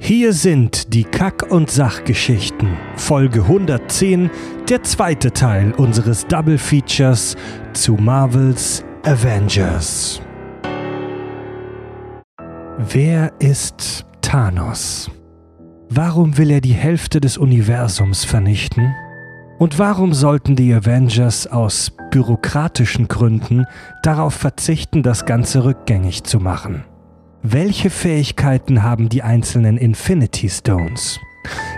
Hier sind die Kack- und Sachgeschichten, Folge 110, der zweite Teil unseres Double Features zu Marvels Avengers. Wer ist Thanos? Warum will er die Hälfte des Universums vernichten? Und warum sollten die Avengers aus bürokratischen Gründen darauf verzichten, das Ganze rückgängig zu machen? Welche Fähigkeiten haben die einzelnen Infinity Stones?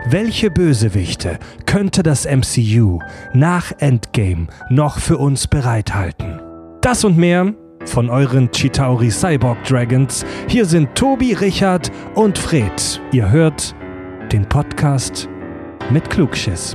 Welche Bösewichte könnte das MCU nach Endgame noch für uns bereithalten? Das und mehr von euren Chitauri Cyborg Dragons. Hier sind Tobi, Richard und Fred. Ihr hört den Podcast mit Klugschiss.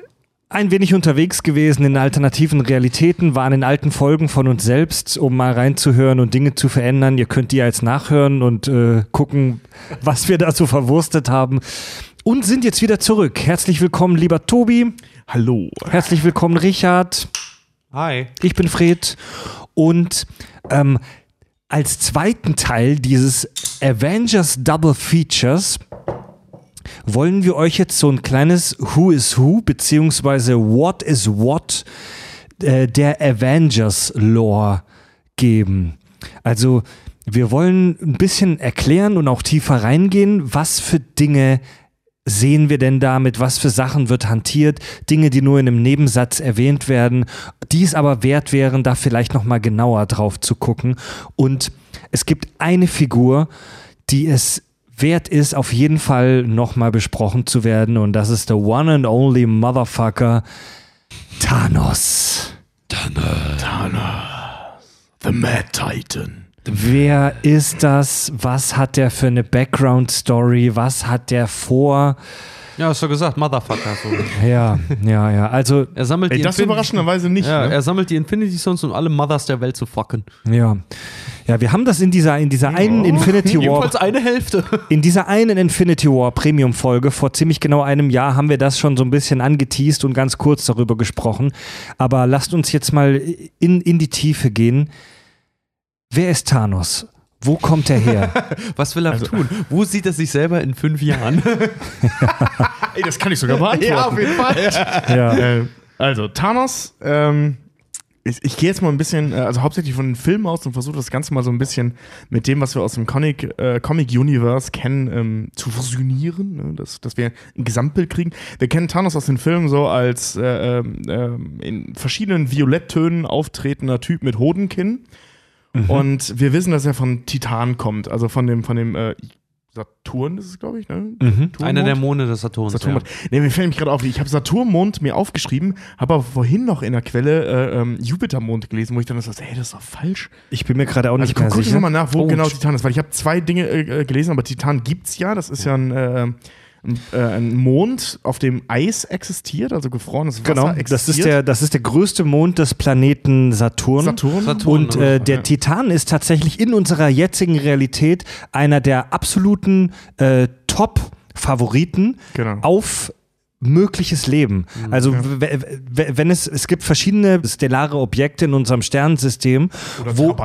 ein wenig unterwegs gewesen in alternativen Realitäten, waren in alten Folgen von uns selbst, um mal reinzuhören und Dinge zu verändern. Ihr könnt die jetzt nachhören und äh, gucken, was wir da so verwurstet haben. Und sind jetzt wieder zurück. Herzlich willkommen, lieber Tobi. Hallo. Herzlich willkommen, Richard. Hi. Ich bin Fred. Und ähm, als zweiten Teil dieses Avengers Double Features wollen wir euch jetzt so ein kleines Who is Who beziehungsweise What is What äh, der Avengers Lore geben. Also wir wollen ein bisschen erklären und auch tiefer reingehen, was für Dinge sehen wir denn da, mit was für Sachen wird hantiert, Dinge, die nur in einem Nebensatz erwähnt werden, die es aber wert wären, da vielleicht noch mal genauer drauf zu gucken. Und es gibt eine Figur, die es wert ist, auf jeden Fall nochmal besprochen zu werden. Und das ist der one and only Motherfucker Thanos. The Mad Titan. Wer ist das? Was hat der für eine Background-Story? Was hat der vor? Ja, hast du gesagt, Motherfucker. So. Ja, ja, ja. Also, Er sammelt Ey, die das Infin- überraschenderweise nicht. Ja, ne? er sammelt die Infinity Stones, um alle Mothers der Welt zu fucken. ja. Ja, wir haben das in dieser, in dieser einen Infinity War Jedenfalls eine Hälfte. In dieser einen Infinity War Premium Folge vor ziemlich genau einem Jahr haben wir das schon so ein bisschen angeteased und ganz kurz darüber gesprochen. Aber lasst uns jetzt mal in, in die Tiefe gehen. Wer ist Thanos? Wo kommt er her? Was will er tun? Wo sieht er sich selber in fünf Jahren? Ey, das kann ich sogar beantworten. jeden Fall. ja. Äh, also, Thanos, ähm, ich, ich gehe jetzt mal ein bisschen, äh, also hauptsächlich von den Filmen aus und versuche das Ganze mal so ein bisschen mit dem, was wir aus dem Comic, äh, Comic Universe kennen, ähm, zu fusionieren, ne? dass, dass wir ein Gesamtbild kriegen. Wir kennen Thanos aus den Filmen so als äh, ähm, ähm, in verschiedenen Violetttönen auftretender Typ mit Hodenkinn. Und wir wissen, dass er von Titan kommt, also von dem, von dem äh, Saturn ist es, glaube ich, ne? Einer der Monde des Saturns. Saturnmond. Nee, mir fällt mich gerade auf, ich habe Saturnmond mir aufgeschrieben, habe aber vorhin noch in der Quelle äh, ähm, Jupitermond gelesen, wo ich dann so, hey, das ist doch falch. Ich bin mir gerade auch Also nicht guck, mehr guck sicher. nochmal nach, wo Oh, genau Titan ist, weil ich habe zwei Dinge äh, äh, gelesen, aber Titan gibt's ja, das ist ja ein, äh, ein, Mond, auf dem Eis existiert, also gefrorenes Wasser Genau, existiert. das ist, der, das ist der größte Mond des Planeten Saturn. Saturn. Saturn. Und äh, der Ja. Titan ist tatsächlich in unserer jetzigen Realität einer der absoluten äh, Top-Favoriten Genau. auf mögliches Leben. Also w- w- wenn es es gibt verschiedene stellare Objekte in unserem Sternensystem, wo,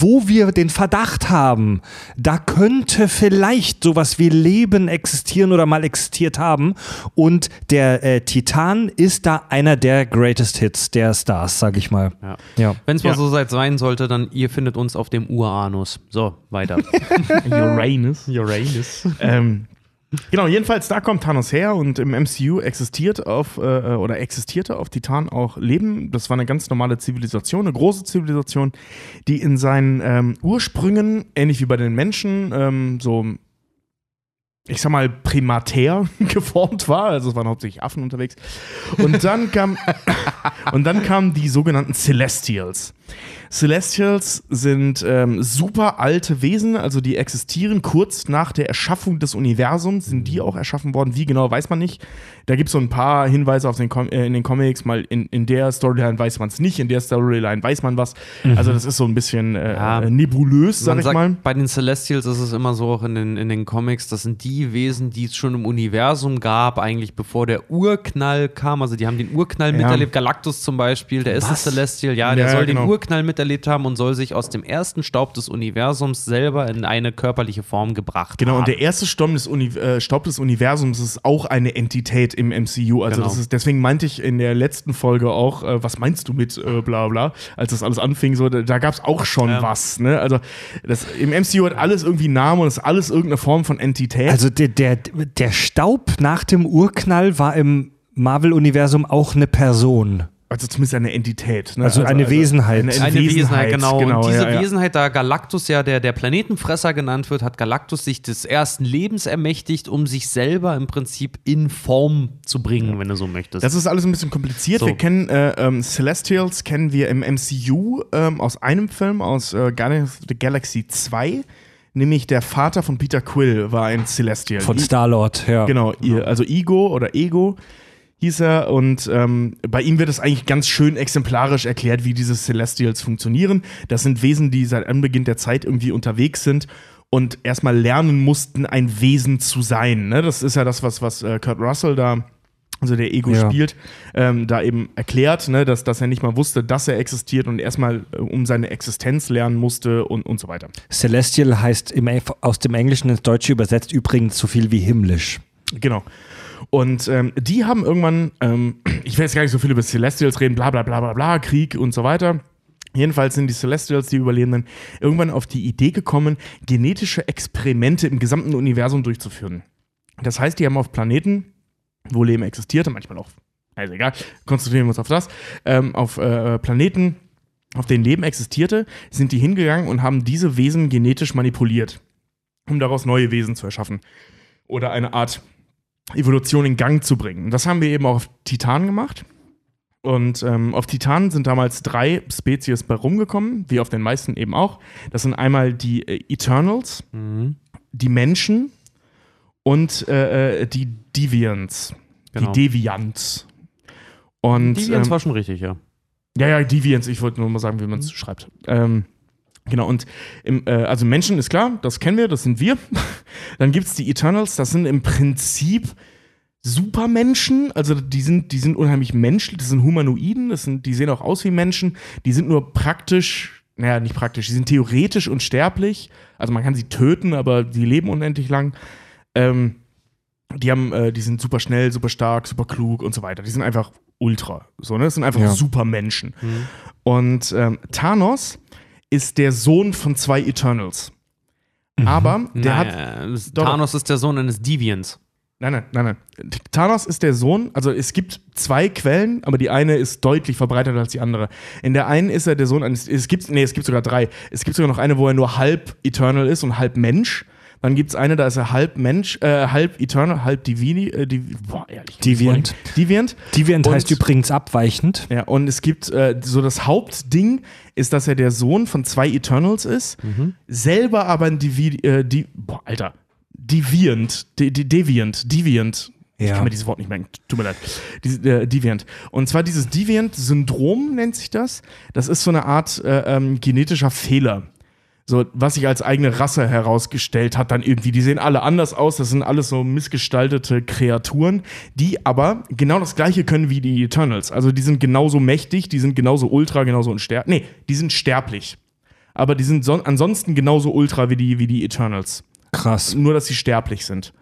wo wir den Verdacht haben, da könnte vielleicht sowas wie Leben existieren oder mal existiert haben. Und der äh, Titan ist da einer der Greatest Hits der Stars, sag ich mal. Ja. Ja. Wenn es mal Ja. so seit sein sollte, dann ihr findet uns auf dem Uranus. So, weiter. Uranus. Uranus. ähm, genau, jedenfalls, da kommt Thanos her und im MCU existiert auf, äh, oder existierte auf Titan auch Leben. Das war eine ganz normale Zivilisation, eine große Zivilisation, die in seinen ähm, Ursprüngen, ähnlich wie bei den Menschen, ähm, so ich sag mal, primatär geformt war. Also es waren hauptsächlich Affen unterwegs. Und dann kam, und dann kamen die sogenannten Celestials. Celestials sind ähm, super alte Wesen, also die existieren kurz nach der Erschaffung des Universums. Sind die auch erschaffen worden? Wie genau, weiß man nicht. Da gibt es so ein paar Hinweise auf den Com äh, in den Comics. Mal in, in der Storyline weiß man es nicht, in der Storyline weiß man was. Also das ist so ein bisschen äh, Ja. nebulös, sag ich mal. bei den Celestials ist es immer so, auch in den, in den Comics, das sind die Wesen, die es schon im Universum gab, eigentlich bevor der Urknall kam. Also die haben den Urknall Ja. miterlebt. Galactus zum Beispiel, der ist ein Celestial, ja, der Ja, soll genau. den Urknall miterlebt haben und soll sich aus dem ersten Staub des Universums selber in eine körperliche Form gebracht Genau, haben. und der erste Staub des, Uni äh, Staub des Universums ist auch eine Entität im MCU. Also Genau. das ist, deswegen meinte ich in der letzten Folge auch, äh, was meinst du mit äh, bla bla, als das alles anfing, so, da, da gab es auch schon Ja. was. Ne? Also das, im MCU hat alles irgendwie Namen und ist alles irgendeine Form von Entität. Also der, der, der Staub nach dem Urknall war im Marvel-Universum auch eine Person. Also zumindest eine Entität. Ne? Also eine Wesenheit. Eine, Eine Wesenheit, genau. genau und diese ja, ja. Wesenheit, da Galactus ja der, der Planetenfresser genannt wird, hat Galactus sich des ersten Lebens ermächtigt, um sich selber im Prinzip in Form zu bringen, wenn du so möchtest. Das ist alles ein bisschen kompliziert. So. Wir kennen äh, ähm, Celestials, kennen wir im MCU ähm, aus einem Film, aus äh, Guardians of the Galaxy 2. Nämlich der Vater von Peter Quill war ein Celestial. Von Star-Lord, ja. Genau, i- also Ego oder Ego hieß er. Und ähm, bei ihm wird es eigentlich ganz schön exemplarisch erklärt, wie diese Celestials funktionieren. Das sind Wesen, die seit Anbeginn der Zeit irgendwie unterwegs sind und erstmal lernen mussten, ein Wesen zu sein. Ne? Das ist ja das, was, was äh, Kurt Russell da, also der Ego Ja. spielt, ähm, da eben erklärt, ne? dass, dass er nicht mal wusste, dass er existiert und erstmal äh, um seine Existenz lernen musste und, und so weiter. Celestial heißt im, aus dem Englischen ins Deutsche übersetzt übrigens so viel wie himmlisch. Genau. Und ähm, die haben irgendwann, ähm, ich will jetzt gar nicht so viel über Celestials reden, bla bla bla bla bla, Krieg und so weiter. Jedenfalls sind die Celestials, die Überlebenden, irgendwann auf die Idee gekommen, genetische Experimente im gesamten Universum durchzuführen. Das heißt, die haben auf Planeten, wo Leben existierte, manchmal auch, also egal, konzentrieren wir uns auf das, ähm, auf äh, Planeten, auf denen Leben existierte, sind die hingegangen und haben diese Wesen genetisch manipuliert, um daraus neue Wesen zu erschaffen. Oder eine Art Evolution in Gang zu bringen. Und das haben wir eben auch auf Titan gemacht. Und ähm, auf Titan sind damals drei Spezies bei rumgekommen, wie auf den meisten eben auch. Das sind einmal die äh, Eternals, Mhm. die Menschen und äh, äh, die Deviants. Genau. Die Deviants. Und, Deviants ähm, war schon richtig, ja. ja, ja, Deviants, ich wollte nur mal sagen, wie man es schreibt. Ähm, genau, und im, äh, also Menschen ist klar, das kennen wir, das sind wir. Dann gibt es die Eternals, das sind im Prinzip Supermenschen, also die sind, die sind unheimlich menschlich, das sind Humanoiden, das sind, die sehen auch aus wie Menschen, die sind nur praktisch, naja, nicht praktisch, die sind theoretisch unsterblich, also man kann sie töten, aber die leben unendlich lang. Ähm, die haben, äh, die sind super schnell, super stark, super klug und so weiter. Die sind einfach ultra. So, ne? Das sind einfach Ja. super Menschen. Und ähm, Thanos ist der Sohn von zwei Eternals. Aber der hat. Äh, Doch. Thanos ist der Sohn eines Deviants. Nein, nein, nein, nein. Thanos ist der Sohn, also es gibt zwei Quellen, aber die eine ist deutlich verbreiteter als die andere. In der einen ist er der Sohn eines, es gibt, nee, es gibt sogar drei. Es gibt sogar noch eine, wo er nur halb Eternal ist und halb Mensch. Dann gibt es eine, da ist er halb Mensch, äh, halb Eternal, halb Divini, äh, Div boah, ehrlich. Deviant. Deviant. Deviant Und- heißt übrigens abweichend. Ja, und es gibt äh, so das Hauptding ist, dass er der Sohn von zwei Eternals ist, selber aber ein Divi äh, die, boah, Alter, Deviant, De De Deviant, Deviant. Ich Ja. kann mir dieses Wort nicht merken, tut mir leid. Dies, äh, Deviant. Und zwar dieses Deviant-Syndrom nennt sich das. Das ist so eine Art äh, ähm, genetischer Fehler. So, was sich als eigene Rasse herausgestellt hat, dann irgendwie. Die sehen alle anders aus, das sind alles so missgestaltete Kreaturen, die aber genau das gleiche können wie die Eternals. Also die sind genauso mächtig, die sind genauso ultra, genauso unsterblich. Nee, die sind sterblich. Aber die sind son ansonsten genauso ultra wie die, wie die Eternals. Krass. Nur, dass sie sterblich sind.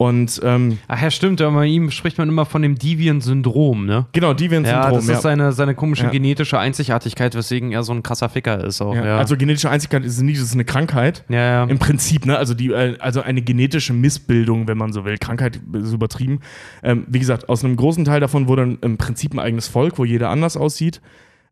Und ähm, Ach ja, stimmt, aber bei ihm spricht man immer von dem Deviant-Syndrom, ne? genau, Ja, Deviant-Syndrom. das ist seine, seine komische Ja. genetische Einzigartigkeit, weswegen er so ein krasser Ficker ist auch. ja. Ja, Also genetische Einzigkeit ist nicht, das ist eine Krankheit. ja, ja. Im Prinzip, ne? Also, die, äh, also eine genetische Missbildung, wenn man so will. Krankheit ist übertrieben. Ähm, wie gesagt, aus einem großen Teil davon wurde im Prinzip ein eigenes Volk, wo jeder anders aussieht.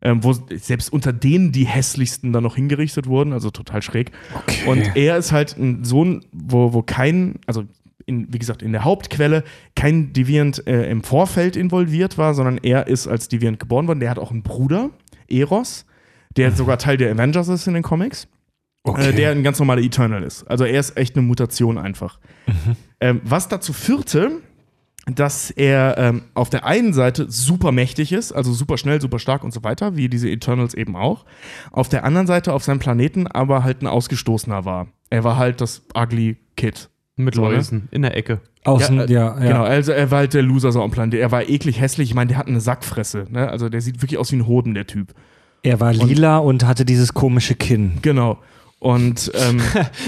Ähm, wo selbst unter denen die hässlichsten dann noch hingerichtet wurden, also total schräg. Okay. Und er ist halt ein Sohn, wo, wo kein, also in, wie gesagt, in der Hauptquelle kein Deviant äh, im Vorfeld involviert war, sondern er ist als Deviant geboren worden. Der hat auch einen Bruder, Eros. der sogar Teil der Avengers ist in den Comics, äh, der ein ganz normaler Eternal ist. Also er ist echt eine Mutation einfach. Ähm, was dazu führte, dass er ähm, auf der einen Seite super mächtig ist, also super schnell, super stark und so weiter, wie diese Eternals eben auch. Auf der anderen Seite auf seinem Planeten aber halt ein Ausgestoßener war. Er war halt das Ugly Kid. Mit ne? Läusen in der Ecke. Außen, Ja, ja, äh, ja. Genau, also er war halt der Loser so am Planet. Er war eklig hässlich. Ich meine, der hat eine Sackfresse. Ne? Also der sieht wirklich aus wie ein Hoden, der Typ. Er war lila und hatte dieses komische Kinn. Genau. Und ähm,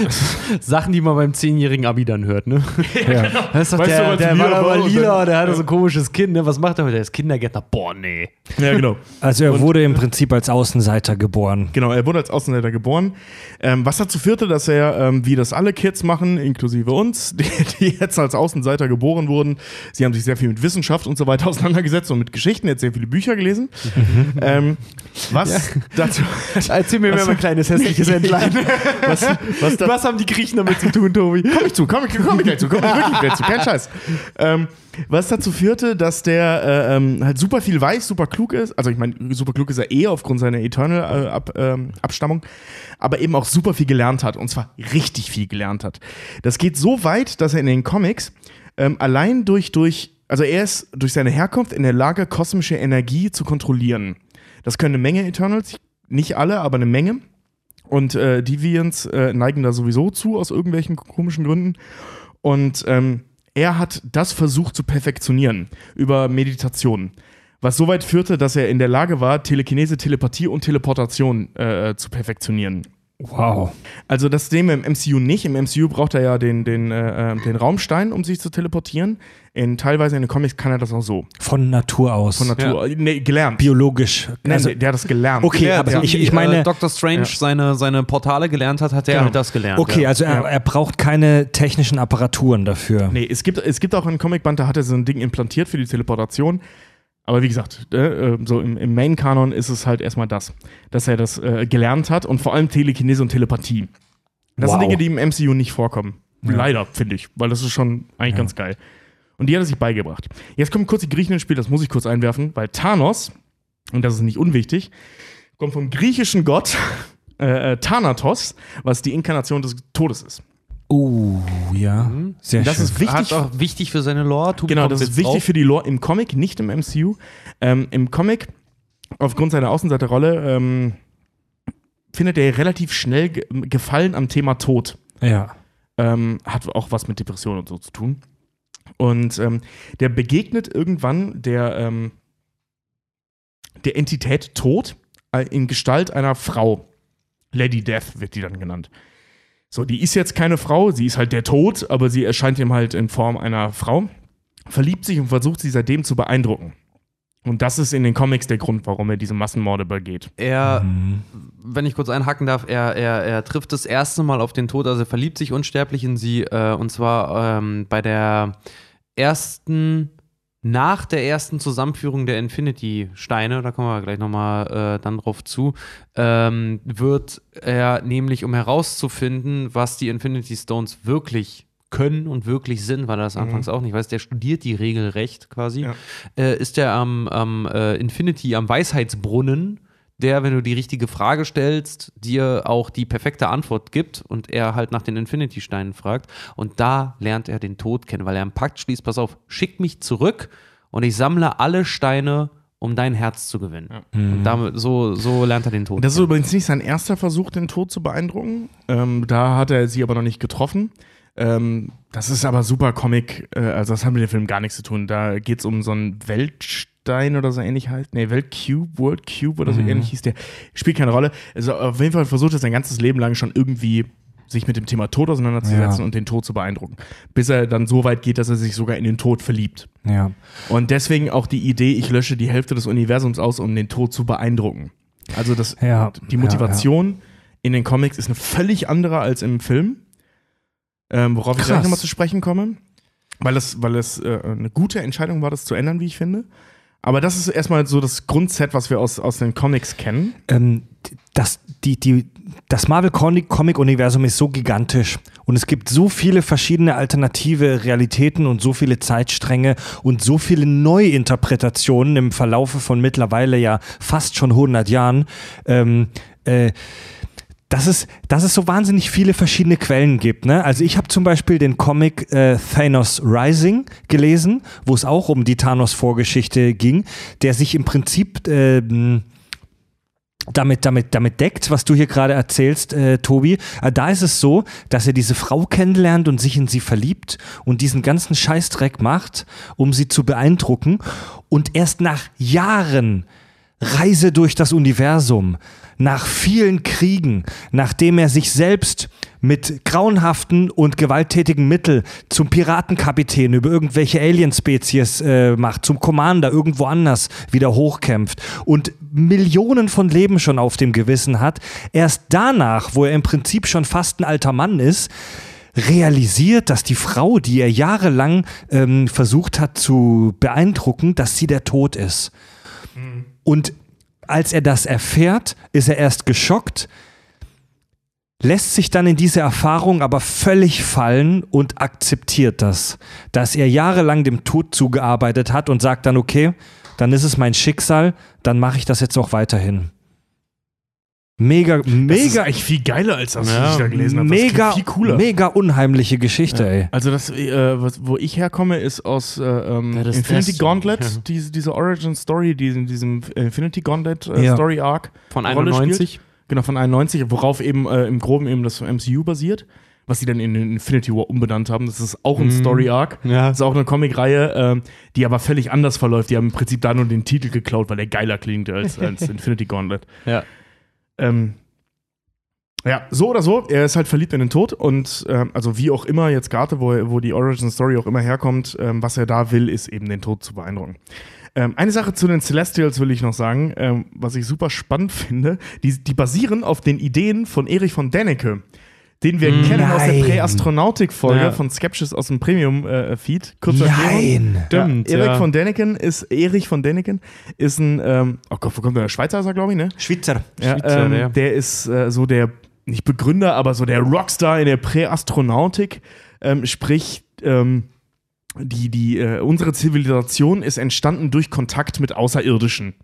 Sachen, die man beim zehnjährigen Abi dann hört, ne? Ja. Das ist doch Weißt du, der, was der war aber lila, der hatte so ein komisches Kind, ne? Was macht er heute? Der ist Kindergärtner. Boah, nee. ja, genau. Also er wurde im Prinzip als Außenseiter geboren. Genau, er wurde als Außenseiter geboren. Ähm, was dazu führte, dass er, ähm, wie das alle Kids machen, inklusive uns, die, die jetzt als Außenseiter geboren wurden, sie haben sich sehr viel mit Wissenschaft und so weiter auseinandergesetzt und mit Geschichten, jetzt sehr viele Bücher gelesen. ähm, was dazu. Erzähl mir mal ein kleines hässliches Entlein. Was, was, Was haben die Griechen damit zu tun, Tobi? Komm ich zu, komm ich, komm ich gleich zu, komm ich wirklich gleich zu, kein Scheiß. Ähm, was dazu führte, dass der äh, ähm, halt super viel weiß, super klug ist. Also ich meine, super klug ist er eh aufgrund seiner Eternal äh, Ab, ähm, Abstammung, aber eben auch super viel gelernt hat und zwar richtig viel gelernt hat. Das geht so weit, dass er in den Comics ähm, allein durch durch also er ist durch seine Herkunft in der Lage, kosmische Energie zu kontrollieren. Das können eine Menge Eternals, nicht alle, aber eine Menge. Und äh, Deviants äh, neigen da sowieso zu, aus irgendwelchen komischen Gründen. Und ähm, er hat das versucht zu perfektionieren über Meditation. Was so weit führte, dass er in der Lage war, Telekinese, Telepathie und Teleportation äh, zu perfektionieren. Wow. Also das sehen wir im MCU nicht. Im MCU braucht er ja den, den, äh, äh, den Raumstein, um sich zu teleportieren. In, teilweise in den Comics kann er das auch so. Von Natur aus. Von Natur. Nee, gelernt. Biologisch. Nein, Also, der, der hat das gelernt. Okay, Ja, aber so ich, ich meine, äh, Dr. Strange Ja. seine, seine Portale gelernt hat, hat er Genau. halt das gelernt. okay, ja. also er, Ja. er braucht keine technischen Apparaturen dafür. Nee, es gibt, es gibt auch einen Comicband, da hat er so ein Ding implantiert für die Teleportation. Aber wie gesagt, äh, so im, im Main-Kanon ist es halt erstmal das, dass er das äh, gelernt hat und vor allem Telekinese und Telepathie. Das sind Wow. Dinge, die im MCU nicht vorkommen. Leider, finde ich, weil das ist schon eigentlich ganz geil. Und die hat er sich beigebracht. Jetzt kommen kurz die Griechen ins Spiel, das muss ich kurz einwerfen, weil Thanos, und das ist nicht unwichtig, kommt vom griechischen Gott äh, äh, Thanatos, was die Inkarnation des Todes ist. Oh, ja. Sehr Das schön. ist wichtig Hat auch wichtig für seine Lore. Tobi Genau, das ist wichtig drauf. für die Lore im Comic, nicht im MCU. Ähm, Im Comic, aufgrund seiner Außenseiterrolle, ähm, findet er relativ schnell Ge Gefallen am Thema Tod. ja. Ähm, hat auch was mit Depression und so zu tun. Und ähm, der begegnet irgendwann der, ähm, der Entität Tod äh, in Gestalt einer Frau. Lady Death wird die dann genannt. So, die ist jetzt keine Frau, sie ist halt der Tod, aber sie erscheint ihm halt in Form einer Frau, verliebt sich und versucht sie seitdem zu beeindrucken. Und das ist in den Comics der Grund, warum er diese Massenmorde begeht. Er, wenn ich kurz einhaken darf, er, er, er trifft das erste Mal auf den Tod, also er verliebt sich unsterblich in sie, äh, und zwar ähm, bei der ersten, nach der ersten Zusammenführung der Infinity-Steine, da kommen wir gleich nochmal äh, dann drauf zu, ähm, wird er nämlich, um herauszufinden, was die Infinity Stones wirklich können und wirklich sind, weil er das anfangs auch nicht weiß, der studiert die regelrecht quasi, Ja. äh, ist er am, am äh, Infinity, am Weisheitsbrunnen, der, wenn du die richtige Frage stellst, dir auch die perfekte Antwort gibt und er halt nach den Infinity-Steinen fragt. Und da lernt er den Tod kennen, weil er einen Pakt schließt, pass auf, schick mich zurück und ich sammle alle Steine, um dein Herz zu gewinnen. Und damit, so, so lernt er den Tod Das ist kennen. übrigens nicht sein erster Versuch, den Tod zu beeindrucken. Ähm, da hat er sie aber noch nicht getroffen. Ähm, das ist aber super Comic, äh, also das hat mit dem Film gar nichts zu tun. Da geht es um so einen Weltstein oder so ähnlich halt. Nee, Weltcube, World Cube oder so ähnlich hieß der. Spielt keine Rolle. Also auf jeden Fall versucht er sein ganzes Leben lang schon irgendwie sich mit dem Thema Tod auseinanderzusetzen Ja. und den Tod zu beeindrucken. Bis er dann so weit geht, dass er sich sogar in den Tod verliebt. Ja. Und deswegen auch die Idee, ich lösche die Hälfte des Universums aus, um den Tod zu beeindrucken. Also das, Ja, die Motivation in den Comics ist eine völlig andere als im Film. Ähm, worauf ich Krass. gleich nochmal zu sprechen komme. Weil es, weil es äh, eine gute Entscheidung war, das zu ändern, wie ich finde. Aber das ist erstmal so das Grundset, was wir aus, aus den Comics kennen. ähm, das, die, die, das Marvel Comic- Comic-Universum ist so gigantisch und es gibt so viele verschiedene alternative Realitäten und so viele Zeitstränge und so viele Neuinterpretationen im Verlaufe von mittlerweile ja fast schon 100 Jahren. Ähm, äh, dass es, dass es so wahnsinnig viele verschiedene Quellen gibt. Ne? Also ich habe zum Beispiel den Comic äh, Thanos Rising gelesen, wo es auch um die Thanos-Vorgeschichte ging, der sich im Prinzip ähm, damit, damit, damit deckt, was du hier gerade erzählst, äh, Tobi. Äh, da ist es so, dass er diese Frau kennenlernt und sich in sie verliebt und diesen ganzen Scheißdreck macht, um sie zu beeindrucken. Und erst nach Jahren Reise durch das Universum, nach vielen Kriegen, nachdem er sich selbst mit grauenhaften und gewalttätigen Mitteln zum Piratenkapitän über irgendwelche Alienspezies äh, macht, zum Commander irgendwo anders wieder hochkämpft und Millionen von Leben schon auf dem Gewissen hat, erst danach, wo er im Prinzip schon fast ein alter Mann ist, realisiert, dass die Frau, die er jahrelang ähm, versucht hat zu beeindrucken, dass sie der Tod ist. Und als er das erfährt, ist er erst geschockt, lässt sich dann in diese Erfahrung aber völlig fallen und akzeptiert das, dass er jahrelang dem Tod zugearbeitet hat und sagt dann, okay, dann ist es mein Schicksal, dann mache ich das jetzt auch weiterhin. Mega, Das ist mega, eigentlich viel geiler als das, Ja, was ich da gelesen habe. Mega, viel cooler. mega unheimliche Geschichte, ey. Also das, äh, was, wo ich herkomme, ist aus äh, ähm, Ja, Infinity Gauntlet, ja. diese, diese Origin Story, die in diesem Infinity Gauntlet äh, Ja. Story Arc Von eine Rolle 91. spielt. Genau, von 91, worauf eben äh, im Groben eben das MCU basiert, was sie dann in Infinity War umbenannt haben. Das ist auch ein Mhm. Story Arc. Ja. Das ist auch eine Comicreihe, ähm, die aber völlig anders verläuft. Die haben im Prinzip da nur den Titel geklaut, weil der geiler klingt als, als Infinity Gauntlet. Ja. Ähm, ja, so oder so, er ist halt verliebt in den Tod und ähm, also wie auch immer jetzt gerade, wo, wo die Origin Story auch immer herkommt, ähm, was er da will, ist eben den Tod zu beeindrucken. Ähm, eine Sache zu den Celestials will ich noch sagen, ähm, was ich super spannend finde, die, die basieren auf den Ideen von Erich von Däniken, den wir kennen aus der Nein. Präastronautik-Folge Ja. von Skepsis aus dem Premium-Feed. Kurze Erklärung. Nein. Stimmt, ja, Erich ja. von Däniken ist, Erich von Däniken ist ein, ähm, oh Gott, wo kommt der? Schweizer ist er, glaube ich, ne? Schweizer. Ja, Schweizer, ähm, ja. Der ist äh, so der, nicht Begründer, aber so der Rockstar in der Präastronautik. Ähm, sprich, ähm, die, die, äh, unsere Zivilisation ist entstanden durch Kontakt mit Außerirdischen.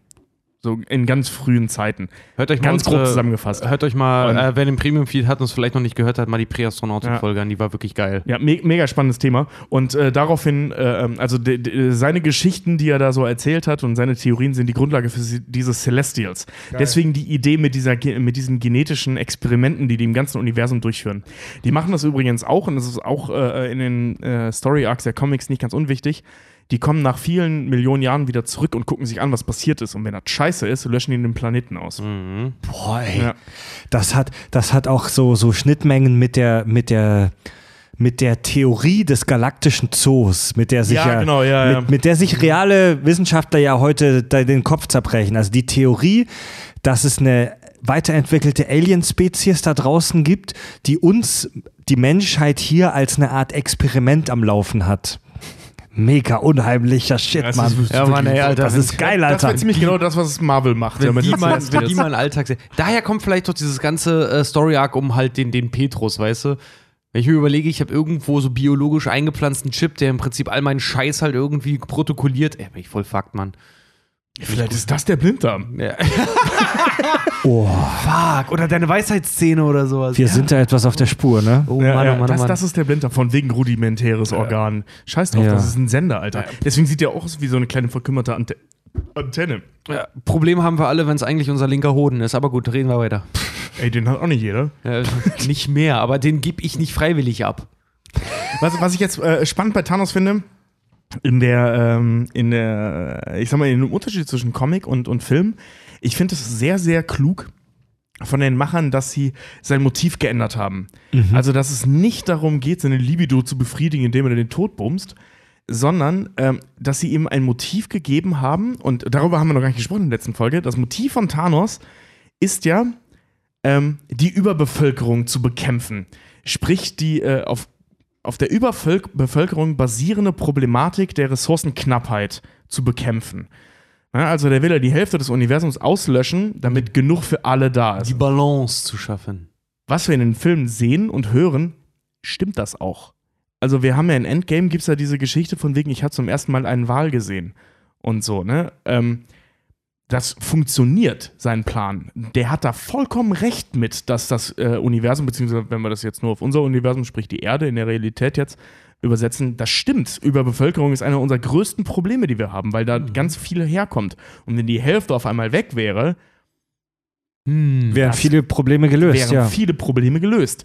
So in ganz frühen Zeiten. Hört euch mal Ganz grob unsere- zusammengefasst. Hört euch mal, Und- äh, wer den Premium-Feed hat und es vielleicht noch nicht gehört hat, mal die Präastronautik-Folge an, die war wirklich geil. Ja, me mega spannendes Thema. Und äh, daraufhin, äh, also de- de- seine Geschichten, die er da so erzählt hat und seine Theorien sind die Grundlage für diese Celestials. Deswegen die Idee mit, dieser, mit diesen genetischen Experimenten, die die im ganzen Universum durchführen. Die machen das übrigens auch und das ist auch äh, in den äh, Story Arcs der Comics nicht ganz unwichtig. Die kommen nach vielen Millionen Jahren wieder zurück und gucken sich an, was passiert ist. Und wenn das scheiße ist, löschen die den Planeten aus. Mhm. Boah, ey. Ja. Das hat, das hat auch so, so Schnittmengen mit der, mit der, mit der Theorie des galaktischen Zoos, mit der sich Ja, ja, genau, ja, ja. mit, mit der sich reale Wissenschaftler ja heute da den Kopf zerbrechen. Also die Theorie, dass es eine weiterentwickelte Alien-Spezies da draußen gibt, die uns, die Menschheit hier als eine Art Experiment am Laufen hat. Mega unheimlicher Shit, Das Mann. ist Ja, Mann, ey, Alter. das ist geil, Das Alter. wäre ziemlich genau das, was Marvel macht. ja, Wenn mit die, mal, wenn die mal einen Alltag sehen. Daher kommt vielleicht doch dieses ganze äh, Story-Arc um halt den, den Petrus, weißt du? Wenn ich mir überlege, ich habe irgendwo so biologisch eingepflanzten Chip, der im Prinzip all meinen Scheiß halt irgendwie protokolliert. Ey, bin ich voll fucked, Mann. Vielleicht ist das der Blinddarm. Ja. Oh, Fuck. Oder deine Weisheitsszene oder sowas. wir sind da etwas auf der Spur, ne? Oh Ja, Mann, ja, oh Mann, das, oh Mann. das ist der Blinddarm, von wegen rudimentäres Organ. Scheiß drauf, Ja. das ist ein Sender, Alter. Deswegen sieht der auch aus wie so eine kleine verkümmerte Ante Antenne. ja, Problem haben wir alle, wenn es eigentlich unser linker Hoden ist. Aber gut, reden wir weiter. Ey, den hat auch nicht jeder. Ja, nicht mehr, aber den gebe ich nicht freiwillig ab. Was, was ich jetzt äh, spannend bei Thanos finde, in der, ähm, in der, ich sag mal, in dem Unterschied zwischen Comic und, und Film, ich finde es sehr, sehr klug von den Machern, dass sie sein Motiv geändert haben. Also, dass es nicht darum geht, seine Libido zu befriedigen, indem er den Tod bumst, sondern ähm, dass sie ihm ein Motiv gegeben haben, und darüber haben wir noch gar nicht gesprochen in der letzten Folge. Das Motiv von Thanos ist ja, ähm, die Überbevölkerung zu bekämpfen. Sprich, die äh, auf, auf der Überbevölkerung basierende Problematik der Ressourcenknappheit zu bekämpfen. Ja, also der will ja die Hälfte des Universums auslöschen, damit genug für alle da ist. Die Balance zu schaffen. Was wir in den Filmen sehen und hören, stimmt das auch. Also wir haben ja in Endgame gibt es ja diese Geschichte von wegen, ich habe zum ersten Mal einen Wal gesehen und so, ne? Ähm, das funktioniert, sein Plan. Der hat da vollkommen recht mit, dass das äh, Universum, beziehungsweise wenn wir das jetzt nur auf unser Universum, sprich die Erde in der Realität jetzt übersetzen, das stimmt. Überbevölkerung ist einer unserer größten Probleme, die wir haben, weil da ganz viel herkommt. Und wenn die Hälfte auf einmal weg wäre, Wären das viele Probleme gelöst, wären ja. viele Probleme gelöst.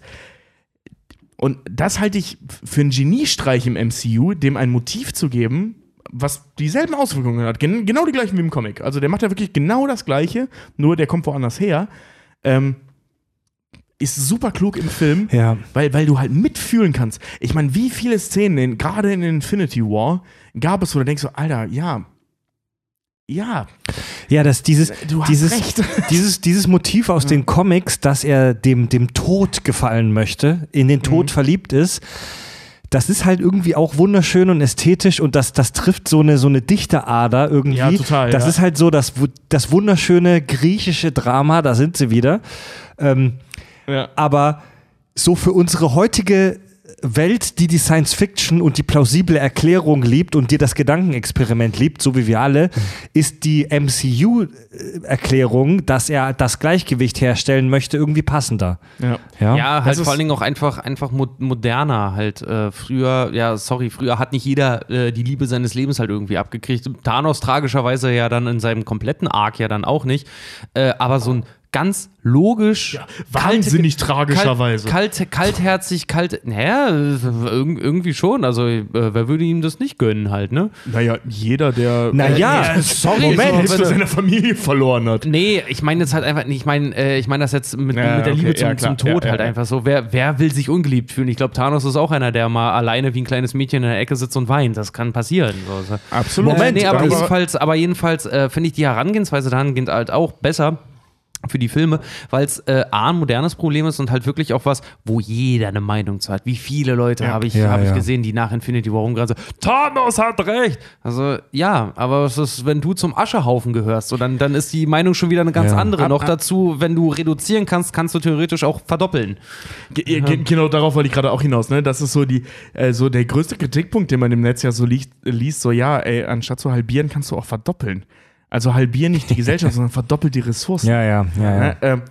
Und das halte ich für einen Geniestreich im MCU, dem ein Motiv zu geben, was dieselben Auswirkungen hat. Gen genau die gleichen wie im Comic. Also der macht ja wirklich genau das Gleiche, nur der kommt woanders her. Ähm, ist super klug im Film, Ja. weil, weil du halt mitfühlen kannst. Ich meine, wie viele Szenen, in, gerade in Infinity War, gab es, wo du denkst so, Alter, ja, ja, Ja, das, dieses, du hast dieses, recht. dieses, dieses Motiv aus den Comics, dass er dem, dem Tod gefallen möchte, in den Tod Mhm. verliebt ist, das ist halt irgendwie auch wunderschön und ästhetisch und das, das trifft so eine, so eine Dichterader irgendwie. Ja, total, Das ja. ist halt so das, das wunderschöne griechische Drama, da sind sie wieder. Ähm, ja. aber so für unsere heutige Welt, die die Science Fiction und die plausible Erklärung liebt und die das Gedankenexperiment liebt, so wie wir alle, ist die MCU-Erklärung, dass er das Gleichgewicht herstellen möchte, irgendwie passender. ja. Ja, Ja, halt ist- vor allen Dingen auch einfach, einfach mo- moderner halt. Äh, früher, ja, sorry, früher hat nicht jeder äh, die Liebe seines Lebens halt irgendwie abgekriegt. Thanos tragischerweise ja dann in seinem kompletten Arc ja dann auch nicht. Äh, aber so ein ganz logisch. wahnsinnig tragischerweise. Kalt, kalt, kaltherzig, kalt. Naja, äh, irg- irgendwie schon. Also, äh, wer würde ihm das nicht gönnen halt, ne? Naja, jeder, der Naja, äh, sorry, die Moment. Hälfte seiner Familie verloren hat. Nee, ich meine jetzt halt einfach nicht, ich meine, äh, ich meine das jetzt mit, Ja, mit der okay, Liebe zum, ja, zum Tod Ja, ja, halt ja. einfach so. Wer, wer will sich ungeliebt fühlen? Ich glaube, Thanos ist auch einer, der mal alleine wie ein kleines Mädchen in der Ecke sitzt und weint. Das kann passieren. So. Absolut. Moment, nee, aber Aber- jedenfalls, aber jedenfalls äh, finde ich die Herangehensweise dahingehend halt auch besser für die Filme, weil es äh, A, ein modernes Problem ist und halt wirklich auch was, wo jeder eine Meinung zu hat. Wie viele Leute habe ich, Ja, hab ich ja. gesehen, die nach Infinity War rumgreisen, Thanos hat recht. Also ja, aber es ist, wenn du zum Aschehaufen gehörst, so, dann, dann ist die Meinung schon wieder eine ganz Ja. andere. Ab- Noch ab- dazu, wenn du reduzieren kannst, kannst du theoretisch auch verdoppeln. Ge- ge- Genau darauf wollte ich gerade auch hinaus. Ne? Das ist so, die, äh, so der größte Kritikpunkt, den man im Netz ja so liest, liest so ja, ey, anstatt zu halbieren, kannst du auch verdoppeln. Also halbieren nicht die Gesellschaft, sondern verdoppelt die Ressourcen. ja, ja, ja. ja. Ne? Ähm,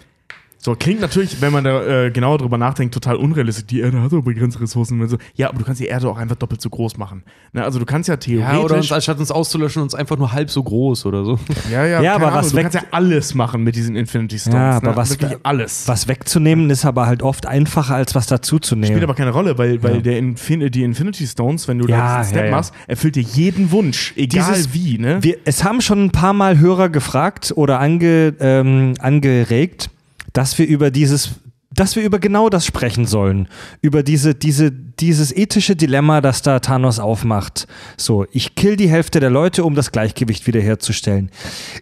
so, klingt natürlich, wenn man da äh, genauer drüber nachdenkt, total unrealistisch. Die Erde hat doch begrenzte Ressourcen. Und so. Ja, aber du kannst die Erde auch einfach doppelt so groß machen. Ne? Also du kannst ja theoretisch. Ja, oder uns, anstatt uns auszulöschen, uns einfach nur halb so groß oder so. ja, ja, Ja, aber was du weg- kannst ja alles machen mit diesen Infinity Stones. Ja, aber ne? was- Wirklich alles. Was wegzunehmen ist aber halt oft einfacher, als was dazuzunehmen. Spielt aber keine Rolle, weil, weil Ja. der Infin die Infinity Stones, wenn du Ja, da diesen Step ja, ja. machst, erfüllt dir jeden Wunsch, egal Dieses- wie, ne? Wir, es haben schon ein paar Mal Hörer gefragt oder ange, ähm, angeregt, dass wir über dieses, dass wir über genau das sprechen sollen. Über diese, diese, dieses ethische Dilemma, das da Thanos aufmacht. So, ich kill die Hälfte der Leute, um das Gleichgewicht wiederherzustellen.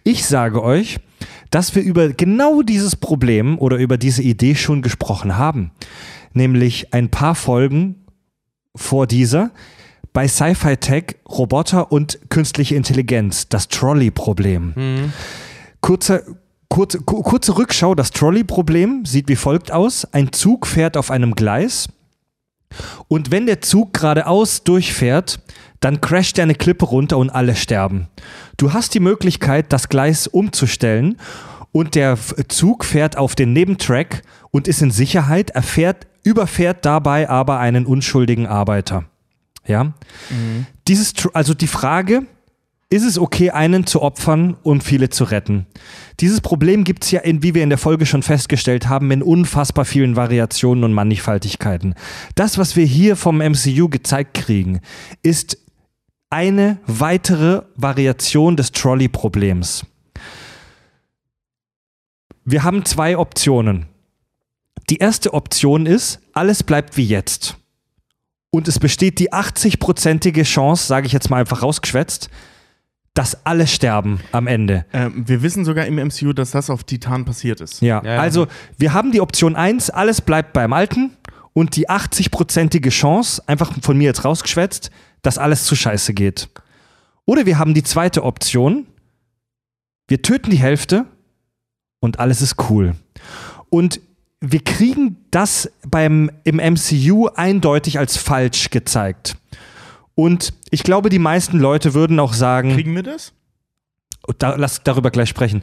Ich sage euch, dass wir über genau dieses Problem oder über diese Idee schon gesprochen haben. Nämlich ein paar Folgen vor dieser bei Sci-Fi Tech Roboter und künstliche Intelligenz, das Trolley-Problem. Kurze, kurze, ku- kurze Rückschau, das Trolley-Problem sieht wie folgt aus. Ein Zug fährt auf einem Gleis und wenn der Zug geradeaus durchfährt, dann crasht er eine Klippe runter und alle sterben. Du hast die Möglichkeit, das Gleis umzustellen und der Zug fährt auf den Nebentrack und ist in Sicherheit, er fährt, überfährt dabei aber einen unschuldigen Arbeiter. Ja? Dieses, Tr- also die Frage, ist es okay, einen zu opfern und viele zu retten? Dieses Problem gibt es ja, in, wie wir in der Folge schon festgestellt haben, in unfassbar vielen Variationen und Mannigfaltigkeiten. Das, was wir hier vom MCU gezeigt kriegen, ist eine weitere Variation des Trolley-Problems. Wir haben zwei Optionen. Die erste Option ist, alles bleibt wie jetzt. Und es besteht die 80-prozentige Chance, sage ich jetzt mal einfach rausgeschwätzt, dass alle sterben am Ende. Ähm, wir wissen sogar im MCU, dass das auf Titan passiert ist. Ja, Ja, ja. also wir haben die Option 1, alles bleibt beim Alten und die 80-prozentige Chance, einfach von mir jetzt rausgeschwätzt, dass alles zu scheiße geht. Oder wir haben die zweite Option, Wir töten die Hälfte und alles ist cool. Und wir kriegen das beim, im MCU eindeutig als falsch gezeigt. Und ich glaube, die meisten Leute würden auch sagen, Kriegen wir das? da, lass darüber gleich sprechen.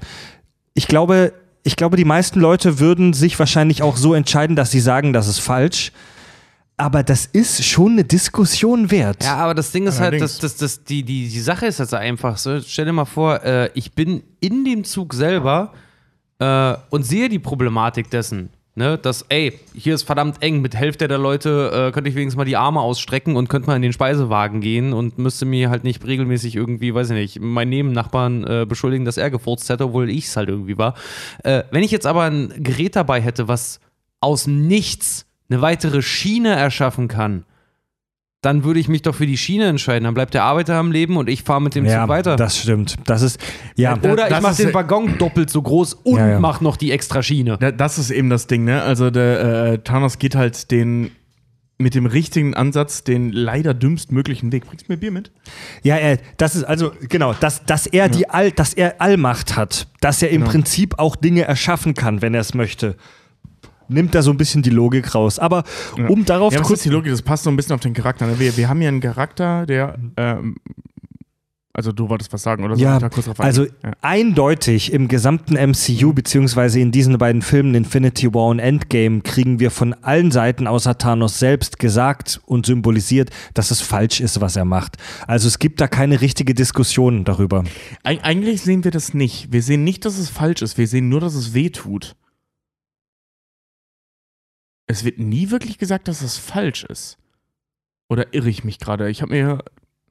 Ich glaube, ich glaube, die meisten Leute würden sich wahrscheinlich auch so entscheiden, dass sie sagen, das ist falsch. Aber das ist schon eine Diskussion wert. Ja, aber das Ding ist halt, Allerdings. dass, dass, dass die, die, die Sache ist jetzt einfach so. Stell dir mal vor, äh, ich bin in dem Zug selber äh, und sehe die Problematik dessen. Ne, dass, ey, hier ist verdammt eng, mit Hälfte der Leute äh, könnte ich wenigstens mal die Arme ausstrecken und könnte mal in den Speisewagen gehen und müsste mir halt nicht regelmäßig irgendwie, weiß ich nicht, meinen Nebennachbarn äh, beschuldigen, dass er gefurzt hätte, obwohl ich es halt irgendwie war. Äh, wenn ich jetzt aber ein Gerät dabei hätte, was aus nichts eine weitere Schiene erschaffen kann, dann würde ich mich doch für die Schiene entscheiden. Dann bleibt der Arbeiter am Leben und ich fahre mit dem ja, Zug weiter. das stimmt. Das ist, ja, Oder ich mache den Waggon doppelt so groß und Ja, ja. mach noch die extra Schiene. Da- Das ist eben das Ding, ne? Also der äh, Thanos geht halt den mit dem richtigen Ansatz den leider dümmstmöglichen Weg. Bringst du mir Bier mit? Ja, er, das ist also genau, dass, dass er die All, dass er Allmacht hat, dass er im Genau. Prinzip auch Dinge erschaffen kann, wenn er es möchte. Nimmt da so ein bisschen die Logik raus. Aber um darauf Ja, was kurz ist die Logik? Das passt so ein bisschen auf den Charakter. ne? Wir, wir haben hier einen Charakter, der ähm, also du wolltest was sagen, oder? Soll Ja, ich da kurz drauf also ja. eindeutig im gesamten MCU, beziehungsweise in diesen beiden Filmen Infinity War und Endgame, kriegen wir von allen Seiten außer Thanos selbst gesagt und symbolisiert, dass es falsch ist, was er macht. Also es gibt da keine richtige Diskussion darüber. Eig eigentlich sehen wir das nicht. Wir sehen nicht, dass es falsch ist. Wir sehen nur, dass es weh tut. Es wird nie wirklich gesagt, dass es falsch ist. Oder irre ich mich gerade? Ich habe mir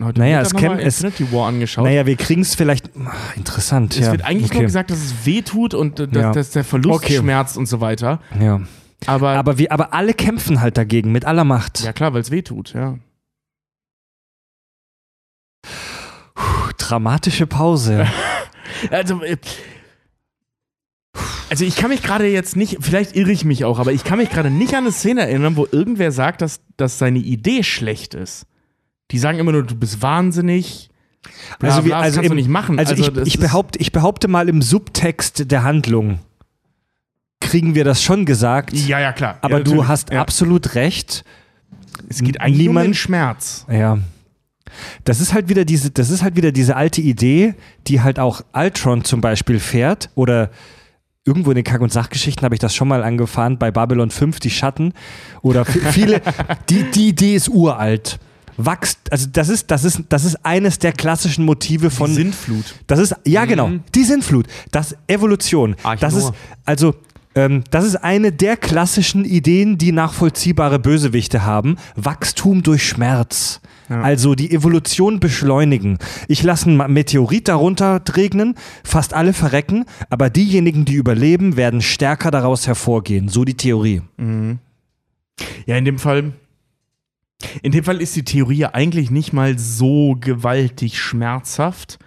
heute Naja, es es- Infinity War angeschaut. Naja, wir kriegen es vielleicht. Ah, Interessant. es ja. wird eigentlich okay. nur gesagt, dass es weh tut und äh, dass, Ja. dass der Verlust Okay. schmerzt und so weiter. Ja. Aber, Aber, wir, aber alle kämpfen halt dagegen, mit aller Macht. ja klar, weil es weh tut, ja. Puh, dramatische Pause. Also, äh, also ich kann mich gerade jetzt nicht, vielleicht irre ich mich auch, aber ich kann mich gerade nicht an eine Szene erinnern, wo irgendwer sagt, dass, dass seine Idee schlecht ist. Die sagen immer nur, du bist wahnsinnig. Bla, Also, wir, bla, also, kannst du im, nicht machen. also, ich, das ich, ist- behaupte, ich behaupte mal, im Subtext der Handlung kriegen wir das schon gesagt. Ja, ja, klar. aber ja, du hast ja. absolut recht. Es geht eigentlich um niemand- den Schmerz. Ja. Das ist halt wieder diese, das ist halt wieder diese alte Idee, die halt auch Ultron zum Beispiel fährt oder irgendwo in den Kack- und Sachgeschichten habe ich das schon mal angefahren, bei Babylon 5, die Schatten oder viele, die, die Idee ist uralt. Wächst, also das ist, das ist, das ist eines der klassischen Motive von, Die Sintflut. das ist, ja Mhm. genau, die Sintflut, das Evolution. Arch Das ist, also, ähm, das ist eine der klassischen Ideen, die nachvollziehbare Bösewichte haben. Wachstum durch Schmerz. Ja. Also die Evolution beschleunigen. Ich lasse einen Meteorit darunter regnen, fast alle verrecken, aber diejenigen, die überleben, werden stärker daraus hervorgehen. So die Theorie. Ja, in dem Fall. In dem Fall ist die Theorie ja eigentlich nicht mal so gewaltig schmerzhaft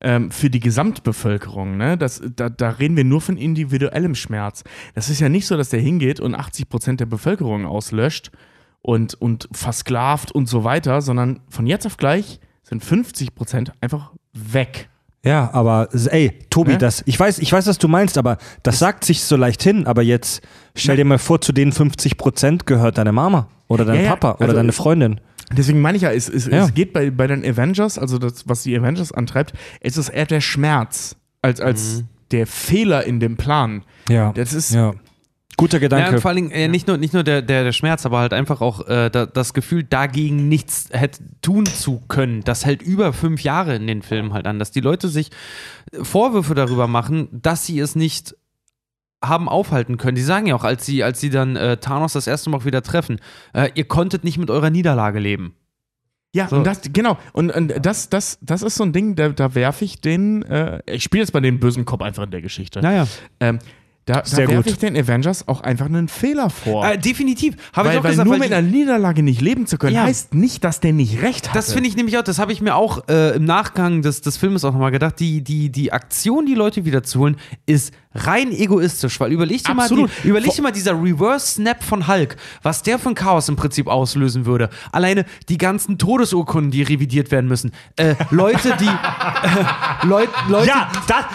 ähm, für die Gesamtbevölkerung. Ne? Das, da, da reden wir nur von individuellem Schmerz. Das ist ja nicht so, dass der hingeht und 80 Prozent der Bevölkerung auslöscht und, und versklavt und so weiter, sondern von jetzt auf gleich sind 50 Prozent einfach weg. Ja, aber ey, Tobi, Ne? das, ich weiß, ich weiß, was du meinst, aber das sagt sich so leicht hin, aber jetzt stell dir mal vor, zu den 50 Prozent gehört deine Mama oder dein Ja, ja, Papa oder also- deine Freundin. Deswegen meine ich ja, es, es, Ja. es geht bei, bei den Avengers, also das, was die Avengers antreibt, es ist eher der Schmerz als, als der Fehler in dem Plan. Ja. Das ist, ja. Guter Ja, Gedanke. und vor allen Dingen äh, nicht nur, nicht nur der, der, der Schmerz, aber halt einfach auch äh, da, das Gefühl, dagegen nichts hätte tun zu können. Das hält über fünf Jahre in den Filmen halt an, dass die Leute sich Vorwürfe darüber machen, dass sie es nicht haben aufhalten können. Die sagen ja auch, als sie, als sie dann äh, Thanos das erste Mal wieder treffen, äh, ihr konntet nicht mit eurer Niederlage leben. Ja, So. und das, genau. Und, und das, das, das ist so ein Ding, da, da werfe ich den, äh, ich spiele jetzt mal den bösen Kopf einfach in der Geschichte. Naja. Ähm, Da, Sehr da werfe ich den Avengers auch einfach einen Fehler vor. Äh, definitiv. Habe ich weil auch weil gesagt, nur weil mit einer Niederlage nicht leben zu können, Ja. heißt nicht, dass der nicht recht hat. Das finde ich nämlich auch, das habe ich mir auch äh, im Nachgang des, des Filmes auch nochmal gedacht. Die, die, die Aktion, die Leute wiederzuholen, ist rein egoistisch, weil überleg dir, mal, die, überleg dir mal dieser Reverse-Snap von Hulk, was der ein Chaos im Prinzip auslösen würde. Alleine die ganzen Todesurkunden, die revidiert werden müssen. Äh, Leute, die. Äh, Leut, Leute, Ja, da,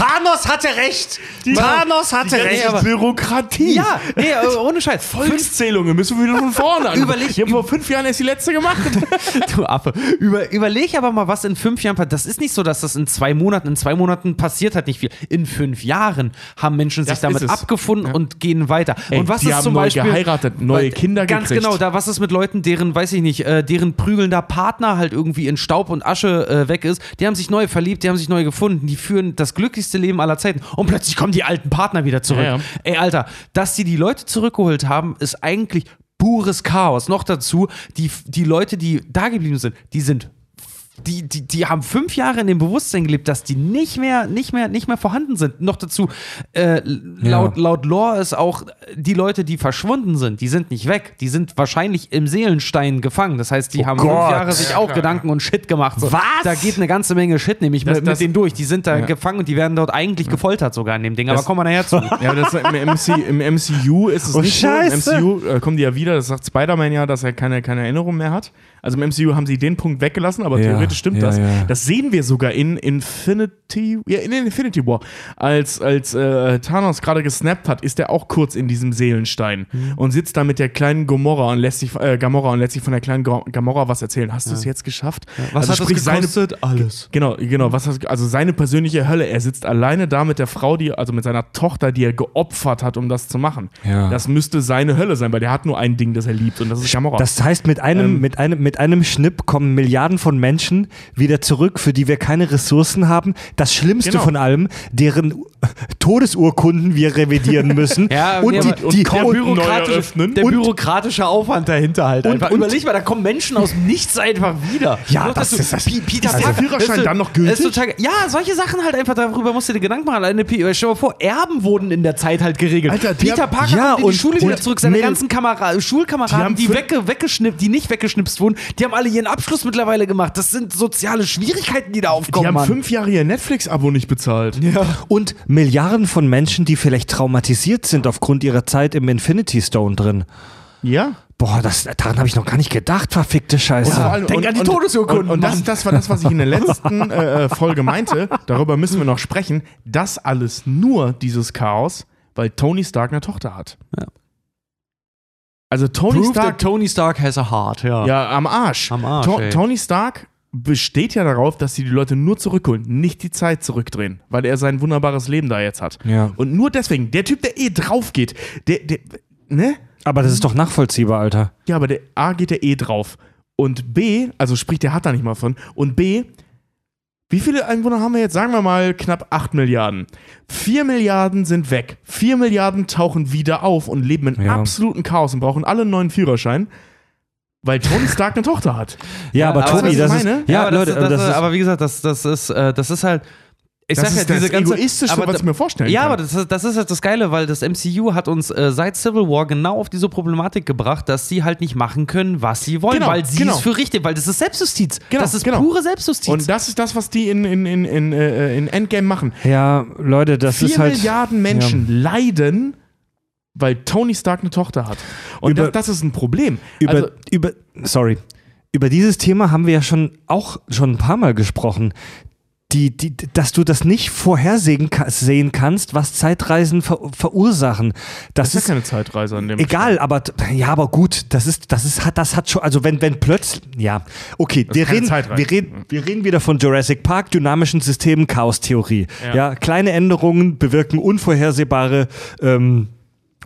Thanos hatte recht. Thanos hatte Die recht. ganze Bürokratie. Ja, nee, äh, ohne Scheiß. Volkszählungen müssen wir wieder von vorne an. Überleg- Die haben vor fünf Jahren erst die letzte gemacht. Du Affe. Über, überleg aber mal, was in fünf Jahren passiert. Das ist nicht so, dass das in zwei Monaten, in zwei Monaten passiert halt nicht viel. In fünf Jahren haben Menschen sich Das damit abgefunden und gehen weiter. Ey, und was die ist haben zum neu Beispiel. geheiratet, neue Kinder Ganz gekriegt. genau, da was ist mit Leuten, deren, weiß ich nicht, äh, deren prügelnder Partner halt irgendwie in Staub und Asche äh, weg ist. Die haben sich neu verliebt, die haben sich neu gefunden, die führen das glücklichste Leben aller Zeiten. Und plötzlich kommen die alten Partner wieder zurück. Ja, ja. Ey, Alter, dass die die Leute zurückgeholt haben, ist eigentlich pures Chaos. Noch dazu, die, die Leute, die da geblieben sind, die sind. Die, die, die haben fünf Jahre in dem Bewusstsein gelebt, dass die nicht mehr, nicht mehr, nicht mehr vorhanden sind. Noch dazu, äh, laut, laut Lore ist auch, die Leute, die verschwunden sind, die sind nicht weg. Die sind wahrscheinlich im Seelenstein gefangen. Das heißt, die haben fünf Gott. Jahre sich auch Gedanken und Shit gemacht. So. Was? Da geht eine ganze Menge Shit nämlich mit, das- mit denen durch. Die sind da gefangen und die werden dort eigentlich gefoltert sogar in dem Ding. Aber Das- kommen wir nachher zu. Ja, das, im, MC, im MCU ist es Oh, nicht Scheiße. so. Im MCU äh, kommen die ja wieder, das sagt Spider-Man ja, dass er keine, keine Erinnerung mehr hat. Also im MCU haben sie den Punkt weggelassen, aber Ja, theoretisch stimmt das. Das sehen wir sogar in Infinity, ja, in Infinity War. Als, als äh, Thanos gerade gesnappt hat, ist er auch kurz in diesem Seelenstein Mhm. und sitzt da mit der kleinen Gomorra und lässt sich, äh, Gamora und lässt sich von der kleinen Gamora was erzählen. Hast du es jetzt geschafft? Was also hat sprich, das gekostet? Alles. Genau, genau. Was hast, also seine persönliche Hölle. Er sitzt alleine da mit der Frau, die, also mit seiner Tochter, die er geopfert hat, um das zu machen. Ja. Das müsste seine Hölle sein, weil der hat nur ein Ding, das er liebt, und das ist Gamora. Das heißt, mit einem, Ähm. mit, einem, mit einem Schnipp kommen Milliarden von Menschen wieder zurück, für die wir keine Ressourcen haben. Das Schlimmste Genau. von allem, deren Todesurkunden wir revidieren müssen. Ja, und nee, die, aber- die, der und, bürokratische, der Und- bürokratische Aufwand dahinter halt Und- einfach. und- Überleg mal, da kommen Menschen aus dem Nichts einfach wieder. Ja, Noch das ist das- Peter der Parker- Führerschein ist- dann noch gültig? total, ja, solche Sachen halt einfach, darüber musst du dir Gedanken machen. Alleine, Pi- stell dir mal vor, Erben wurden in der Zeit halt geregelt. Alter, die Peter Parker Ja, kommt in die und- Schule wieder und zurück, seine Mil- ganzen Kamera Die Schulkameraden, die, fün- wegge weggeschnippt, die nicht weggeschnipst wurden, die haben alle ihren Abschluss mittlerweile gemacht. Das sind soziale Schwierigkeiten, die da die aufkommen, haben Mann. fünf Jahre ihr Netflix-Abo nicht bezahlt. und Milliarden von Menschen, die vielleicht traumatisiert sind aufgrund ihrer Zeit im Infinity Stone drin. Ja? Boah, das, daran habe ich noch gar nicht gedacht, verfickte Scheiße. Vor allem- Denk an die Todesurkunden, Und, und das, das war das, was ich in der letzten äh, äh, Folge meinte. Darüber müssen wir noch sprechen. Das alles nur dieses Chaos, weil Tony Stark eine Tochter hat. Ja. Also Tony Proof Stark that Tony Stark has a heart, ja. Ja, am Arsch. Am Arsch, To ey. Tony Stark besteht ja darauf, dass sie die Leute nur zurückholen, nicht die Zeit zurückdrehen, weil er sein wunderbares Leben da jetzt hat. Ja. Und nur deswegen, der Typ, der eh drauf geht, der, der, ne? Aber das ist doch nachvollziehbar, Alter. Ja, aber der A geht der eh drauf. Und B, also sprich, der hat da nicht mal von. Und B, wie viele Einwohner haben wir jetzt? Sagen wir mal knapp 8 Milliarden. 4 Milliarden sind weg. 4 Milliarden tauchen wieder auf und leben in Ja. absoluten Chaos und brauchen alle einen neuen Führerschein, weil Tony Stark eine Tochter hat. Ja, aber was ich das meine? ist. Ja, aber das, Leute, das, das, ist. aber wie gesagt, das, das, ist, äh, das ist halt. Ich Das sag ja, ist das diese ganze, Egoistischste, aber, was ich mir vorstellen Ja, kann. aber das, ist- das ist halt das Geile, weil das MCU hat uns äh, seit Civil War genau auf diese Problematik gebracht, dass sie halt nicht machen können, was sie wollen, Genau, weil sie genau. es für richtig, weil das ist Selbstjustiz. Genau, das ist genau. pure Selbstjustiz. Und das ist das, was die in, in, in, in, äh, in Endgame machen. ja, Leute, das Vier ist halt. Milliarden Menschen leiden, weil Tony Stark eine Tochter hat. Und Über- das, das ist ein Problem. über, also, über, sorry. Über dieses Thema haben wir ja schon auch schon ein paar Mal gesprochen. Die, die, dass du das nicht vorhersehen sehen kannst, was Zeitreisen ver verursachen. Das, das ist ja keine Zeitreise an dem egal, aber ja, aber gut, das ist, das ist, hat, das hat schon, also wenn, wenn plötzlich, ja, okay, wir reden, wir reden, wir reden wieder von Jurassic Park, dynamischen Systemen, Chaostheorie. Ja. Ja. kleine Änderungen bewirken unvorhersehbare ähm,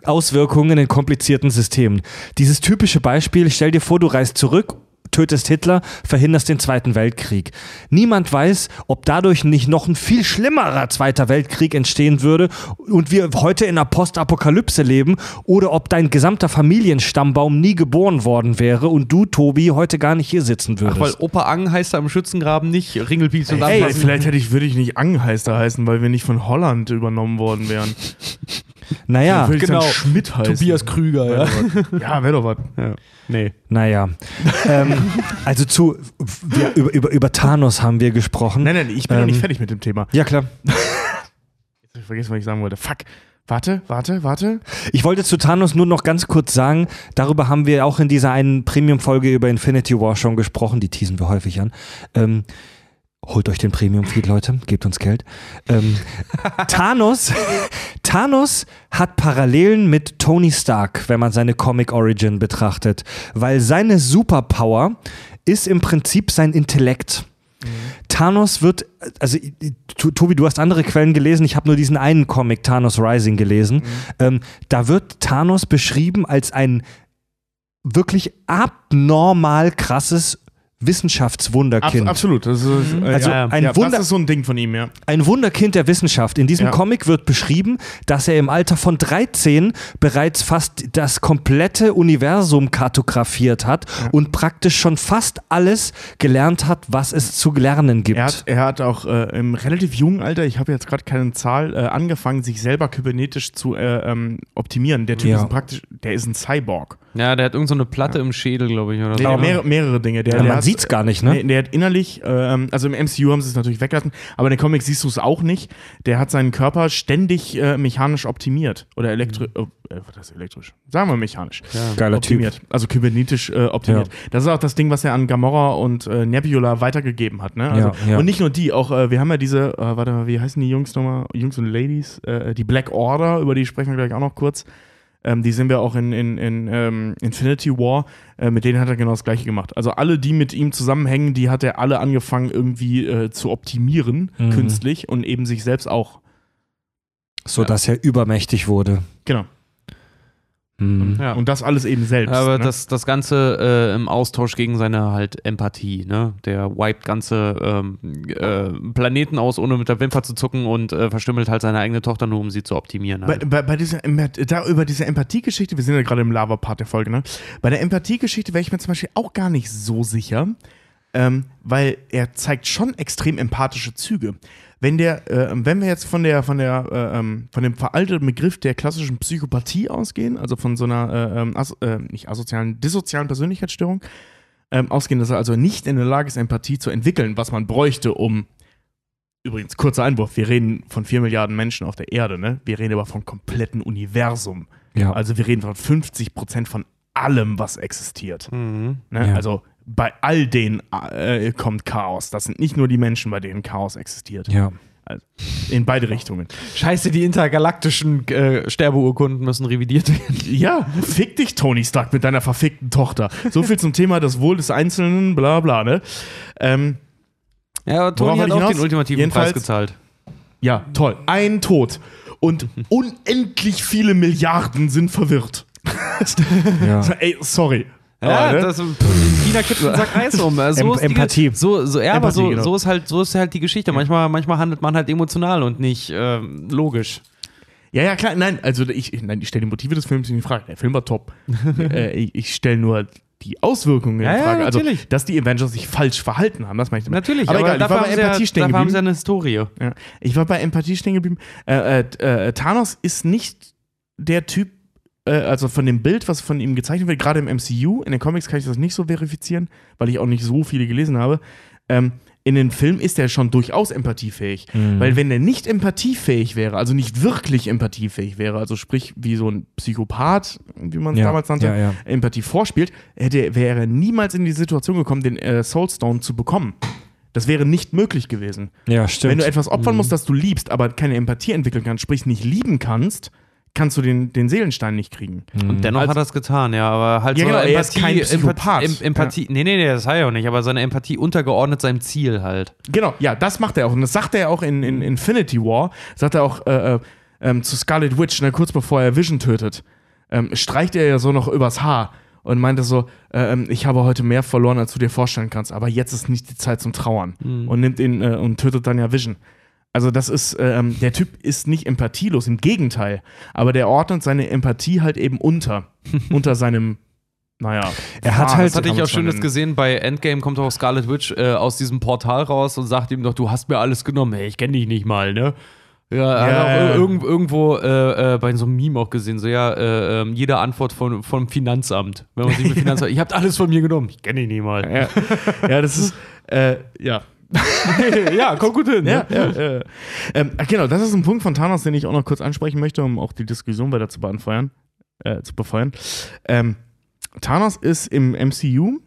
Auswirkungen in komplizierten Systemen. Dieses typische Beispiel, stell dir vor, du reist zurück, tötest Hitler, verhinderst den Zweiten Weltkrieg. Niemand weiß, ob dadurch nicht noch ein viel schlimmerer Zweiter Weltkrieg entstehen würde und wir heute in einer Postapokalypse leben oder ob dein gesamter Familienstammbaum nie geboren worden wäre und du, Tobi, heute gar nicht hier sitzen würdest. Weil Opa Ang heißt da im Schützengraben nicht Ringelpiez und Ey, Anpassen. vielleicht hätte ich, würde ich nicht Angheister heißen, weil wir nicht von Holland übernommen worden wären. Naja, ich genau. Schmidt heißt. Tobias Krüger, ja. Ja, wäre doch was. Nee. naja. ähm, also zu, wir, über, über, über Thanos haben wir gesprochen. Nein, nein, ich bin noch Ähm, nicht fertig mit dem Thema. Ja, klar. Jetzt hab ich vergessen, was ich sagen wollte. Fuck. Warte, warte, warte. Ich wollte zu Thanos nur noch ganz kurz sagen, darüber haben wir auch in dieser einen Premium-Folge über Infinity War schon gesprochen, die teasen wir häufig an. Ähm, holt euch den Premium-Feed, Leute, gebt uns Geld. Ähm, Thanos, Thanos hat Parallelen mit Tony Stark, wenn man seine Comic-Origin betrachtet, weil seine Superpower ist im Prinzip sein Intellekt. Thanos wird, also Tobi, du hast andere Quellen gelesen, ich habe nur diesen einen Comic, Thanos Rising, gelesen. Ähm, da wird Thanos beschrieben als ein wirklich abnormal krasses Abs Wissenschaftswunderkind. absolut. Das ist, äh, Also ja, ein ja, Wunder- Das ist so ein Ding von ihm, ja. Ein Wunderkind der Wissenschaft. In diesem. Comic wird beschrieben, dass er im Alter von 13 bereits fast das komplette Universum kartografiert hat und praktisch schon fast alles gelernt hat, was es zu lernen gibt. Er hat, er hat auch äh, im relativ jungen Alter, ich habe jetzt gerade keine Zahl, äh, angefangen, sich selber kybernetisch zu äh, ähm, optimieren. Der Typ ist praktisch, der ist ein Cyborg. Ja, der hat irgend so eine Platte im Schädel, glaube ich, oder Nee, so. mehrere, mehrere Dinge. Der, Ja, der man hat- sieht's gar nicht, ne? Nee, der hat innerlich, ähm, also im MCU haben sie es natürlich weggelassen, aber in den Comics siehst du es auch nicht. Der hat seinen Körper ständig äh, mechanisch optimiert. Oder elektrisch, oh, äh, was ist elektrisch? Sagen wir mechanisch. Geiler Typ. optimiert. Also kybernetisch äh, optimiert. Das ist auch das Ding, was er an Gamora und äh, Nebula weitergegeben hat. Ne? Also, Ja, ja. Und nicht nur die, auch äh, wir haben ja diese, äh, warte mal, wie heißen die Jungs nochmal? Jungs und Ladies, äh, die Black Order, über die sprechen wir gleich auch noch kurz. Ähm, die sehen wir auch in, in, in ähm, Infinity War. Äh, mit denen hat er genau das gleiche gemacht. Also alle, die mit ihm zusammenhängen, die hat er alle angefangen irgendwie äh, zu optimieren, Mhm. künstlich und eben sich selbst auch. So Ja. dass er übermächtig wurde. Genau. Mhm. Ja. Und das alles eben selbst. Aber ne? das, das Ganze äh, im Austausch gegen seine halt Empathie, ne? Der wiped ganze ähm, äh, Planeten aus, ohne mit der Wimper zu zucken und äh, verstümmelt halt seine eigene Tochter nur, um sie zu optimieren. Bei, Halt. bei, bei dieser, Empath- da, über diese Empathiegeschichte, wir sind ja gerade im Lava-Part der Folge, ne? Bei der Empathiegeschichte wäre ich mir zum Beispiel auch gar nicht so sicher, ähm, weil er zeigt schon extrem empathische Züge. Wenn der, äh, wenn wir jetzt von der, von der, äh, ähm, von dem veralteten Begriff der klassischen Psychopathie ausgehen, also von so einer, äh, ähm, as, äh, nicht asozialen, dissozialen Persönlichkeitsstörung, ähm, ausgehen, dass er also nicht in der Lage ist, Empathie zu entwickeln, was man bräuchte, um Übrigens, kurzer Einwurf, wir reden von 4 Milliarden Menschen auf der Erde, ne? Wir reden aber vom kompletten Universum. Ja. Also wir reden von 50 Prozent von allem, was existiert. Mhm. Ne? Ja. Also bei all denen äh, kommt Chaos. Das sind nicht nur die Menschen, bei denen Chaos existiert. ja. In beide Richtungen. Scheiße, die intergalaktischen äh, Sterbeurkunden müssen revidiert werden. Ja, fick dich, Tony Stark, mit deiner verfickten Tochter. So viel zum Thema das Wohl des Einzelnen, bla bla, ne? Ähm, Ja, aber Tony hat auch hinaus? den ultimativen Jedenfalls- Preis gezahlt. ja, toll. Ein Tod. Und unendlich viele Milliarden sind verwirrt. ja. Ey, sorry. Ja, Aber, ne? das, China kippt einen Sack Reis um. Also So Em- ist die, Empathie. So, so, ja, aber Empathie, so, genau. so, ist halt, so ist halt die Geschichte. Manchmal, manchmal handelt man halt emotional und nicht ähm, logisch. Ja, ja, klar, nein, also ich, nein, ich stelle die Motive des Films nicht in Frage. Der Film war top. äh, ich ich stelle nur die Auswirkungen Ja, in ja, Frage. also, natürlich. dass die Avengers sich falsch verhalten haben, das meine ich damit. Natürlich, aber, aber, egal, ich war bei haben sie ja, Empathie stehen dafür haben sie ja geblieben. eine Historie. Ja. Ich war bei Empathie stehen geblieben. Äh, äh, äh, Thanos ist nicht der Typ, also von dem Bild, was von ihm gezeichnet wird, gerade im MCU, in den Comics kann ich das nicht so verifizieren, weil ich auch nicht so viele gelesen habe. Ähm, in den Filmen ist er schon durchaus empathiefähig. Mhm. Weil wenn er nicht empathiefähig wäre, also nicht wirklich empathiefähig wäre, also sprich wie so ein Psychopath, wie man es Ja, damals nannte, ja, ja. Empathie vorspielt, hätte, wäre er niemals in die Situation gekommen, den äh, Soulstone zu bekommen. Das wäre nicht möglich gewesen. ja, stimmt. Wenn du etwas opfern musst, das du liebst, aber keine Empathie entwickeln kannst, sprich nicht lieben kannst, kannst du den, den Seelenstein nicht kriegen. Und dennoch Also- hat er es getan, ja. Aber halt Ja, so genau, er ist Empathie, kein Psychopath. Empathie, Em- Empathie nee, nee, nee, das hat er auch nicht. Aber seine Empathie untergeordnet seinem Ziel halt. Genau, ja, das macht er auch. Und das sagt er ja auch in, in Infinity War. Sagt er auch äh, äh, ähm, zu Scarlet Witch, ne, kurz bevor er Vision tötet. Ähm, streicht er ja so noch übers Haar und meinte so: äh, ähm, Ich habe heute mehr verloren, als du dir vorstellen kannst, aber jetzt ist nicht die Zeit zum Trauern. Und nimmt ihn äh, und tötet dann ja Vision. Also, das ist, ähm, der Typ ist nicht empathielos, im Gegenteil. Aber der ordnet seine Empathie halt eben unter. unter seinem, naja. Er hat Pfad, halt- Das hatte ich auch Schönes gesehen. Bei Endgame kommt auch Scarlet Witch äh, aus diesem Portal raus und sagt ihm doch, du hast mir alles genommen. Hey, ich kenne dich nicht mal, ne? Ja, Ja, hat auch ja. Irgend, irgendwo äh, äh, bei so einem Meme auch gesehen, so ja, äh, ähm, jede Antwort von, vom Finanzamt. Wenn man sich mit Finanzamt, ich habt alles von mir genommen. Ich kenne ihn nie mal. Ja, ja das ist, äh, ja. ja, kommt gut hin. Ja, ja, ja. Ähm, ach, genau, das ist ein Punkt von Thanos, den ich auch noch kurz ansprechen möchte, um auch die Diskussion weiter zu beanfeuern, äh, zu befeuern. Ähm, Thanos ist im MCU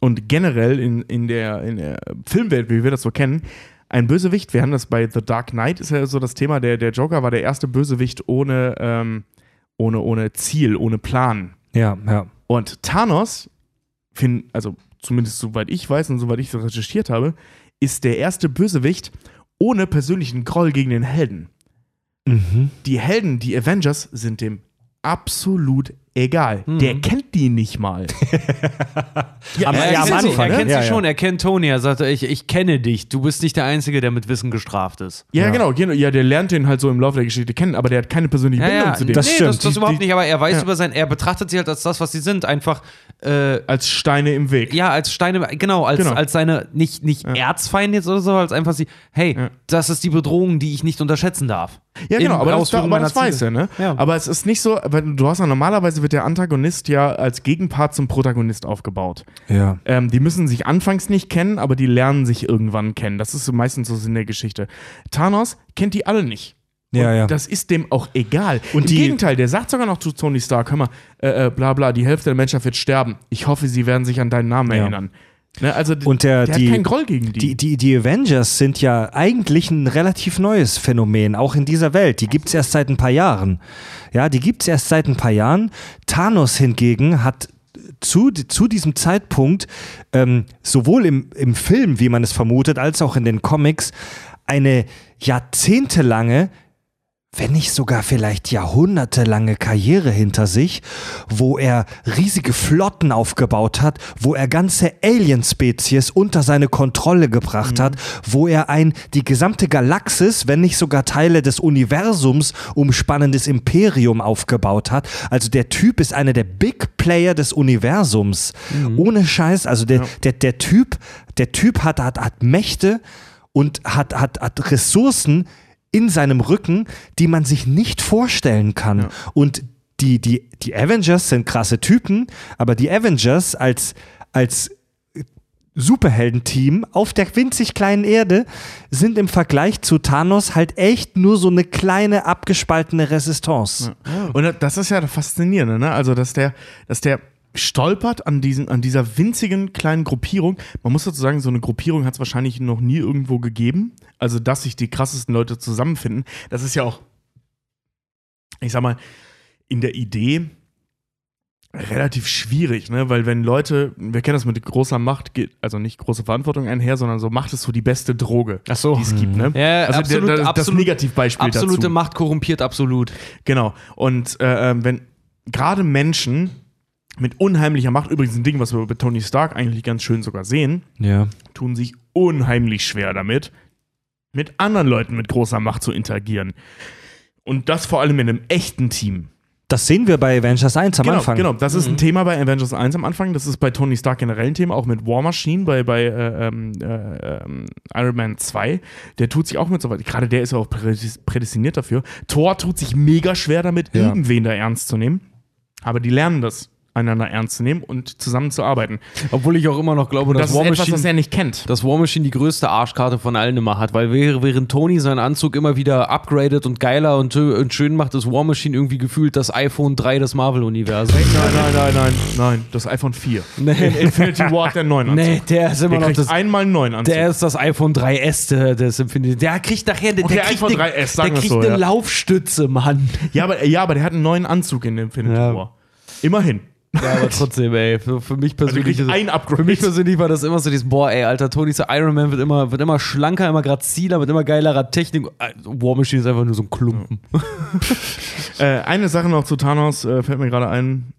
und generell in, in, der, in der Filmwelt, wie wir das so kennen, ein Bösewicht. Wir haben das bei The Dark Knight, ist ja so das Thema. Der, der Joker war der erste Bösewicht ohne, ähm, ohne, ohne Ziel, ohne Plan. Ja, ja. Und Thanos, find, also zumindest soweit ich weiß und soweit ich das recherchiert habe, ist der erste Bösewicht ohne persönlichen Groll gegen den Helden. Mhm. Die Helden, die Avengers, sind dem absolut egal. Mhm. Der kennt die nicht mal. Am- Er, ja, am kennt sie, Anfang, er kennt ne? Ja, sie ja. schon, er kennt Tony, er sagt, ich, ich kenne dich, du bist nicht der Einzige, der mit Wissen gestraft ist. Ja, Ja. genau, genau. Ja, der lernt den halt so im Laufe der Geschichte kennen, aber der hat keine persönliche Bindung zu dem. das nee, stimmt. Das, das Die- überhaupt die- nicht, aber er weiß Ja. über sein, er betrachtet sie halt als das, was sie sind, einfach äh, als Steine im Weg. ja, als Steine, genau, als, Genau. als seine, nicht, nicht Erzfeind jetzt oder so, als einfach sie, hey, Ja. das ist die Bedrohung, die ich nicht unterschätzen darf. Ja, genau, aber das, aber das weiß er, ne? Ja. Aber es ist nicht so, weil du hast ja normalerweise wird der Antagonist ja als Gegenpart zum Protagonist aufgebaut. Ja. Ähm, die müssen sich anfangs nicht kennen, aber die lernen sich irgendwann kennen. Das ist so meistens so in der Geschichte. Thanos kennt die alle nicht. Ja, und ja. Das ist dem auch egal. Und Im die- Gegenteil, der sagt sogar noch zu Tony Stark, hör mal, äh, äh, bla bla, die Hälfte der Menschheit wird sterben. Ich hoffe, sie werden sich an deinen Namen Ja. erinnern. Ne, also Und der- der die- hat keinen Groll gegen die. Die, die, die Avengers sind ja eigentlich ein relativ neues Phänomen, auch in dieser Welt. Die gibt es erst seit ein paar Jahren. Ja, die gibt es erst seit ein paar Jahren. Thanos hingegen hat zu, zu diesem Zeitpunkt ähm, sowohl im, im Film, wie man es vermutet, als auch in den Comics eine jahrzehntelange wenn nicht sogar vielleicht jahrhundertelange Karriere hinter sich, wo er riesige Flotten aufgebaut hat, wo er ganze Alien-Spezies unter seine Kontrolle gebracht hat, wo er ein die gesamte Galaxis, wenn nicht sogar Teile des Universums umspannendes Imperium aufgebaut hat. Also der Typ ist einer der Big Player des Universums. Ohne Scheiß, also der, der, der Typ, der Typ hat, hat, hat Mächte und hat, hat, hat Ressourcen, in seinem Rücken, die man sich nicht vorstellen kann. Und die, die, die Avengers sind krasse Typen, aber die Avengers als, als Superheldenteam auf der winzig kleinen Erde sind im Vergleich zu Thanos halt echt nur so eine kleine abgespaltene Resistance. Und das ist ja das Faszinierende, ne? Also, dass der, dass der stolpert an, diesen, an dieser winzigen kleinen Gruppierung. Man muss dazu sagen, so eine Gruppierung hat es wahrscheinlich noch nie irgendwo gegeben. Also, dass sich die krassesten Leute zusammenfinden. Das ist ja auch, ich sag mal, in der Idee relativ schwierig, ne? Weil wenn Leute, wir kennen das mit großer Macht, geht also nicht große Verantwortung einher, sondern so Macht ist so die beste Droge, Ach so. die es gibt, ne? Ja, also absolut, der, das, das absolut- Negativbeispiel Absolute dazu. Macht korrumpiert absolut. Genau. Und äh, ähm, wenn gerade Menschen mit unheimlicher Macht, übrigens ein Ding, was wir bei Tony Stark eigentlich ganz schön sogar sehen, Ja. tun sich unheimlich schwer damit, mit anderen Leuten mit großer Macht zu interagieren. Und das vor allem in einem echten Team. Das sehen wir bei Avengers 1 am genau, Anfang. genau, das ist ein Thema bei Avengers 1 am Anfang. Das ist bei Tony Stark generell ein Thema, auch mit War Machine bei, bei äh, ähm, äh, ähm, Iron Man 2. Der tut sich auch mit so weit. Gerade der ist ja auch prädestiniert dafür. Thor tut sich mega schwer damit, Ja. irgendwen da ernst zu nehmen. Aber die lernen das, einander ernst zu nehmen und zusammenzuarbeiten. Obwohl ich auch immer noch glaube, Das dass ist War etwas, Machine, was er nicht kennt. dass War Machine die größte Arschkarte von allen immer hat, weil während Tony seinen Anzug immer wieder upgradet und geiler und, und schön macht, ist War Machine irgendwie gefühlt das iPhone 3 des Marvel-Universums. Nein, nein, nein, nein, nein. Das iPhone 4. In Infinity War hat der einen neuen Anzug. Nee, der ist immer Der noch das. einmal einen neuen Anzug. Der ist das iPhone 3S der- des Infinity. Der kriegt nachher der, Okay, der kriegt iPhone eine, 3S, sagen der kriegt so, eine ja. Laufstütze, Mann. ja, aber, ja, aber der hat einen neuen Anzug in Infinity Ja. War. Immerhin. Ja, aber trotzdem, ey, für, für mich Also persönlich. ist- ein Upgrade. Für mich persönlich war das immer so dieses, boah, ey, alter Tony, so Iron Man wird immer, wird immer schlanker, immer graziler, wird immer geilerer Technik. Äh, War Machine ist einfach nur so ein Klumpen. Äh, eine Sache noch zu Thanos äh, fällt mir gerade ein,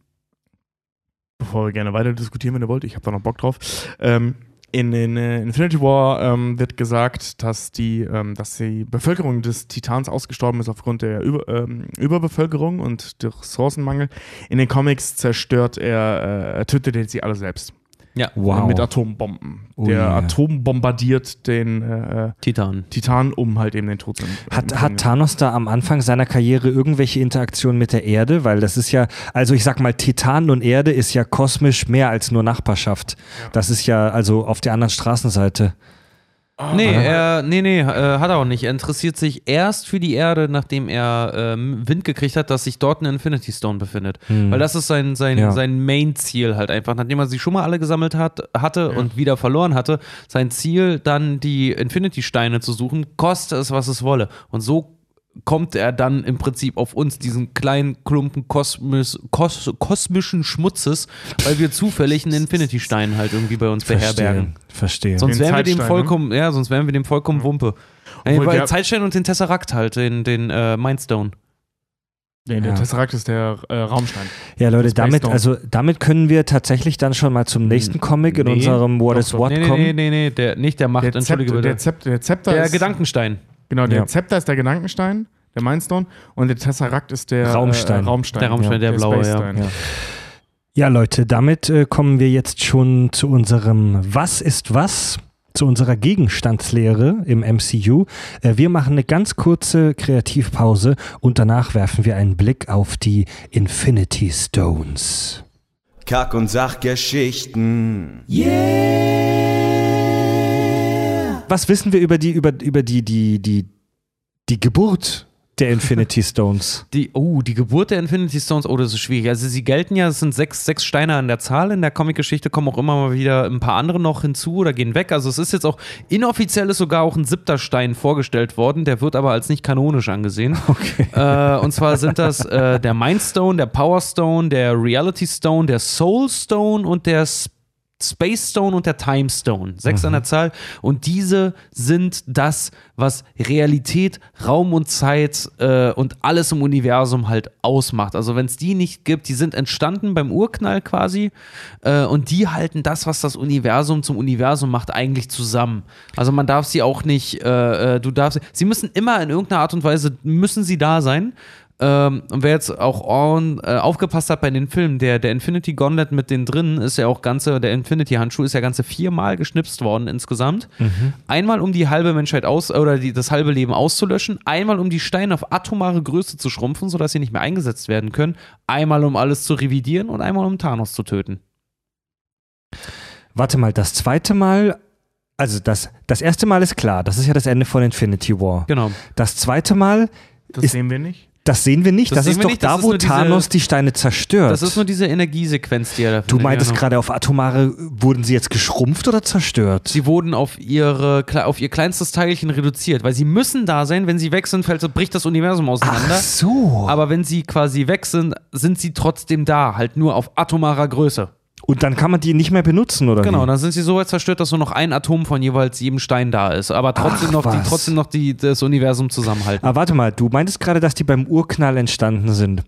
bevor wir gerne weiter diskutieren, wenn ihr wollt. Ich habe da noch Bock drauf. Ähm, in, in äh, Infinity War ähm, wird gesagt, dass die, ähm, dass die Bevölkerung des Titans ausgestorben ist aufgrund der Über, ähm, Überbevölkerung und des Ressourcenmangel. In den Comics zerstört er, äh, tötet er sie alle selbst. Ja. Wow. mit Atombomben. Oh der yeah. Atom bombardiert den äh, Titan. Titan, um halt eben den Tod zu Hat, hat Thanos da am Anfang seiner Karriere irgendwelche Interaktionen mit der Erde? Weil das ist ja, also ich sag mal, Titan und Erde ist ja kosmisch mehr als nur Nachbarschaft. Das ist ja also auf der anderen Straßenseite. Nee, er, nee, nee, äh, hat er auch nicht. Er interessiert sich erst für die Erde, nachdem er ähm, Wind gekriegt hat, dass sich dort ein Infinity Stone befindet. Weil das ist sein, sein, Ja. sein Main-Ziel halt einfach. Nachdem er sie schon mal alle gesammelt hat, hatte und wieder verloren hatte, sein Ziel dann die Infinity-Steine zu suchen, koste es, was es wolle. Und so kommt er dann im Prinzip auf uns, diesen kleinen Klumpen kosmisch, kos, kosmischen Schmutzes, weil wir zufällig einen Infinity-Stein halt irgendwie bei uns beherbergen. Verstehe. Sonst Den wären wir dem Zeitstein, vollkommen, ja, sonst wären wir dem vollkommen Wumpe. Ey, Obwohl weil der- Zeitstein und den Tesseract halt, den, den äh, Mindstone. Nee, der Ja. Tesseract ist der äh, Raumstein. Ja, Leute, damit, also, damit können wir tatsächlich dann schon mal zum nächsten Comic in nee, unserem What doch, is. What Nee, nee, kommen. nee, nee, nee, der, nicht der Macht, Der, entschuldige Zepter, bitte. der, Zepter, der Zepter Der ist, Gedankenstein. Genau, der Ja. Zepter ist der Gedankenstein, der Mindstone, und der Tesseract ist der Raumstein. Äh, Raumstein. Der Raumstein, der blaue, ja. Ja. Ja, Leute, damit äh, kommen wir jetzt schon zu unserem Was ist was? Zu unserer Gegenstandslehre im MCU. Äh, wir machen eine ganz kurze Kreativpause und danach werfen wir einen Blick auf die Infinity Stones. Kack- und Sachgeschichten. Was wissen wir über die, über, über die, die, die, die Geburt der Infinity Stones? Die, oh, die Geburt der Infinity Stones, oh, das ist schwierig. Also sie gelten ja, es sind sechs, sechs Steine an der Zahl. In der Comicgeschichte kommen auch immer mal wieder ein paar andere noch hinzu oder gehen weg. Also es ist jetzt auch, inoffiziell ist sogar auch ein siebter Stein vorgestellt worden, der wird aber als nicht kanonisch angesehen. Okay. Äh, und zwar sind das äh, der Mind Stone, der Power Stone, der Reality Stone, der Soul Stone und der S- Space Stone und der Time Stone. Sechs an der Zahl. Und diese sind das, was Realität, Raum und Zeit äh, und alles im Universum halt ausmacht. Also wenn es die nicht gibt, die sind entstanden beim Urknall quasi äh, und die halten das, was das Universum zum Universum macht, eigentlich zusammen. Also man darf sie auch nicht, äh, äh, du darfst, sie müssen immer in irgendeiner Art und Weise, müssen sie da sein. Ähm, und wer jetzt auch on, äh, aufgepasst hat bei den Filmen, der, der Infinity Gauntlet mit den drinnen ist ja auch ganze, der Infinity Handschuh ist ja ganze viermal geschnipst worden insgesamt. Einmal um die halbe Menschheit aus oder die, das halbe Leben auszulöschen, einmal um die Steine auf atomare Größe zu schrumpfen, sodass sie nicht mehr eingesetzt werden können, einmal um alles zu revidieren und einmal um Thanos zu töten. Warte mal, das zweite Mal, also das, das erste Mal ist klar, das ist ja das Ende von Infinity War. Genau. Das zweite Mal, Das Ist- sehen wir nicht. Das sehen wir nicht, Das das, ist doch nicht, da, wo nur diese- Thanos die Steine zerstört. Das ist nur diese Energiesequenz, die er da du meintest genau. gerade auf atomare, wurden sie jetzt geschrumpft oder zerstört? Sie wurden auf, ihre, auf ihr kleinstes Teilchen reduziert, weil sie müssen da sein. Wenn sie weg sind, fällt, bricht das Universum auseinander. Ach so. Aber wenn sie quasi weg sind, sind sie trotzdem da, halt nur auf atomarer Größe. Und dann kann man die nicht mehr benutzen, oder Genau, wie? dann sind sie so weit zerstört, dass nur noch ein Atom von jeweils jedem Stein da ist. Aber trotzdem Ach, noch, die, trotzdem noch die, das Universum zusammenhalten. Ah, warte mal, du meintest gerade, dass die beim Urknall entstanden sind.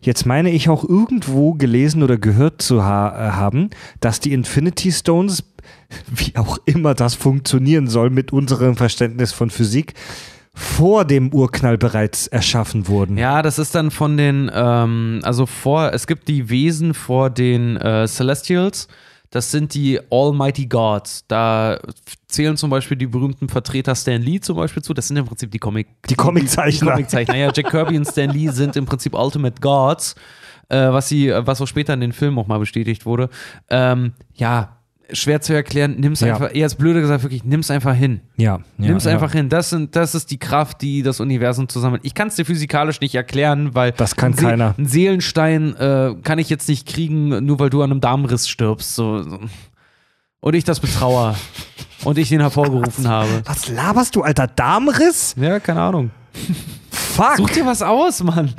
Jetzt meine ich auch irgendwo gelesen oder gehört zu ha äh, haben, dass die Infinity Stones, wie auch immer das funktionieren soll mit unserem Verständnis von Physik, vor dem Urknall bereits erschaffen wurden. Ja, das ist dann von den, ähm, also vor, es gibt die Wesen vor den äh, Celestials. Das sind die Almighty Gods. Da zählen zum Beispiel die berühmten Vertreter Stan Lee zum Beispiel zu. Das sind im Prinzip die Comic Die Comiczeichner. Die Comiczeichner. Ja, Jack Kirby und Stan Lee sind im Prinzip Ultimate Gods, äh, was sie, was auch später in den Filmen auch mal bestätigt wurde. Ähm, ja, schwer zu erklären. Nimm's Ja. einfach, jetzt blöde gesagt, wirklich, nimm's einfach hin. Ja, ja, Nimm's ja. einfach hin. Das, sind, das ist die Kraft, die das Universum zusammen. Ich kann es dir physikalisch nicht erklären, weil. Das kann ein keiner. Ein Seelenstein äh, kann ich jetzt nicht kriegen, nur weil du an einem Darmriss stirbst. So. Und ich das betrauere. und ich den hervorgerufen habe. Was laberst du, alter Darmriss? Ja, keine Ahnung. Fuck! Such dir was aus, Mann.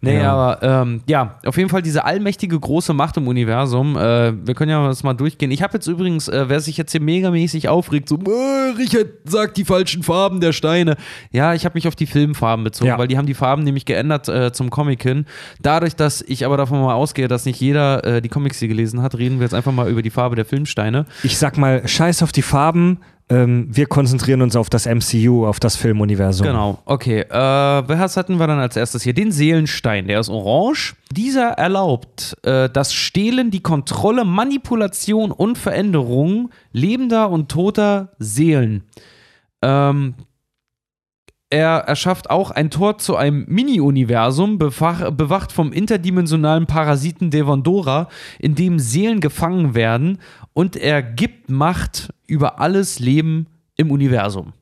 Nee, Ja. aber ähm, ja, auf jeden Fall diese allmächtige große Macht im Universum. Äh, wir können ja das mal durchgehen. Ich habe jetzt übrigens, äh, wer sich jetzt hier megamäßig aufregt, so, äh, Richard sagt die falschen Farben der Steine. Ja, ich habe mich auf die Filmfarben bezogen, Ja. weil die haben die Farben nämlich geändert äh, zum Comic hin. Dadurch, dass ich aber davon mal ausgehe, dass nicht jeder äh, die Comics hier gelesen hat, reden wir jetzt einfach mal über die Farbe der Filmsteine. Ich sag mal, scheiß auf die Farben. Ähm, wir konzentrieren uns auf das MCU, auf das Filmuniversum. Genau, okay. Äh, was hatten wir dann als erstes hier? Den Seelenstein, der ist orange. Dieser erlaubt äh, das Stehlen, die Kontrolle, Manipulation und Veränderung lebender und toter Seelen. Ähm, er erschafft auch ein Tor zu einem Mini-Universum, bewacht vom interdimensionalen Parasiten Devondora, in dem Seelen gefangen werden und er gibt Macht über alles Leben im Universum.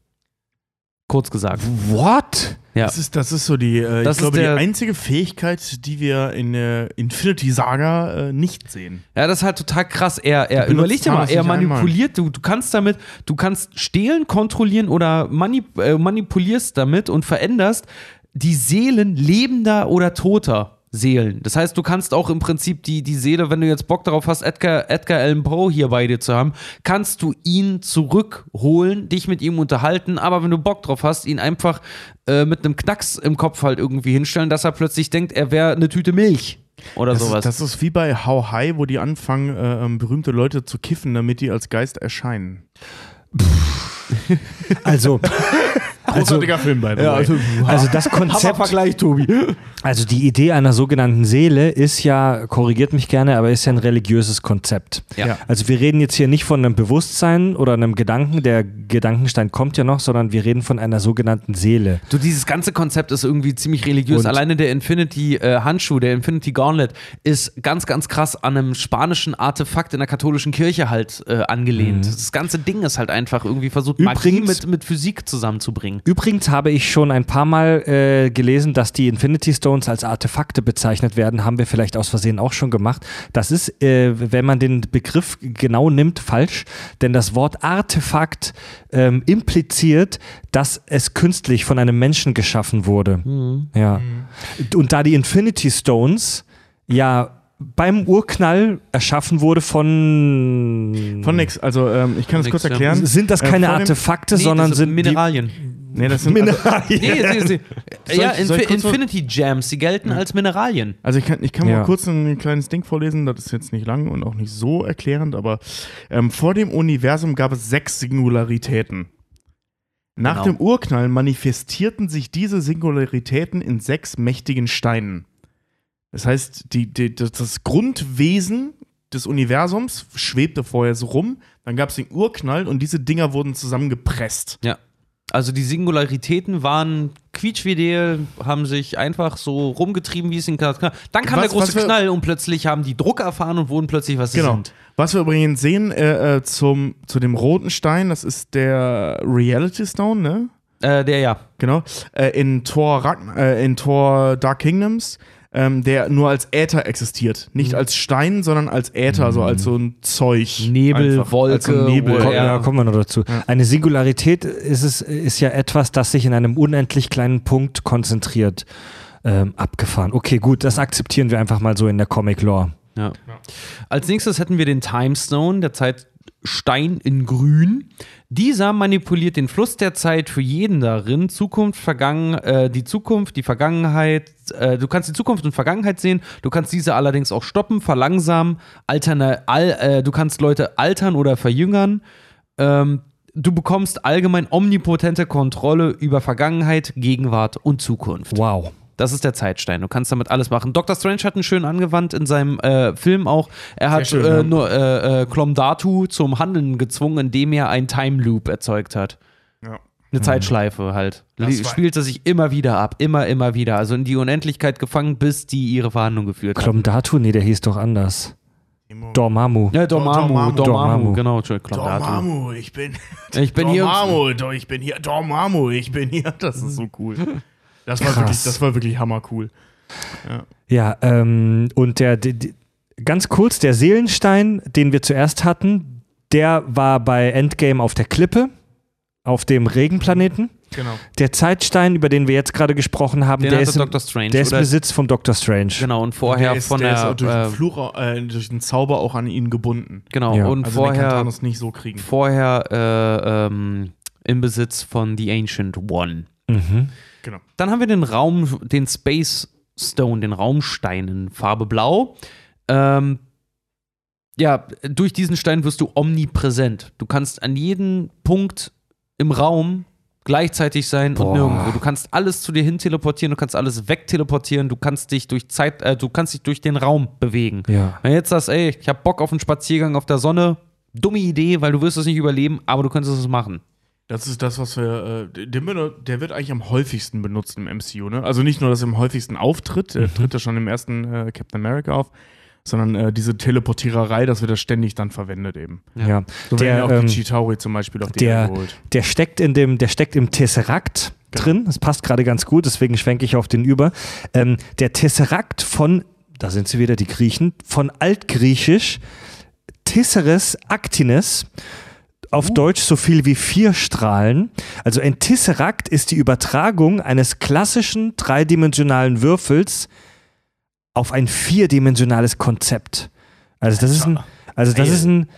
Kurz gesagt. What? Ja. Das ist, das ist so die, äh, Das ich glaube, ist die einzige Fähigkeit, die wir in der Infinity Saga äh, nicht sehen. Ja, das ist halt total krass. Er, er überleg dir mal, er manipuliert, du, du kannst damit, du kannst stehlen, kontrollieren oder manip äh, manipulierst damit und veränderst die Seelen lebender oder toter Seelen. Das heißt, du kannst auch im Prinzip die, die Seele, wenn du jetzt Bock darauf hast, Edgar, Edgar Allan Poe hier bei dir zu haben, kannst du ihn zurückholen, dich mit ihm unterhalten, aber wenn du Bock drauf hast, ihn einfach äh, mit einem Knacks im Kopf halt irgendwie hinstellen, dass er plötzlich denkt, er wäre eine Tüte Milch oder Das sowas. ist, das ist wie bei How High, wo die anfangen, äh, ähm, berühmte Leute zu kiffen, damit die als Geist erscheinen. Also, also, Großartiger Film, by the Ja, also, also das Konzept, Vergleich, Tobi. also die Idee einer sogenannten Seele ist ja, korrigiert mich gerne, aber ist ja ein religiöses Konzept. Ja. Also wir reden jetzt hier nicht von einem Bewusstsein oder einem Gedanken, der Gedankenstein kommt ja noch, sondern wir reden von einer sogenannten Seele. Du, dieses ganze Konzept ist irgendwie ziemlich religiös. Und- Alleine der Infinity-Handschuh, der Infinity Gauntlet, ist ganz, ganz krass an einem spanischen Artefakt in der katholischen Kirche halt äh, angelehnt. Das ganze Ding ist halt einfach irgendwie versucht, Magie Übrigens- mit, mit Physik zusammenzubringen. Übrigens habe ich schon ein paar Mal äh, gelesen, dass die Infinity Stones als Artefakte bezeichnet werden. Haben wir vielleicht aus Versehen auch schon gemacht. Das ist, äh, wenn man den Begriff genau nimmt, falsch. Denn das Wort Artefakt ähm, impliziert, dass es künstlich von einem Menschen geschaffen wurde. Ja. Und da die Infinity Stones ja beim Urknall erschaffen wurde von. Von nix. Also, ähm, ich kann es kurz ja. erklären. Sind das Äh, keine dem- Artefakte, Nee, sondern das sind Mineralien. Nee, das sind. Also, Mineralien. Nee, sie, sie. Soll ja, ich- ich Infi Infinity Gems, die gelten als Mineralien. Also ich kann, ich kann Ja. mal kurz ein kleines Ding vorlesen, das ist jetzt nicht lang und auch nicht so erklärend, aber ähm, vor dem Universum gab es sechs Singularitäten. Nach Genau. dem Urknall manifestierten sich diese Singularitäten in sechs mächtigen Steinen. Das heißt, die, die, das- Grundwesen des Universums schwebte vorher so rum, dann gab es den Urknall und diese Dinger wurden zusammengepresst. Ja. Also die Singularitäten waren quietschfidel, haben sich einfach so rumgetrieben, wie es in Dann kam Was- der große Knall und plötzlich haben die Druck erfahren und wurden plötzlich, was sie Genau. sind. Was wir übrigens sehen äh, äh, zum, zu dem roten Stein, das ist der Reality Stone, ne? Äh, der ja. Genau. Äh, in Thor Ragn äh, in Thor Dark Kingdoms, ähm, der nur als Äther existiert. Nicht Mhm. als Stein, sondern als Äther, so als so ein Zeug. Nebel, Einfach. Wolke, als so ein Nebel. Komm, Ja. ja, kommen wir noch dazu. Eine Singularität ist, es, ist ja etwas, das sich in einem unendlich kleinen Punkt konzentriert. Ähm, abgefahren. Okay, gut, das akzeptieren wir einfach mal so in der Comic-Lore. Ja. Als nächstes hätten wir den Time Stone, der Zeitstein in Grün. Dieser manipuliert den Fluss der Zeit für jeden darin. Zukunft, Vergangen, äh, die Zukunft, die Vergangenheit. Äh, du kannst die Zukunft und Vergangenheit sehen. Du kannst diese allerdings auch stoppen, verlangsamen, alterne, all, äh, du kannst Leute altern oder verjüngern. Ähm, du bekommst allgemein omnipotente Kontrolle über Vergangenheit, Gegenwart und Zukunft. Wow. Das ist der Zeitstein. Du kannst damit alles machen. Dr. Strange hat ihn schön angewandt in seinem äh, Film auch. Er hat schön, äh, ja. nur äh, äh, Klomdatu zum Handeln gezwungen, indem er einen Time Loop erzeugt hat. Ja. Eine Zeitschleife halt. Das Spielte sich immer wieder ab, immer, immer wieder. Also in die Unendlichkeit gefangen, bis die ihre Verhandlung geführt haben. Klomdatu, nee, der hieß doch anders. Dormammu. Ja, Dormammu, Dormammu. Dormammu, Dormammu. genau, Entschuldigung, Klomdatu. Dormammu, ich bin. Ich bin hier. Dormammu, do- ich bin hier. Dormammu, ich bin hier. Das ist so cool. Das war Krass. wirklich, das war wirklich hammercool. Ja, ähm, und der, die, die, ganz kurz, der Seelenstein, den wir zuerst hatten, der war bei Endgame auf der Klippe, auf dem Regenplaneten. Genau. Der Zeitstein, über den wir jetzt gerade gesprochen haben, Den der ist, im- Dr. Strange. der ist Besitz von Dr. Strange. Genau, und vorher der ist, von der der. ist auch durch, äh, den Fluch, äh, durch den Zauber auch an ihn gebunden. genau, Ja. und Also den kann vorher. Nicht so kriegen. vorher äh, ähm, im Besitz von The Ancient One. Mhm. Genau. Dann haben wir den Raum, den Space Stone, den Raumstein in Farbe Blau. Ähm, ja, durch diesen Stein wirst du omnipräsent. Du kannst an jedem Punkt im Raum gleichzeitig sein Boah. und nirgendwo. Du kannst alles zu dir hin teleportieren, du kannst alles wegteleportieren, du kannst dich durch Zeit, äh, du kannst dich durch den Raum bewegen. Ja. Wenn du jetzt sagst, ey, ich hab Bock auf einen Spaziergang auf der Sonne, dumme Idee, weil du wirst es nicht überleben, aber du könntest es machen. Das ist das, was wir. Äh, der wird eigentlich am häufigsten benutzt im MCU, ne? Also nicht nur, dass er am häufigsten auftritt, Mhm. der tritt ja schon im ersten äh, Captain America auf, sondern äh, diese Teleportiererei, das wird er ständig dann verwendet eben. Ja. So werden ja Der, auch ähm, die Chitauri zum Beispiel auf die der, geholt. der steckt in dem, der steckt im Tesseract Genau. drin. Das passt gerade ganz gut, deswegen schwenke ich auf den über. Ähm, der Tesseract von, da sind sie wieder die Griechen, von Altgriechisch Tisseres Actines. Auf Deutsch so viel wie vier Strahlen. Also ein Tesseract ist die Übertragung eines klassischen dreidimensionalen Würfels auf ein vierdimensionales Konzept. Also das ist ein, also das ist ein,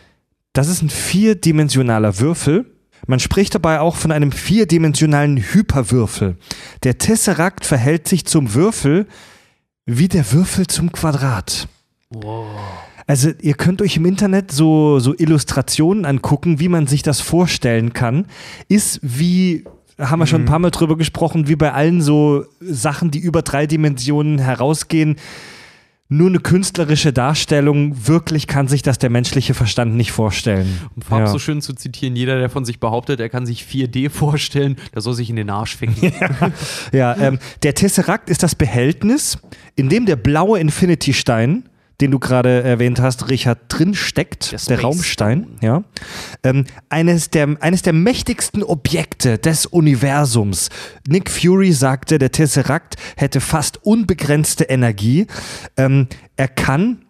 das ist ein vierdimensionaler Würfel. Man spricht dabei auch von einem vierdimensionalen Hyperwürfel. Der Tesseract verhält sich zum Würfel wie der Würfel zum Quadrat. Also ihr könnt euch im Internet so, so Illustrationen angucken, wie man sich das vorstellen kann. Ist wie, haben wir schon ein paar Mal drüber gesprochen, wie bei allen so Sachen, die über drei Dimensionen herausgehen. Nur eine künstlerische Darstellung, wirklich kann sich das der menschliche Verstand nicht vorstellen. Um Farb Ja. so schön zu zitieren, jeder, der von sich behauptet, er kann sich 4D vorstellen, der soll sich in den Arsch ficken. Ja, ähm, der Tesseract ist das Behältnis, in dem der blaue Infinity-Stein, den du gerade erwähnt hast, Richard, drin steckt, Der der, Raumstein, ja, ähm, eines, der, eines der mächtigsten Objekte des Universums. Nick Fury sagte, der Tesseract hätte fast unbegrenzte Energie. Ähm, er kann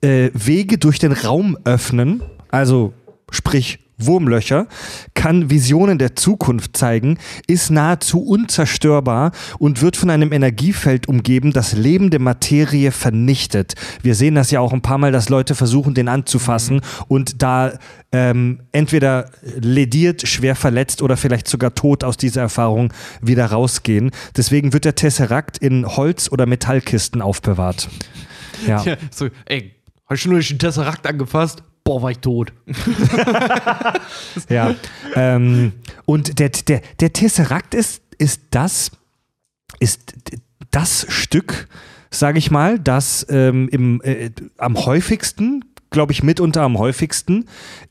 äh, Wege durch den Raum öffnen, also sprich Wurmlöcher, kann Visionen der Zukunft zeigen, ist nahezu unzerstörbar und wird von einem Energiefeld umgeben, das lebende Materie vernichtet. Wir sehen das ja auch ein paar Mal, dass Leute versuchen, den anzufassen und da ähm, entweder lediert, schwer verletzt oder vielleicht sogar tot aus dieser Erfahrung wieder rausgehen. Deswegen wird der Tesseract in Holz- oder Metallkisten aufbewahrt. Ja. Ja, so, ey, hast du nur den Tesseract angefasst? Boah, war ich tot. Ja. ähm, und der, der, der Tesseract ist, ist das, ist das Stück, sage ich mal, das ähm, im, äh, am häufigsten, glaube ich, mitunter am häufigsten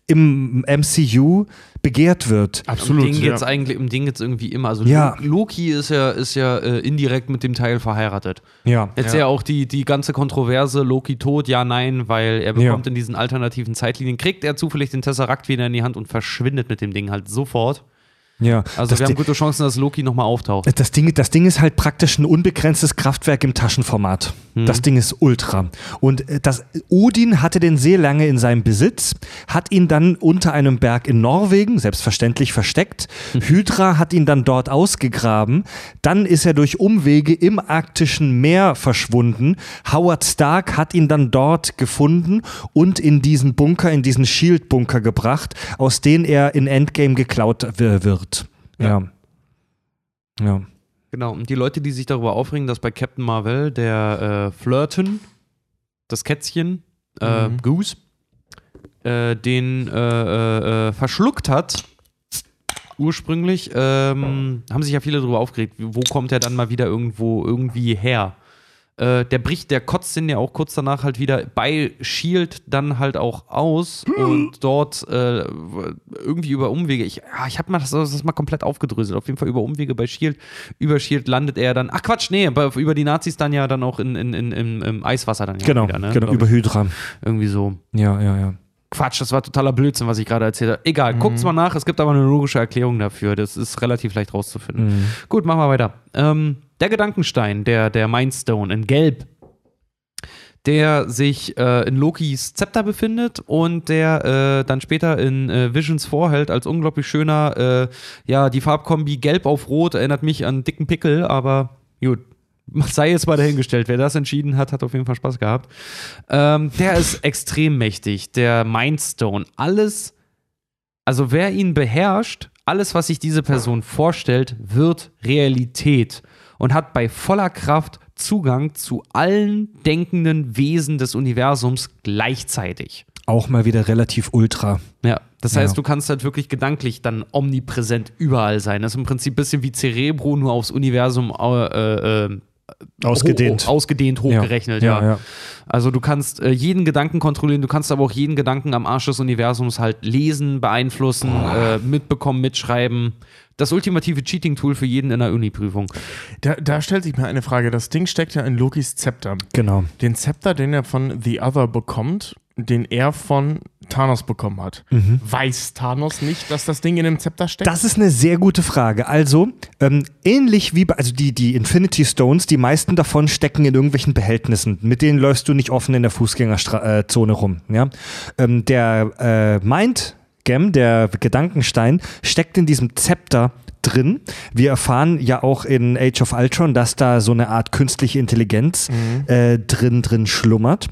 im MCU begehrt wird. Absolut. um den ja. geht's eigentlich, um den geht's irgendwie immer. Also Ja. Lo- Loki ist ja, ist ja äh, indirekt mit dem Teil verheiratet. Ja. Jetzt ja, auch die, die ganze Kontroverse, Loki tot, ja, nein, weil er bekommt Ja. in diesen alternativen Zeitlinien, kriegt er zufällig den Tesseract wieder in die Hand und verschwindet mit dem Ding halt sofort. Ja. Also das, wir haben gute Chancen, dass Loki nochmal auftaucht. das, Ding, das Ding ist halt praktisch ein unbegrenztes Kraftwerk im Taschenformat. Das Ding ist ultra. Und äh, das, Odin hatte den sehr lange in seinem Besitz, hat ihn dann unter einem Berg in Norwegen, selbstverständlich versteckt. Hydra hat ihn dann dort ausgegraben. Dann ist er durch Umwege im arktischen Meer verschwunden. Howard Stark hat ihn dann dort gefunden und in diesen Bunker, in diesen Shield-Bunker gebracht, aus denen er in Endgame geklaut wird. Ja. Ja. Genau, und die Leute, die sich darüber aufregen, dass bei Captain Marvel der äh, Flirten, das Kätzchen, äh, Mhm. Goose, äh, den äh, äh, äh, verschluckt hat, ursprünglich, ähm, haben sich ja viele darüber aufgeregt, wo kommt er dann mal wieder irgendwo irgendwie her? Äh, der bricht, der kotzt den ja auch kurz danach halt wieder bei Shield dann halt auch aus und dort äh, irgendwie über Umwege. Ich, ja, ich habe mal das, das mal komplett aufgedröselt. Auf jeden Fall über Umwege bei Shield. Über Shield landet er dann. Ach Quatsch, nee, bei, über die Nazis dann ja dann auch in, in, in, im, im Eiswasser dann ja Genau, wieder, ne? genau, über. Hydra. irgendwie so. Ja, ja, ja. Quatsch, das war totaler Blödsinn, was ich gerade erzählt habe. Egal, guckt's mal nach. Es gibt aber eine logische Erklärung dafür. Das ist relativ leicht rauszufinden. Gut, machen wir weiter. Ähm, der Gedankenstein, der, der Mindstone in Gelb, der sich äh, in Lokis Zepter befindet und der äh, dann später in äh, Visions vorhält als unglaublich schöner, äh, ja, die Farbkombi Gelb auf Rot erinnert mich an dicken Pickel, aber gut. Sei jetzt mal dahingestellt. Wer das entschieden hat, hat auf jeden Fall Spaß gehabt. Ähm, der ist extrem mächtig. Der Mindstone. Alles, also wer ihn beherrscht, alles, was sich diese Person vorstellt, wird Realität und hat bei voller Kraft Zugang zu allen denkenden Wesen des Universums gleichzeitig. Auch mal wieder relativ ultra. Ja, das heißt, Ja. du kannst halt wirklich gedanklich dann omnipräsent überall sein. Das ist im Prinzip ein bisschen wie Cerebro, nur aufs Universum äh, äh, Ausgedehnt. Ho ausgedehnt hochgerechnet, ja. Ja, ja. Also du kannst äh, jeden Gedanken kontrollieren, du kannst aber auch jeden Gedanken am Arsch des Universums halt lesen, beeinflussen, äh, mitbekommen, mitschreiben. Das ultimative Cheating-Tool für jeden in der Uni-Prüfung. Da, da stellt sich mir eine Frage. Das Ding steckt ja in Lokis Zepter. Genau. Den Zepter, den er von The Other bekommt, den er von Thanos bekommen hat. Weiß Thanos nicht, dass das Ding in dem Zepter steckt? Das ist eine sehr gute Frage. Also, ähm, ähnlich wie bei, also die, die Infinity Stones, die meisten davon stecken in irgendwelchen Behältnissen. Mit denen läufst du nicht offen in der Fußgängerzone rum. Ja? Ähm, der äh, Mind Gem, der Gedankenstein, steckt in diesem Zepter drin. Wir erfahren ja auch in Age of Ultron, dass da so eine Art künstliche Intelligenz äh, drin, drin schlummert.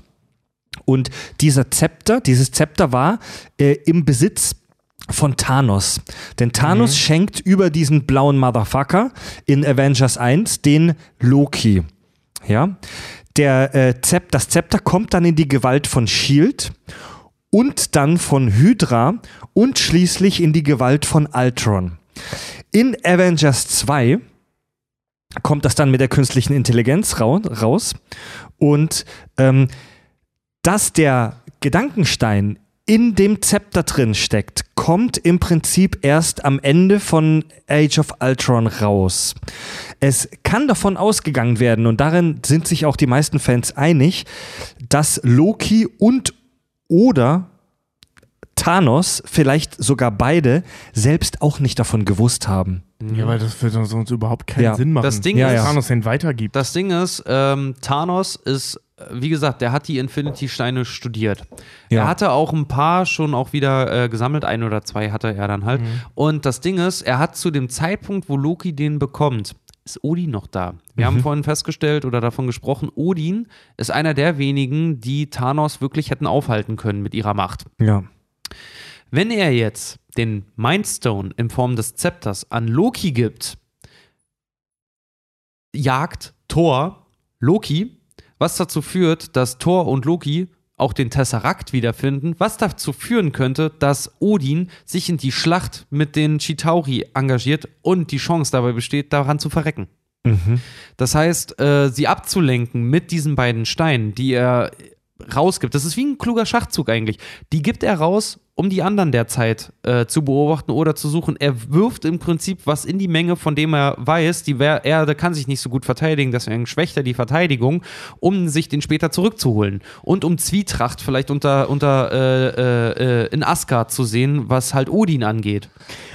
Und dieser Zepter, dieses Zepter war äh, im Besitz von Thanos. Denn Thanos schenkt über diesen blauen Motherfucker in Avengers 1 den Loki. Ja. Der, äh, Zep das Zepter kommt dann in die Gewalt von Shield und dann von Hydra und schließlich in die Gewalt von Ultron. In Avengers 2 kommt das dann mit der künstlichen Intelligenz rau raus und ähm, dass der Gedankenstein in dem Zepter drin steckt, kommt im Prinzip erst am Ende von Age of Ultron raus. Es kann davon ausgegangen werden, und darin sind sich auch die meisten Fans einig, dass Loki und oder Thanos, vielleicht sogar beide, selbst auch nicht davon gewusst haben. ja, weil das würde sonst überhaupt keinen Ja. Sinn machen. Das Ding Ja, ist. Thanos den weitergibt. Das Ding ist, ähm, Thanos ist, wie gesagt, der hat die Infinity-Steine studiert. Ja. Er hatte auch ein paar schon auch wieder äh, gesammelt, ein oder zwei hatte er dann halt. Und das Ding ist, er hat zu dem Zeitpunkt, wo Loki den bekommt, ist Odin noch da. Wir haben vorhin festgestellt oder davon gesprochen, Odin ist einer der wenigen, die Thanos wirklich hätten aufhalten können mit ihrer Macht. Ja. Wenn er jetzt den Mindstone in Form des Zepters an Loki gibt, jagt Thor Loki, was dazu führt, dass Thor und Loki auch den Tesseract wiederfinden, was dazu führen könnte, dass Odin sich in die Schlacht mit den Chitauri engagiert und die Chance dabei besteht, daran zu verrecken. Das heißt, äh, sie abzulenken mit diesen beiden Steinen, die er rausgibt. Das ist wie ein kluger Schachzug eigentlich. Die gibt er raus, um die anderen derzeit äh, zu beobachten oder zu suchen. Er wirft im Prinzip was in die Menge, von dem er weiß, die Wer Erde kann sich nicht so gut verteidigen, deswegen schwächt er die Verteidigung, um sich den später zurückzuholen. Und um Zwietracht vielleicht unter, unter äh, äh, äh, in Asgard zu sehen, was halt Odin angeht.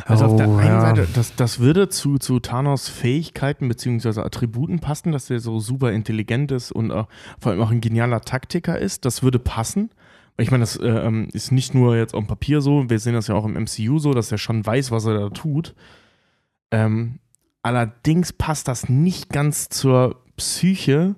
Also auf der Oh, einen ja. Seite, das, das würde zu, zu Thanos Fähigkeiten bzw. Attributen passen, dass der so super intelligent ist und äh, vor allem auch ein genialer Taktiker ist. Das würde passen. Ich meine, das äh, ähm, ist nicht nur jetzt auf dem Papier so, wir sehen das ja auch im MCU so, dass er schon weiß, was er da tut. Ähm, allerdings passt das nicht ganz zur Psyche,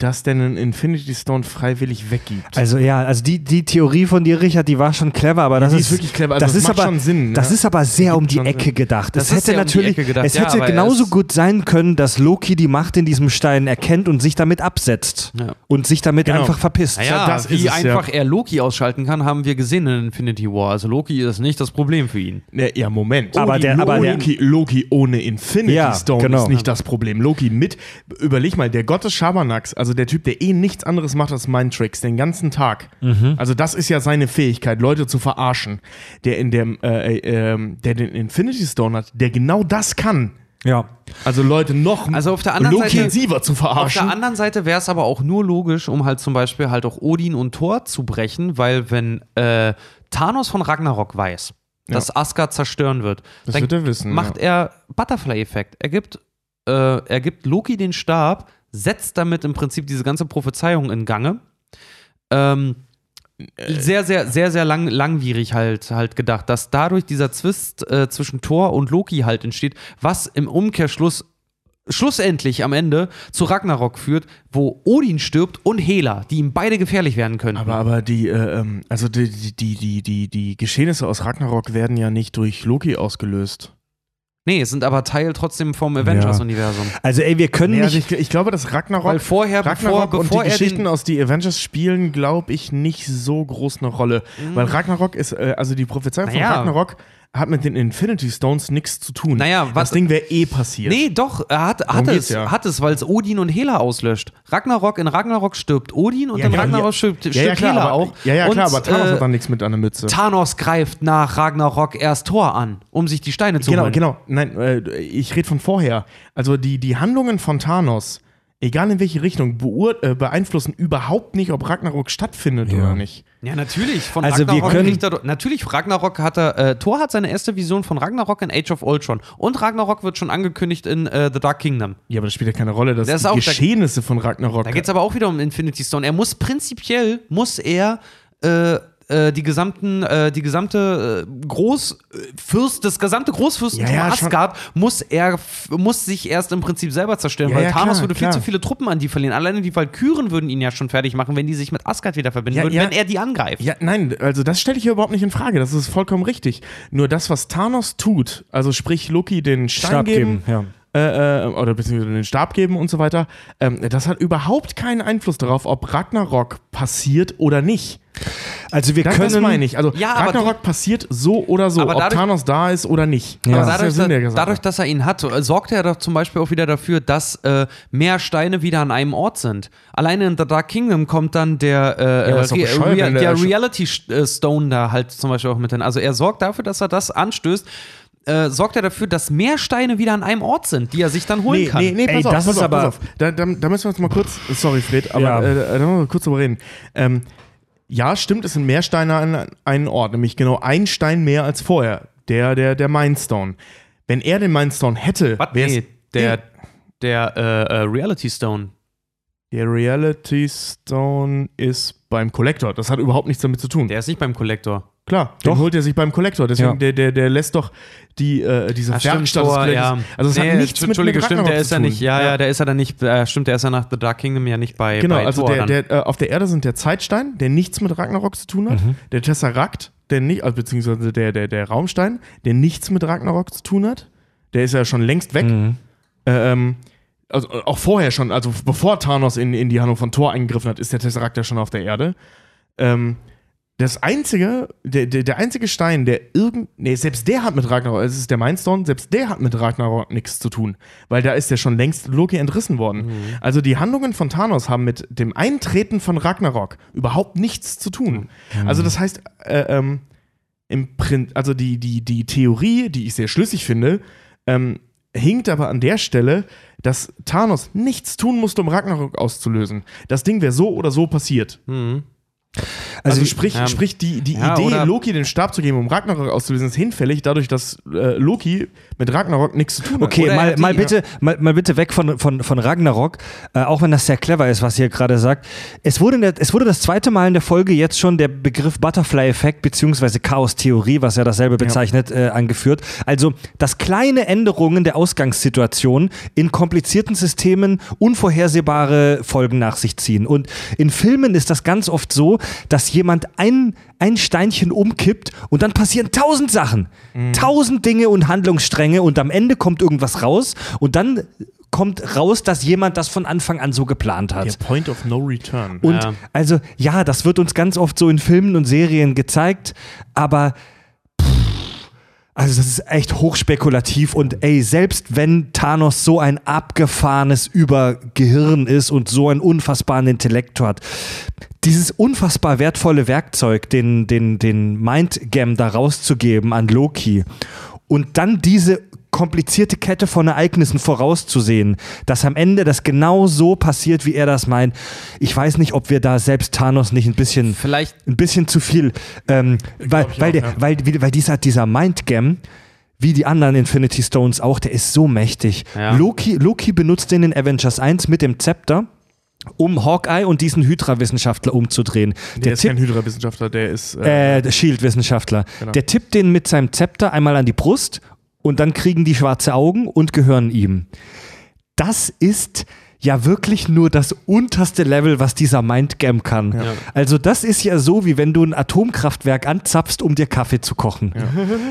dass der einen Infinity Stone freiwillig weggibt. Also ja, also die, die Theorie von dir, Richard, die war schon clever, aber das die ist, ist wirklich clever. Also das das ist macht aber, schon Sinn, Das ne? ist aber sehr um die Ecke Sinn. gedacht. Das es ist hätte um natürlich, Ecke gedacht, es ja, hätte genauso gut sein können, dass Loki die Macht in diesem Stein erkennt und sich damit absetzt Ja. und sich damit Genau. einfach verpisst. Naja, das ist wie ja. einfach er Loki ausschalten kann, haben wir gesehen in Infinity War. Also Loki ist nicht das Problem für ihn. Ja, ja, Moment. Aber der- aber der- Loki, Loki ohne Infinity Ja, Stone genau. ist nicht das Problem. Loki mit, überleg mal, der Gott des Schabernacks, also der Typ, der eh nichts anderes macht als Mindtricks den ganzen Tag. Mhm. Also das ist ja seine Fähigkeit, Leute zu verarschen. Der in dem, äh, äh, ähm, der den Infinity Stone hat, der genau das kann. Ja. Also Leute noch Also auf der anderen Seite- intensiver zu Auf verarschen. der anderen Seite wäre es aber auch nur logisch, um halt zum Beispiel halt auch Odin und Thor zu brechen, weil wenn äh, Thanos von Ragnarok weiß, dass Asgard zerstören wird, Das dann wird er wissen, macht er Butterfly-Effekt. Er gibt, äh, er gibt Loki den Stab, setzt damit im Prinzip diese ganze Prophezeiung in Gange. Ähm, sehr, sehr, sehr, sehr lang, langwierig halt, halt gedacht, dass dadurch dieser Zwist äh, zwischen Thor und Loki halt entsteht, was im Umkehrschluss schlussendlich am Ende zu Ragnarok führt, wo Odin stirbt und Hela, die ihm beide gefährlich werden können. Aber, aber die, äh, ähm, also die, die, die, die, die, die Geschehnisse aus Ragnarok werden ja nicht durch Loki ausgelöst. Nee, sind aber Teil trotzdem vom Avengers-Universum. Also ey, wir können Nee, nicht. also ich, ich glaube, dass Ragnarok, Weil vorher, Ragnarok bevor, bevor und die er Geschichten den, aus die Avengers spielen, glaube ich, nicht so groß eine Rolle. Weil Ragnarok ist, äh, also die Prophezeiung Naja. von Ragnarok hat mit den Infinity Stones nichts zu tun. Naja, was- das Ding wäre eh passiert. Nee, doch, er hat, hat es, ja. hat es, weil es Odin und Hela auslöscht. Ragnarok, in Ragnarok stirbt Odin und Ja, in ja, Ragnarok stirbt, stirbt ja, klar, Hela aber, auch. Ja, ja, klar, und, aber Thanos äh, hat dann nichts mit der Mütze. Thanos greift nach Ragnarok erst Thor an, um sich die Steine zu Genau, holen. genau. Nein, äh, ich rede von vorher. Also die, die Handlungen von Thanos, egal in welche Richtung, äh, beeinflussen überhaupt nicht, ob Ragnarok stattfindet oder nicht. Ja, natürlich. Von Also wir Ragnarok können- kriegt er, doch- natürlich, Ragnarok hat er, äh, Thor hat seine erste Vision von Ragnarok in Age of Ultron. Und Ragnarok wird schon angekündigt in äh, The Dark Kingdom. Ja, aber das spielt ja keine Rolle, dass Das ist die auch- da- Geschehnisse von Ragnarok. Da geht es aber auch wieder um Infinity Stone. Er muss prinzipiell, muss er äh, äh, die gesamten, äh, die gesamte äh, Großfürst, das gesamte Großfürstentum Ja, ja. Asgard muss er, muss sich erst im Prinzip selber zerstören, Ja, weil ja, Thanos klar, würde klar. viel zu viele Truppen an die verlieren. Alleine die Valkyren würden ihn ja schon fertig machen, wenn die sich mit Asgard wieder verbinden Ja, würden, ja. wenn er die angreift. Ja, nein, also das stelle ich hier überhaupt nicht in Frage. Das ist vollkommen richtig. Nur das, was Thanos tut, also sprich Loki den Stein Stab geben, geben, ja. äh, äh, oder beziehungsweise den Stab geben und so weiter, ähm, das hat überhaupt keinen Einfluss darauf, ob Ragnarok passiert oder nicht. Also wir Das, können. das meine ich. Also Ja, Ragnarok passiert so oder so, Aber ob dadurch- Thanos da ist oder nicht. Ja. Aber Das ist dadurch, der Sinn der dass, Sache. dadurch, dass er ihn hat, sorgt er doch zum Beispiel auch wieder dafür, dass äh, mehr Steine wieder an einem Ort sind. Alleine in The Dark Kingdom kommt dann der, äh, doch Re wenn der der Reality äh, Stone da halt zum Beispiel auch mit hin. Also er sorgt dafür, dass er das anstößt. Äh, sorgt er dafür, dass mehr Steine wieder an einem Ort sind, die er sich dann holen Nee, kann. nee, nee, pass Ey, auf, das pass ist auf, aber- pass auf. Da, da, da müssen wir uns mal kurz, sorry Fred, aber Ja. äh, da müssen wir kurz drüber reden. Ähm, ja, stimmt, es sind mehr Steine an einen Ort, nämlich genau ein Stein mehr als vorher, der, der, der Mindstone. Wenn er den Mindstone hätte, wär's- Nee, der, der äh, äh, Reality Stone. der Reality Stone ist beim Collector. Das hat überhaupt nichts damit zu tun. Der ist nicht beim Kollektor. Klar, Doch. den holt er sich beim Collector. Deswegen, Ja. der, der, der lässt doch die, äh, diese stimmt, Werkstatt Collectors- ja. Also es Nee, hat nichts mit, mit stimmt, Ragnarok der ist ja nicht, ja, ja, der ist ja dann nicht, äh, stimmt, der ist ja nach The Dark Kingdom ja nicht bei, Genau, bei also Thor der, dann. der, äh, auf der Erde sind der Zeitstein, der nichts mit Ragnarok zu tun hat, der Tesseract, der nicht, also beziehungsweise der, der, der Raumstein, der nichts mit Ragnarok zu tun hat, der ist ja schon längst weg. Mhm. Ähm, also äh, auch vorher schon, also bevor Thanos in, in die Handlung von Thor eingegriffen hat, ist der Tesseract ja schon auf der Erde. Ähm, das einzige, der, der, der einzige Stein, der irgend, nee, selbst der hat mit Ragnarok, es ist der Mindstone, selbst der hat mit Ragnarok nichts zu tun, weil da ist der schon längst Loki entrissen worden. Also die Handlungen von Thanos haben mit dem Eintreten von Ragnarok überhaupt nichts zu tun. Also das heißt, äh, ähm, im Prin also die, die, die Theorie, die ich sehr schlüssig finde, ähm, hinkt aber an der Stelle, dass Thanos nichts tun musste, um Ragnarok auszulösen. Das Ding wäre so oder so passiert. Mhm. Also, Also, sprich, ja. sprich die, die Ja, Idee, Loki den Stab zu geben, um Ragnarok auszulösen, ist hinfällig, dadurch, dass äh, Loki mit Ragnarok nichts zu tun hat. Okay, Oder er mal, mal, die- bitte, mal, mal bitte weg von, von, von Ragnarok, äh, auch wenn das sehr clever ist, was ihr gerade sagt. Es wurde, in der, es wurde das zweite Mal in der Folge jetzt schon der Begriff Butterfly-Effekt beziehungsweise Chaos-Theorie, was ja dasselbe bezeichnet, äh, angeführt. Also, dass kleine Änderungen der Ausgangssituation in komplizierten Systemen unvorhersehbare Folgen nach sich ziehen. Und in Filmen ist das ganz oft so, dass jemand ein, ein Steinchen umkippt und dann passieren tausend Sachen. Tausend Dinge und Handlungsstränge und am Ende kommt irgendwas raus und dann kommt raus, dass jemand das von Anfang an so geplant hat. Der Point of No Return. Und Ja. also, ja, das wird uns ganz oft so in Filmen und Serien gezeigt, aber also das ist echt hochspekulativ und ey, selbst wenn Thanos so ein abgefahrenes Übergehirn ist und so einen unfassbaren Intellekt hat, dieses unfassbar wertvolle Werkzeug, den, den, den Mindgam da rauszugeben an Loki und dann diese komplizierte Kette von Ereignissen vorauszusehen, dass am Ende das genau so passiert, wie er das meint. Ich weiß nicht, ob wir da selbst Thanos nicht ein bisschen, Vielleicht ein bisschen zu viel, ähm, weil, weil, auch, der, ja. weil, weil dieser, dieser Mindgam, wie die anderen Infinity Stones auch, der ist so mächtig. Ja. Loki, Loki benutzt den in Avengers 1 mit dem Zepter, um Hawkeye und diesen Hydra-Wissenschaftler umzudrehen. der ist Tipp- kein Hydra-Wissenschaftler, der ist. Äh, äh, Shield-Wissenschaftler. Genau. Der tippt den mit seinem Zepter einmal an die Brust und dann kriegen die schwarze Augen und gehören ihm. Das ist ja wirklich nur das unterste Level, was dieser Mindgame kann. Also das ist ja so, wie wenn du ein Atomkraftwerk anzapfst, um dir Kaffee zu kochen.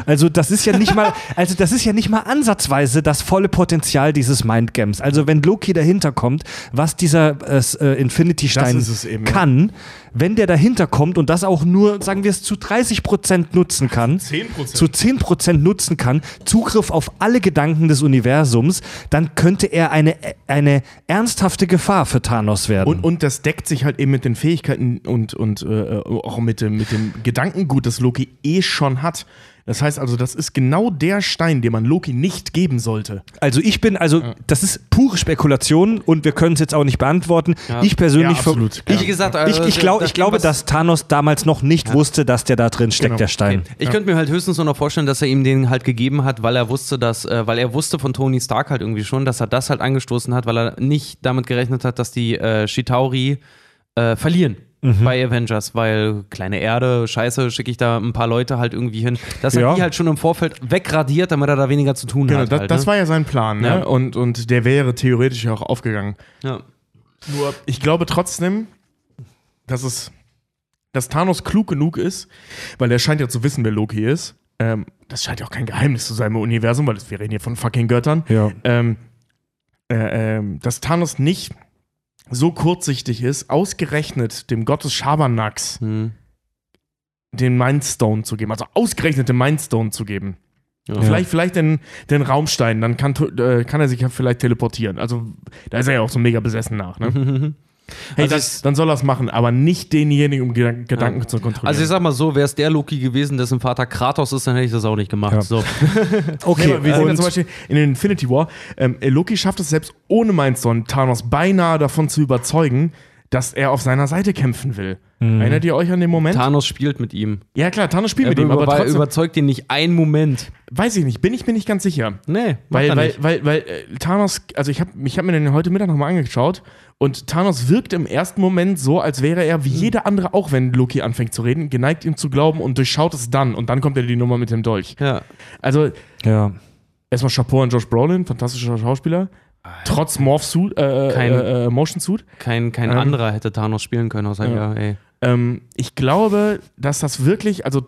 Also das ist ja nicht mal, also das ist ja nicht mal ansatzweise das volle Potenzial dieses Mindgames. Also wenn Loki dahinter kommt, was dieser äh, äh, Infinity Stein eben, ja. kann, wenn der dahinter kommt und das auch nur, sagen wir es, zu 30 Prozent nutzen kann, 10%. zu 10 Prozent nutzen kann, Zugriff auf alle Gedanken des Universums, dann könnte er eine, eine ernsthafte Gefahr für Thanos werden. Und, und das deckt sich halt eben mit den Fähigkeiten und, und äh, auch mit dem, mit dem Gedankengut, das Loki eh schon hat. Das heißt also, das ist genau der Stein, den man Loki nicht geben sollte. Also ich bin, also das ist pure Spekulation und wir können es jetzt auch nicht beantworten. Ich persönlich, Ja, absolut. Ich, Wie gesagt, ich, also, ich, glaub, das- ich glaube, dass Thanos damals noch nicht wusste, dass der da drin steckt, Genau. der Stein. Ich könnte mir halt höchstens nur noch vorstellen, dass er ihm den halt gegeben hat, weil er wusste, dass, äh, weil er wusste von Tony Stark halt irgendwie schon, dass er das halt angestoßen hat, weil er nicht damit gerechnet hat, dass die äh, Chitauri äh, verlieren. Bei Avengers, weil kleine Erde, scheiße, schicke ich da ein paar Leute halt irgendwie hin. Dass er Ja. die halt schon im Vorfeld wegradiert, damit er da weniger zu tun Genau, hat. das, halt, das ne? war ja sein Plan, ne? Ja. Und, und der wäre theoretisch ja auch aufgegangen. ja. Nur, ich glaube trotzdem, dass es, dass Thanos klug genug ist, weil er scheint ja zu wissen, wer Loki ist. Ähm, das scheint ja auch kein Geheimnis zu sein im Universum, weil wir reden hier von fucking Göttern. Ja. Ähm, äh, ähm, dass Thanos nicht so kurzsichtig ist, ausgerechnet dem Gottes Schabernacks Hm. den Mindstone zu geben, also ausgerechnet den Mindstone zu geben. Ja. Vielleicht, vielleicht den, den Raumstein, dann kann, äh, kann er sich ja vielleicht teleportieren. Also, da ist er ja auch so mega besessen nach. Ne? Hey, Also das, dann soll er es machen, aber nicht denjenigen, um Gedanken, Gedanken zu kontrollieren. Also ich sag mal so, wäre es der Loki gewesen, dessen Vater Kratos ist, dann hätte ich das auch nicht gemacht. Ja. So. Okay, Nee, wir sehen ja und- zum Beispiel in Infinity War, ähm, Loki schafft es selbst ohne Mindstone, Thanos beinahe davon zu überzeugen, dass er auf seiner Seite kämpfen will. Mhm. Erinnert ihr euch an den Moment? Thanos spielt mit ihm. ja klar, Thanos spielt Er mit ihm, aber trotzdem, überzeugt ihn nicht einen Moment. weiß ich nicht, bin ich mir nicht ganz sicher. Nee, Weil, weil, weil, weil äh, Thanos, also ich habe ich hab mir den heute Mittag nochmal angeschaut und Thanos wirkt im ersten Moment so, als wäre er wie jeder andere auch, wenn Loki anfängt zu reden, geneigt ihm zu glauben und durchschaut es dann und dann kommt er die Nummer mit dem Dolch. Ja. Also ja. erstmal Chapeau an Josh Brolin, fantastischer Schauspieler. Trotz Morph Suit, äh, Kein- äh, äh, Motion Suit. Kein, kein Ähm. anderer hätte Thanos spielen können, außer Ja. ja. ey. Ähm, ich glaube, dass das wirklich, also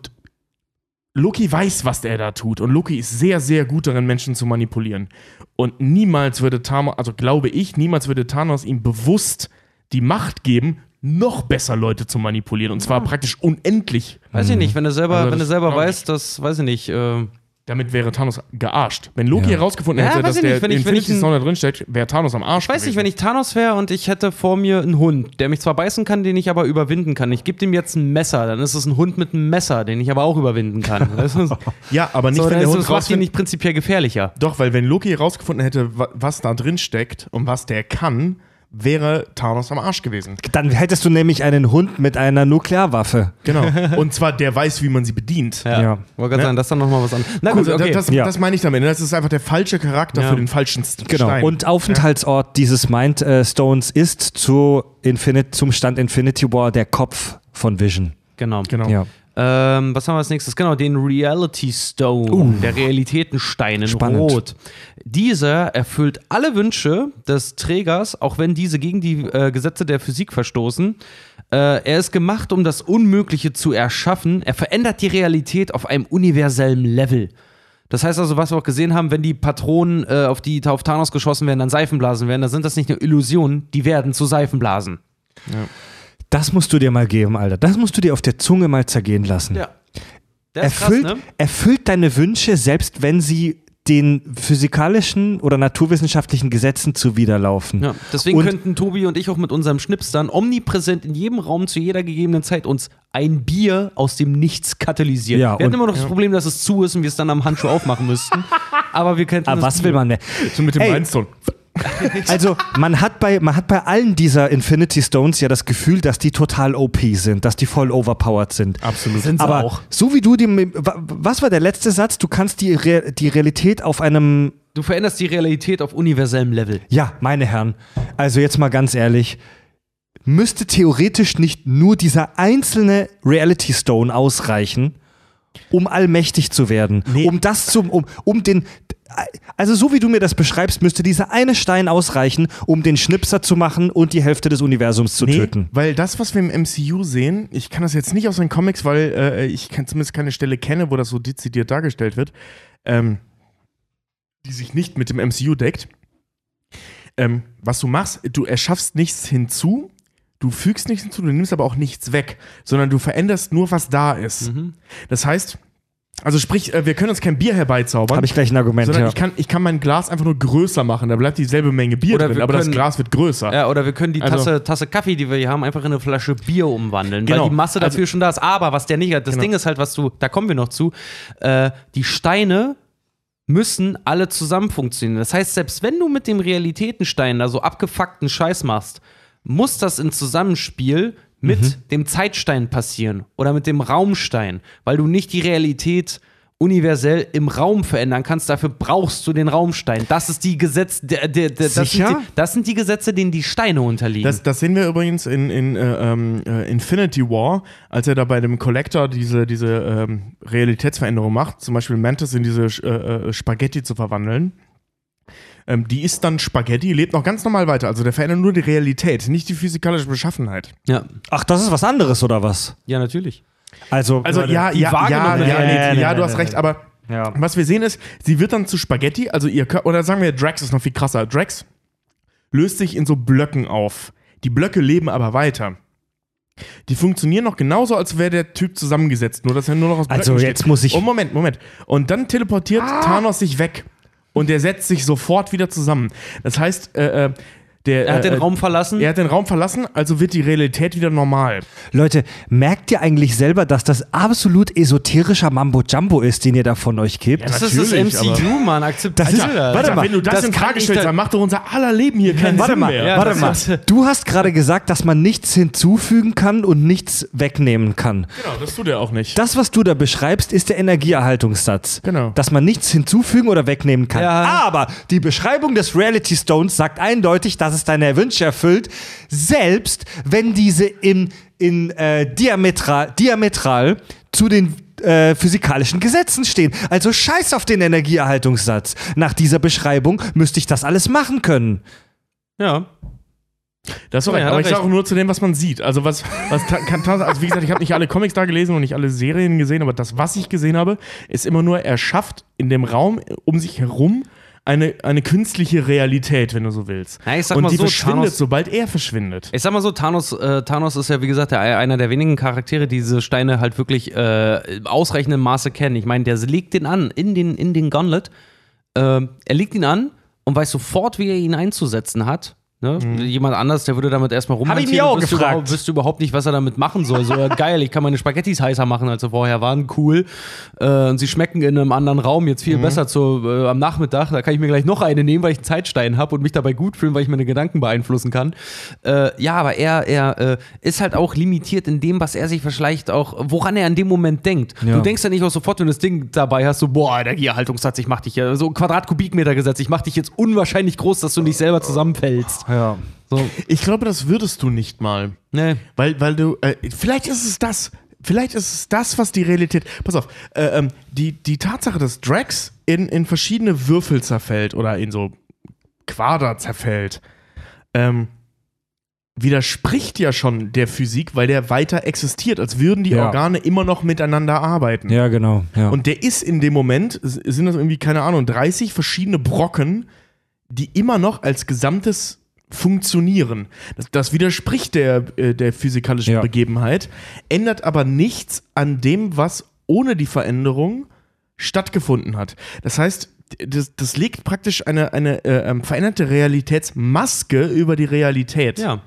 Loki weiß, was er da tut und Loki ist sehr, sehr gut darin, Menschen zu manipulieren. Und niemals würde Thanos, also glaube ich, niemals würde Thanos ihm bewusst die Macht geben, noch besser Leute zu manipulieren. Und zwar praktisch unendlich. Weiß ich nicht, wenn du selber, Also wenn du das selber weißt, das weiß ich nicht. Äh, Damit wäre Thanos gearscht. Wenn Loki Ja. herausgefunden Ja, hätte, weiß dass der nicht, wenn ich- wenn Infinity Stone da drin steckt, wäre Thanos am Arsch. ich weiß nicht, wenn ich Thanos wäre und ich hätte vor mir einen Hund, der mich zwar beißen kann, den ich aber überwinden kann. Ich gebe dem jetzt ein Messer, dann ist es ein Hund mit einem Messer, den ich aber auch überwinden kann. Das so, Ja, aber nicht, das wenn der Hund macht ihn nicht prinzipiell gefährlicher. Doch, weil wenn Loki herausgefunden hätte, wa- was da drin steckt und was der kann, wäre Thanos am Arsch gewesen. Dann hättest du nämlich einen Hund mit einer Nuklearwaffe. Genau. Und zwar der weiß, wie man sie bedient. Ja. Ja. Wollte gerade Ne? sagen, das ist dann nochmal was anderes. Na Gut, gut, okay. das, Ja. das meine ich damit. Das ist einfach der falsche Charakter Ja. für den falschen St- Genau. Stein. Und Aufenthaltsort dieses Mindstones ist zu Infinite, zum Stand Infinity War der Kopf von Vision. genau. genau. Ja. Ähm, was haben wir als nächstes? Genau, den Reality Stone, der Realitätenstein in Spannend. Rot. Dieser erfüllt alle Wünsche des Trägers, auch wenn diese gegen die äh, Gesetze der Physik verstoßen. Äh, er ist gemacht, um das Unmögliche zu erschaffen. Er verändert die Realität auf einem universellen Level. Das heißt also, was wir auch gesehen haben, wenn die Patronen, äh, auf die auf Thanos geschossen werden, dann Seifenblasen werden, dann sind das nicht nur Illusionen, die werden zu Seifenblasen. Das musst du dir mal geben, Alter. Das musst du dir auf der Zunge mal zergehen lassen. Ja. Erfüllt, krass, ne? erfüllt deine Wünsche, selbst wenn sie den physikalischen oder naturwissenschaftlichen Gesetzen zuwiderlaufen. Ja, deswegen Und- könnten Tobi und ich auch mit unserem Schnipstern omnipräsent in jedem Raum zu jeder gegebenen Zeit uns ein Bier aus dem Nichts katalysieren. Ja, wir hätten immer noch das Problem, dass es zu ist und wir es dann am Handschuh aufmachen müssten. Aber wir könnten. Aber das was will man mehr? So mit dem Ey. Mindstone. Also, man hat, bei, man hat bei allen dieser Infinity Stones ja das Gefühl, dass die total OP sind, dass die voll overpowered sind. Absolut. Sind sie Aber auch. so wie du die. wa- Was war der letzte Satz? Du kannst die, Re die Realität auf einem. Du veränderst die Realität auf universellem Level. Ja, meine Herren. Also, jetzt mal ganz ehrlich. Müsste theoretisch nicht nur dieser einzelne Reality Stone ausreichen, um allmächtig zu werden. Nee. Um das zum, um, um den. Also, so wie du mir das beschreibst, müsste dieser eine Stein ausreichen, um den Schnipser zu machen und die Hälfte des Universums zu töten. weil das, was wir im MCU sehen, ich kann das jetzt nicht aus den Comics, weil äh, ich kann zumindest keine Stelle kenne, wo das so dezidiert dargestellt wird, ähm, die sich nicht mit dem MCU deckt. Ähm, was du machst, du erschaffst nichts hinzu, du fügst nichts hinzu, du nimmst aber auch nichts weg, sondern du veränderst nur, was da ist. Das heißt, also sprich, äh, wir können uns kein Bier herbeizaubern. Habe ich gleich ein Argument, sondern ja. ich, kann, ich kann mein Glas einfach nur größer machen. Da bleibt dieselbe Menge Bier Oder drin, aber das können- Glas wird größer. Ja, oder wir können die Also- Tasse, Tasse Kaffee, die wir hier haben, einfach in eine Flasche Bier umwandeln, Genau. weil die Masse dafür Also- schon da ist. Aber was der nicht hat, das Genau. Ding ist halt, was du, da kommen wir noch zu, äh, die Steine müssen alle zusammen funktionieren. Das heißt, selbst wenn du mit dem Realitätenstein da so abgefuckten Scheiß machst, muss das in Zusammenspiel mit Mhm. dem Zeitstein passieren oder mit dem Raumstein, weil du nicht die Realität universell im Raum verändern kannst. Dafür brauchst du den Raumstein. Das ist die Gesetz, der, der, der, das, sind die, das sind die Gesetze, denen die Steine unterliegen. Das, das sehen wir übrigens in, in äh, ähm, äh, Infinity War, als er da bei dem Collector diese, diese ähm, Realitätsveränderung macht, zum Beispiel Mantis in diese äh, äh, Spaghetti zu verwandeln. Ähm, die ist dann Spaghetti, lebt noch ganz normal weiter. Also der verändert nur die Realität, nicht die physikalische Beschaffenheit. ja. Ach, das ist was anderes, oder was? ja, natürlich. Also, Also ja, ja, ja, ja, ja, Nee, du hast nee, recht, nee. aber Ja. was wir sehen ist, sie wird dann zu Spaghetti, also ihr Kör- oder sagen wir, Drax ist noch viel krasser. Drax löst sich in so Blöcken auf. Die Blöcke leben aber weiter. Die funktionieren noch genauso, als wäre der Typ zusammengesetzt, nur dass er nur noch aus Blöcken Also, steht. jetzt muss ich- Oh, Moment, Moment. Und dann teleportiert Thanos sich weg. Und der setzt sich sofort wieder zusammen. Das heißt, äh, äh, der. Er hat den äh, Raum verlassen. Er hat den Raum verlassen, also wird die Realität wieder normal. Leute, merkt ihr eigentlich selber, dass das absolut esoterischer Mambo-Jumbo ist, den ihr da von euch gebt? Ja, das ist das MCU, Mann. Akzeptiert Das ist- das. warte Alter, mal, wenn du das, das in Frage stellst, da- dann macht doch unser aller Leben hier keinen Warte Sinn mal, mehr. Ja, warte mal. Du hast gerade gesagt, dass man nichts hinzufügen kann und nichts wegnehmen kann. Genau, das tut er auch nicht. Das, was du da beschreibst, ist der Energieerhaltungssatz. Genau. Dass man nichts hinzufügen oder wegnehmen kann. Ja. Aber die Beschreibung des Reality Stones sagt eindeutig, dass es deine Wünsche erfüllt, selbst wenn diese in, in äh, diametral, diametral zu den äh, physikalischen Gesetzen stehen. Also scheiß auf den Energieerhaltungssatz. Nach dieser Beschreibung müsste ich das alles machen können. Ja. Das ist Ja, Aber er ich sage auch nur zu dem, was man sieht. Also was, was kann, also wie gesagt, ich habe nicht alle Comics da gelesen und nicht alle Serien gesehen, aber das, was ich gesehen habe, ist immer nur, er schafft in dem Raum um sich herum eine, eine künstliche Realität, wenn du so willst. Ja, und die so, verschwindet, Thanos- sobald er verschwindet. Ich sag mal so, Thanos, äh, Thanos ist ja, wie gesagt, der, einer der wenigen Charaktere, die diese Steine halt wirklich äh, im ausreichenden Maße kennen. Ich meine, der legt den an, in den, in den Gauntlet. Äh, er legt ihn an und weiß sofort, wie er ihn einzusetzen hat. Ne? Jemand anders, der würde damit erstmal Mhm. Hab ich rumhantieren mir auch wüsste gefragt. Überhaupt, wüsste überhaupt nicht, was er damit machen soll. So, geil, ich kann meine Spaghettis heißer machen, als sie vorher waren. Cool. Äh, und sie schmecken in einem anderen Raum jetzt Mhm. viel besser zu, äh, am Nachmittag. Da kann ich mir gleich noch eine nehmen, weil ich einen Zeitstein habe und mich dabei gut fühlen, weil ich meine Gedanken beeinflussen kann. Äh, ja, aber er, er äh, ist halt auch limitiert in dem, was er sich vielleicht auch, woran er in dem Moment denkt. Ja. Du denkst ja nicht auch sofort, wenn du das Ding dabei hast, so, boah, Energieerhaltungssatz, ich mach dich ja, so Quadratkubikmeter gesetzt, ich mach dich jetzt unwahrscheinlich groß, dass du nicht selber zusammenfällst. Ja. So, Ich glaube, das würdest du nicht mal. ne. Weil, weil du, äh, vielleicht ist es das. Vielleicht ist es das, was die Realität. Pass auf, äh, ähm, die, die Tatsache, dass Drax in, in verschiedene Würfel zerfällt oder in so Quader zerfällt, ähm, widerspricht ja schon der Physik, weil der weiter existiert, als würden die Ja. Organe immer noch miteinander arbeiten. Ja, genau. Ja. Und der ist in dem Moment, sind das irgendwie, keine Ahnung, 30 verschiedene Brocken, die immer noch als Gesamtes funktionieren. Das, das widerspricht der, äh, der physikalischen Ja. Begebenheit, ändert aber nichts an dem, was ohne die Veränderung stattgefunden hat. Das heißt, das, das legt praktisch eine, eine äh, ähm, veränderte Realitätsmaske über die Realität. Ja.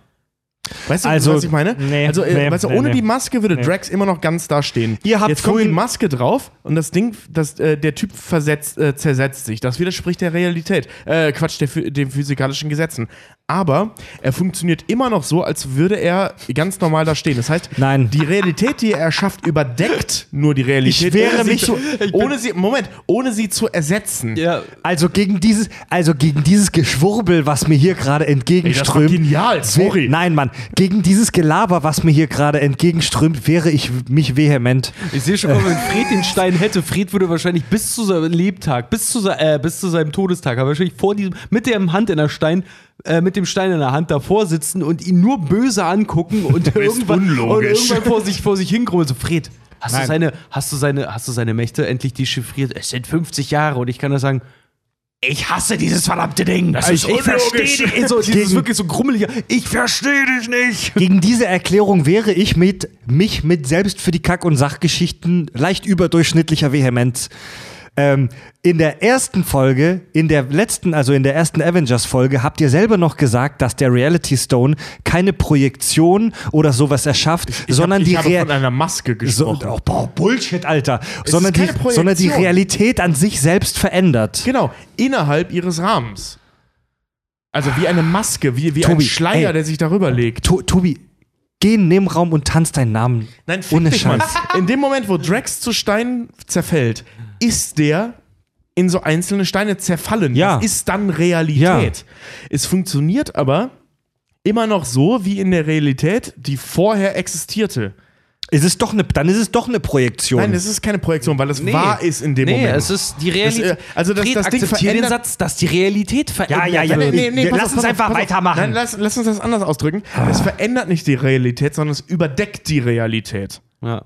Weißt du, Also, was ich meine? nee, also, äh, nee, weißt du, nee, ohne nee. die Maske würde Drax immer noch ganz da stehen. Ihr habt Jetzt kommt die Maske drauf und das Ding, das, äh, der Typ versetzt, äh, zersetzt sich. Das widerspricht der Realität. Äh, Quatsch, der, den physikalischen Gesetzen. aber er funktioniert immer noch so, als würde er ganz normal da stehen. Das heißt, Nein. die Realität, die er erschafft, überdeckt nur die Realität. Ich wehre ohne mich zu, ohne sie, Moment, ohne sie zu ersetzen. Ja, Also gegen dieses, also gegen dieses Geschwurbel, was mir hier gerade entgegenströmt. Ey, das war genial, sorry. Nein, Mann. Gegen dieses Gelaber, was mir hier gerade entgegenströmt, wäre ich mich vehement. Ich sehe schon, mal, wenn Fred den Stein hätte, Fred würde wahrscheinlich bis zu seinem Lebtag, bis zu, äh, bis zu seinem Todestag, aber wahrscheinlich vor diesem, mit der Hand in der Stein, äh, mit dem Stein in der Hand davor sitzen und ihn nur böse angucken und irgendwann, und irgendwann vor sich, vor sich hingrummeln. So, Fred, hast du, seine, hast, du seine, hast du seine Mächte endlich dechiffriert? Es sind 50 Jahre und ich kann da sagen, ich hasse dieses verdammte Ding. Das ist ich verstehe unlogisch. dich. So, dieses Gegen- wirklich so grummeliger, ich verstehe dich nicht. Gegen diese Erklärung wäre ich mit mich mit selbst für die Kack- und Sachgeschichten leicht überdurchschnittlicher Vehemenz. Ähm, in der ersten Folge, in der letzten, also in der ersten Avengers-Folge, habt ihr selber noch gesagt, dass der Reality Stone keine Projektion oder sowas erschafft, sondern ich die habe von einer Maske so, gesprochen. oh, boah, Bullshit, Alter. Sondern die, sondern die Realität an sich selbst verändert. Genau, innerhalb ihres Rahmens. Also wie eine Maske, wie, wie Tobi, ein Schleier, ey. der sich darüber legt. To Tobi, geh in den Nebenraum und tanz deinen Namen. Nein, fick Ohne dich, Mann. Scheiß. In dem Moment, wo Drax zu Stein zerfällt, ist der in so einzelne Steine zerfallen. Ja. Das ist dann Realität. Es funktioniert aber immer noch so wie in der Realität, die vorher existierte. Ist es doch eine, dann ist es doch eine Projektion. Nein, es ist keine Projektion, weil es wahr ist in dem nee, Moment. es ist die Realität. Das, äh, also das- Fred, das Ding akzeptier den verändert- Satz, dass die Realität verändert ja, ja, wird. nee, nee, pass lass auf, uns einfach auf. weitermachen. Nein, lass, lass uns das anders ausdrücken. Es verändert nicht die Realität, sondern es überdeckt die Realität. Ja.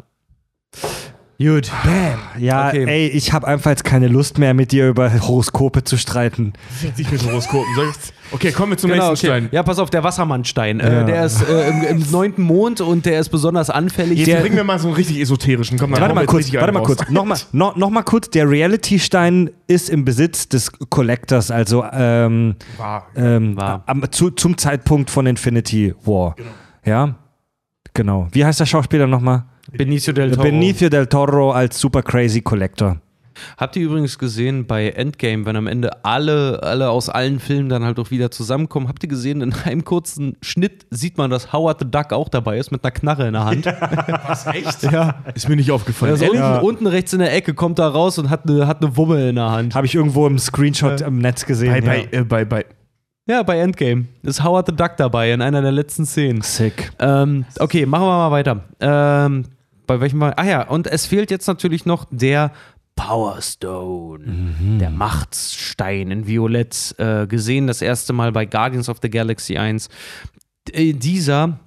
Gut. Bam. Ja, Okay. ey, ich habe einfach jetzt keine Lust mehr, mit dir über Horoskope zu streiten. Nicht mit Horoskopen. Soll ich- Okay, kommen wir zum Genau, nächsten okay. Stein. Ja, pass auf, der Wassermannstein. Äh, Ja. der ist äh, im, im neunten Mond und der ist besonders anfällig. Jetzt Der, bringen wir mal so einen richtig esoterischen. Komm, Warte mal kurz, warte mal kurz. Nochmal noch, noch mal kurz, der Reality-Stein ist im Besitz des Collectors, also ähm, Wahr. ähm, Wahr. am, zu, zum Zeitpunkt von Infinity War. Ja, genau. Wie heißt der Schauspieler nochmal? Benicio del Toro. Benicio del Toro als Super Crazy Collector. Habt ihr übrigens gesehen bei Endgame, wenn am Ende alle, alle aus allen Filmen dann halt auch wieder zusammenkommen, habt ihr gesehen, in einem kurzen Schnitt sieht man, dass Howard the Duck auch dabei ist mit einer Knarre in der Hand. Echt? Ja. Ist mir nicht aufgefallen. Also unten, unten rechts in der Ecke kommt er raus und hat eine, hat eine Wumme in der Hand. Habe ich irgendwo im Screenshot im Netz gesehen. Bei, ja. bei, äh, bei, bei. Ja, bei Endgame ist Howard the Duck dabei in einer der letzten Szenen. Sick. Ähm, okay, machen wir mal weiter. Ähm, bei welchem war. Ach ja, und es fehlt jetzt natürlich noch der Power Stone, der Machtstein in Violett, äh, gesehen das erste Mal bei Guardians of the Galaxy 1. D- äh, dieser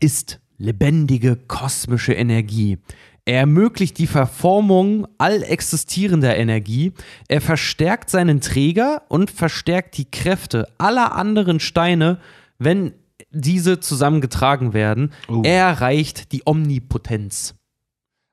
ist lebendige kosmische Energie. Er ermöglicht die Verformung all existierender Energie. Er verstärkt seinen Träger und verstärkt die Kräfte aller anderen Steine, wenn diese zusammengetragen werden. Er erreicht die Omnipotenz.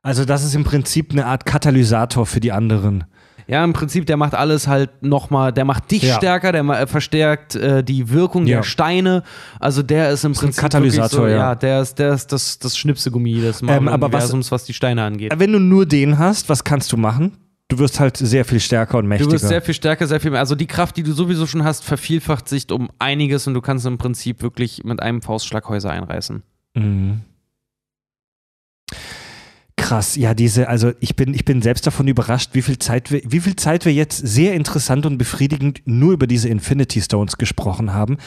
Also das ist im Prinzip eine Art Katalysator für die anderen. Ja, im Prinzip, der macht alles halt nochmal, der macht dich Ja. stärker, der äh, verstärkt äh, die Wirkung Ja. der Steine. Also der ist im ein Prinzip Katalysator, wirklich so, ja. der ist, der ist das, das Schnipsegummi des Ähm, aber was- was, die Steine angeht. Wenn du nur den hast, was kannst du machen? Du wirst halt sehr viel stärker und mächtiger. Du wirst sehr viel stärker, sehr viel mehr. Also die Kraft, die du sowieso schon hast, vervielfacht sich um einiges und du kannst im Prinzip wirklich mit einem Faustschlag Häuser einreißen. Mhm. Krass, ja, diese, also ich bin, ich bin selbst davon überrascht, wie viel Zeit wir, wie viel Zeit wir jetzt sehr interessant und befriedigend nur über diese Infinity Stones gesprochen haben.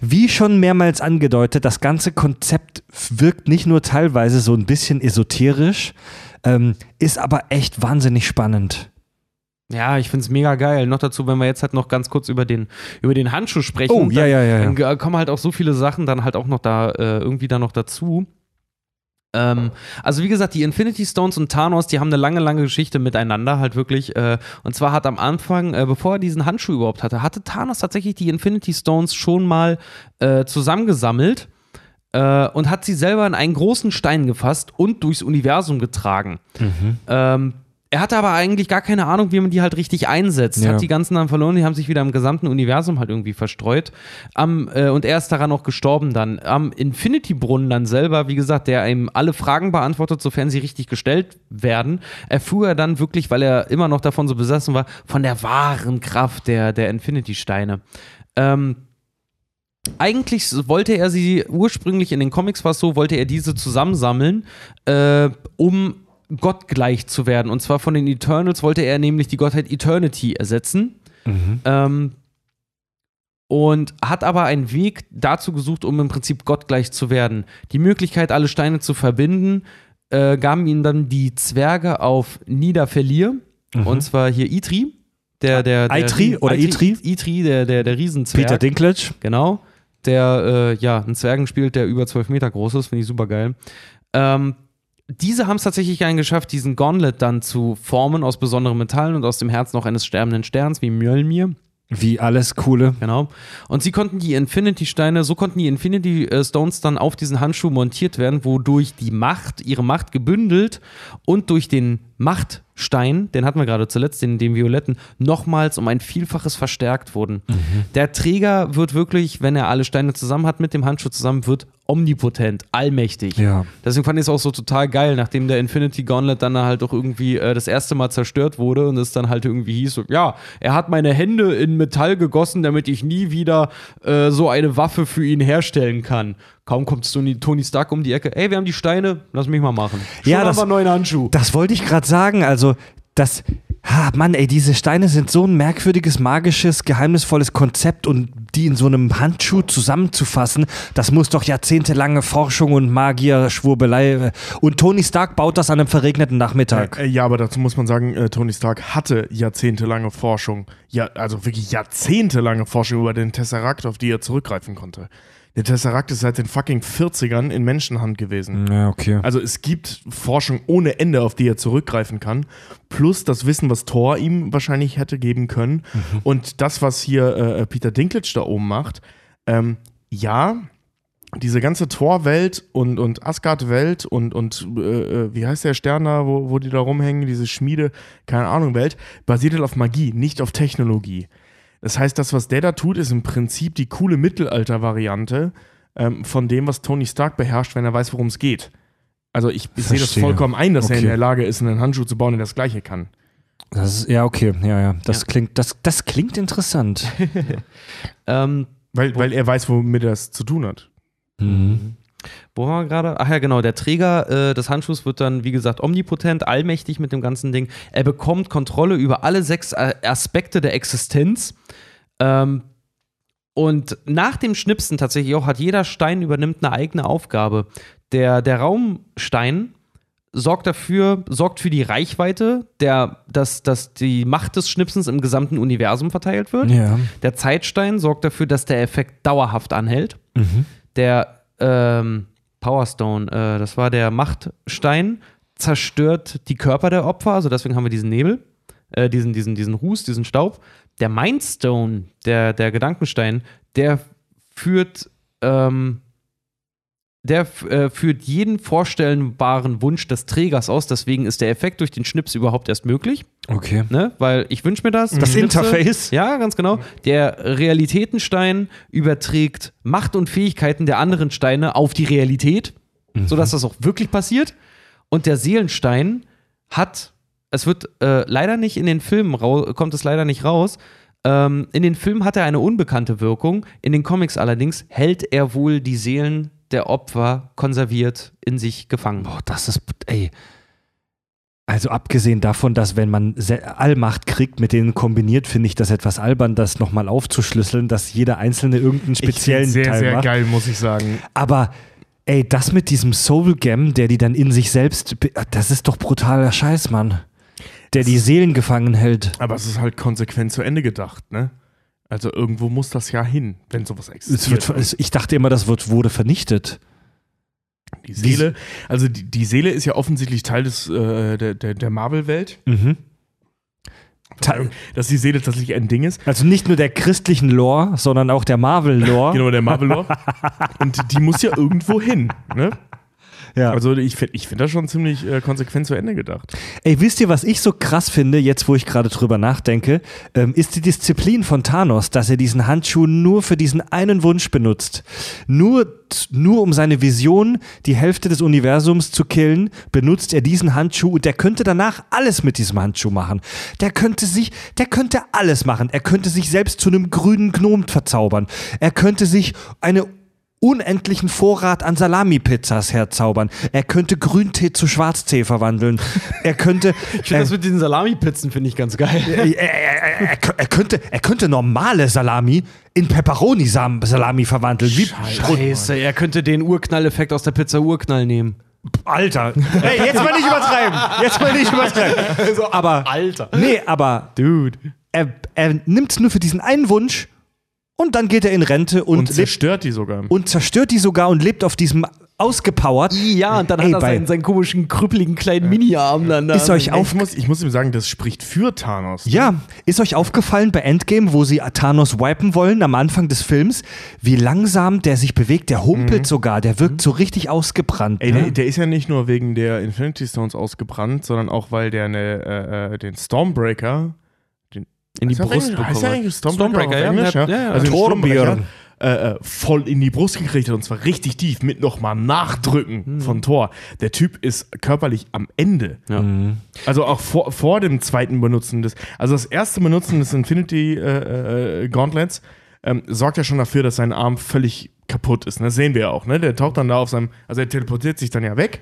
Wie schon mehrmals angedeutet, das ganze Konzept wirkt nicht nur teilweise so ein bisschen esoterisch, ähm, ist aber echt wahnsinnig spannend. Ja, ich find's mega geil. Noch dazu, wenn wir jetzt halt noch ganz kurz über den, über den Handschuh sprechen. Oh, ja, dann, ja, ja. Dann kommen halt auch so viele Sachen dann halt auch noch da, äh, irgendwie da noch dazu. Ähm, also wie gesagt, die Infinity Stones und Thanos, die haben eine lange, lange Geschichte miteinander halt wirklich. Äh, und zwar hat am Anfang, äh, bevor er diesen Handschuh überhaupt hatte, hatte Thanos tatsächlich die Infinity Stones schon mal äh, zusammengesammelt äh, und hat sie selber in einen großen Stein gefasst und durchs Universum getragen. Ähm, er hatte aber eigentlich gar keine Ahnung, wie man die halt richtig einsetzt. Ja. Hat die ganzen dann verloren, die haben sich wieder im gesamten Universum halt irgendwie verstreut. Am, äh, und er ist daran auch gestorben dann. Am Infinity-Brunnen dann selber, wie gesagt, der ihm alle Fragen beantwortet, sofern sie richtig gestellt werden, erfuhr er dann wirklich, weil er immer noch davon so besessen war, von der wahren Kraft der, der Infinity-Steine. Ähm, eigentlich wollte er sie, ursprünglich in den Comics war es so, wollte er diese zusammensammeln, äh, um gottgleich zu werden. Und zwar von den Eternals wollte er nämlich die Gottheit Eternity ersetzen. Ähm, und hat aber einen Weg dazu gesucht, um im Prinzip gottgleich zu werden. Die Möglichkeit, alle Steine zu verbinden, äh, gaben ihm dann die Zwerge auf Niederfelir. Und zwar hier Itri. Der, der, der Eitri oder Itri? Itri, der, der, der Riesenzwerg. Peter Dinklage. Genau. Der, äh, ja, einen Zwergen spielt, der über 12 Meter groß ist, finde ich super geil. Ähm, diese haben es tatsächlich eingeschafft, diesen Gauntlet dann zu formen aus besonderen Metallen und aus dem Herz noch eines sterbenden Sterns, wie Mjölnir. Wie alles Coole. Genau. Und sie konnten die Infinity-Steine, so konnten die Infinity-Stones dann auf diesen Handschuh montiert werden, wodurch die Macht, ihre Macht gebündelt und durch den Machtstein, den hatten wir gerade zuletzt, den, den violetten, nochmals um ein Vielfaches verstärkt wurden. Der Träger wird wirklich, wenn er alle Steine zusammen hat, mit dem Handschuh zusammen, wird omnipotent, allmächtig. Ja. Deswegen fand ich es auch so total geil, nachdem der Infinity Gauntlet dann halt auch irgendwie äh, das erste Mal zerstört wurde und es dann halt irgendwie hieß, so, ja, er hat meine Hände in Metall gegossen, damit ich nie wieder äh, so eine Waffe für ihn herstellen kann. Kaum kommt Tony, Tony Stark um die Ecke, ey, wir haben die Steine, lass mich mal machen. Schon Ja, haben das- wir einen neuen Handschuh. Das wollte ich gerade sagen. Also, das. Ha, Mann, ey, diese Steine sind so ein merkwürdiges, magisches, geheimnisvolles Konzept und die in so einem Handschuh zusammenzufassen, das muss doch jahrzehntelange Forschung und Magier, Schwurbelei. äh, Und Tony Stark baut das an einem verregneten Nachmittag. Äh, ja, aber dazu muss man sagen, äh, Tony Stark hatte jahrzehntelange Forschung, ja, also wirklich jahrzehntelange Forschung über den Tesseract, auf die er zurückgreifen konnte. Der Tesseract ist seit den fucking 40ern in Menschenhand gewesen. Ja, okay. Also es gibt Forschung ohne Ende, auf die er zurückgreifen kann. Plus das Wissen, was Thor ihm wahrscheinlich hätte geben können. Und das, was hier äh, Peter Dinklage da oben macht, ähm, ja, diese ganze Thor-Welt und, und Asgard-Welt und, und äh, äh, wie heißt der Stern da, wo, wo die da rumhängen, diese Schmiede, keine Ahnung, Welt, basiert halt auf Magie, nicht auf Technologie. Das heißt, das, was der da tut, ist im Prinzip die coole Mittelalter-Variante ähm, von dem, was Tony Stark beherrscht, wenn er weiß, worum es geht. Also ich, ich sehe das vollkommen ein, dass er in Okay. der Lage ist, einen Handschuh zu bauen, der das Gleiche kann. Das ist, ja, okay. Ja, ja. Das, Ja. Klingt, das, das klingt interessant. Ähm, Weil, weil er weiß, womit er es zu tun hat. Mhm. Wo waren wir gerade? Ach ja, genau. Der Träger äh, des Handschuhs wird dann, wie gesagt, omnipotent, allmächtig mit dem ganzen Ding. Er bekommt Kontrolle über alle sechs äh, Aspekte der Existenz. Ähm, und nach dem Schnipsen tatsächlich auch hat jeder Stein übernimmt eine eigene Aufgabe. Der, der Raumstein sorgt dafür, sorgt für die Reichweite, der, dass, dass die Macht des Schnipsens im gesamten Universum verteilt wird. Ja. Der Zeitstein sorgt dafür, dass der Effekt dauerhaft anhält. Mhm. Der ähm, Powerstone, äh, das war der Machtstein, zerstört die Körper der Opfer, also deswegen haben wir diesen Nebel, äh, diesen, diesen, diesen Ruß, diesen Staub. Der Mindstone, der, der Gedankenstein, der führt, ähm, der äh, führt jeden vorstellbaren Wunsch des Trägers aus, deswegen ist der Effekt durch den Schnips überhaupt erst möglich, Okay. ne? weil ich wünsche mir das. Das schnipse- Interface. ja, ganz genau. Der Realitätenstein überträgt Macht und Fähigkeiten der anderen Steine auf die Realität, sodass das auch wirklich passiert. Und der Seelenstein hat, es wird äh, leider nicht in den Filmen, kommt es leider nicht raus. Ähm, in den Filmen hat er eine unbekannte Wirkung. In den Comics allerdings hält er wohl die Seelen der Opfer konserviert in sich gefangen. Boah, das ist, ey. Also abgesehen davon, dass wenn man Allmacht kriegt, mit denen kombiniert, finde ich das etwas albern, das nochmal aufzuschlüsseln, dass jeder Einzelne irgendeinen speziellen ich sehr, Teil sehr macht. geil, muss ich sagen. Aber ey, das mit diesem Soul Gem, der die dann in sich selbst, be- das ist doch brutaler Scheiß, Mann. Der die Seelen gefangen hält. Aber es ist halt konsequent zu Ende gedacht, ne? Also irgendwo muss das ja hin, wenn sowas existiert. wird, ich dachte immer, das wird, wurde vernichtet. die Seele, also die, die Seele ist ja offensichtlich Teil des, äh, der, der, der Marvel-Welt. Mhm. Dass die Seele tatsächlich ein Ding ist. Also nicht nur der christlichen Lore, sondern auch der Marvel-Lore. Genau, der Marvel-Lore. Und die muss ja irgendwo hin, ne? Ja. Also ich finde ich find das schon ziemlich äh, konsequent zu Ende gedacht. Ey, wisst ihr, was ich so krass finde, jetzt wo ich gerade drüber nachdenke, ähm, ist die Disziplin von Thanos, dass er diesen Handschuh nur für diesen einen Wunsch benutzt. Nur, nur um seine Vision, die Hälfte des Universums zu killen, benutzt er diesen Handschuh und der könnte danach alles mit diesem Handschuh machen. Der könnte sich, der könnte alles machen. Er könnte sich selbst zu einem grünen Gnom verzaubern. Er könnte sich eine unendlichen Vorrat an Salami-Pizzas herzaubern. Er könnte Grüntee zu Schwarztee verwandeln. Er könnte. Ich finde das mit diesen Salami-Pizzen finde ich ganz geil. er, er, er, er, er, könnte, er könnte normale Salami in Pepperoni-Salami verwandeln. Wie, Scheiße, er könnte den Urknall-Effekt aus der Pizza Urknall nehmen. Alter. Hey, jetzt mal nicht übertreiben. Jetzt mal nicht übertreiben. aber, Alter. nee, aber Dude. er, er nimmt es nur für diesen einen Wunsch und dann geht er in Rente und, Und lebt, zerstört die sogar. und zerstört die sogar und lebt auf diesem ausgepowert. Ja, und dann Ey, hat er seinen, seinen komischen, krüppeligen kleinen Mini-Arm dann da. Ist euch auf, ich, muss, ich muss ihm sagen, das spricht für Thanos. Ja, ist euch aufgefallen bei Endgame, wo sie Thanos wipen wollen am Anfang des Films, wie langsam der sich bewegt? Der humpelt sogar, der wirkt so richtig ausgebrannt. Ey, ne? der, der ist ja nicht nur wegen der Infinity Stones ausgebrannt, sondern auch, weil der eine, äh, äh, den Stormbreaker in die Heißt Brust Heißt bekommen hat. eigentlich Stormbreaker, Stormbreaker, Englisch, ja, ja? ja, ja. Also Torbjörn. Äh, äh, voll in die Brust gekriegt hat und zwar richtig tief mit nochmal Nachdrücken von Thor. Der Typ ist körperlich am Ende. Ja. Also auch vor, vor dem zweiten Benutzen des, also das erste Benutzen des Infinity äh, äh, Gauntlets ähm, sorgt ja schon dafür, dass sein Arm völlig kaputt ist. Das sehen wir ja auch, ne? Der taucht dann da auf seinem, also er teleportiert sich dann ja weg.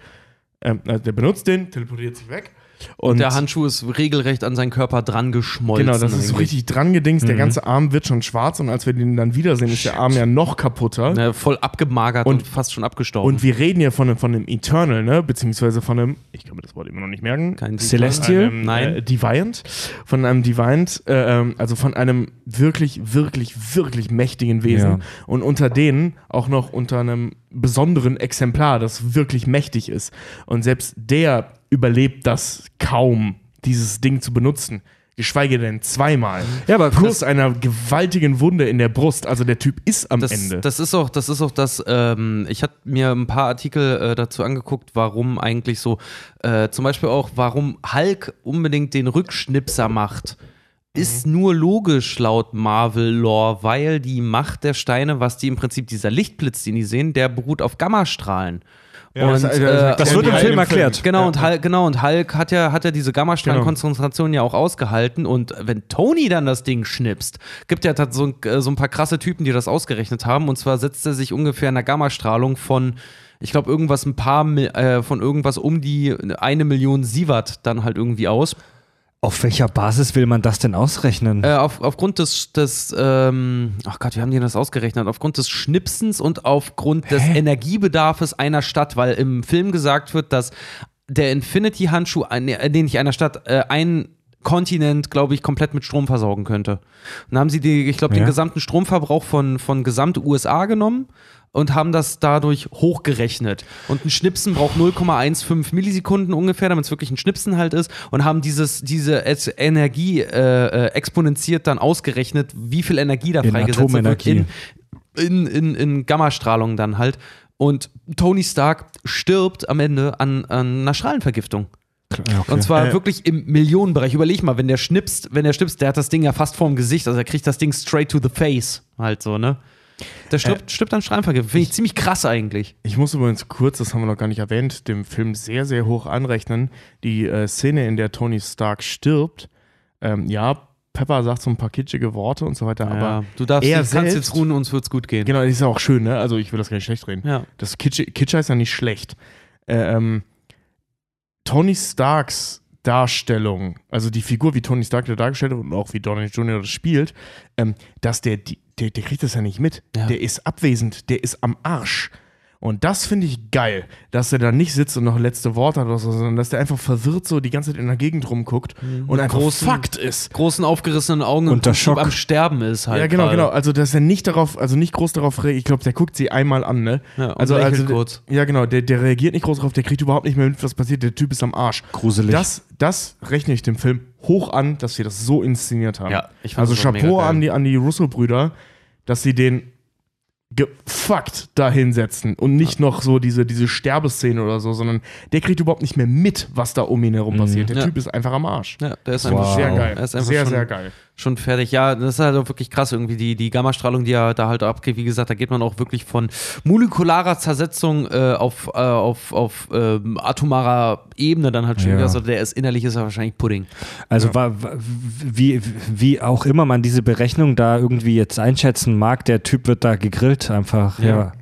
Ähm, also der benutzt den, teleportiert sich weg. Und, Der Handschuh ist regelrecht an seinen Körper dran geschmolzen. Genau, das ist so eigentlich. richtig dran gedingst. Der ganze Arm wird schon schwarz und als wir den dann wiedersehen, ist der Arm ja noch kaputter. Ja, voll abgemagert und, Und- fast schon abgestorben. Und wir reden ja von, einem- von einem Eternal, ne? Beziehungsweise von einem, ich kann mir das Wort immer noch nicht merken. Kein Celestial? einem, Nein. Äh, Deviant. Von einem Deviant, äh, also von einem wirklich, wirklich, wirklich mächtigen Wesen. Ja. Und unter denen auch noch unter einem besonderen Exemplar, das wirklich mächtig ist. Und selbst der überlebt das kaum, dieses Ding zu benutzen. Geschweige denn zweimal. Ja, aber Plus einer gewaltigen Wunde in der Brust. Also der Typ ist am das, Ende. das ist auch, das ist auch das, ähm, ich hatte mir ein paar Artikel äh, dazu angeguckt, warum eigentlich so, äh, zum Beispiel auch, warum Hulk unbedingt den Rückschnipser macht. Ist nur logisch laut Marvel-Lore, weil die Macht der Steine, was die im Prinzip dieser Lichtblitz, den die sehen, der beruht auf Gammastrahlen. Ja, das- und, das- äh, das wird im Film erklärt. Genau, und Hulk, genau, und Hulk hat ja, hat ja diese Gammastrahlenkonzentration ja auch ausgehalten. Und wenn Tony dann das Ding schnipst, gibt ja so ein, äh, so ein paar krasse Typen, die das ausgerechnet haben. Und zwar setzt er sich ungefähr in einer Gammastrahlung von, ich glaube, irgendwas ein paar, äh, von irgendwas um die eine Million Sievert dann halt irgendwie aus. Auf welcher Basis will man das denn ausrechnen? Äh, auf, aufgrund des, des ähm, ach Gott, wie haben die das ausgerechnet? Aufgrund des Schnipsens und aufgrund des Energiebedarfs einer Stadt, weil im Film gesagt wird, dass der Infinity-Handschuh, äh, nee, äh, nee, nicht einer Stadt, äh, ein Kontinent, glaube ich, komplett mit Strom versorgen könnte. Und dann haben sie die, ich glaube, Ja. den gesamten Stromverbrauch von, von gesamt USA genommen und haben das dadurch hochgerechnet. Und ein Schnipsen braucht 0,15 Millisekunden ungefähr, damit es wirklich ein Schnipsen halt ist. Und haben dieses, diese Es- Energie äh, äh, exponentiert dann ausgerechnet, wie viel Energie da In freigesetzt wird in, in, in, in Gammastrahlung dann halt. Und Tony Stark stirbt am Ende an, an einer Strahlenvergiftung. Okay. Und zwar Äh, wirklich im Millionenbereich. Überleg mal, wenn der schnipst, wenn der schnipst, der hat das Ding ja fast vorm Gesicht, also er kriegt das Ding straight to the face. Halt so, ne? Der stirbt, stirbt an Strahlenvergiftung. Finde ich ziemlich krass eigentlich. Ich muss übrigens kurz, das haben wir noch gar nicht erwähnt, dem Film sehr, sehr hoch anrechnen. Die äh, Szene, in der Tony Stark stirbt. Ähm, ja, Pepper sagt so ein paar kitschige Worte und so weiter, aber ja, du darfst er du kannst selbst- jetzt ruhen, uns wird's gut gehen. genau, das ist ja auch schön, ne? Also ich will das gar nicht schlecht reden. Ja. Das Kitsch, Kitscher ist ja nicht schlecht. Äh, ähm, Tony Starks Darstellung, also die Figur, wie Tony Stark da dargestellt wird und auch wie Donald Jr. das spielt, ähm, dass der, der, der kriegt das ja nicht mit. Ja. Der ist abwesend, der ist am Arsch. Und das finde ich geil, dass er da nicht sitzt und noch letzte Worte hat oder so, sondern dass der einfach verwirrt so die ganze Zeit in der Gegend rumguckt und einfach großen- Fakt ist. Großen aufgerissenen Augen Unter im Prinzip Schock. am Sterben ist halt. Ja, genau, gerade. genau. Also, dass er nicht darauf, also nicht groß darauf reagiert. Ich glaube, der guckt sie einmal an, ne? Ja, und also, also, kurz. Ja, genau. Der, der reagiert nicht groß darauf, der kriegt überhaupt nicht mehr mit, was passiert. Der Typ ist am Arsch. Gruselig. Das, das rechne ich dem Film hoch an, dass sie das so inszeniert haben. Ja, ich fand also das Chapeau geil. an die, an die Russo-Brüder, dass sie den gefuckt da hinsetzen und nicht noch so diese, diese Sterbeszene oder so, sondern der kriegt überhaupt nicht mehr mit, was da um ihn herum passiert. Der Ja. Typ ist einfach am Arsch. Ja, der ist Wow. einfach Sehr geil. Er ist einfach Sehr, schon, sehr geil. Schon fertig. Ja, das ist halt auch wirklich krass irgendwie, die, die Gammastrahlung, die er da halt abgeht. Wie gesagt, da geht man auch wirklich von molekularer Zersetzung äh, auf, äh, auf, auf ähm, atomarer Ebene dann halt schon Ja. wieder. Also der ist innerlich ist er wahrscheinlich Pudding. Also wa- wie, wie auch immer man diese Berechnung da irgendwie jetzt einschätzen mag, der Typ wird da gegrillt einfach. Ja.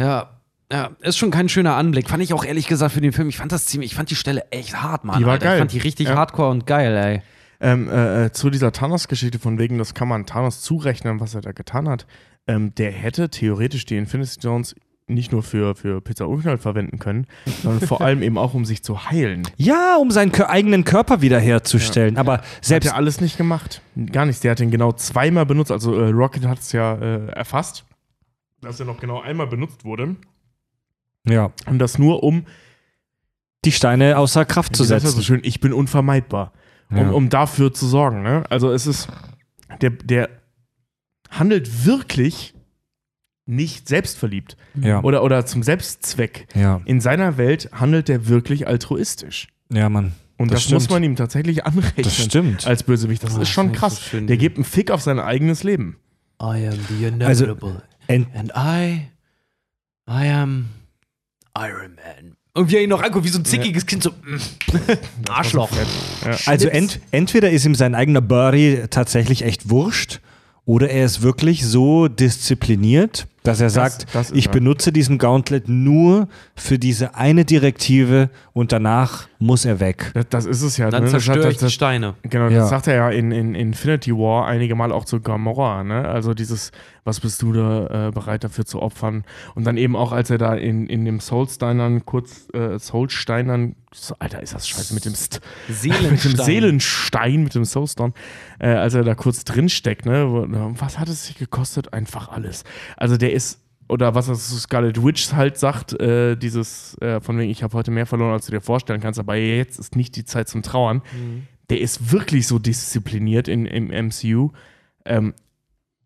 Ja. Ja, ist schon kein schöner Anblick. Fand ich auch ehrlich gesagt für den Film. Ich fand das ziemlich, ich fand die Stelle echt hart, Mann. Die war Alter. geil. Ich fand die richtig Ja. hardcore und geil, ey. Ähm, äh, äh, zu dieser Thanos-Geschichte von wegen, das kann man Thanos zurechnen, was er da getan hat. Ähm, der hätte theoretisch die Infinity Stones nicht nur für, für Pizza Unknall verwenden können, sondern vor allem eben auch, um sich zu heilen. Ja, um seinen eigenen Körper wiederherzustellen. Aber Selbst hat er alles nicht gemacht. Gar nichts. Der hat den genau zweimal benutzt. Also äh, Rocket hat es ja äh, erfasst, dass er noch genau einmal benutzt wurde. ja, Und das nur, um, die Steine außer Kraft zu wie sagt er setzen. so schön, ich bin unvermeidbar. Um, Ja. um dafür zu sorgen. Ne? Also es ist, der, der handelt wirklich nicht selbstverliebt ja, oder, oder zum Selbstzweck. ja, In seiner Welt handelt er wirklich altruistisch. ja, Mann. Und Das das, muss man ihm tatsächlich anrechnen. Das stimmt. Als Bösewicht. Das Ah, ist schon finde ich krass. so der gibt einen Fick auf sein eigenes Leben. I am the Also, inevitable. Ent And I, I am Iron Man. Und wie er ihn noch anguckt, wie so ein zickiges Kind, so, mm, Arschloch. Ja. Also ent, entweder ist ihm sein eigener Birdie tatsächlich echt wurscht oder er ist wirklich so diszipliniert, dass er sagt, das ich benutze diesen Gauntlet nur für diese eine Direktive und danach muss er weg. Das, das ist es ja. Dann ne? das, zerstöre das, ich die das, Steine. Genau, Ja. das sagt er ja in, in Infinity War einige Mal auch zu Gamora, ne? Also dieses, was bist du da äh, bereit dafür zu opfern? Und dann eben auch, als er da in, in dem Soulsteinern kurz, äh, Soulsteinern, so, Alter, ist das scheiße mit dem St mit dem Seelenstein. Seelenstein, mit dem Soulstone, äh, als er da kurz drin steckt, ne? Was hat es sich gekostet? Einfach alles. Also der ist, oder was das Scarlet Witch halt sagt, äh, dieses, äh, von wegen, ich habe heute mehr verloren, als du dir vorstellen kannst, aber jetzt ist nicht die Zeit zum Trauern. Der ist wirklich so diszipliniert in, im MCU, ähm,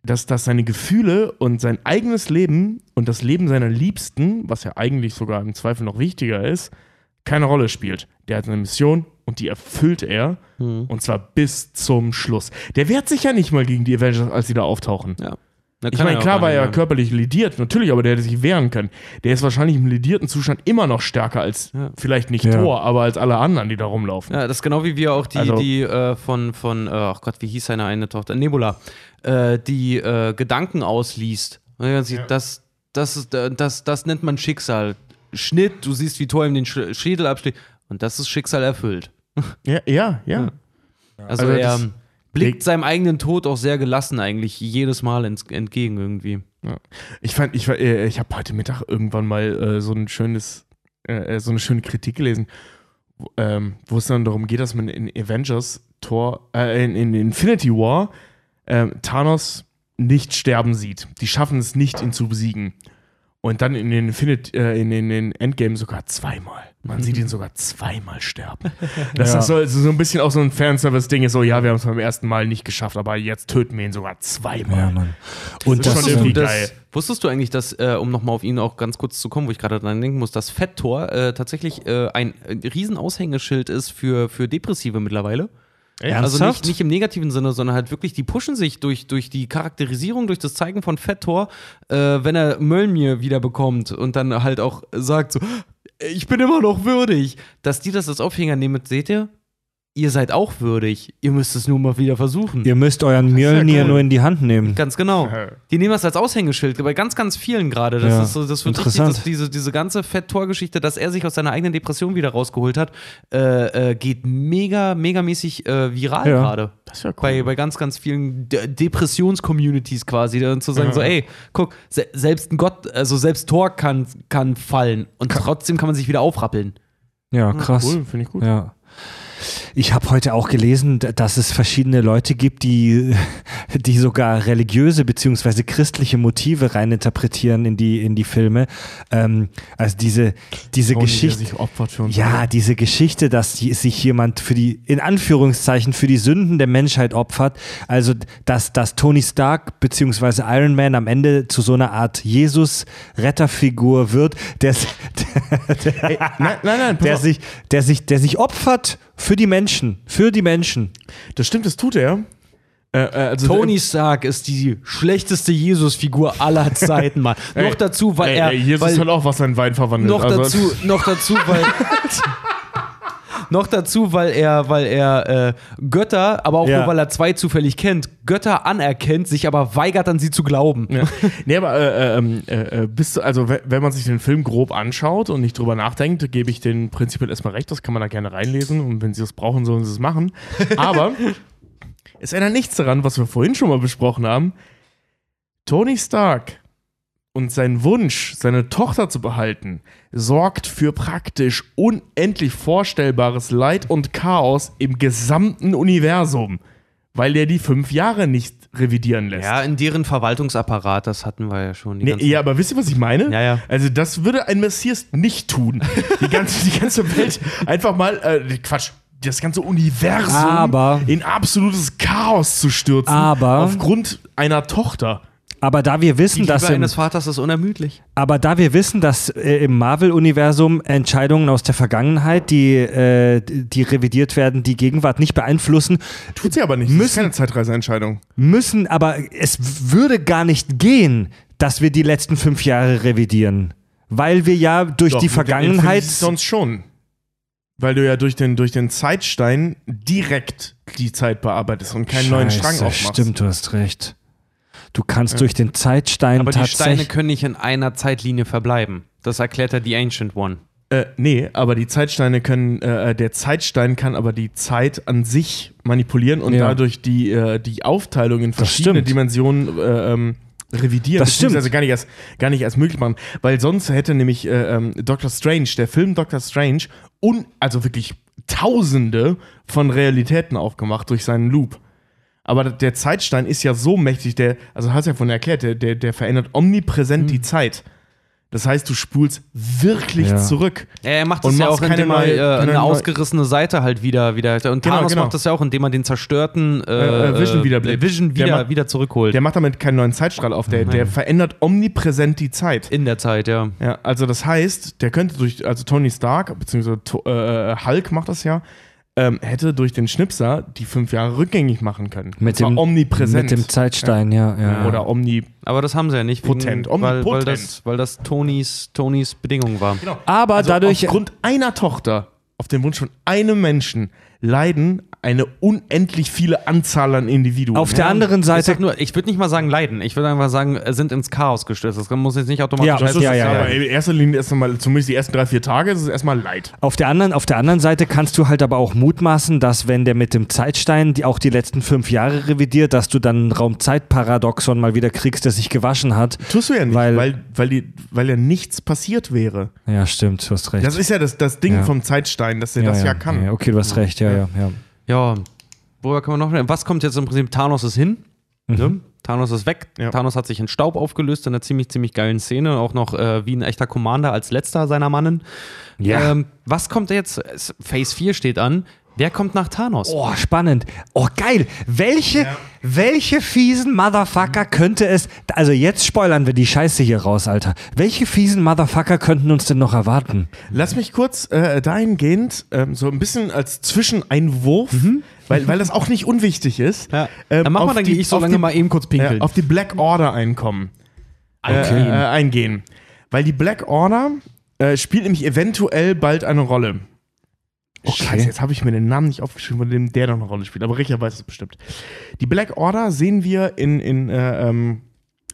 dass, dass seine Gefühle und sein eigenes Leben und das Leben seiner Liebsten, was ja eigentlich sogar im Zweifel noch wichtiger ist, keine Rolle spielt. Der hat eine Mission und die erfüllt er. Mhm. Und zwar bis zum Schluss. Der wehrt sich ja nicht mal gegen die Avengers, als sie da auftauchen. Ja. Ich meine, klar war er körperlich lidiert, natürlich, aber der hätte sich wehren können. Der ist wahrscheinlich im lidierten Zustand immer noch stärker als, Ja. vielleicht nicht Ja. Thor, aber als alle anderen, die da rumlaufen. Ja, das ist genau wie wir auch die, Also- die äh, von, von, äh, ach Gott, wie hieß seine eine Tochter? Nebula, äh, die äh, Gedanken ausliest. Und dann sieht, Das, das, ist, das, das nennt man Schicksal. Schnitt, du siehst, wie Thor ihm den Sch Schädel abschlägt. Und das ist Schicksal erfüllt. Ja, ja, ja. Also, Also er das- blickt seinem eigenen Tod auch sehr gelassen eigentlich jedes Mal entgegen irgendwie. Ich fand, ich, äh, ich habe heute Mittag irgendwann mal äh, so ein schönes, äh, so eine schöne Kritik gelesen, wo, ähm, wo es dann darum geht, dass man in Avengers Tor, äh, in, in Infinity War ähm, Thanos nicht sterben sieht. Die schaffen es nicht, ihn zu besiegen. Und dann in den, Infinite, äh, in, in den Endgame sogar zweimal. Man sieht ihn sogar zweimal sterben. Das Ja. ist so, so ein bisschen auch so ein Fanservice-Ding. Ist so, ja, wir haben es beim ersten Mal nicht geschafft, aber jetzt töten wir ihn sogar zweimal. Ja, Mann. Und ist das, schon Wusstest du, irgendwie dass, geil. wusstest du eigentlich, dass, äh, um nochmal auf ihn auch ganz kurz zu kommen, wo ich gerade dran denken muss, dass Fett-Tor äh, tatsächlich äh, ein, ein Riesenaushängeschild ist für, für Depressive mittlerweile? Also Ernsthaft? nicht, nicht im negativen Sinne, sondern halt wirklich, die pushen sich durch, durch die Charakterisierung, durch das Zeigen von Fett-Tor, äh, wenn er Mölnir wieder bekommt und dann halt auch sagt so, ich bin immer noch würdig, dass die das als Aufhänger nehmen seht ihr, ihr seid auch würdig, ihr müsst es nur mal wieder versuchen. Ihr müsst euren ist ja Mjölnir cool. nur in die Hand nehmen. Ganz genau. Die nehmen das als Aushängeschild, bei ganz, ganz vielen gerade. Das Ja, ist so, das wird richtig, interessant. das, diese, diese ganze Fett-Tor-Geschichte, dass er sich aus seiner eigenen Depression wieder rausgeholt hat, äh, äh, geht mega, megamäßig äh, viral Ja. gerade. Das ist ja cool. Bei, bei ganz, ganz vielen De Depressions-Communities quasi, dann zu sagen, Ja. so, ey, guck, se selbst ein Gott, also selbst Tor kann, kann fallen und trotzdem kann man sich wieder aufrappeln. Ja, krass. Cool, finde ich gut. Ja. Ich habe heute auch gelesen, dass es verschiedene Leute gibt, die die sogar religiöse beziehungsweise christliche Motive reininterpretieren in die, in die Filme. Ähm, also diese, diese Tony, der Geschichte. Ja, diese Geschichte, dass sich jemand für die, in Anführungszeichen, für die Sünden der Menschheit opfert. Also, dass, dass Tony Stark beziehungsweise Iron Man am Ende zu so einer Art Jesus-Retterfigur wird, der, der, Ey, nein, nein, nein, der, sich, der, sich, der sich opfert für die Menschen. Für die Menschen. Das stimmt, das tut er. Äh, äh, also Tony Stark ist die schlechteste Jesus-Figur aller Zeiten, Mann. Ey, noch dazu, weil ey, er. ey, Jesus weil, hat auch was in Wein verwandelt. noch also, dazu, noch dazu, weil. noch dazu, weil er, weil er äh, Götter, aber auch Ja. nur weil er zwei zufällig kennt, Götter anerkennt, sich aber weigert an sie zu glauben. Ja. Nee, aber äh, ähm, äh, äh, bist du, also we- wenn man sich den Film grob anschaut und nicht drüber nachdenkt, gebe ich den prinzipiell erstmal recht, das kann man da gerne reinlesen und wenn sie es brauchen, sollen sie es machen. Aber es ändert nichts daran, was wir vorhin schon mal besprochen haben. Tony Stark und sein Wunsch, seine Tochter zu behalten, sorgt für praktisch unendlich vorstellbares Leid und Chaos im gesamten Universum, weil er die fünf Jahre nicht revidieren lässt. Ja, in deren Verwaltungsapparat, das hatten wir ja schon. Die Nee, ja, aber wisst ihr, was ich meine? Ja, ja. Also, das würde ein Messias nicht tun. Die ganze, die ganze Welt einfach mal, äh, Quatsch, das ganze Universum Aber- in absolutes Chaos zu stürzen. Aber- Aufgrund einer Tochter. Aber da wir die wissen, Liebe dass im, eines Vaters ist unermüdlich. aber da wir wissen, dass äh, im Marvel-Universum Entscheidungen aus der Vergangenheit, die, äh, die revidiert werden, die Gegenwart nicht beeinflussen, Tut sie aber nicht. Das ist Müssen- keine Zeitreiseentscheidung. müssen, aber es würde gar nicht gehen, dass wir die letzten fünf Jahre revidieren. Weil wir ja durch Doch, die Vergangenheit. Sonst schon. Weil du ja durch den, durch den Zeitstein direkt die Zeit bearbeitest und keinen neuen Strang Scheiße, aufmachst. Stimmt, du hast recht. Du kannst durch den Zeitstein Aber die Steine tatsächlich. können nicht in einer Zeitlinie verbleiben. Das erklärt ja die Ancient One. Äh, nee, aber die Zeitsteine können, äh, der Zeitstein kann aber die Zeit an sich manipulieren und Ja. dadurch die, äh, die Aufteilung in verschiedene. Dimensionen äh, ähm, revidieren, Das stimmt. beziehungsweise gar nicht, erst, gar nicht erst möglich machen. Weil sonst hätte nämlich äh, ähm, Doctor Strange, der Film Doctor Strange, un also wirklich tausende von Realitäten aufgemacht durch seinen Loop. Aber der Zeitstein ist ja so mächtig, der, also hast du ja vorhin erklärt, der, der, der verändert omnipräsent die Zeit. Das heißt, du spulst wirklich Ja. zurück. Ja, er macht Und das ja machst auch, indem keine er äh, eine ausgerissene Seite halt wieder, wieder. Und Genau, Thanos genau. macht das ja auch, indem er den zerstörten äh, Äh, äh, Vision wiederbelebt. Vision Der wieder, macht- wieder zurückholt. Der macht damit keinen neuen Zeitstrahl auf, der, der verändert omnipräsent die Zeit. in der Zeit, ja. Ja, also das heißt, der könnte durch, also Tony Stark, beziehungsweise äh, Hulk macht das ja, ähm, hätte durch den Schnipser die fünf Jahre rückgängig machen können. mit dem, omnipräsent. mit dem Zeitstein, ja. ja, Oder omni. Aber das haben sie ja nicht. Potent, wegen- weil, weil, omnipotent. das, weil das Tonys, Tonys Bedingung war. Aber Also dadurch. aufgrund einer Tochter, auf den Wunsch von einem Menschen, leiden eine unendlich viele Anzahl an Individuen. Auf der Ja, anderen Ich, Seite. sag nur, ich würde nicht mal sagen leiden. Ich würde einfach sagen, sind ins Chaos gestürzt. Das muss jetzt nicht automatisch Ja, Das heißen, ja, es, ja, aber ja. in erster Linie erst einmal, zumindest die ersten drei, vier Tage, ist es erstmal Leid. Auf der, anderen, auf der anderen Seite kannst du halt aber auch mutmaßen, dass wenn der mit dem Zeitstein die auch die letzten fünf Jahre revidiert, dass du dann ein Raumzeitparadoxon mal wieder kriegst, der sich gewaschen hat. Tust du ja nicht, Weil- weil, weil, die, weil ja nichts passiert wäre. Ja, stimmt, du hast recht. Das ist ja das, das Ding Ja. vom Zeitstein, dass er das ja, kann. Ja, okay, du hast recht, ja, ja, ja. Ja, worüber kann man noch Was kommt jetzt im Prinzip? Thanos ist hin. Ne? Thanos ist weg. Ja. Thanos hat sich in Staub aufgelöst in einer ziemlich, ziemlich geilen Szene. Auch noch äh, wie ein echter Commander als letzter seiner Mannen. Ja. Ähm, was kommt jetzt? Phase 4 steht an. Wer kommt nach Thanos? Oh, spannend. Oh, geil. Welche, welche fiesen Motherfucker könnte es. Also, jetzt spoilern wir die Scheiße hier raus, Alter. Welche fiesen Motherfucker könnten uns denn noch erwarten? Lass mich kurz äh, dahingehend ähm, so ein bisschen als Zwischeneinwurf, weil, weil das auch nicht unwichtig ist. Ja. ähm, dann mach mal, auf dann die- gehe ich so lange die- mal eben kurz pinkeln. Ja, auf die Black Order einkommen. Okay. Äh, äh, eingehen. Weil die Black Order äh, spielt nämlich eventuell bald eine Rolle. Oh, Okay. Scheiße, jetzt habe ich mir den Namen nicht aufgeschrieben, von dem der noch eine Rolle spielt. Aber Richard weiß es bestimmt. Die Black Order sehen wir in, in äh, ähm,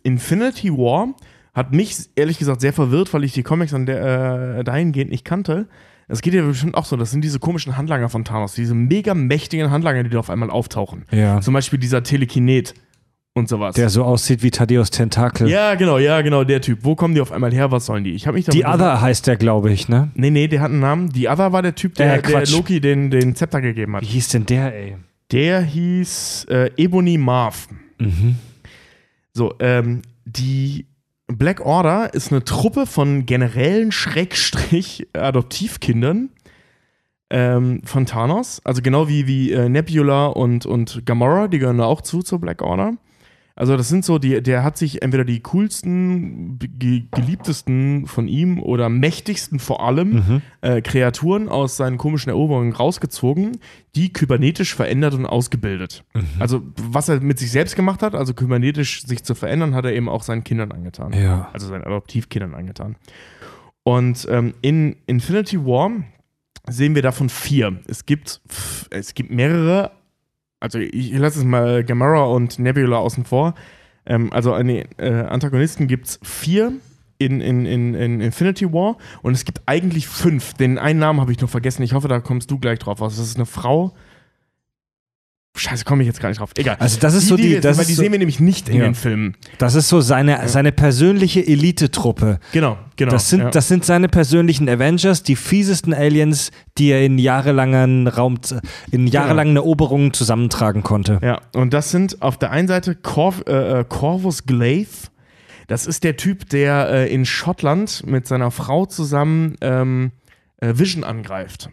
Infinity War. Hat mich ehrlich gesagt sehr verwirrt, weil ich die Comics an der, äh, dahingehend nicht kannte. Es geht ja bestimmt auch so, das sind diese komischen Handlanger von Thanos, diese mega mächtigen Handlanger, die da auf einmal auftauchen. Ja. Zum Beispiel dieser Telekinet und sowas. Der so aussieht wie Thaddeus Tentakel. Ja, genau, ja, genau, der Typ. Wo kommen die auf einmal her? Was sollen die? Ich habe mich Die Other heißt der, glaube ich, ne? Nee, nee, der hat einen Namen. Die Other war der Typ, der, Äh, der. Loki den, den Zepter gegeben hat. Wie hieß denn der, ey? Der hieß äh, Ebony Marv. So, ähm, die Black Order ist eine Truppe von Generälen Schrägstrich Adoptivkindern ähm, von Thanos. Also genau wie, wie äh, Nebula und, und Gamora, die gehören da auch zu zur Black Order. Also das sind so, die, der hat sich entweder die coolsten, ge geliebtesten von ihm oder mächtigsten vor allem äh, Kreaturen aus seinen komischen Eroberungen rausgezogen, die kybernetisch verändert und ausgebildet. Also was er mit sich selbst gemacht hat, also kybernetisch sich zu verändern, hat er eben auch seinen Kindern angetan. Ja. Also seinen Adoptivkindern angetan. Und ähm, in Infinity War sehen wir davon vier. Es gibt, es gibt mehrere, also ich lasse es mal Gamora und Nebula außen vor. Ähm, also eine äh, Antagonisten gibt es vier in, in, in, in Infinity War und es gibt eigentlich fünf. Den einen Namen habe ich noch vergessen. Ich hoffe, da kommst du gleich drauf aus. Das ist eine Frau. Scheiße, komme ich jetzt gar nicht drauf. Egal. Also das ist so die- das weil die so- sehen wir nämlich nicht in Ja. den Filmen. Das ist so seine, seine persönliche Elite-Truppe. Genau, genau. Das sind, ja. das sind seine persönlichen Avengers, die fiesesten Aliens, die er in jahrelangen Raum, in jahrelangen Eroberungen zusammentragen konnte. Ja, und das sind auf der einen Seite Corv äh, äh, Corvus Glaive. Das ist der Typ, der äh, in Schottland mit seiner Frau zusammen ähm, äh, Vision angreift.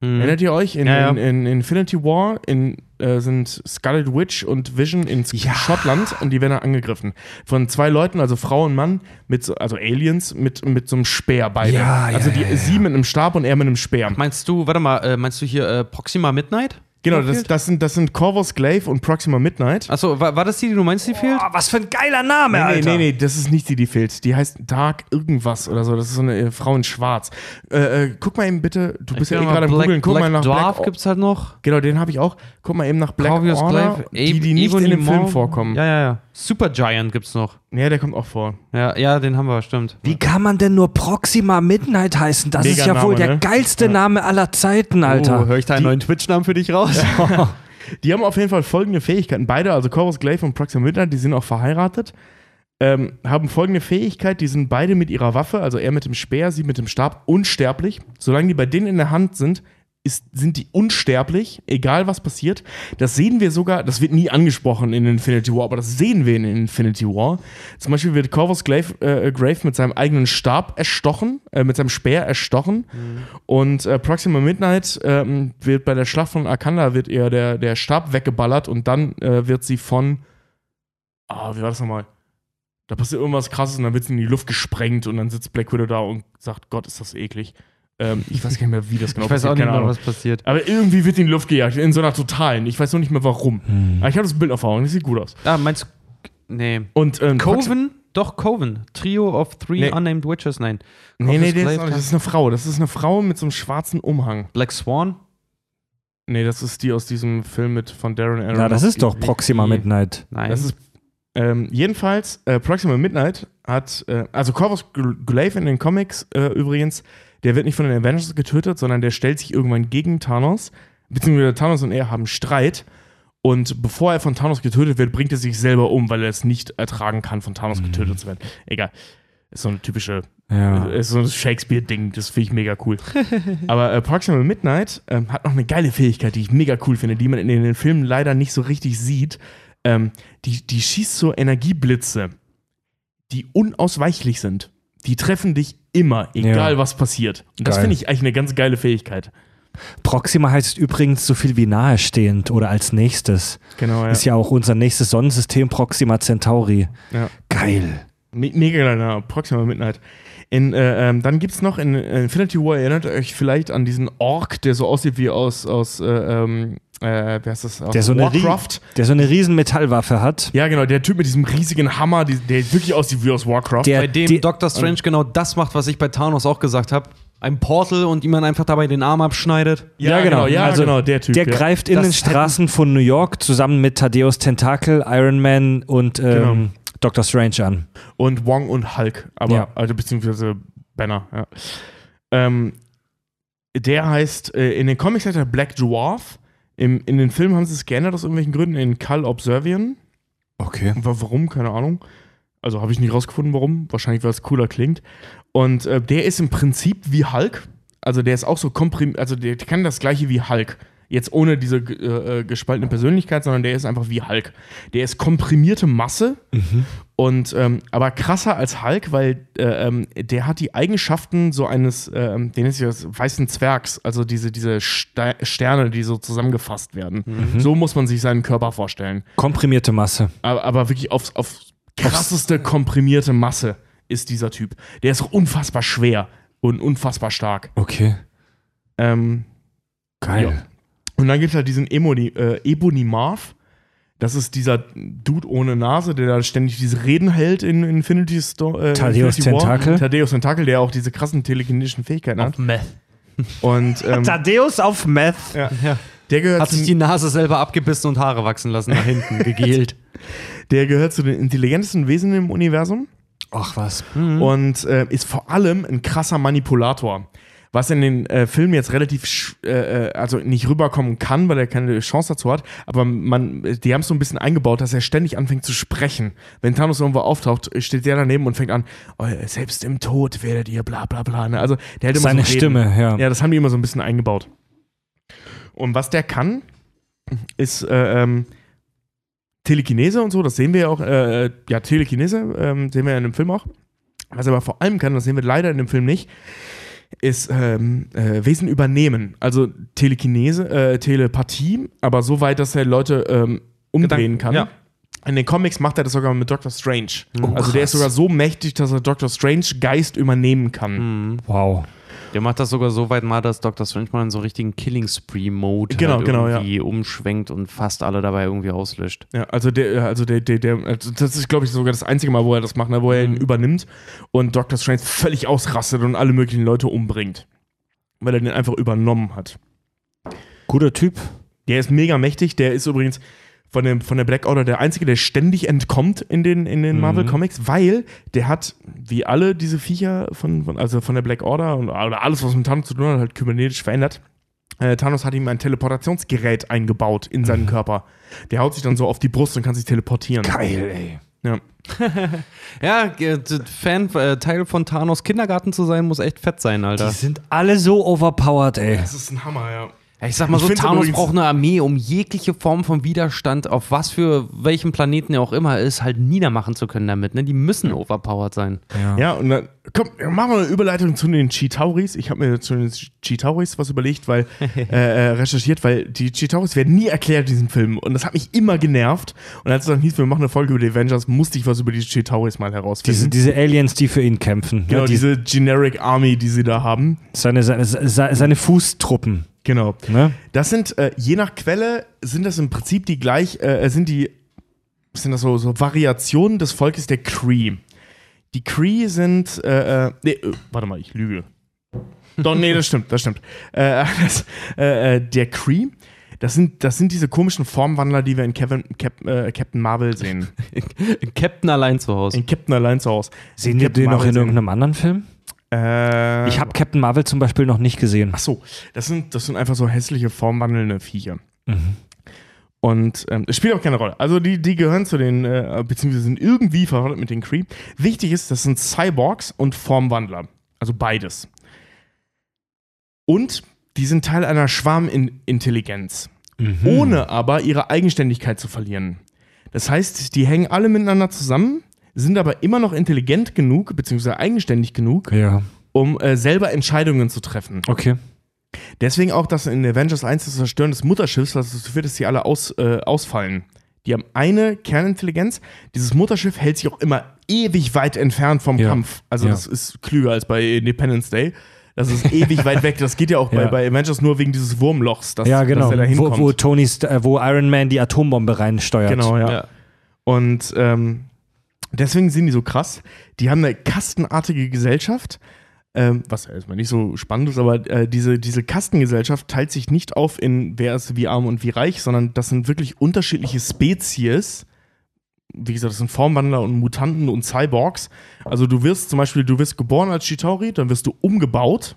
Mhm. Erinnert ihr euch? In, Ja, ja. in, in Infinity War in, äh, sind Scarlet Witch und Vision in Ja. Schottland und die werden angegriffen. Von zwei Leuten, also Frau und Mann, mit so, also Aliens, mit, mit so einem Speer beide. Ja, also die, sie mit einem Stab und er mit einem Speer. Meinst du, warte mal, äh, meinst du hier äh, Proxima Midnight? Genau, das, das, sind, das sind Corvus Glaive und Proxima Midnight. Achso, war, war das die, die du meinst, die fehlt? Oh, was für ein geiler Name, Nee, nee, Alter. nee, nee, das ist nicht die, die fehlt. Die heißt Dark irgendwas oder so. Das ist so eine äh, Frau in Schwarz. Äh, äh, guck mal eben bitte, du bist ja eh gerade am Black, googeln. Guck Black mal nach Dwarf Black gibt's halt noch. Genau, den habe ich auch. Guck mal eben nach Black Corvus Order, Glaive, die, die nicht Ebony in dem Film vorkommen. Ja. Ja, ja, ja. Super Giant gibt's noch. der kommt auch vor. Ja, ja, den haben wir, stimmt. Wie kann man denn nur Proxima Midnight heißen? Das ist Mega ja wohl Name, der ne? geilste Name aller Zeiten, Alter. Oh, höre ich da einen neuen Twitch-Namen für dich raus? Die haben auf jeden Fall folgende Fähigkeiten. Beide, also Corvus Glaive und Proxima Midnight, die sind auch verheiratet. Ähm, haben folgende Fähigkeit, die sind beide mit ihrer Waffe, also er mit dem Speer, sie mit dem Stab, unsterblich. Solange die bei denen in der Hand sind, ist, sind die unsterblich, egal was passiert. Das sehen wir sogar, das wird nie angesprochen in Infinity War, aber das sehen wir in Infinity War. Zum Beispiel wird Corvus Glaive, äh, Grave mit seinem eigenen Stab erstochen, äh, mit seinem Speer erstochen. Und äh, Proxima Midnight ähm, wird bei der Schlacht von Akanda wird ihr der, der Stab weggeballert und dann äh, wird sie von. Ah, wie war das nochmal? Da passiert irgendwas krasses und dann wird sie in die Luft gesprengt und dann sitzt Black Widow da und sagt, Gott, ist das eklig. Ähm, ich weiß gar nicht mehr, wie das genau ich weiß auch passiert, nicht mehr, was passiert. Aber irgendwie wird die in die Luft gejagt, in so einer totalen. Ich weiß noch nicht mehr warum. Hm. Aber ich habe das Bild auf Augen, das sieht gut aus. Ah, meinst du. Nee. Und ähm, Coven? Doch, Coven. Trio of Three Nee. Unnamed Witches. Nein. Nee, nee, Corvus das ist, das ist eine Frau. Das ist eine Frau mit so einem schwarzen Umhang. Black Swan. Nee, das ist die aus diesem Film mit von Darren Aronofsky. Ja, das ist doch Proxima Nee. Midnight. Nein. Das ist ähm, jedenfalls äh, Proxima Midnight hat äh, also Corvus Gl- Glaive in den Comics äh, übrigens, der wird nicht von den Avengers getötet, sondern der stellt sich irgendwann gegen Thanos, beziehungsweise Thanos und er haben Streit. Und bevor er von Thanos getötet wird, bringt er sich selber um, weil er es nicht ertragen kann, von Thanos getötet zu werden. Egal. Ist so eine typische Ja. ist so ein Shakespeare-Ding, das finde ich mega cool. Aber äh, Proxima Midnight ähm, hat noch eine geile Fähigkeit, die ich mega cool finde, die man in den Filmen leider nicht so richtig sieht. Ähm, die, die schießt so Energieblitze, die unausweichlich sind. Die treffen dich immer, egal Ja. was passiert. Und das finde ich eigentlich eine ganz geile Fähigkeit. Proxima heißt übrigens so viel wie nahestehend oder als nächstes. Genau, ja. Ist ja auch unser nächstes Sonnensystem Proxima Centauri. Ja. Geil. Me mega geiler Proxima Midnight. In, äh, ähm, dann gibt es noch in äh, Infinity War, erinnert euch vielleicht an diesen Ork, der so aussieht wie aus, aus äh, ähm, äh, wie heißt das? Aus Der so, eine Warcraft. der so eine riesen Metallwaffe hat. Ja, genau, der Typ mit diesem riesigen Hammer, die, der wirklich aussieht wie aus Warcraft. Der, bei dem die- Doctor Strange genau das macht, was ich bei Thanos auch gesagt habe. Ein Portal und ihm dann einfach dabei den Arm abschneidet. ja, genau, ja, Also, genau, der Typ. Der ja. greift in Das den Straßen von New York zusammen mit Thaddeus Tentakel, Iron Man und ähm, Genau. Doctor Strange an. Und Wong und Hulk, aber, Ja. also beziehungsweise Banner, ja. Ähm, der heißt, äh, in den Comics heißt er Black Dwarf. Im, in den Filmen haben sie es geändert aus irgendwelchen Gründen in Cull Observian. Okay. Wa- Warum? Keine Ahnung. Also habe ich nicht rausgefunden, warum. Wahrscheinlich, weil es cooler klingt. Und äh, der ist im Prinzip wie Hulk. Also der ist auch so komprimiert, also der kann das gleiche wie Hulk. Jetzt ohne diese äh, äh, gespaltene Persönlichkeit, sondern der ist einfach wie Hulk. Der ist komprimierte Masse und ähm, aber krasser als Hulk, weil äh, ähm, der hat die Eigenschaften so eines, ähm, den ist ja das weißen Zwergs, also diese, diese Ste Sterne, die so zusammengefasst werden. So muss man sich seinen Körper vorstellen. Komprimierte Masse. Aber, aber wirklich aufs, auf krasseste komprimierte Masse ist dieser Typ. Der ist unfassbar schwer und unfassbar stark. Okay. Ähm, Geil. Ja. Und dann gibt es halt diesen Emoni, äh, Ebony Marv. Das ist dieser Dude ohne Nase, der da ständig diese Reden hält in Infinity Store. Äh, Thaddeus Infinity War. Tentakel. Thaddeus Tentakel, der auch diese krassen telekinetischen Fähigkeiten hat. Meth. Und ähm, Thaddeus auf Meth. ja, der, gehört Hat sich die Nase selber abgebissen und Haare wachsen lassen nach hinten, gegelt. der gehört zu den intelligentesten Wesen im Universum. Ach was. und äh, ist vor allem ein krasser Manipulator. Was in den äh, Filmen jetzt relativ, äh, äh, also nicht rüberkommen kann, weil er keine Chance dazu hat, aber man, die haben es so ein bisschen eingebaut, dass er ständig anfängt zu sprechen. Wenn Thanos irgendwo auftaucht, steht der daneben und fängt an, oh, selbst im Tod werdet ihr bla bla bla. Ne? Also der hält immer Seine so. Stimme, ja. Ja, das haben die immer so ein bisschen eingebaut. Und was der kann, ist äh, ähm, Telekinese und so, das sehen wir ja auch, äh, ja, Telekinese, ähm, sehen wir ja in dem Film auch. Was er aber vor allem kann, das sehen wir leider in dem Film nicht, ist ähm, äh, Wesen übernehmen. Also Telekinese, äh, Telepathie, aber so weit, dass er Leute ähm, umdrehen Gedanken, kann. ja. In den Comics macht er das sogar mit Doctor Strange. Oh, also der ist krass. sogar so mächtig, dass er Doctor Strange Geist übernehmen kann. Wow. Der macht das sogar so weit mal, dass Dr. Strange mal in so richtigen Killing Spree-Mode Genau, halt genau, irgendwie umschwenkt und fast alle dabei irgendwie auslöscht. Ja, also der, also der, der, der also das ist, glaube ich, sogar das einzige Mal, wo er das macht, ne, wo er ihn übernimmt und Dr. Strange völlig ausrastet und alle möglichen Leute umbringt. Weil er den einfach übernommen hat. Guter Typ. Der ist mega mächtig, der ist übrigens von, dem, von der Black Order der Einzige, der ständig entkommt in den, in den Marvel Comics, weil der hat, wie alle diese Viecher von, von also von der Black Order und, oder alles, was mit Thanos zu tun hat, halt kybernetisch verändert. Äh, Thanos hat ihm ein Teleportationsgerät eingebaut in seinen Körper. Der haut sich dann so auf die Brust und kann sich teleportieren. Geil, ey. Ja. Ja, Fan, äh, Teil von Thanos Kindergarten zu sein, muss echt fett sein, Alter. Die sind alle so overpowered, ey. Das ist ein Hammer, ja. Ja, ich sag mal Ich so, Thanos übrigens- braucht eine Armee, um jegliche Form von Widerstand, auf was für welchem Planeten er auch immer ist, halt niedermachen zu können damit. Ne? Die müssen overpowered sein. Ja, und dann, komm, machen wir eine Überleitung zu den Chitauris. Ich habe mir zu den Chitauris was überlegt, weil, äh, äh, recherchiert, weil die Chitauris werden nie erklärt in diesem Film. Und das hat mich immer genervt. Und als es dann hieß, wir machen eine Folge über die Avengers, musste ich was über die Chitauris mal herausfinden. Diese, diese Aliens, die für ihn kämpfen. genau, ja, die, diese Generic Army, die sie da haben. seine, seine, seine, seine Fußtruppen. Genau. Ne? Das sind, äh, je nach Quelle, sind das im Prinzip die gleich, äh, sind die, sind das so, so Variationen des Volkes der Cree. Die Cree sind, äh, äh, nee, äh, warte mal, ich lüge. Doch, nee, das stimmt, das stimmt. Äh, das, äh, äh, der Cree, das sind, das sind diese komischen Formwandler, die wir in Kevin, Cap, äh, Captain Marvel sehen. Captain allein zu Hause. In Captain allein zu Hause. Sehen wir den noch in irgendeinem anderen Film? Äh, Ich habe Captain Marvel zum Beispiel noch nicht gesehen. Ach so, das sind, das sind einfach so hässliche, formwandelnde Viecher. Und ähm, es spielt auch keine Rolle. Also die, die gehören zu den, äh, beziehungsweise sind irgendwie verwandt mit den Kree. Wichtig ist, das sind Cyborgs und Formwandler. Also beides. Und die sind Teil einer Schwarmintelligenz. Ohne aber ihre Eigenständigkeit zu verlieren. Das heißt, die hängen alle miteinander zusammen, sind aber immer noch intelligent genug, beziehungsweise eigenständig genug, Ja. um äh, selber Entscheidungen zu treffen. Okay. Deswegen auch das in Avengers 1 das Zerstören des Mutterschiffs, was dazu führt, dass sie alle aus, äh, ausfallen. Die haben eine Kernintelligenz. Dieses Mutterschiff hält sich auch immer ewig weit entfernt vom Ja. Kampf. Also Ja. das ist klüger als bei Independence Day. Das ist ewig weit weg. Das geht ja auch bei, Ja. bei Avengers nur wegen dieses Wurmlochs, dass, Ja, genau. dass er da Wo, hinkommt. wo, Tony, St- äh, wo Iron Man die Atombombe reinsteuert. Genau, ja. Ja. Und ähm, deswegen sind die so krass. Die haben eine kastenartige Gesellschaft, ähm, was erstmal nicht so spannend ist, aber äh, diese, diese Kastengesellschaft teilt sich nicht auf in wer ist wie arm und wie reich, sondern das sind wirklich unterschiedliche Spezies. Wie gesagt, das sind Formwandler und Mutanten und Cyborgs. Also du wirst zum Beispiel, du wirst geboren als Chitauri, dann wirst du umgebaut,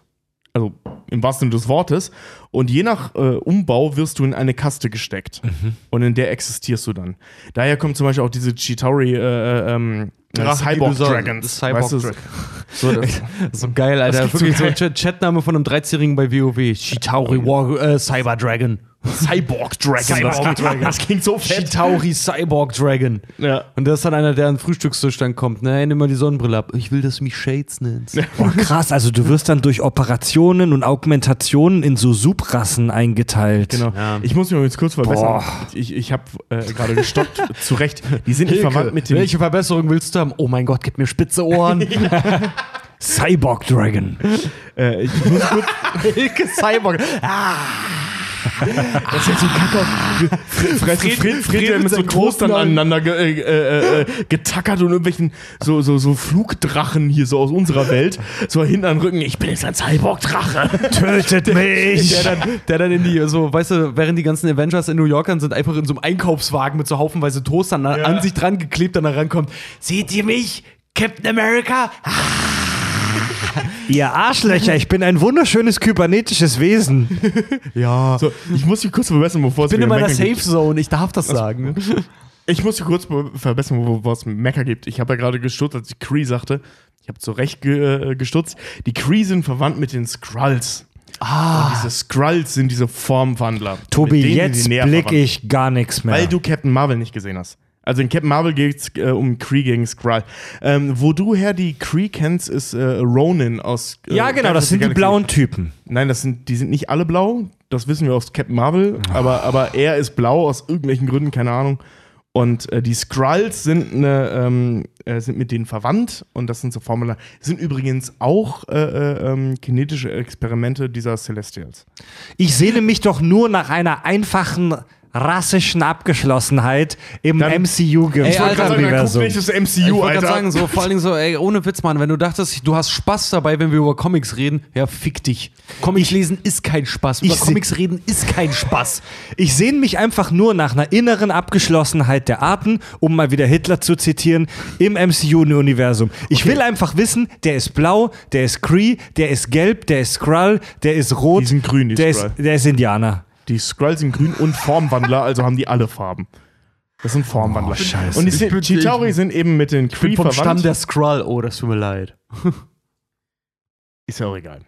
also im wahrsten Sinne des Wortes, und je nach äh, Umbau wirst du in eine Kaste gesteckt. Und in der existierst du dann. Daher kommt zum Beispiel auch diese Chitauri äh, ähm, Drachen, die Cyborg Dragons. Cyborg weißt du, so, das, So geil, Alter. so Wirklich so, ein Ch- Chatname von einem 13-Jährigen bei WoW. Shitauri War, äh, Cyber Dragon. Cyborg Dragon. Cyborg das, Dragon. das klingt so fett. Chitauri Cyborg Dragon. Ja. Und das ist dann einer, der an den Frühstückstisch dann kommt. Ne, nimm mal die Sonnenbrille ab. Ich will, dass du mich Shades nennst. Boah, krass, also du wirst dann durch Operationen und Augmentationen in so Subrassen eingeteilt. Genau. Ja. Ich muss mich übrigens kurz verbessern. Boah. Ich, ich habe äh, gerade gestoppt. zu Recht. Die sind nicht verwandt mit dem. Welche Verbesserung willst du haben? Oh mein Gott, gib mir spitze Ohren. Cyborg Dragon. Äh, ich muss kurz, Hilke Cyborg. Das ist jetzt so ein Kacker. Fred, Fred, Fred, Fred, der mit so Toastern aneinander ge, äh, äh, äh, getackert und irgendwelchen so, so, so Flugdrachen hier so aus unserer Welt. So hinten den Rücken. Ich bin jetzt ein Cyborg-Drache. Tötet mich! Der dann, der dann in die, so, weißt du, während die ganzen Avengers in New Yorkern sind, einfach in so einem Einkaufswagen mit so haufenweise Toastern an, Ja. an sich dran geklebt, dann da rankommt. Seht ihr mich? Captain America? Ihr Arschlöcher, ich bin ein wunderschönes kybernetisches Wesen. Ja. So, ich muss mich kurz verbessern, bevor es ich bin in meiner. Safe Zone, ich darf das sagen. Ich muss mich kurz be- verbessern, bevor es Mecker gibt. Ich habe ja gerade gestutzt, als ich Cree sagte. Ich habe zu Recht ge, äh, gestutzt. Die Cree sind verwandt mit den Skrulls. Ah. Und diese Skrulls sind diese Formwandler. Tobi, jetzt die näher blick verwandt. ich gar nichts mehr. Weil du Captain Marvel nicht gesehen hast. Also in Captain Marvel geht es äh, um Kree gegen Skrull. Ähm, wo du her die Kree kennst, ist äh, Ronin aus. Äh, ja, genau, das sind die blauen Typen. Nein, das sind, die sind nicht alle blau. Das wissen wir aus Captain Marvel. Aber, aber er ist blau aus irgendwelchen Gründen, keine Ahnung. Und äh, die Skrulls sind, eine, ähm, äh, sind mit denen verwandt und das sind so Formular. Sind übrigens auch äh, äh, ähm, kinetische Experimente dieser Celestials. Ich sehne mich doch nur nach einer einfachen rassischen Abgeschlossenheit im Dann- Ey, Alter, Ich wollte gerade sagen, guck nicht das Ich MCU, wollte Alter. gerade sagen, so vor allen Dingen so, ey, ohne Witz, Mann, wenn du dachtest, du hast Spaß dabei, wenn wir über Comics reden, ja, fick dich. Comics lesen ist kein Spaß. Über Ich seh- Comics reden ist kein Spaß. Ich sehne mich einfach nur nach einer inneren Abgeschlossenheit der Arten, um mal wieder Hitler zu zitieren, im MCU-Universum. Ich will einfach wissen, der ist blau, der ist Kree, der ist gelb, der ist Skrull, der ist rot, Die sind grün, die der, Skrull. ist, der ist Indianer. Die Skrulls sind grün und Formwandler, also haben die alle Farben. Das sind Formwandler. Oh, scheiße. Und die Ich Chitauri sind eben mit den Kree verwandt. Stamm der Skrull. Oh, das tut mir leid. Ist ja auch egal.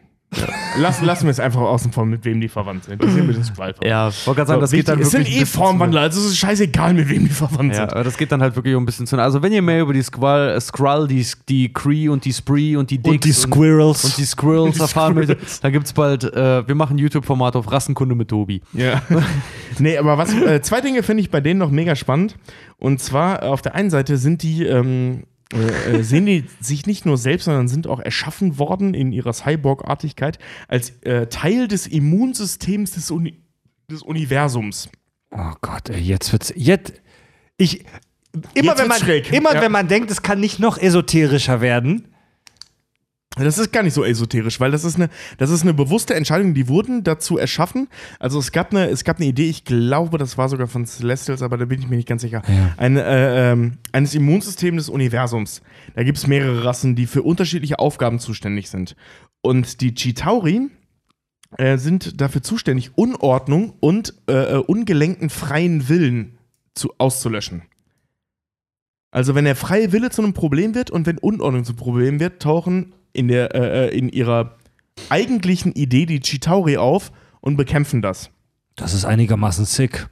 Lass, lassen wir es einfach außen vor, mit wem die verwandt sind. Die sind mit. Ja, wollte gerade sagen, das geht dann es wirklich. sind ein eh Formwandler, also es ist scheißegal, mit wem die verwandt Ja, sind. aber das geht dann halt wirklich um ein bisschen zu. Also, wenn ihr mehr über die Skrull, äh, Skrull die, die Kree und die Spree und die Dicks Und die Squirrels. und die Squirrels erfahren möchtet, Squirrels. da gibt's bald, äh, wir machen ein YouTube-Format auf Rassenkunde mit Tobi. Ja. nee, aber was, äh, zwei Dinge finde ich bei denen noch mega spannend. Und zwar, auf der einen Seite sind die, ähm, äh, äh, sehen die sich nicht nur selbst, sondern sind auch erschaffen worden in ihrer Cyborg-Artigkeit als äh, Teil des Immunsystems des, Uni des Universums. Oh Gott, ey, jetzt wird's. Jetzt. Ich. Immer, Jetzt wenn man, schräg. immer Ja. wenn man denkt, es kann nicht noch esoterischer werden. Das ist gar nicht so esoterisch, weil das ist eine, das ist eine bewusste Entscheidung, die wurden dazu erschaffen. Also es gab eine, es gab eine Idee, ich glaube, das war sogar von Celestials, aber da bin ich mir nicht ganz sicher. Ein, äh, ähm, eines Immunsystems des Universums. Da gibt es mehrere Rassen, die für unterschiedliche Aufgaben zuständig sind. Und die Chitauri äh, sind dafür zuständig, Unordnung und äh, äh, ungelenkten freien Willen zu, auszulöschen. Also wenn der freie Wille zu einem Problem wird und wenn Unordnung zum Problem wird, tauchen in, der, äh, äh, in ihrer eigentlichen Idee die Chitauri auf und bekämpfen das. Das ist einigermaßen sick.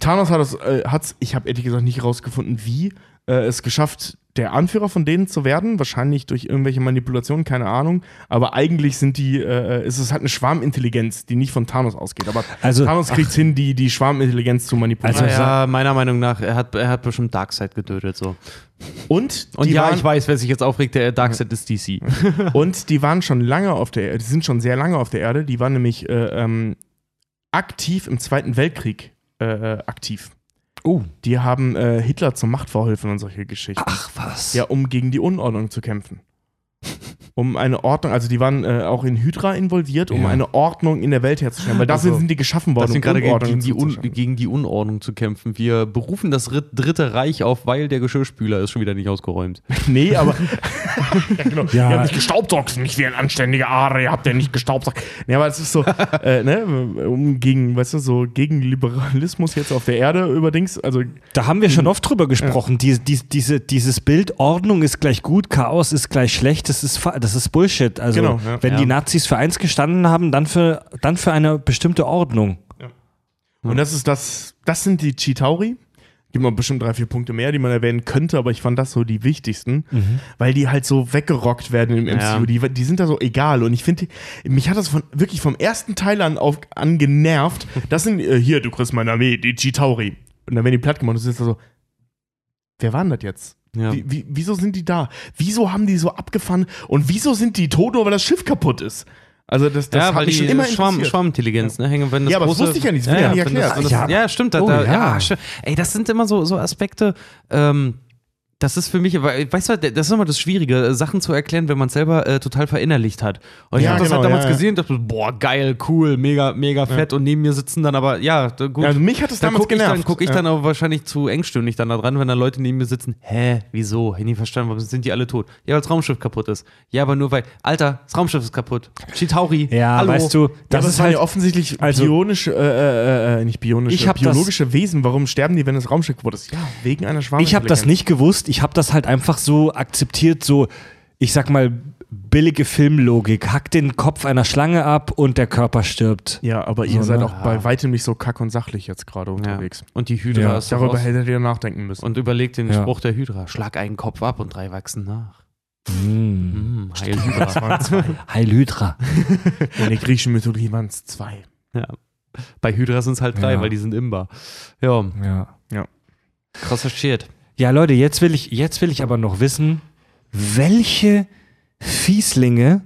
Thanos hat es, äh, hat's, ich habe ehrlich gesagt nicht rausgefunden, wie äh, es geschafft, der Anführer von denen zu werden. Wahrscheinlich durch irgendwelche Manipulationen, keine Ahnung. Aber eigentlich sind die, äh, ist es halt eine Schwarmintelligenz, die nicht von Thanos ausgeht. Aber Also- Thanos kriegt hin, die, die Schwarmintelligenz zu manipulieren. Also- ja, meiner Meinung nach, er hat, er hat bestimmt Darkseid getötet. So. und Und ja, waren, ich weiß, wer sich jetzt aufregt, der Darkseid ist DC. Und die waren schon lange auf der Erde, die sind schon sehr lange auf der Erde. Die waren nämlich äh, ähm, aktiv im Zweiten Weltkrieg äh, äh, aktiv. Oh. Die haben äh, Hitler zur Macht verholfen und solche Geschichten. Ach was. Ja, um gegen die Unordnung zu kämpfen. Um eine Ordnung, also die waren äh, auch in Hydra involviert, um Ja. eine Ordnung in der Welt herzustellen. Weil dafür Also, sind die geschaffen worden, Das sind gerade gegen, die Un, gegen die Unordnung zu kämpfen. Wir berufen das Ritt- Dritte Reich auf, weil der Geschirrspüler ist schon wieder nicht ausgeräumt. Nee, aber. ja, genau. Ja. Ihr habt nicht gestaubsaugt, nicht wie ein anständiger Aare, ihr habt ja nicht gestaubsaugt. Nee, aber es ist so, äh, ne, um gegen, weißt du, so gegen Liberalismus jetzt auf der Erde überdings. Also, Da haben wir schon oft drüber gesprochen. Die, die, diese, dieses Bild, Ordnung ist gleich gut, Chaos ist gleich schlecht, das ist, das ist Bullshit. Also, Genau, ja. wenn Ja. die Nazis für eins gestanden haben, dann für, dann für eine bestimmte Ordnung. Und das ist das, das sind die Chitauri. Gibt noch bestimmt drei, vier Punkte mehr, die man erwähnen könnte, aber ich fand das so die wichtigsten, weil die halt so weggerockt werden im MCU. Ja. Die, die sind da so egal. Und ich finde, mich hat das von, wirklich vom ersten Teil an, auf, an genervt. Das sind, äh, hier, du kriegst meine Armee, die Chitauri. Und dann werden die platt gemacht und sitzt da so, wer war denn das jetzt? Ja. Wie, wie, wieso sind die da? Wieso haben die so abgefahren? Und wieso sind die tot, nur weil das Schiff kaputt ist? Also das, das ja, hat mich schon immer Schwarm. Schwarmintelligenz, ne? Hängen, wenn das Ja, aber das große, wusste ich ja nicht, das ja nicht wenn das- erklärt. wenn das- Ja. ja, stimmt. Da, Oh, da, ja. ja. stimmt. Ey, das sind immer so, so Aspekte, ähm, das ist für mich, weil- weißt du, das ist immer das Schwierige, äh, Sachen zu erklären, wenn man selber äh, total verinnerlicht hat. Und ich Ja, habe das genau, halt damals ja, ja. gesehen und dachte, boah, geil, cool, mega, mega fett. Und neben mir sitzen dann aber, ja, da- gut. Ja, also mich hat es dann damals gucke ich, dann, genervt. guck ich Ja. dann aber wahrscheinlich zu engstirnig dann da dran, wenn da Leute neben mir sitzen. Hä, wieso? Hätte ich nie verstanden, warum sind die alle tot? Ja, weil das Raumschiff kaputt ist. Ja, aber nur weil, Alter, das Raumschiff ist kaputt. Chitauri, Ja, hallo. weißt du, Das, das ist halt offensichtlich also- bionische, äh, äh, äh, nicht bionische, Ich hab das- biologische Wesen. Warum sterben die, wenn das Raumschiff kaputt ist? Ja, wegen einer Schwarm. Ich habe das nicht gewusst. Ich habe das halt einfach so akzeptiert, so, ich sag mal, billige Filmlogik. Hack den Kopf einer Schlange ab und der Körper stirbt. Ja, aber ihr So, seid ne? auch bei weitem nicht so kack und sachlich jetzt gerade Ja. unterwegs. Und die Hydra Ja, ist Darüber hättet ihr nachdenken müssen. und überlegt den Ja. Spruch der Hydra. Schlag einen Kopf ab und drei wachsen nach. Mm. Hm, Heil Hydra. das waren zwei. Heil Hydra. In der griechischen Mythologie waren es zwei. ja. Bei Hydra sind es halt drei, Ja. weil die sind imbar. Ja, Ja. krasser Shit. Ja, Leute, jetzt will ich, jetzt will ich aber noch wissen, welche Fieslinge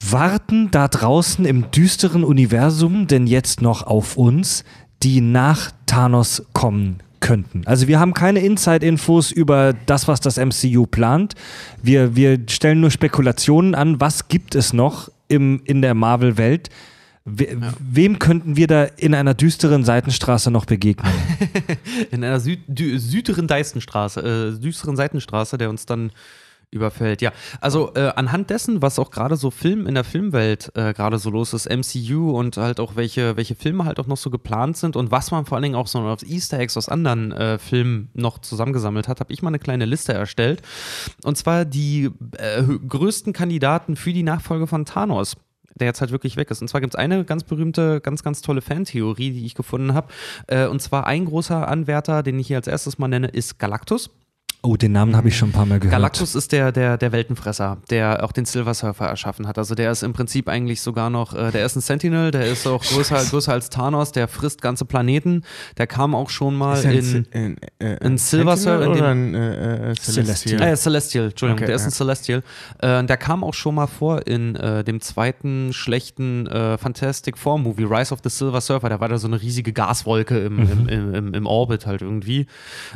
warten da draußen im düsteren Universum denn jetzt noch auf uns, die nach Thanos kommen könnten? Also wir haben keine Inside-Infos über das, was das MCU plant. Wir, wir stellen nur Spekulationen an, was gibt es noch im, in der Marvel-Welt. We Wem könnten wir da in einer düsteren Seitenstraße noch begegnen? In einer dü süderen Deistenstraße, äh, düsteren Seitenstraße, der uns dann überfällt. Ja, also äh, anhand dessen, was auch gerade so Film in der Filmwelt äh, gerade so los ist, MCU und halt auch welche, welche Filme halt auch noch so geplant sind und was man vor allen Dingen auch so auf Easter Eggs aus anderen äh, Filmen noch zusammengesammelt hat, habe ich mal eine kleine Liste erstellt. Und zwar die äh, größten Kandidaten für die Nachfolge von Thanos der jetzt halt wirklich weg ist. Und zwar gibt es eine ganz berühmte, ganz, ganz tolle Fantheorie, die ich gefunden habe. Äh, und zwar ein großer Anwärter, den ich hier als erstes mal nenne, ist Galactus. Oh, den Namen habe ich schon ein paar Mal gehört. Galactus ist der, der, der Weltenfresser, der auch den Silver Surfer erschaffen hat. Also der ist im Prinzip eigentlich sogar noch, äh, der ist ein Sentinel, der ist auch größer, größer als Thanos, der frisst ganze Planeten. Der kam auch schon mal Ist er in. ein, äh, ein Silver Surfer, oder ein äh, äh, Celestial? Äh, Celestial, Entschuldigung, Okay, der ist ja. ein Celestial. Äh, der kam auch schon mal vor in äh, dem zweiten schlechten äh, Fantastic Four Movie, Rise of the Silver Surfer. Da war da so eine riesige Gaswolke im, im, im, im, im Orbit halt irgendwie.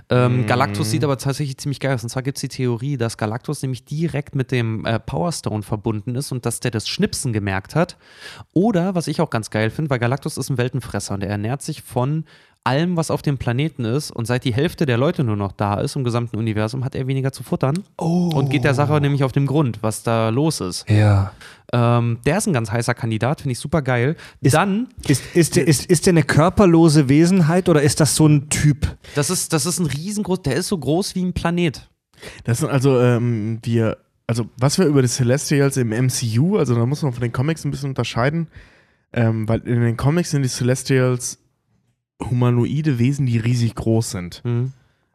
Ähm, Galactus sieht aber tatsächlich ziemlich geil aus. Und zwar gibt es die Theorie, dass Galactus nämlich direkt mit dem äh, Power Stone verbunden ist und dass der das Schnipsen gemerkt hat. Oder, was ich auch ganz geil finde, weil Galactus ist ein Weltenfresser und er ernährt sich von allem, was auf dem Planeten ist. Und seit die Hälfte der Leute nur noch da ist im gesamten Universum, hat er weniger zu futtern. Und geht der Sache nämlich auf den Grund, was da los ist. Ja. Ähm, der ist ein ganz heißer Kandidat, finde ich super geil. Dann, Ist, ist, der, ist, ist der eine körperlose Wesenheit oder ist das so ein Typ? das ist, das ist ein riesengroß, der ist so groß wie ein Planet. Das sind also ähm, wir, also was wir über die Celestials im MCU, also da muss man von den Comics ein bisschen unterscheiden, ähm, weil in den Comics sind die Celestials humanoide Wesen, die riesig groß sind. Mhm.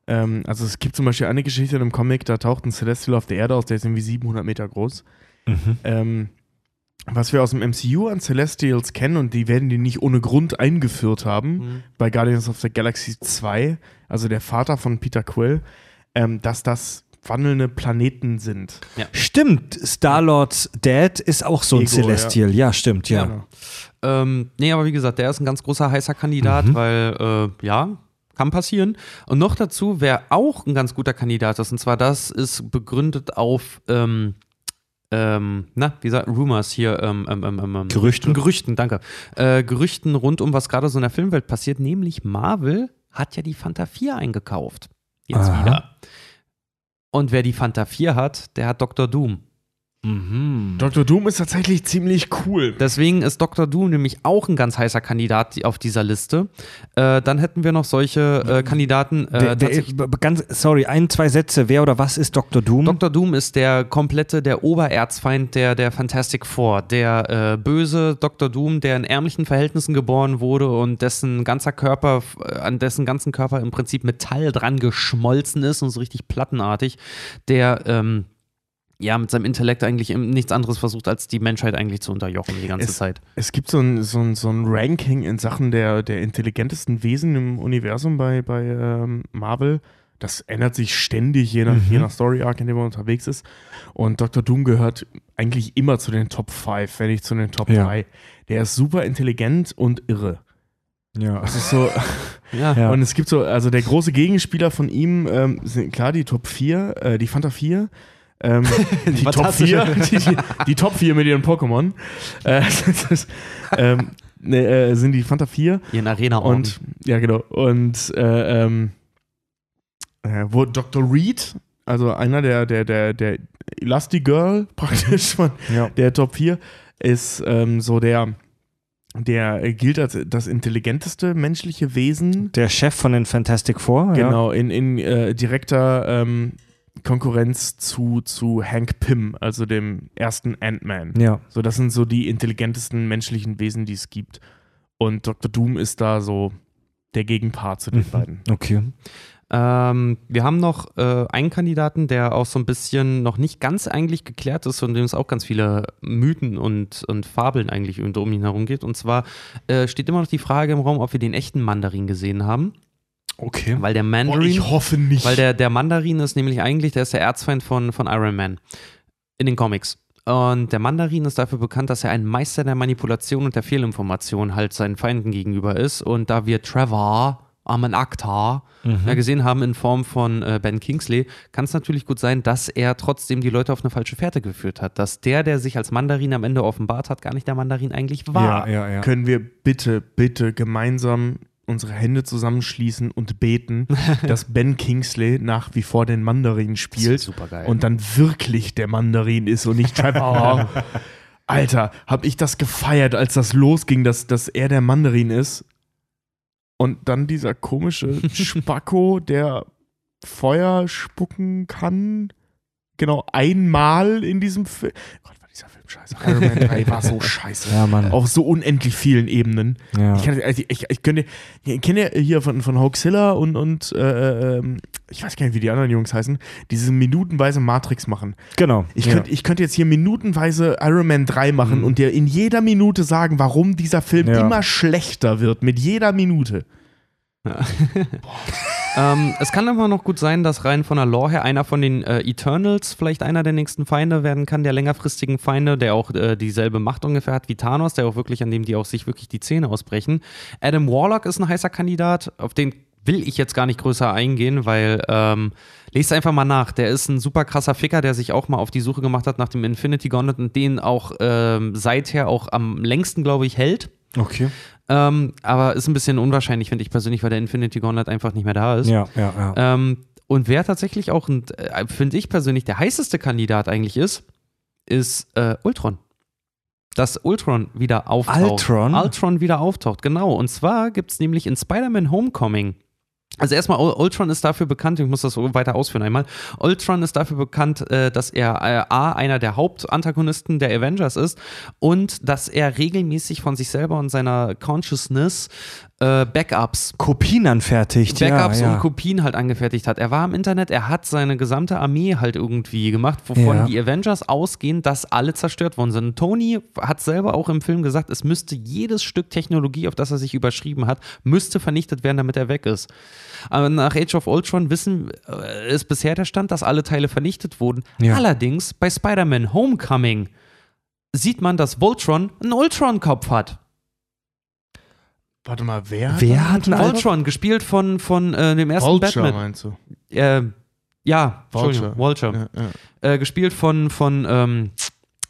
Ähm, also es gibt zum Beispiel eine Geschichte in einem Comic, da taucht ein Celestial auf der Erde aus, der ist irgendwie 700 Meter groß. Ähm, was wir aus dem MCU an Celestials kennen, und die werden die nicht ohne Grund eingeführt haben, Mhm. bei Guardians of the Galaxy 2, also der Vater von Peter Quill, ähm, dass das wandelnde Planeten sind. Stimmt, Star-Lords Dad ist auch so ein Ego, Celestial. Ja, stimmt, ja. Genau. Ähm, nee, aber wie gesagt, der ist ein ganz großer heißer Kandidat, weil, äh, ja, kann passieren. Und noch dazu, wer auch ein ganz guter Kandidat ist, und zwar das ist begründet auf, ähm, ähm, na, wie sagt Rumors hier, ähm, ähm, ähm, ähm, Gerüchten? Gerüchten, danke. Äh, Gerüchten rund um, was gerade so in der Filmwelt passiert, nämlich Marvel hat ja die Fanta 4 eingekauft. Jetzt Aha. wieder. Und wer die Fanta 4 hat, der hat Dr. Doom. Dr. Doom ist tatsächlich ziemlich cool. Deswegen ist Dr. Doom nämlich auch ein ganz heißer Kandidat auf dieser Liste. Äh, dann hätten wir noch solche äh, Kandidaten. Äh, tatsächlich- b- ganz, sorry, ein, zwei Sätze. Wer oder was ist Dr. Doom? Dr. Doom ist der komplette, der Obererzfeind der, der Fantastic Four. Der äh, böse Dr. Doom, der in ärmlichen Verhältnissen geboren wurde und dessen ganzer Körper, äh, an dessen ganzen Körper im Prinzip Metall dran geschmolzen ist und so richtig plattenartig, der ähm, ja mit seinem Intellekt eigentlich nichts anderes versucht, als die Menschheit eigentlich zu unterjochen die ganze Es- Zeit. Es gibt so ein, so ein, so ein Ranking in Sachen der, der intelligentesten Wesen im Universum bei, bei ähm, Marvel. Das ändert sich ständig, je nach, je nach Story Arc, in dem man unterwegs ist. Und Dr. Doom gehört eigentlich immer zu den Top 5, wenn nicht zu den Top Ja. 3. Der ist super intelligent und irre. ja. Das ist so. Ja. Ja. Und es gibt so, also der große Gegenspieler von ihm ähm, sind klar die Top 4, äh, die Fanta 4. Ähm, die, Top 4, die, die, die Top 4 mit ihren Pokémon. Äh, ähm, ne, äh, sind die Fanta 4. Ihren arena Und ja, genau. Und äh, ähm, äh, wo Dr. Reed, also einer der, der, der, der Elastigirl praktisch von ja. der Top 4, ist ähm, so der, der gilt als das intelligenteste menschliche Wesen. Der Chef von den Fantastic Four. Genau, in, in äh, direkter ähm, Konkurrenz zu, zu Hank Pym, also dem ersten Ant-Man. Ja. So, das sind so die intelligentesten menschlichen Wesen, die es gibt. Und Dr. Doom ist da so der Gegenpart zu den Mhm. beiden. Okay. Ähm, wir haben noch äh, einen Kandidaten, der auch so ein bisschen noch nicht ganz eigentlich geklärt ist und dem es auch ganz viele Mythen und, und Fabeln eigentlich um um ihn herum geht. Und zwar äh, steht immer noch die Frage im Raum, ob wir den echten Mandarin gesehen haben. Okay. Weil der Boah, Mandarin, ich hoffe nicht. weil der, der Mandarin ist nämlich eigentlich, der ist der Erzfeind von, von Iron Man in den Comics. Und der Mandarin ist dafür bekannt, dass er ein Meister der Manipulation und der Fehlinformation halt seinen Feinden gegenüber ist. Und da wir Trevor Amen Akhtar ja, gesehen haben in Form von äh, Ben Kingsley, kann es natürlich gut sein, dass er trotzdem die Leute auf eine falsche Fährte geführt hat. Dass der, der sich als Mandarin am Ende offenbart hat, gar nicht der Mandarin eigentlich war. Ja, ja, ja. Können wir bitte, bitte gemeinsam unsere Hände zusammenschließen und beten, dass Ben Kingsley nach wie vor den Mandarin spielt super geil. und dann wirklich der Mandarin ist und nicht Trevor. Alter, hab ich das gefeiert, als das losging, dass, dass er der Mandarin ist. Und dann dieser komische Spacko, der Feuer spucken kann. Genau, einmal in diesem. Gott, Film scheiße. Iron Man 3 war so scheiße. Ja, Mann. Auf so unendlich vielen Ebenen. Ja. Ich, kann, also ich, ich könnte, ich kenne hier von, von Hoaxilla und, und äh, ähm, ich weiß gar nicht, wie die anderen Jungs heißen, diese minutenweise Matrix machen. Genau. Ich, ja. könnte, ich könnte jetzt hier minutenweise Iron Man 3 machen und dir in jeder Minute sagen, warum dieser Film Ja. immer schlechter wird. Mit jeder Minute. Ähm, es kann immer noch gut sein, dass rein von der Lore her einer von den äh, Eternals vielleicht einer der nächsten Feinde werden kann, der längerfristigen Feinde, der auch äh, dieselbe Macht ungefähr hat wie Thanos, der auch wirklich, an dem die auch sich wirklich die Zähne ausbrechen. Adam Warlock ist ein heißer Kandidat, auf den will ich jetzt gar nicht größer eingehen, weil ähm, lest einfach mal nach. Der ist ein super krasser Ficker, der sich auch mal auf die Suche gemacht hat nach dem Infinity Gauntlet und den auch ähm, seither auch am längsten, glaube ich, hält. Okay. Ähm, aber ist ein bisschen unwahrscheinlich, finde ich persönlich, weil der Infinity Gauntlet einfach nicht mehr da ist. Ja, ja, ja. Ähm, und wer tatsächlich auch, äh, finde ich persönlich, der heißeste Kandidat eigentlich ist, ist äh, Ultron. Dass Ultron wieder auftaucht. Ultron? Ultron wieder auftaucht, genau. Und zwar gibt es nämlich in Spider-Man Homecoming. Also erstmal, Ul- Ultron ist dafür bekannt, ich muss das weiter ausführen einmal. Ultron ist dafür bekannt, äh, dass er äh, A, einer der Hauptantagonisten der Avengers ist und dass er regelmäßig von sich selber und seiner Consciousness äh, Backups Kopien anfertigt. Backups ja, ja. und Kopien halt angefertigt hat. Er war im Internet, er hat seine gesamte Armee halt irgendwie gemacht, wovon Ja. die Avengers ausgehen, dass alle zerstört worden sind. Tony hat selber auch im Film gesagt, es müsste jedes Stück Technologie, auf das er sich überschrieben hat, müsste vernichtet werden, damit er weg ist. Aber nach Age of Ultron wissen äh, ist bisher der Stand, dass alle Teile vernichtet wurden. Allerdings bei Spider-Man Homecoming sieht man, dass Voltron einen Ultron-Kopf hat. Warte mal, wer? Wer hat einen Ultron? Voltron, gespielt von, von äh, dem ersten Vulture Batman. meinst du? Äh, ja, Entschuldigung, Vulture. Ja, ja. Äh, gespielt von, von ähm,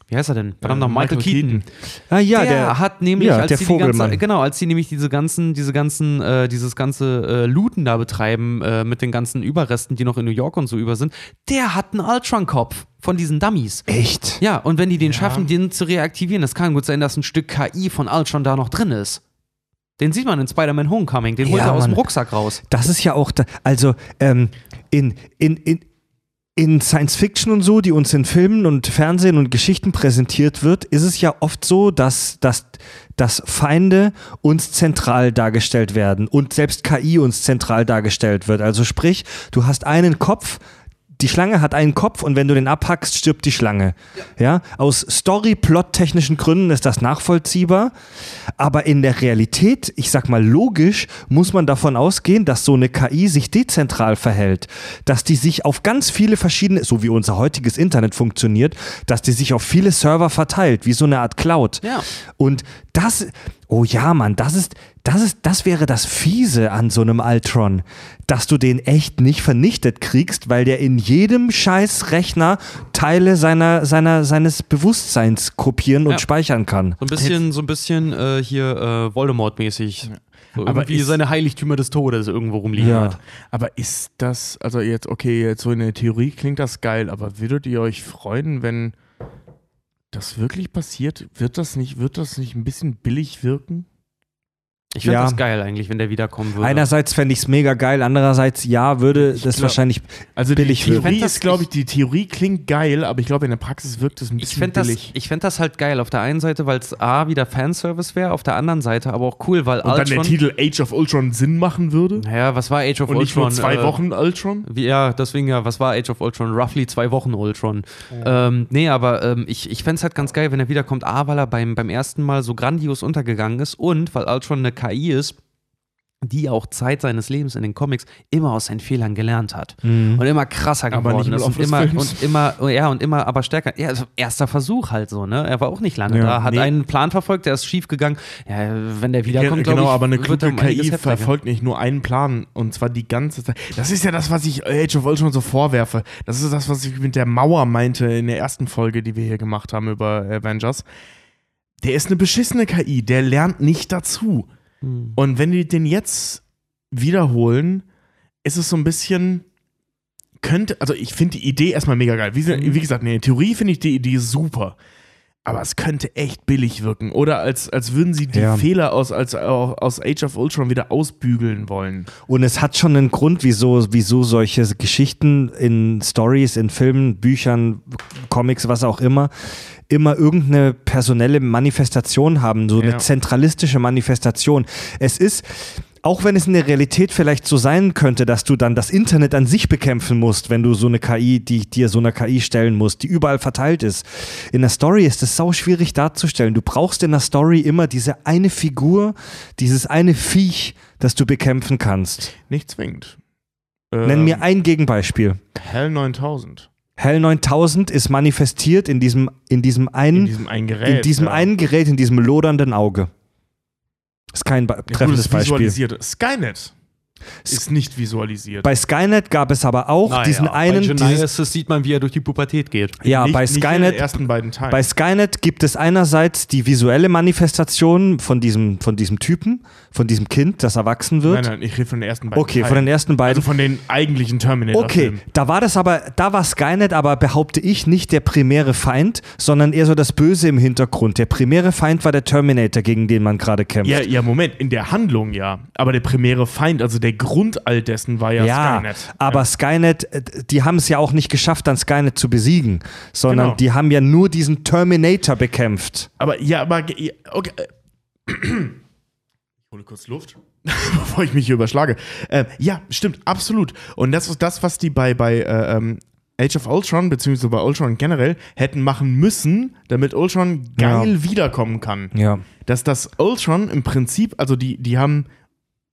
wie heißt er denn? Verdammt noch, Äh, Michael, Michael Keaton. Keaton. Ah, ja, der, der, hat nämlich, ja, als der die die ganze, genau, als die nämlich diese ganzen, diese ganzen, äh, dieses ganze äh, Looten da betreiben äh, mit den ganzen Überresten, die noch in New York und so über sind, der hat einen Ultron-Kopf von diesen Dummies. Echt? Ja, und wenn die den schaffen, den zu reaktivieren, das kann gut sein, dass ein Stück KI von Ultron da noch drin ist. Den sieht man in Spider-Man Homecoming, den holt Ja, er aus dem Mann. Rucksack raus. Das ist ja auch, da, also ähm, in, in, in, in Science Fiction und so, die uns in Filmen und Fernsehen und Geschichten präsentiert wird, ist es ja oft so, dass, dass, dass Feinde uns zentral dargestellt werden und selbst KI uns zentral dargestellt wird. Also sprich, du hast einen Kopf, die Schlange hat einen Kopf und wenn du den abhackst, stirbt die Schlange. Ja, aus Story-Plot-technischen Gründen ist das nachvollziehbar, aber in der Realität, ich sag mal logisch, muss man davon ausgehen, dass so eine KI sich dezentral verhält, dass die sich auf ganz viele verschiedene, so wie unser heutiges Internet funktioniert, dass die sich auf viele Server verteilt, wie so eine Art Cloud. Ja. Und das, oh ja, Mann, das ist, das ist, das wäre das Fiese an so einem Ultron, dass du den echt nicht vernichtet kriegst, weil der in jedem scheiß Rechner Teile seiner, seiner, seines Bewusstseins kopieren und Ja. speichern kann. So ein bisschen, so ein bisschen äh, hier äh, Voldemort-mäßig. So Aber irgendwie ist- seine Heiligtümer des Todes irgendwo rumliegen Ja. hat. Aber ist das, also jetzt, okay, jetzt so in der Theorie klingt das geil, aber würdet ihr euch freuen, wenn das wirklich passiert? Wird das nicht, wird das nicht ein bisschen billig wirken? Ich finde Ja. das geil eigentlich, wenn der wiederkommen würde. Einerseits fände ich es mega geil, andererseits ja, würde das glaub- wahrscheinlich Also Billig die wirken. Theorie Ich das- ist, glaube ich, die Theorie klingt geil, aber ich glaube, in der Praxis wirkt es ein ich bisschen fände das, billig. ich fänd das halt geil. Auf der einen Seite, weil es A, wieder Fanservice wäre, auf der anderen Seite aber auch cool, weil Und dann der Ultron. Titel Age of Ultron Sinn machen würde? naja, was war Age of Und nicht Ultron? nur zwei Äh, Wochen Ultron? Wie, ja, deswegen ja, was war Age of Ultron? Roughly zwei Wochen Ultron. Ähm, nee, aber ähm, ich, ich fände es halt ganz geil, wenn er wiederkommt. A, weil er beim, beim ersten Mal so grandios untergegangen ist und weil Ultron eine KI ist, die auch Zeit seines Lebens in den Comics immer aus seinen Fehlern gelernt hat. Und immer krasser Aber geworden ist. Und immer, Films. und immer, oh ja, und immer aber stärker. Ja, also erster Versuch halt so, ne? Er war auch nicht lange Ja, da, hat nee. einen Plan verfolgt, der ist schief gegangen. Ja, wenn der wiederkommt, genau, glaub ich, aber eine kluge einiges KI verfolgt nicht nur einen Plan und zwar die ganze Zeit. Das ist ja das, was ich Age of Ultron so vorwerfe. Das ist das, was ich mit der Mauer meinte in der ersten Folge, die wir hier gemacht haben über Avengers. Der ist eine beschissene KI, der lernt nicht dazu. Hm. Und wenn die den jetzt wiederholen, ist es so ein bisschen könnte, also ich finde die Idee erstmal mega geil. Wie, Mhm. wie gesagt, in der Theorie finde ich die Idee super. Aber es könnte echt billig wirken. Oder als, als würden sie die Ja. Fehler aus, als, aus Age of Ultron wieder ausbügeln wollen. Und es hat schon einen Grund, wieso, wieso solche Geschichten in Stories, in Filmen, Büchern, Comics, was auch immer, immer irgendeine personelle Manifestation haben, so Ja. eine zentralistische Manifestation. Es ist, auch wenn es in der Realität vielleicht so sein könnte, dass du dann das Internet an sich bekämpfen musst, wenn du so eine KI, die dir so einer KI stellen musst, die überall verteilt ist. In der Story ist es sau schwierig darzustellen. Du brauchst in der Story immer diese eine Figur, dieses eine Viech, das du bekämpfen kannst. Nicht zwingend. Nenn Ähm, mir ein Gegenbeispiel. Hell 9000. Hell 9000 ist manifestiert in diesem, in diesem In einen, diesem einen Gerät. in diesem ja. einen Gerät, in diesem lodernden Auge. Ist kein Be Ja, gut, treffendes das Beispiel. Skynet ist nicht visualisiert. Bei Skynet gab es aber auch Naja, diesen einen, Bei dieses, Genesis sieht man, wie er durch die Pubertät geht. ja, nicht, bei nicht in den Skynet, ersten beiden Teilen. bei Skynet gibt es einerseits die visuelle Manifestation von diesem, von diesem Typen, von diesem Kind, das erwachsen wird. nein, nein, ich rede von den ersten beiden okay, Teilen. von den ersten beiden. Also von den eigentlichen Terminator. Okay, da war das aber, da war Skynet aber, behaupte ich, nicht der primäre Feind, sondern eher so das Böse im Hintergrund. Der primäre Feind war der Terminator, gegen den man gerade kämpft. Ja, ja, Moment, in der Handlung ja. Aber der primäre Feind, also der Grund all dessen war ja, Ja, Skynet. aber ja. Skynet, äh, die haben es ja auch nicht geschafft, dann Skynet zu besiegen, sondern Genau. die haben ja nur diesen Terminator bekämpft. Aber ja, aber ja, okay. Ich hole kurz Luft, bevor ich mich hier überschlage. Äh, ja, stimmt, absolut. Und das ist das, was die bei, bei äh, ähm, Age of Ultron, beziehungsweise bei Ultron generell, hätten machen müssen, damit Ultron geil wiederkommen kann. Ja. Dass das Ultron im Prinzip, also die, die haben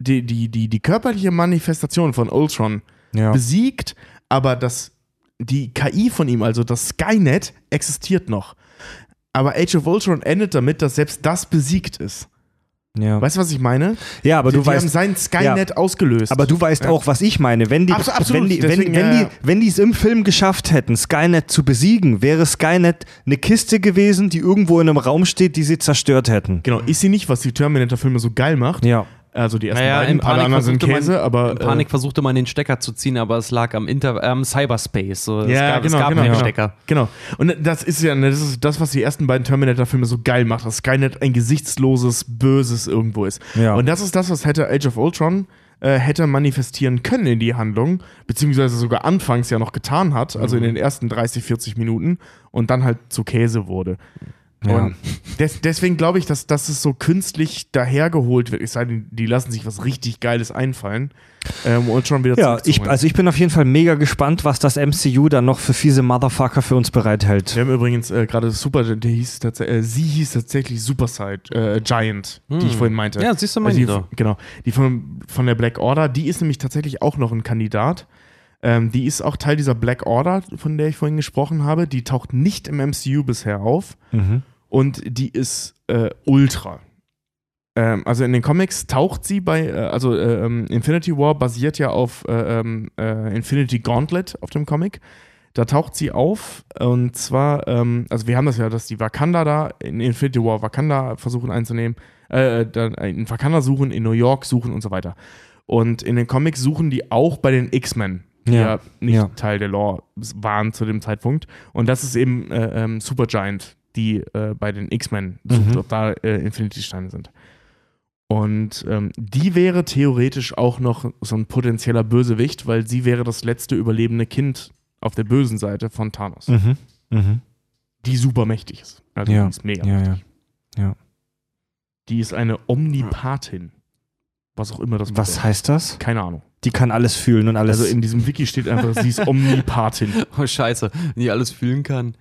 die, die, die, die körperliche Manifestation von Ultron Ja. besiegt, aber das, die KI von ihm, also das Skynet, existiert noch. Aber Age of Ultron endet damit, dass selbst das besiegt ist. Ja, Weißt du, was ich meine? ja aber die, du die haben weißt, sein Skynet ausgelöst. aber du weißt auch, was ich meine. Wenn die, absolut, wenn die, deswegen, wenn ja, die, ja. wenn die es im Film geschafft hätten, Skynet zu besiegen, wäre Skynet eine Kiste gewesen, die irgendwo in einem Raum steht, die sie zerstört hätten. Genau, ist sie nicht, was die Terminator-Filme so geil macht. Ja. Also die ersten Naja, beiden, in alle Panik, anderen sind versuchte Käse, man, aber in Panik äh, versuchte man den Stecker zu ziehen, aber es lag am, Inter am Cyberspace. So, es ja, gab, genau, es gab genau, keinen genau. Stecker. Genau. Und das ist ja, das ist das, was die ersten beiden Terminator-Filme so geil macht, dass Skynet ein gesichtsloses Böses irgendwo ist. Ja. Und das ist das, was hätte Age of Ultron äh, hätte manifestieren können in die Handlung, beziehungsweise sogar anfangs ja noch getan hat, also Mhm. in den ersten 30, 40 Minuten und dann halt zu Käse wurde. Ja. Und des, deswegen glaube ich, dass, dass es so künstlich dahergeholt wird. Es sei denn, die lassen sich was richtig Geiles einfallen, ähm, um Ultron wieder Ja, ich, also ich bin auf jeden Fall mega gespannt, was das MCU dann noch für fiese Motherfucker für uns bereithält. Wir haben übrigens äh, gerade Super, der hieß äh, sie hieß tatsächlich Super Side, äh, Giant, die ich vorhin meinte. Ja, siehst du, Also die, ich doch. Genau, die von, von der Black Order, die ist nämlich tatsächlich auch noch ein Kandidat. Ähm, die ist auch Teil dieser Black Order, von der ich vorhin gesprochen habe. Die taucht nicht im MCU bisher auf Mhm. Und die ist äh, Ultra. Ähm, also in den Comics taucht sie bei, äh, also äh, ähm, Infinity War basiert ja auf äh, ähm, äh, Infinity Gauntlet auf dem Comic. Da taucht sie auf und zwar, ähm, also wir haben das ja, dass die Wakanda da in Infinity War Wakanda versuchen einzunehmen, äh, dann in Wakanda suchen, in New York suchen und so weiter. Und in den Comics suchen die auch bei den X-Men, die ja, Ja, nicht ja. Teil der Lore waren zu dem Zeitpunkt. Und das ist eben äh, ähm, Supergiant, die äh, bei den X-Men sucht, Mhm. ob da äh, Infinity-Steine sind. Und ähm, die wäre theoretisch auch noch so ein potenzieller Bösewicht, weil sie wäre das letzte überlebende Kind auf der bösen Seite von Thanos, Mhm. Mhm. die super mächtig ist. Also Ja. die ist mega Ja, mächtig. ja. Ja. Die ist eine Omnipathin. Was auch immer das Was bedeutet. heißt das? Keine Ahnung. Die kann alles fühlen und alles. Also in diesem Wiki steht einfach, sie ist Omnipathin. Oh, scheiße, die alles fühlen kann.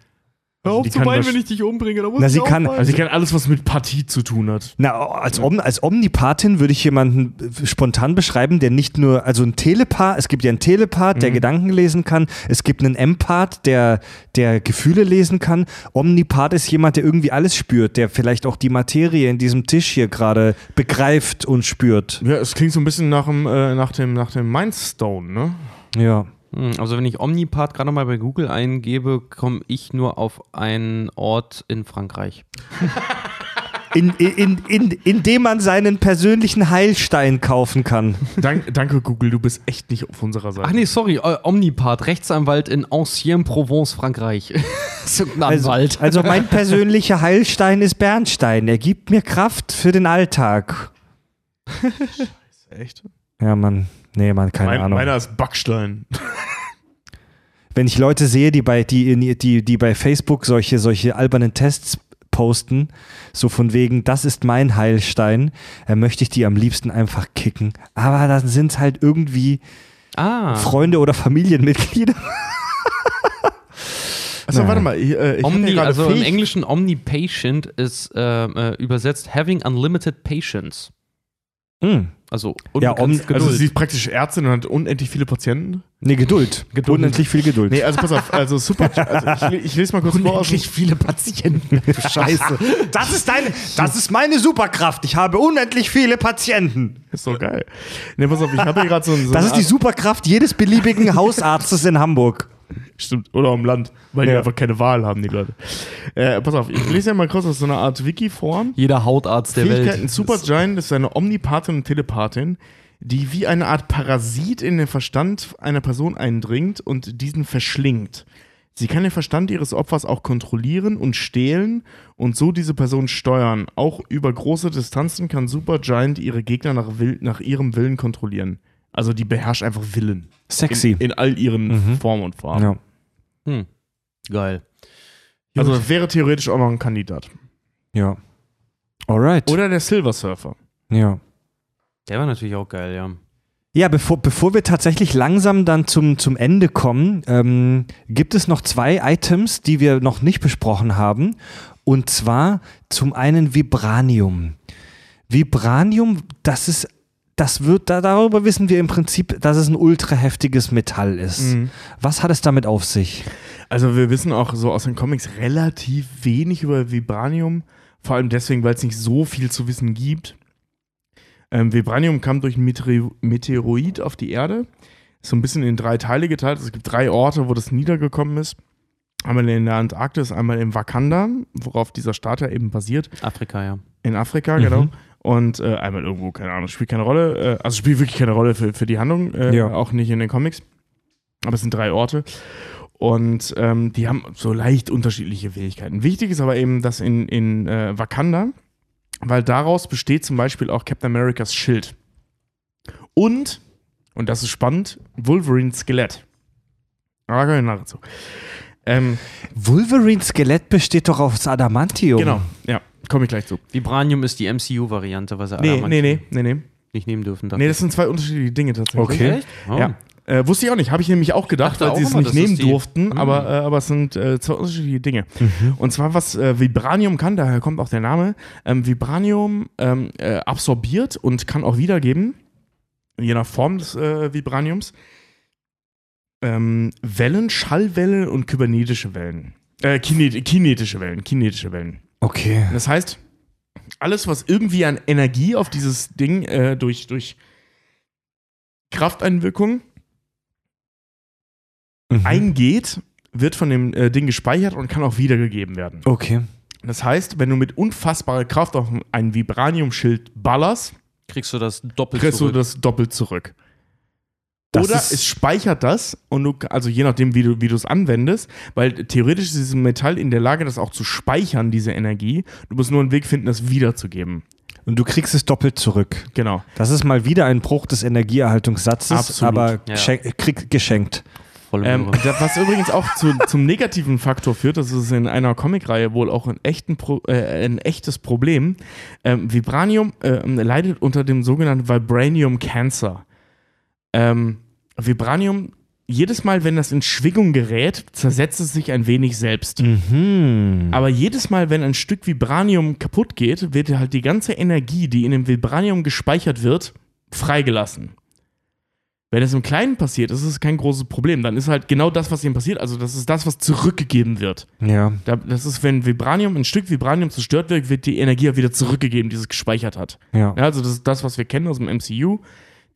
Hör Also die kann wahrsch- ich dich umbringe. Da muss Na, ich sie kann-. Also sie kann alles, was mit Partie zu tun hat. Na, als, Om als Omnipathin würde ich jemanden äh, spontan beschreiben, der nicht nur, also ein Telepath, es gibt ja einen Telepath, der Mhm. Gedanken lesen kann, es gibt einen Empath, der, der Gefühle lesen kann. Omnipath ist jemand, der irgendwie alles spürt, der vielleicht auch die Materie in diesem Tisch hier gerade begreift und spürt. Ja, es klingt so ein bisschen nach dem, äh, nach dem, nach dem Mindstone, ne? Ja. Hm, Also wenn ich Omnipart gerade mal bei Google eingebe, komme ich nur auf einen Ort in Frankreich. In, in, in, in dem man seinen persönlichen Heilstein kaufen kann. Dank, danke, Google, du bist echt nicht auf unserer Seite. Ach nee, sorry, äh, Omnipart, Rechtsanwalt in Ancienne-Provence, Frankreich. Also, Anwalt. also mein persönlicher Heilstein ist Bernstein. Er gibt mir Kraft für den Alltag. Echt? Ja, Mann. Nee, Mann, keine Mein, Ahnung. meiner ist Backstein. Wenn ich Leute sehe, die bei, die, die, die bei Facebook solche, solche albernen Tests posten, so von wegen, das ist mein Heilstein, äh, möchte ich die am liebsten einfach kicken. Aber dann sind es halt irgendwie ah, Freunde oder Familienmitglieder. Achso, Naja. warte mal. Ich, äh, ich Omni, also im fähig- Englischen Omnipatient ist äh, äh, übersetzt having unlimited patience. Hm. Also Ja, unbegrenzt Om- Geduld. Also sie ist praktisch Ärztin und hat unendlich viele Patienten. Nee, Geduld. Geduld. Unendlich viel Geduld. Nee, also pass auf, also super. Also ich, ich lese mal kurz vor. Aus dem, viele Patienten. Scheiße. Das ist deine, das ist meine Superkraft. Ich habe unendlich viele Patienten. ist so geil. Nee, pass auf, ich habe hier gerade so, so Das ist die Superkraft jedes beliebigen Hausarztes in Hamburg. Stimmt, oder am Land, weil die Ja. einfach keine Wahl haben, die Leute. Äh, pass auf, ich lese ja mal kurz aus so einer Art Wiki-Form. Jeder Hautarzt der Fähigkeiten Welt. Supergiant ist eine Omnipathin und Telepathin, die wie eine Art Parasit in den Verstand einer Person eindringt und diesen verschlingt. Sie kann den Verstand ihres Opfers auch kontrollieren und stehlen und so diese Person steuern. Auch über große Distanzen kann Supergiant ihre Gegner nach, nach ihrem Willen kontrollieren. Also die beherrscht einfach Willen. Sexy. In, in all ihren Mhm. Formen und Farben. Ja. Hm. Geil. Also das wäre theoretisch auch noch ein Kandidat. Ja. Alright. Oder der Silver Surfer. Ja. Der war natürlich auch geil, ja. Ja, bevor, bevor wir tatsächlich langsam dann zum, zum Ende kommen, ähm, gibt es noch zwei Items, die wir noch nicht besprochen haben. Und zwar zum einen Vibranium. Vibranium, das ist, das wird, da, darüber wissen wir im Prinzip, dass es ein ultra heftiges Metall ist. Mhm. Was hat es damit auf sich? Also wir wissen auch so aus den Comics relativ wenig über Vibranium. Vor allem deswegen, weil es nicht so viel zu wissen gibt. Ähm, Vibranium kam durch ein Meteor Meteoroid auf die Erde. Ist so ein bisschen in drei Teile geteilt. Also es gibt drei Orte, wo das niedergekommen ist. Einmal in der Antarktis, einmal in Wakanda, worauf dieser Staat ja eben basiert. Afrika, ja. In Afrika, Mhm. genau. Und äh, einmal irgendwo, keine Ahnung, spielt keine Rolle. Äh, also spielt wirklich keine Rolle für, für die Handlung, äh, Ja. auch nicht in den Comics. Aber es sind drei Orte. Und ähm, die haben so leicht unterschiedliche Fähigkeiten. Wichtig ist aber eben, dass in, in äh, Wakanda, weil daraus besteht zum Beispiel auch Captain Americas Schild. Und, und das ist spannend, Wolverines Skelett. Aber kommen wir nachher dazu. Ähm, Wolverine Skelett besteht doch aus Adamantium. genau, ja, komme ich gleich zu. Vibranium ist die MCU-Variante, was er Nee, nee, nee, nee, nee. nicht nehmen dürfen. dachte Nee, das sind zwei unterschiedliche Dinge tatsächlich. Okay. Echt? Oh. Ja. Äh, wusste ich auch nicht, habe ich nämlich auch gedacht, weil sie es nicht nehmen durften, Mhm. aber, äh, aber es sind äh, zwei unterschiedliche Dinge. Und zwar, was äh, Vibranium kann, daher kommt auch der Name, ähm, Vibranium ähm, äh, absorbiert und kann auch wiedergeben, je nach Form des äh, Vibraniums, ähm, Wellen, Schallwellen und kybernetische Wellen. Äh, kinet kinetische Wellen, kinetische Wellen. Okay. Das heißt, alles, was irgendwie an Energie auf dieses Ding äh, durch, durch Krafteinwirkung Mhm. eingeht, wird von dem äh, Ding gespeichert und kann auch wiedergegeben werden. Okay. Das heißt, wenn du mit unfassbarer Kraft auf ein Vibraniumschild ballerst, Kriegst du das doppelt kriegst du zurück. das doppelt zurück. Das Oder es speichert das und du, also je nachdem, wie du wie du es anwendest, weil theoretisch ist dieses Metall in der Lage, das auch zu speichern, diese Energie. Du musst nur einen Weg finden, das wiederzugeben. Und du kriegst es doppelt zurück. Genau. Das ist mal wieder ein Bruch des Energieerhaltungssatzes, Absolut. aber Ja. krieg, geschenkt. Ähm, was übrigens auch zu, zum negativen Faktor führt, das ist in einer Comicreihe wohl auch ein, echten Pro, äh, ein echtes Problem. Ähm, Vibranium ähm, leidet unter dem sogenannten Vibranium Cancer. Ähm, Vibranium, jedes Mal, wenn das in Schwingung gerät, zersetzt es sich ein wenig selbst. Mhm. Aber jedes Mal, wenn ein Stück Vibranium kaputt geht, wird halt die ganze Energie, die in dem Vibranium gespeichert wird, freigelassen. Wenn es im Kleinen passiert, ist es kein großes Problem. Dann ist halt genau das, was ihm passiert. Also, das ist das, was zurückgegeben wird. Ja. Da- Das ist, wenn Vibranium, ein Stück Vibranium zerstört wird, wird die Energie ja wieder zurückgegeben, die es gespeichert hat. Ja. Ja, also, das ist das, was wir kennen aus dem MCU.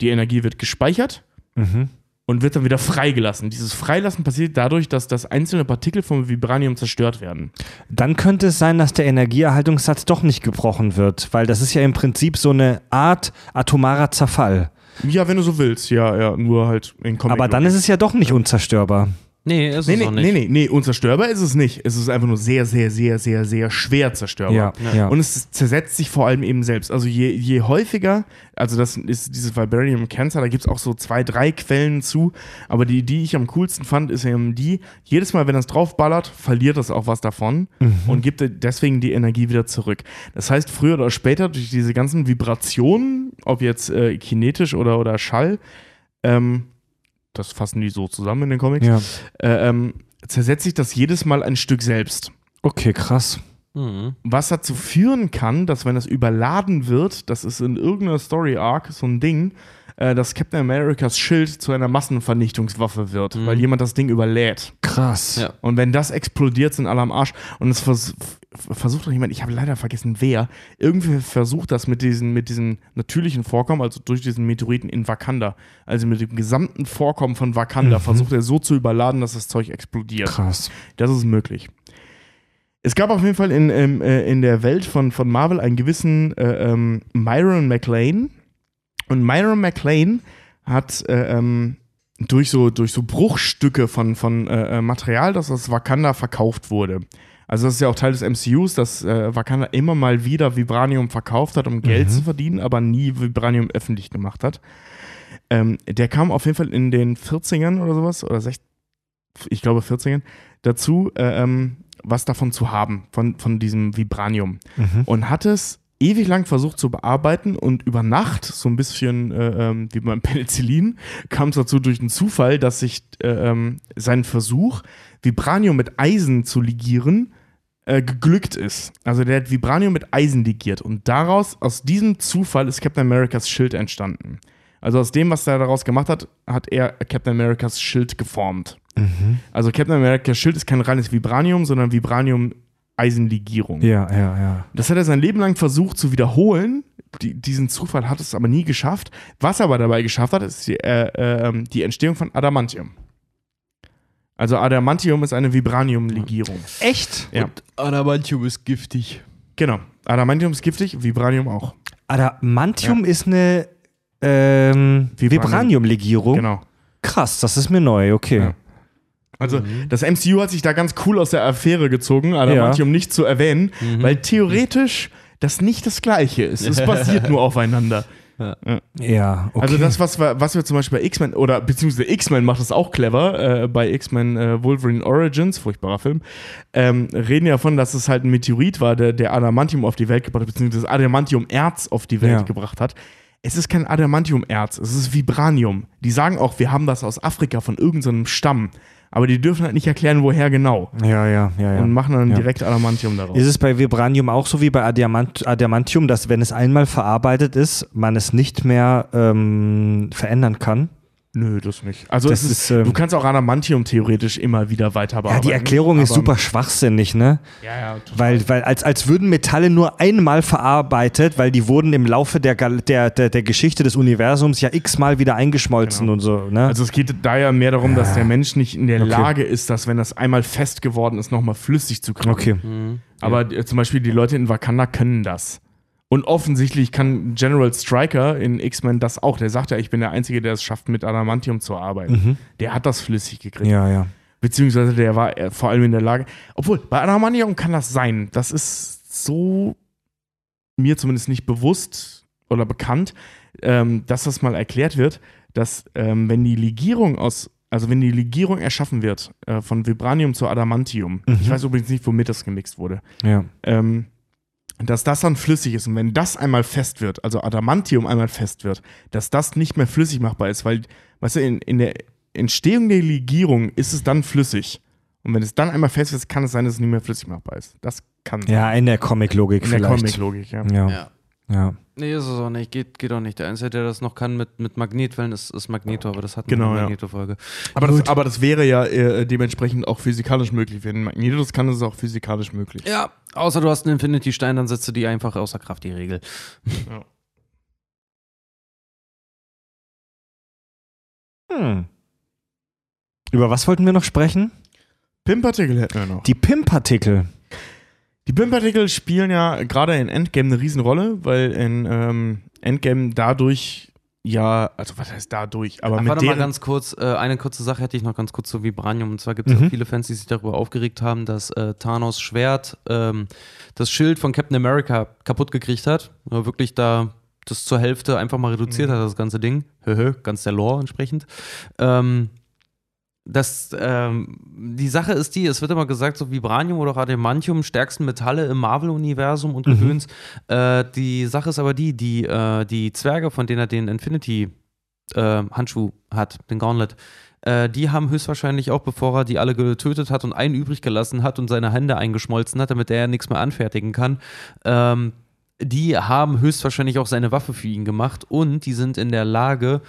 Die Energie wird gespeichert Mhm. und wird dann wieder freigelassen. Dieses Freilassen passiert dadurch, dass das einzelne Partikel vom Vibranium zerstört werden. Dann könnte es sein, dass der Energieerhaltungssatz doch nicht gebrochen wird, weil das ist ja im Prinzip so eine Art atomarer Zerfall. Ja, wenn du so willst, ja, ja, nur halt in Comic. Aber dann ist es ja doch nicht unzerstörbar. Nee, ist Nee, es nee, auch nicht. nee, nee, nee, unzerstörbar ist es nicht. Es ist einfach nur sehr, sehr, sehr, sehr, sehr schwer zerstörbar. Ja, ja. Und es zersetzt sich vor allem eben selbst. Also je, je häufiger, also das ist dieses Vibranium Cancer, da gibt es auch so zwei, drei Quellen zu, aber die, die ich am coolsten fand, ist eben die, jedes Mal, wenn das draufballert, verliert es auch was davon und gibt deswegen die Energie wieder zurück. Das heißt, früher oder später, durch diese ganzen Vibrationen, ob jetzt äh, kinetisch oder, oder Schall, ähm, das fassen die so zusammen in den Comics, Ja. äh, ähm, zersetzt sich das jedes Mal ein Stück selbst. Okay, krass. Mhm. Was dazu führen kann, dass wenn das überladen wird, das ist in irgendeiner Story Arc so ein Ding, äh, dass Captain Americas Schild zu einer Massenvernichtungswaffe wird, weil jemand das Ding überlädt. Krass. Ja. Und wenn das explodiert, sind alle am Arsch. Und es vers versucht doch jemand, ich habe leider vergessen, wer, irgendwie versucht das mit diesen, mit diesen natürlichen Vorkommen, also durch diesen Meteoriten in Wakanda, also mit dem gesamten Vorkommen von Wakanda, versucht er so zu überladen, dass das Zeug explodiert. Krass. Das ist möglich. Es gab auf jeden Fall in, ähm, äh, in der Welt von, von Marvel einen gewissen äh, ähm, Myron McLean. Und Myron McLean hat äh, ähm, durch, so, durch so Bruchstücke von, von äh, äh, Material, das aus Wakanda verkauft wurde. Also das ist ja auch Teil des MCUs, dass äh, Wakanda immer mal wieder Vibranium verkauft hat, um Geld zu verdienen, aber nie Vibranium öffentlich gemacht hat. Ähm, der kam auf jeden Fall in den 40ern oder sowas, oder 60, ich glaube 40ern, dazu, äh, ähm, was davon zu haben, von, von diesem Vibranium. Mhm. Und hat es ewig lang versucht zu bearbeiten und über Nacht, so ein bisschen äh, ähm, wie beim Penicillin, kam es dazu durch einen Zufall, dass sich äh, ähm, sein Versuch, Vibranium mit Eisen zu ligieren, äh, geglückt ist. Also der hat Vibranium mit Eisen ligiert und daraus, aus diesem Zufall ist Captain Americas Schild entstanden. Also aus dem, was er daraus gemacht hat, hat er Captain Americas Schild geformt. Also Captain Americas Schild ist kein reines Vibranium, sondern Vibranium-Eisenlegierung. Ja, ja, ja. Das hat er sein Leben lang versucht zu wiederholen. die, diesen Zufall hat es aber nie geschafft. Was er aber dabei geschafft hat, ist die, äh, äh, die Entstehung von Adamantium. Also Adamantium ist eine Vibranium-Legierung. Echt? Ja. Adamantium ist giftig. Genau. Adamantium ist giftig, Vibranium auch. Adamantium ist eine ähm, Vibranium. Vibranium-Legierung. Genau. Krass, das ist mir neu, okay. Ja. Also das MCU hat sich da ganz cool aus der Affäre gezogen, Adamantium nicht zu erwähnen, weil theoretisch das nicht das gleiche ist. Es basiert nur aufeinander. Ja, okay. Also das, was wir, was wir zum Beispiel bei X-Men, oder beziehungsweise X-Men macht das auch clever, äh, bei X-Men äh, Wolverine Origins, furchtbarer Film, ähm, reden ja davon, dass es halt ein Meteorit war, der, der Adamantium auf die Welt gebracht hat, beziehungsweise das Adamantium-Erz auf die Welt Ja. gebracht hat. Es ist kein Adamantium-Erz, es ist Vibranium. Die sagen auch, wir haben das aus Afrika von irgendeinem Stamm, aber die dürfen halt nicht erklären, woher genau. ja, ja, ja, ja. Und machen dann Ja. direkt Adamantium daraus. Ist es bei Vibranium auch so wie bei Adamant Adamantium, dass wenn es einmal verarbeitet ist, man es nicht mehr ähm, verändern kann? Nö, das nicht. Also Das es ist, ist, ähm, du kannst auch Adamantium theoretisch immer wieder weiter Ja, bearbeiten. die Erklärung ist super schwachsinnig, ne? Ja, ja, total. Weil, weil als, als würden Metalle nur einmal verarbeitet, weil die wurden im Laufe der, der, der, der Geschichte des Universums ja x-mal wieder eingeschmolzen Genau. und so, ne? Also es geht da ja mehr darum, dass der Mensch nicht in der Okay. Lage ist, dass wenn das einmal fest geworden ist, nochmal flüssig zu kriegen. okay. Aber äh, zum Beispiel die Leute in Wakanda können das. Und offensichtlich kann General Stryker in X-Men das auch. Der sagt ja, ich bin der Einzige, der es schafft, mit Adamantium zu arbeiten. Der hat das flüssig gekriegt. Ja, ja. Beziehungsweise der war äh, vor allem in der Lage. Obwohl, bei Adamantium kann das sein. Das ist so mir zumindest nicht bewusst oder bekannt, ähm, dass das mal erklärt wird, dass ähm, wenn die Legierung aus, also wenn die Legierung erschaffen wird äh, von Vibranium zu Adamantium, ich weiß übrigens nicht, womit das gemixt wurde, ja. ähm, dass das dann flüssig ist. Und wenn das einmal fest wird, also Adamantium einmal fest wird, dass das nicht mehr flüssig machbar ist, weil, weißt du, in, in der Entstehung der Legierung ist es dann flüssig. Und wenn es dann einmal fest ist, kann es sein, dass es nicht mehr flüssig machbar ist. Das kann sein. Ja, in der Comic-Logik in der vielleicht. Comic-Logik, ja. Ja, Ja. Ja. Nee, ist es auch nicht. Geht, geht auch nicht. Der Einzige, der das noch kann mit, mit Magnetwellen, ist, ist Magneto, aber das hatten wir Genau, der ja. Magneto-Folge. Aber das, aber das wäre ja äh, dementsprechend auch physikalisch möglich. Wenn Magneto das kann, ist es auch physikalisch möglich. Ja, außer du hast einen Infinity-Stein, dann setzt du die einfach außer Kraft, die Regel. Hm. Über was wollten wir noch sprechen? PIM-Partikel hätten wir noch. Die PIM-Partikel. Die PIM-Partikel spielen ja gerade in Endgame eine Riesenrolle, weil in ähm, Endgame dadurch ja, also was heißt dadurch, aber Ach, mit warte mal ganz kurz, äh, eine kurze Sache hätte ich noch ganz kurz zu Vibranium. Und zwar gibt es Mhm. ja viele Fans, die sich darüber aufgeregt haben, dass äh, Thanos Schwert ähm, das Schild von Captain America kaputt gekriegt hat. Oder wirklich da das zur Hälfte einfach mal reduziert Mhm. hat, das ganze Ding. Höhö, ganz der Lore entsprechend. Ähm, das, ähm, die Sache ist die, es wird immer gesagt, so Vibranium oder Adamantium, stärksten Metalle im Marvel-Universum und Gedöns. Äh, die Sache ist aber die, die, äh, die Zwerge, von denen er den Infinity-Handschuh hat, den Gauntlet, äh, die haben höchstwahrscheinlich auch, bevor er die alle getötet hat und einen übrig gelassen hat und seine Hände eingeschmolzen hat, damit er nichts mehr anfertigen kann, ähm, die haben höchstwahrscheinlich auch seine Waffe für ihn gemacht und die sind in der Lage,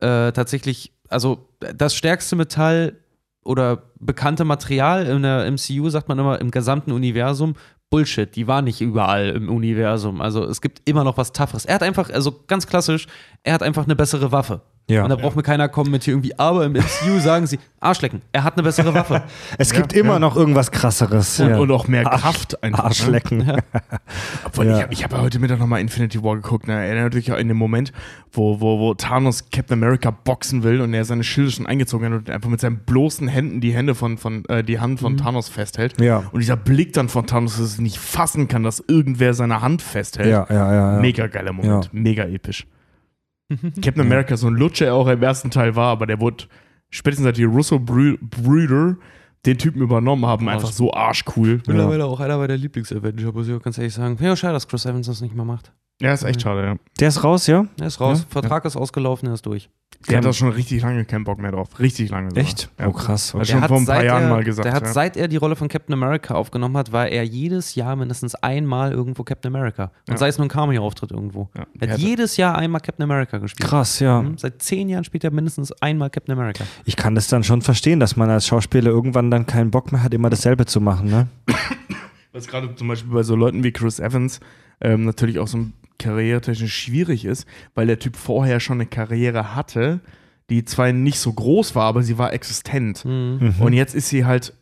äh, tatsächlich, also das stärkste Metall oder bekannte Material in der MCU, sagt man immer, im gesamten Universum, Bullshit, die war nicht überall im Universum. Also es gibt immer noch was Tougheres. Er hat einfach, also ganz klassisch, er hat einfach eine bessere Waffe. Ja. Und da braucht mir keiner kommen mit hier irgendwie, aber im MCU sagen sie, Arschlecken, er hat eine bessere Waffe. Es gibt immer noch irgendwas krasseres. und, ja. und auch mehr Arsch- Kraft einfach. Ne? Arschlecken. Obwohl, Ja. ich habe hab ja heute Mittag nochmal Infinity War geguckt. Ne? Erinnert euch ja in dem Moment, wo, wo, wo Thanos Captain America boxen will und er seine Schilde schon eingezogen hat und einfach mit seinen bloßen Händen die Hände von, von äh, die Hand von Thanos festhält. Ja. Und dieser Blick dann von Thanos, dass es nicht fassen kann, dass irgendwer seine Hand festhält. Ja, ja, ja. ja. Mega geiler Moment, Ja. mega episch. Captain America, so ein Lutscher er auch im ersten Teil war, aber der wurde spätestens seit die Russo-Brüder den Typen übernommen haben, einfach so arschcool. Mittlerweile auch einer meiner Lieblings-Avenger, muss ich auch ganz ehrlich sagen. Ja, schade, dass Chris Evans das nicht mehr macht. Ja, ist echt schade, ja. Der ist raus, ja? Er ist raus, Vertrag ist ausgelaufen, er ist durch. Der hat da schon richtig lange keinen Bock mehr drauf. Richtig lange. sogar. Echt? Ja. Oh, krass. Hat schon vor ein paar Jahren er, mal gesagt. Der hat, ja. seit er die Rolle von Captain America aufgenommen hat, war er jedes Jahr mindestens einmal irgendwo Captain America. Und Ja. sei es nur ein Cameo-Auftritt irgendwo. Ja, Er der hat hat- jedes Jahr einmal Captain America gespielt. Krass, ja. Mhm. Seit zehn Jahren spielt er mindestens einmal Captain America. Ich kann das dann schon verstehen, dass man als Schauspieler irgendwann dann keinen Bock mehr hat, immer dasselbe zu machen, ne? Was gerade zum Beispiel bei so Leuten wie Chris Evans ähm, natürlich auch so ein karrieretechnisch schwierig ist, weil der Typ vorher schon eine Karriere hatte, die zwar nicht so groß war, aber sie war existent. Mhm. Und jetzt ist sie halt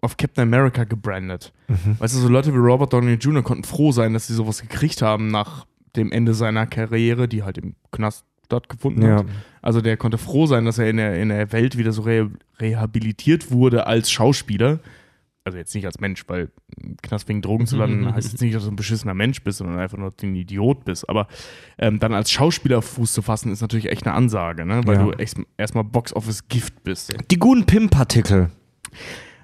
auf Captain America gebrandet. Weißt du, so Leute wie Robert Downey Jr. konnten froh sein, dass sie sowas gekriegt haben nach dem Ende seiner Karriere, die halt im Knast stattgefunden Ja. hat. Also der konnte froh sein, dass er in der, in der Welt wieder so re rehabilitiert wurde als Schauspieler. Also jetzt nicht als Mensch, weil im Knast wegen Drogen zu landen heißt jetzt nicht, dass du ein beschissener Mensch bist, sondern einfach nur, ein Idiot bist. Aber ähm, dann als Schauspieler Fuß zu fassen, ist natürlich echt eine Ansage, ne? weil Ja. du erstmal Box-Office-Gift bist. Die guten Pim-Partikel.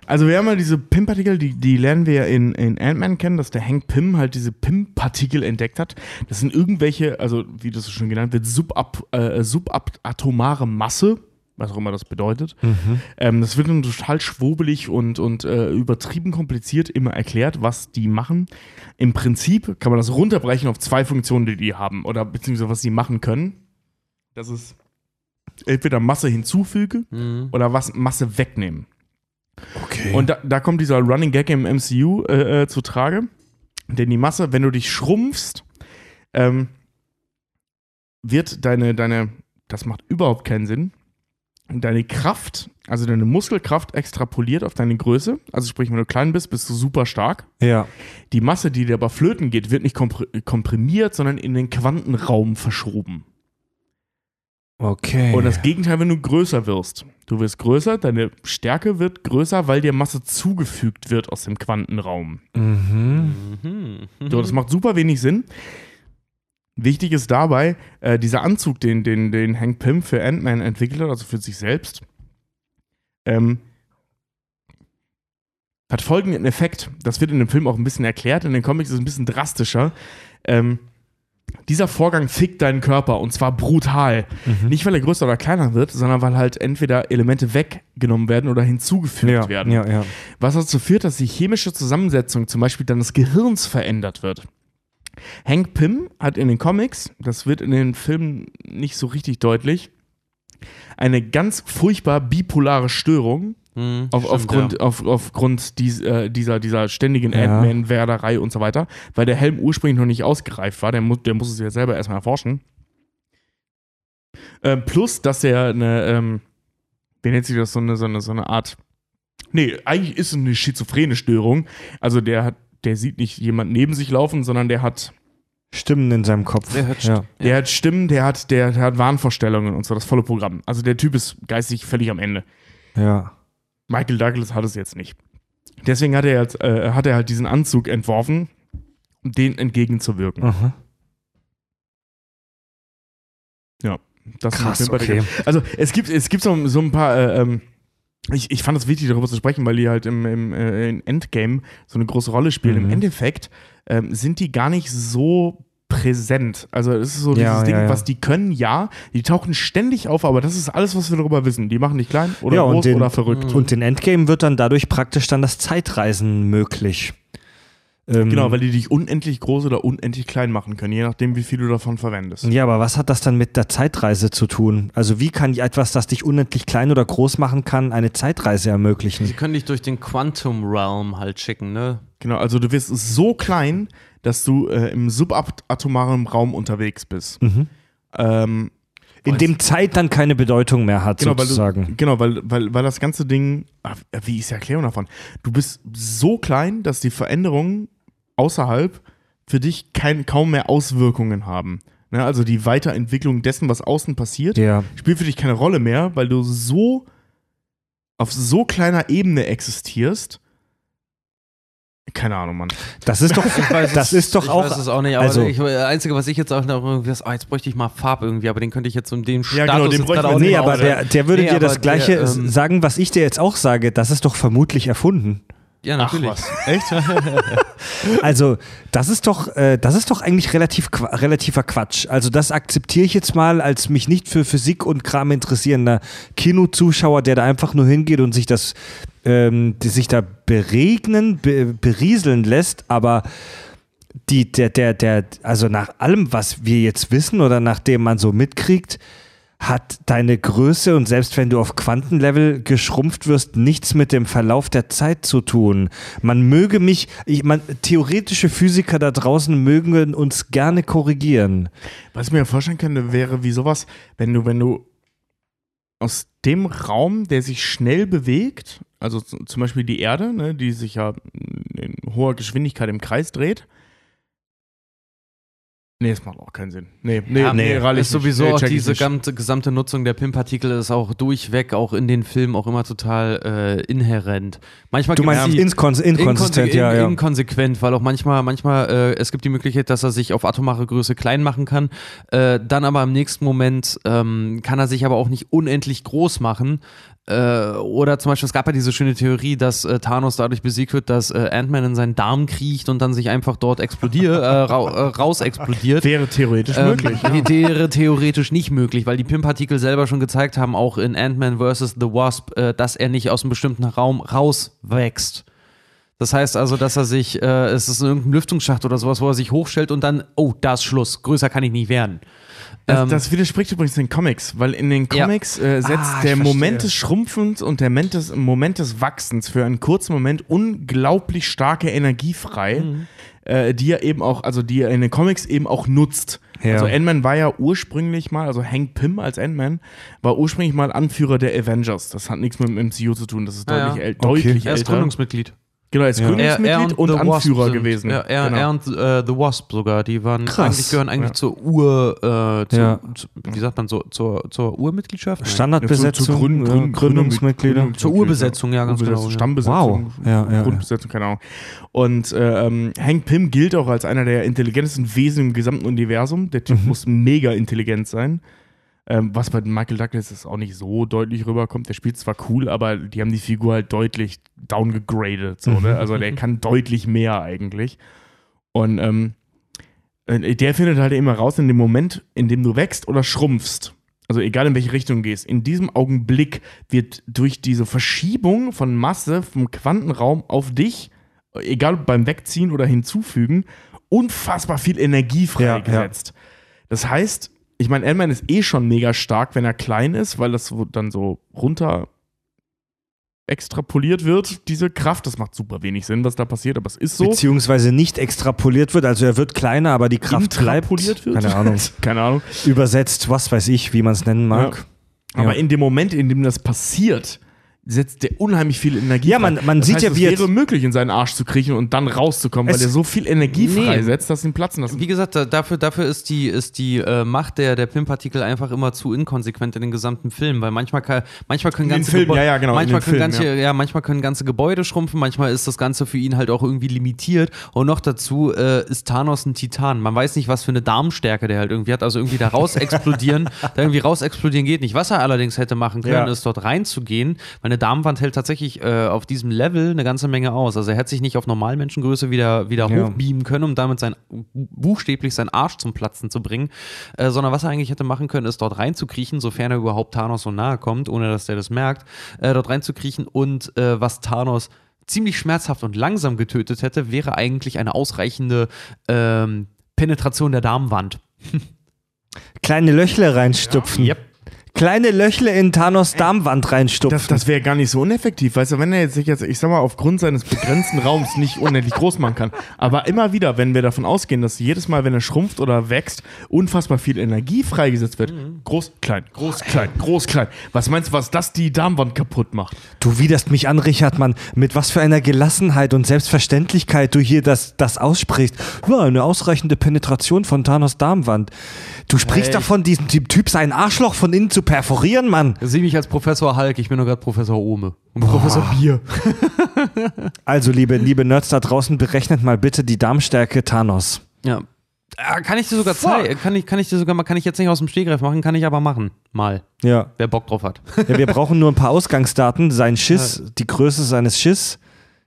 Also wir haben ja diese PIM-Partikel, die, die lernen wir ja in, in Ant-Man kennen, dass der Hank Pym halt diese PIM-Partikel entdeckt hat. Das sind irgendwelche, also wie das so schon genannt wird, subab, äh, subatomare Masse, was auch immer das bedeutet. Ähm, das wird dann total schwobelig und, und äh, übertrieben kompliziert immer erklärt, was die machen. Im Prinzip kann man das runterbrechen auf zwei Funktionen, die die haben oder beziehungsweise was sie machen können. Das ist entweder Masse hinzufüge Mhm. oder was Masse wegnehmen. Okay. Und da, da kommt dieser Running Gag im MCU äh, äh, zu Trage. Denn die Masse, wenn du dich schrumpfst, ähm, wird deine, deine, das macht überhaupt keinen Sinn, deine Kraft, also deine Muskelkraft extrapoliert auf deine Größe. Also sprich, wenn du klein bist, bist du super stark. ja. Die Masse, die dir aber flöten geht, wird nicht kompr- komprimiert, sondern in den Quantenraum verschoben. Okay. Und das Gegenteil, wenn du größer wirst. Du wirst größer, deine Stärke wird größer, weil dir Masse zugefügt wird aus dem Quantenraum. mhm. Mhm. So, das macht super wenig Sinn. Wichtig ist dabei, äh, dieser Anzug, den, den, den Hank Pym für Ant-Man entwickelt hat, also für sich selbst, ähm, hat folgenden Effekt. Das wird in dem Film auch ein bisschen erklärt, in den Comics ist es ein bisschen drastischer. Ähm, dieser Vorgang fickt deinen Körper und zwar brutal. Nicht, weil er größer oder kleiner wird, sondern weil halt entweder Elemente weggenommen werden oder hinzugefügt ja, werden. ja, ja. Was dazu führt, dass die chemische Zusammensetzung zum Beispiel deines Gehirns verändert wird. Hank Pym hat in den Comics, das wird in den Filmen nicht so richtig deutlich, eine ganz furchtbar bipolare Störung Mhm, auf, stimmt, aufgrund, ja. auf, aufgrund dies, äh, dieser, dieser ständigen Ja. Ant-Man-Werderei und so weiter, weil der Helm ursprünglich noch nicht ausgereift war, der, mu der muss es ja selber erstmal erforschen. Ähm, plus, dass er eine, ähm, wie nennt sich das, so eine, so eine, so eine Art, nee, eigentlich ist es eine schizophrene Störung, also der hat, der sieht nicht jemand neben sich laufen, sondern der hat Stimmen in seinem Kopf. Der hört ja. der hat Stimmen, der hat, der, der hat Wahnvorstellungen und so, das volle Programm. Also der Typ ist geistig völlig am Ende. ja. Michael Douglas hat es jetzt nicht. Deswegen hat er, jetzt, äh, hat er halt diesen Anzug entworfen, um dem entgegenzuwirken. Aha. Das ist Krass, okay. Also es gibt, es gibt so, so ein paar, äh, ähm, ich, ich fand es wichtig, darüber zu sprechen, weil die halt im, im äh, in Endgame so eine große Rolle spielen. Mhm. Im Endeffekt ähm, sind die gar nicht so präsent. Also es ist so Ja, dieses Ding, ja, ja. was die können, ja, die tauchen ständig auf, aber das ist alles, was wir darüber wissen. Die machen dich klein oder groß den- oder verrückt. Und in Endgame wird dann dadurch praktisch dann das Zeitreisen möglich. Ähm, Genau, weil die dich unendlich groß oder unendlich klein machen können, je nachdem, wie viel du davon verwendest. Ja, aber was hat das dann mit der Zeitreise zu tun? Also wie kann etwas, das dich unendlich klein oder groß machen kann, eine Zeitreise ermöglichen? Sie können dich durch den Quantum Realm halt schicken, ne? Genau, also du wirst so klein, dass du äh, im subatomaren Raum unterwegs bist. Mhm. Ähm, In dem Zeit dann keine Bedeutung mehr hat, genau, weil, sozusagen. du, genau weil, weil, weil das ganze Ding, ah, wie ist die Erklärung davon? Du bist so klein, dass die Veränderungen außerhalb für dich kein, kaum mehr Auswirkungen haben. Ne, also die Weiterentwicklung dessen, was außen passiert, ja. spielt für dich keine Rolle mehr, weil du so auf so kleiner Ebene existierst. Keine Ahnung, Mann. Das ist doch, das ist doch ich auch. weiß es auch nicht, aber also- ich, das Einzige, was ich jetzt auch noch irgendwie, ist, ah, jetzt bräuchte ich mal Farb irgendwie, aber den könnte ich jetzt um den Ja, Status genau, den jetzt bräuchten gerade wir auch nicht Nee, aber der, der würde Nee, dir das Gleiche der, ähm, sagen, was ich dir jetzt auch sage. Das ist doch vermutlich erfunden. Ja, natürlich. Echt? Also, das ist doch, äh, das ist doch eigentlich relativ, qua- relativer Quatsch. Also, das akzeptiere ich jetzt mal als mich nicht für Physik und Kram interessierender Kinozuschauer, der da einfach nur hingeht und sich das, ähm, sich da beregnen, be, berieseln lässt, aber die, der, der, der, also nach allem, was wir jetzt wissen oder nachdem man so mitkriegt, hat deine Größe und selbst wenn du auf Quantenlevel geschrumpft wirst, nichts mit dem Verlauf der Zeit zu tun. Man möge mich, ich, man, theoretische Physiker da draußen mögen uns gerne korrigieren. Was ich mir vorstellen könnte, wäre wie sowas, wenn du, wenn du aus dem Raum, der sich schnell bewegt, also zum Beispiel die Erde, ne, die sich ja in hoher Geschwindigkeit im Kreis dreht. Nee, das macht auch keinen Sinn. Nee, nee, Ja, nee, rallig ist sowieso Nee, auch diese nicht. gesamte, Nutzung der PIM-Partikel ist auch durchweg, auch in den Filmen, auch immer total äh, inhärent. Manchmal Du meinst inkons inkonsistent, ja, ja. Inkonsequent, weil auch manchmal, manchmal äh, es gibt die Möglichkeit, dass er sich auf atomare Größe klein machen kann. Äh, dann aber im nächsten Moment ähm, kann er sich aber auch nicht unendlich groß machen. Äh, oder zum Beispiel, es gab ja diese schöne Theorie, dass äh, Thanos dadurch besiegt wird, dass äh, Ant-Man in seinen Darm kriecht und dann sich einfach dort explodiert, äh, ra äh, raus explodiert. Wäre theoretisch Ähm, möglich. Ja. Wäre theoretisch nicht möglich, weil die PIM-Partikel selber schon gezeigt haben, auch in Ant-Man vs. The Wasp, dass er nicht aus einem bestimmten Raum rauswächst. Das heißt also, dass er sich, äh, es ist irgendein Lüftungsschacht oder sowas, wo er sich hochstellt und dann, oh, da ist Schluss, größer kann ich nicht werden. Das, Ähm, das widerspricht übrigens den Comics, weil in den Ja. Comics äh, setzt Ah, der. Moment des Schrumpfens und der Moment des, Moment des Wachsens für einen kurzen Moment unglaublich starke Energie frei, Mhm. äh, die er eben auch, also die er in den Comics eben auch nutzt. Ja. Also Ant-Man war ja ursprünglich mal, also Hank Pym als Ant-Man, war ursprünglich mal Anführer der Avengers. Das hat nichts mit dem MCU zu tun, das ist Ah, ja. deutlich, äl Okay. deutlich er ist älter. Gründungsmitglied. Genau, er ist Ja. Gründungsmitglied und, Anführer sind- gewesen. Ja, er, genau. er und äh, The Wasp sogar, die waren Krass. eigentlich gehören eigentlich Ja. zur Ur, äh, zu, Ja. zu, wie sagt man so, zur, zur Urmitgliedschaft? Standardbesetzung, Ja, zu- zu Gründ- Gründungsmitglieder. Gründung- Zur Urbesetzung, ja, ganz Urbesetzung, genau. Stammbesetzung, Wow. Ja, ja, Grundbesetzung, keine Ahnung. Und äh, ähm, Hank Pym gilt auch als einer der intelligentesten Wesen im gesamten Universum. Der Mhm. Typ muss mega intelligent sein. Ähm, was bei Michael Douglas ist auch nicht so deutlich rüberkommt. Der spielt zwar cool, aber die haben die Figur halt deutlich downgegradet. So, ne? Also der kann deutlich mehr eigentlich. Und ähm, äh, der findet halt immer raus, in dem Moment, in dem du wächst oder schrumpfst. Also egal in welche Richtung du gehst, in diesem Augenblick wird durch diese Verschiebung von Masse vom Quantenraum auf dich, egal ob beim Wegziehen oder Hinzufügen, unfassbar viel Energie freigesetzt. Das heißt, ich meine, Ant-Man ist eh schon mega stark, wenn er klein ist, weil das so dann so runter extrapoliert wird, diese Kraft. Das macht super wenig Sinn, was da passiert, aber es ist so. Beziehungsweise nicht extrapoliert wird, also er wird kleiner, aber die Kraft bleibt. Wird? Keine Ahnung. Keine Ahnung. Übersetzt, was weiß ich, wie man es nennen mag. Aber Ja. in dem Moment, in dem das passiert, setzt der unheimlich viel Energie Ja, man- man das sieht heißt, ja, es wie wäre jetzt- möglich, in seinen Arsch zu kriechen und dann rauszukommen, Es- weil der so viel Energie Nee. freisetzt, dass ihn platzen lassen. Wie gesagt, da- dafür, dafür ist die, ist die äh, Macht der, der PIM-Partikel einfach immer zu inkonsequent in den gesamten Film, weil manchmal, kann, manchmal können ganze Gebäu- ja, ja, genau, manchmal, können Filmen, ganze, ja. manchmal können ganze Gebäude schrumpfen, manchmal ist das Ganze für ihn halt auch irgendwie limitiert und noch dazu äh, ist Thanos ein Titan. Man weiß nicht, was für eine Darmstärke der halt irgendwie hat, also irgendwie da raus explodieren, da irgendwie raus explodieren geht nicht. Was er allerdings hätte machen können, Ja. ist dort reinzugehen, weil eine Darmwand hält tatsächlich äh, auf diesem Level eine ganze Menge aus. Also er hätte sich nicht auf Normalmenschengröße wieder, wieder Ja. hochbeamen können, um damit sein buchstäblich seinen Arsch zum Platzen zu bringen, äh, sondern was er eigentlich hätte machen können, ist dort reinzukriechen, sofern er überhaupt Thanos so nahe kommt, ohne dass der das merkt, äh, dort reinzukriechen und äh, was Thanos ziemlich schmerzhaft und langsam getötet hätte, wäre eigentlich eine ausreichende ähm, Penetration der Darmwand. Kleine Löchle reinstupfen. Yep. Kleine Löchle in Thanos Darmwand reinstupfen. Das, das wäre gar nicht so uneffektiv, weißt du, wenn er jetzt sich jetzt, ich sag mal, aufgrund seines begrenzten Raums nicht unendlich groß machen kann. Aber immer wieder, wenn wir davon ausgehen, dass jedes Mal, wenn er schrumpft oder wächst, unfassbar viel Energie freigesetzt wird. Groß, klein, groß, klein, groß, klein. Was meinst du, was das die Darmwand kaputt macht? Du widerst mich an, Richard, Mann. Mit was für einer Gelassenheit und Selbstverständlichkeit du hier das, das aussprichst. Ja, eine ausreichende Penetration von Thanos Darmwand. Du sprichst Hey. davon, diesem Typ, typ sein Arschloch von innen zu perforieren, Mann. Sieh mich als Professor Hulk, ich bin nur gerade Professor Ohme. Und Professor Bier. Also, liebe, liebe Nerds da draußen, berechnet mal bitte die Darmstärke Thanos. Ja. Ah, Kann ich dir sogar zeigen? Kann ich, kann ich dir sogar mal, kann ich jetzt nicht aus dem Stegreif machen, kann ich aber machen. Mal. Ja. Wer Bock drauf hat. ja wir brauchen nur ein paar Ausgangsdaten. Sein Schiss, die Größe seines Schiss,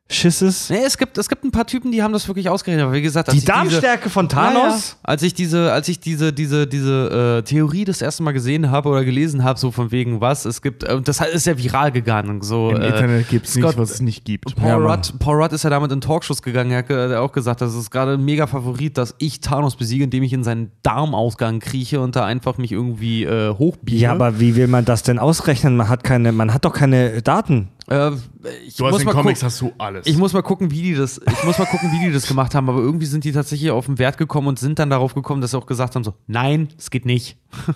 Schisses. Nee, es gibt, es gibt ein paar Typen, die haben das wirklich ausgerechnet. Aber wie gesagt, Die ich diese- Darmstärke von Ja, ja. Thanos? Als ich diese, als ich diese, diese, diese äh, Theorie das erste Mal gesehen habe oder gelesen habe, so von wegen was, es gibt, äh, das ist ja viral gegangen. So, Im äh, Internet gibt es nichts, was es nicht gibt. Paul, Ja. Rudd, Paul Rudd ist ja damit in Talkshows gegangen. Er hat er hat auch gesagt, das ist gerade ein mega Favorit, dass ich Thanos besiege, indem ich in seinen Darmausgang krieche und da einfach mich irgendwie äh, hochbiege. Ja, aber wie will man das denn ausrechnen? Man hat keine, man hat doch keine Daten. Äh, ich Du hast muss in mal Comics hast du alles. Ich muss mal gucken, wie die das, ich muss mal gucken, wie die das gemacht haben, aber irgendwie sind die tatsächlich auf den Wert gekommen und sind dann darauf gekommen, dass sie auch gesagt haben: so, nein, es geht nicht.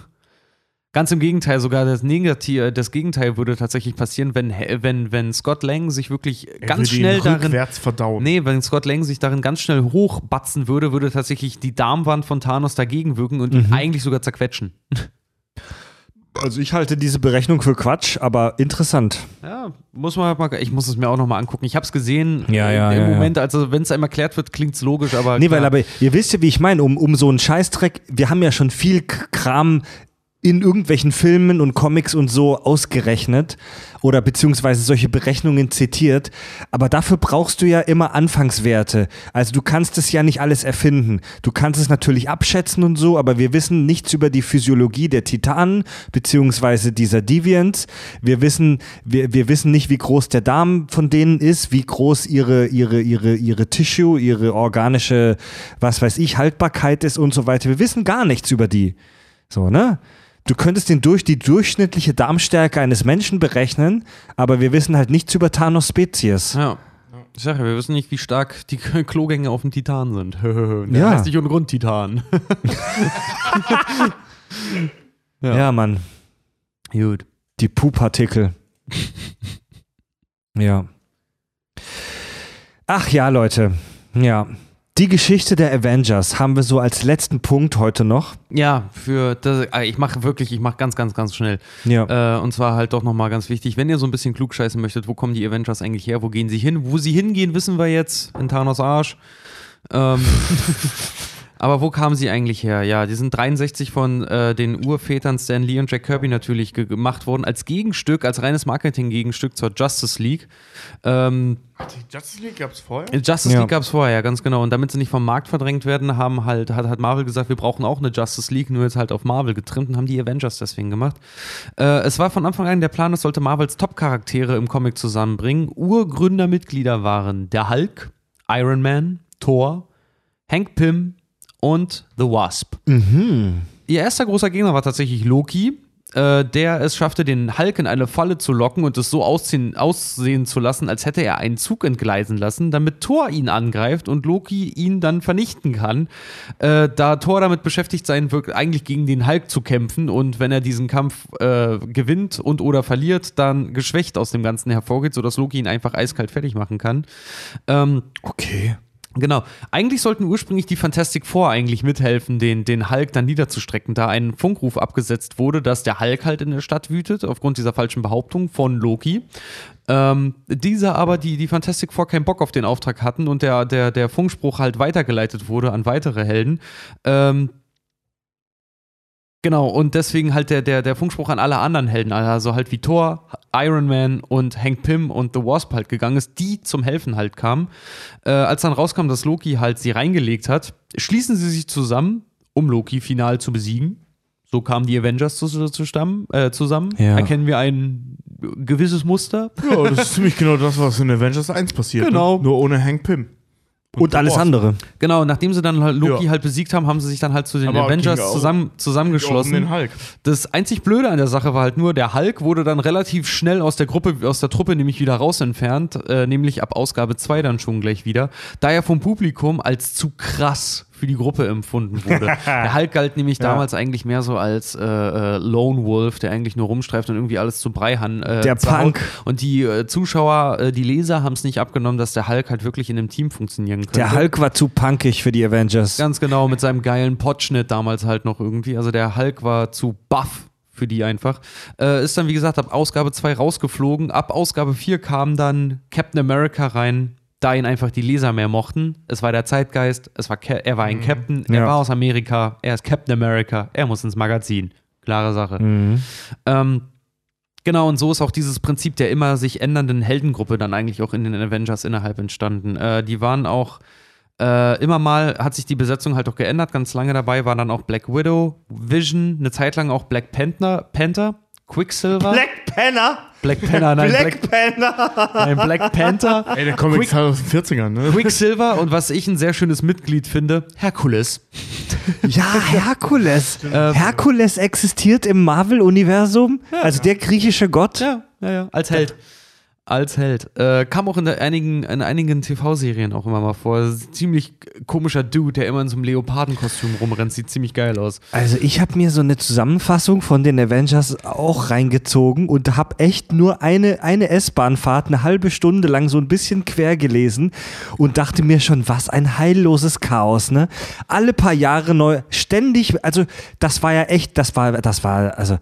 Ganz im Gegenteil, sogar das Negativ, das Gegenteil würde tatsächlich passieren, wenn, wenn, wenn Scott Lang sich wirklich ganz schnell darin. verdauen. Nee, wenn Scott Lang sich darin ganz schnell hochbatzen würde, würde tatsächlich die Darmwand von Thanos dagegen wirken und ihn eigentlich sogar zerquetschen. Also ich halte diese Berechnung für Quatsch, aber interessant. Ja, muss man mal, ich muss es mir auch nochmal angucken. Ich habe es gesehen Ja, ja, im ja, ja. Moment, also wenn es einem erklärt wird, klingt es logisch, aber. Nee, klar. weil aber ihr wisst ja, wie ich meine, um, um so einen Scheißdreck, wir haben ja schon viel Kram in irgendwelchen Filmen und Comics und so ausgerechnet oder beziehungsweise solche Berechnungen zitiert, aber dafür brauchst du ja immer Anfangswerte. Also du kannst es ja nicht alles erfinden. Du kannst es natürlich abschätzen und so, aber wir wissen nichts über die Physiologie der Titanen beziehungsweise dieser Deviants. Wir wissen, wir, wir wissen nicht, wie groß der Darm von denen ist, wie groß ihre, ihre, ihre, ihre Tissue, ihre organische, was weiß ich, Haltbarkeit ist und so weiter. Wir wissen gar nichts über die. So, ne? Du könntest den durch die durchschnittliche Darmstärke eines Menschen berechnen, aber wir wissen halt nichts über Thanos Spezies. Ja. Ich sag ja, wir wissen nicht, wie stark die Klogänge auf dem Titan sind. Der Ja. heißt nicht ohne Grund Titan. Ja, Ja. Mann. Gut. Die Puh-Partikel. ja. Ach ja, Leute. Ja. Die Geschichte der Avengers haben wir so als letzten Punkt heute noch. Ja, für das, äh, ich mache wirklich, ich mache ganz, ganz, ganz schnell. Ja. Äh, und zwar halt doch nochmal ganz wichtig, wenn ihr so ein bisschen klugscheißen möchtet, wo kommen die Avengers eigentlich her, wo gehen sie hin? Wo sie hingehen, wissen wir jetzt, in Thanos Arsch. Ähm, aber wo kamen sie eigentlich her? Ja, die sind 63 von äh, den Urvätern Stan Lee und Jack Kirby natürlich ge gemacht worden, als Gegenstück, als reines Marketing-Gegenstück zur Justice League. Ähm, Die Justice League gab es vorher? Justice Ja. League gab es vorher, ja, ganz genau. Und damit sie nicht vom Markt verdrängt werden, haben halt, hat, hat Marvel gesagt, wir brauchen auch eine Justice League, nur jetzt halt auf Marvel getrimmt und haben die Avengers deswegen gemacht. Äh, es war von Anfang an der Plan, es sollte Marvels Top-Charaktere im Comic zusammenbringen. Urgründermitglieder waren der Hulk, Iron Man, Thor, Hank Pym und The Wasp. Mhm. Ihr erster großer Gegner war tatsächlich Loki, äh, der es schaffte, den Hulk in eine Falle zu locken und es so aussehen, aussehen zu lassen, als hätte er einen Zug entgleisen lassen, damit Thor ihn angreift und Loki ihn dann vernichten kann. Äh, da Thor damit beschäftigt sein wird, eigentlich gegen den Hulk zu kämpfen und wenn er diesen Kampf äh, gewinnt und oder verliert, dann geschwächt aus dem Ganzen hervorgeht, sodass Loki ihn einfach eiskalt fertig machen kann. Ähm, Okay. Genau. Eigentlich sollten ursprünglich die Fantastic Four eigentlich mithelfen, den, den Hulk dann niederzustrecken, da ein Funkruf abgesetzt wurde, dass der Hulk halt in der Stadt wütet, aufgrund dieser falschen Behauptung von Loki. Ähm, dieser aber, die, die Fantastic Four keinen Bock auf den Auftrag hatten und der, der, der Funkspruch halt weitergeleitet wurde an weitere Helden. Ähm, Genau, und deswegen halt der, der, der Funkspruch an alle anderen Helden, also halt wie Thor, Iron Man und Hank Pym und The Wasp halt gegangen ist, die zum Helfen halt kamen. Äh, als dann rauskam, dass Loki halt sie reingelegt hat, schließen sie sich zusammen, um Loki final zu besiegen. So kamen die Avengers zu, zu, stamm, äh, zusammen. Ja. Erkennen wir ein gewisses Muster. Ja, das ist ziemlich genau das, was in Avengers 1 passiert. Genau. Ne? Nur ohne Hank Pym. Und alles Wasp. andere. Genau, nachdem sie dann halt Loki Ja. halt besiegt haben, haben sie sich dann halt zu den Aber Avengers zusammen, zusammengeschlossen. Um den Hulk. Das einzig Blöde an der Sache war halt nur, der Hulk wurde dann relativ schnell aus der Gruppe, aus der Truppe nämlich wieder raus entfernt, äh, nämlich ab Ausgabe 2 dann schon gleich wieder, da er vom Publikum als zu krass für die Gruppe empfunden wurde. der Hulk galt nämlich damals eigentlich mehr so als äh, äh, Lone Wolf, der eigentlich nur rumstreift und irgendwie alles zu Brei han, äh, Der. Punk. Und die äh, Zuschauer, äh, die Leser haben es nicht abgenommen, dass der Hulk halt wirklich in einem Team funktionieren könnte. Der Hulk war zu punkig für die Avengers. Ganz genau, mit seinem geilen Potschnitt damals halt noch irgendwie. Also der Hulk war zu buff für die einfach. Äh, ist dann, wie gesagt, ab Ausgabe 2 rausgeflogen. Ab Ausgabe 4 kam dann Captain America rein, da ihn einfach die Leser mehr mochten. Es war der Zeitgeist, es war er war ein Captain, er Ja. war aus Amerika, er ist Captain America, er muss ins Magazin. Klare Sache. Mhm. Ähm, Genau, und so ist auch dieses Prinzip der immer sich ändernden Heldengruppe dann eigentlich auch in den Avengers innerhalb entstanden. Äh, die waren auch äh, immer mal, hat sich die Besetzung halt auch geändert. Ganz lange dabei war dann auch Black Widow, Vision, eine Zeit lang auch Black Panther, Panther Quicksilver. Black Panther? Black Panther, nein, Black, Black, Panther! nein, Black Panther. Ey, der Comic ist aus den 40ern, ne? Quicksilver und was ich ein sehr schönes Mitglied finde, Herkules. Ja, Herkules. Herkules existiert im Marvel-Universum. Also der griechische Gott. Ja, ja, ja. Als Held. Als Held. Äh, kam auch in, einigen, in einigen TV-Serien auch immer mal vor. Ziemlich komischer Dude, der immer in so einem Leopardenkostüm rumrennt. Sieht ziemlich geil aus. Also ich habe mir so eine Zusammenfassung von den Avengers auch reingezogen und habe echt nur eine, eine S-Bahn-Fahrt eine halbe Stunde lang so ein bisschen quer gelesen und dachte mir schon, was ein heilloses Chaos, ne? Alle paar Jahre neu, ständig, also das war ja echt, das war, das war, also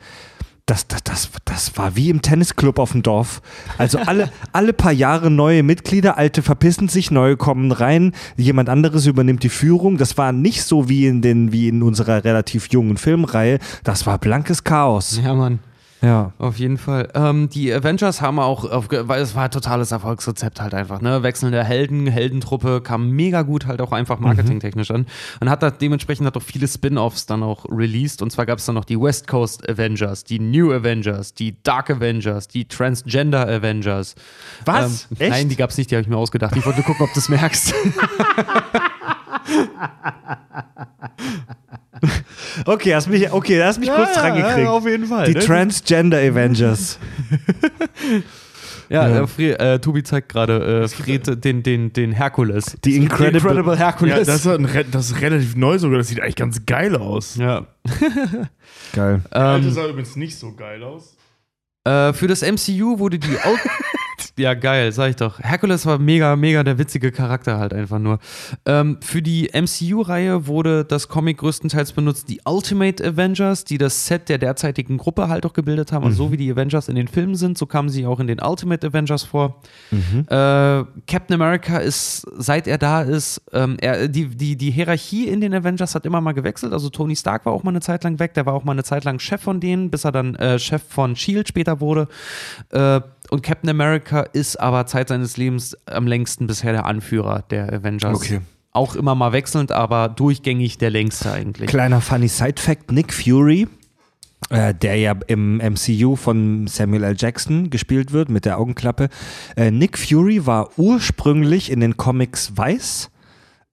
das, das, das, das war wie im Tennisclub auf dem Dorf. Also alle, alle paar Jahre neue Mitglieder, alte verpissen sich, neue kommen rein, jemand anderes übernimmt die Führung. Das war nicht so wie in, den, wie in unserer relativ jungen Filmreihe. Das war blankes Chaos. Ja, Mann. Ja. Auf jeden Fall. Ähm, die Avengers haben auch, auf, weil es war ein totales Erfolgsrezept halt einfach, ne? Wechselnde Helden, Heldentruppe, kam mega gut halt auch einfach marketingtechnisch an. Und hat da dementsprechend hat auch viele Spin-Offs dann auch released. Und zwar gab es dann noch die West Coast Avengers, die New Avengers, die Dark Avengers, die Transgender Avengers. Was? Ähm, Echt? Nein, die gab es nicht, die habe ich mir ausgedacht. Ich wollte gucken, ob du es merkst. Okay, hast mich, okay, hast mich kurz dran gekriegt. auf jeden Fall. die ne? Transgender Avengers. Ja, Ja. Äh, äh, Tobi zeigt gerade äh, Fred den, den, den Herkules. Die Incredible- Hercules. Ja, das, ist ein, re- das ist relativ neu sogar, das sieht eigentlich ganz geil aus. Ja. Geil. Alte Ähm, sah übrigens nicht so geil aus. äh, für das MCU wurde die Au Ja, geil, sag ich doch. Hercules war mega, mega der witzige Charakter halt einfach nur. Ähm, für die MCU-Reihe wurde das Comic größtenteils benutzt, die Ultimate Avengers, die das Set der derzeitigen Gruppe halt auch gebildet haben. Also so wie die Avengers in den Filmen sind, so kamen sie auch in den Ultimate Avengers vor. Äh, Captain America ist, seit er da ist, ähm, er, die, die, die Hierarchie in den Avengers hat immer mal gewechselt. Also Tony Stark war auch mal eine Zeit lang weg, der war auch mal eine Zeit lang Chef von denen, bis er dann äh, Chef von Shield später wurde. Äh, und Captain America ist aber Zeit seines Lebens am längsten bisher der Anführer der Avengers. Okay. Auch immer mal wechselnd, aber durchgängig der längste eigentlich. Kleiner funny Side-Fact: Nick Fury, äh, der ja im MCU von Samuel L. Jackson gespielt wird mit der Augenklappe. Äh, Nick Fury war ursprünglich in den Comics weiß.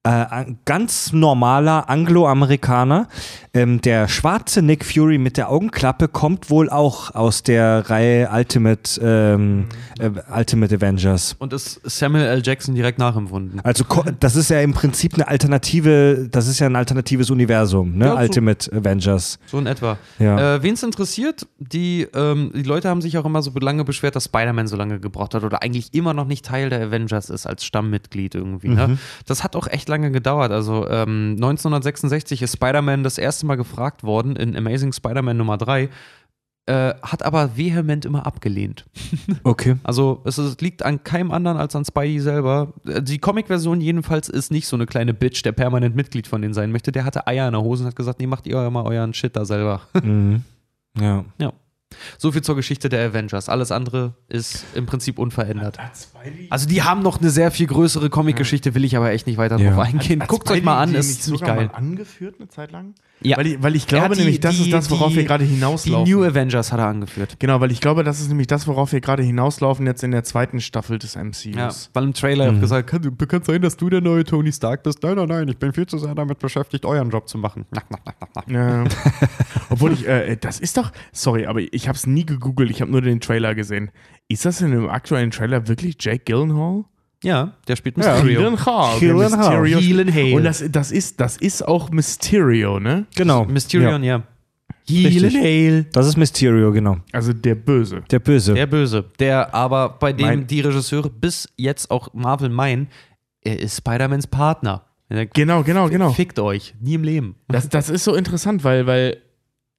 Äh, ein ganz normaler Angloamerikaner. Ähm, der schwarze Nick Fury mit der Augenklappe kommt wohl auch aus der Reihe Ultimate, ähm, äh, Ultimate Avengers. Und ist Samuel L. Jackson direkt nachempfunden. Also das ist ja im Prinzip eine Alternative, das ist ja ein alternatives Universum, ne? Ja, so- Ultimate Avengers. So in etwa. Ja. Äh, Wen es interessiert, die, ähm, die Leute haben sich auch immer so lange beschwert, dass Spider-Man so lange gebraucht hat oder eigentlich immer noch nicht Teil der Avengers ist als Stammmitglied irgendwie. Ne? Das hat auch echt lange gedauert. Also ähm, 1966 ist Spider-Man das erste Mal gefragt worden in Amazing Spider-Man Nummer 3. Äh, hat aber vehement immer abgelehnt. Okay. Also es ist, liegt an keinem anderen als an Spidey selber. Äh, Die Comic-Version jedenfalls ist nicht so eine kleine Bitch, der permanent Mitglied von denen sein möchte. Der hatte Eier in der Hose und hat gesagt, nee, macht ihr mal euren Shit da selber. Mhm. Ja. Ja. So viel zur Geschichte der Avengers. Alles andere ist im Prinzip unverändert. Also die haben noch eine sehr viel größere Comic-Geschichte, will ich aber echt nicht weiter Ja. drauf eingehen. Guckt euch mal an, ist nicht ziemlich geil. Mal angeführt eine Zeit lang? Ja. Weil ich, weil ich glaube die- nämlich, das die- ist das, worauf die- wir gerade Die hinauslaufen. New Avengers hat er angeführt. genau, weil ich glaube, das ist nämlich das, worauf wir gerade hinauslaufen jetzt in der zweiten Staffel des MCUs. Ja, weil im Trailer mhm. gesagt, kann, kann sein, dass du der neue Tony Stark bist. Nein, nein, nein, ich bin viel zu sehr damit beschäftigt, euren Job zu machen. Nack, nack, nack. Ja. Obwohl ich, äh, das ist doch, sorry, aber ich habe es nie gegoogelt, ich habe nur den Trailer gesehen. Ist das in dem aktuellen Trailer wirklich Jake Gyllenhaal? Ja, der spielt Mysterio. Der Mysterio. Gyllenhaal. Und das, das, ist, das ist auch Mysterio, ne? Genau. Mysterio, Ja. ja. Richtig. Das ist Mysterio, genau. Also der Böse. Der Böse. Der Böse. Der aber, bei dem Mein- die Regisseure bis jetzt auch Marvel meinen, er ist Spider-Mans Partner. Er- Genau, genau, genau. Fickt euch. Nie im Leben. Das, das ist so interessant, weil, weil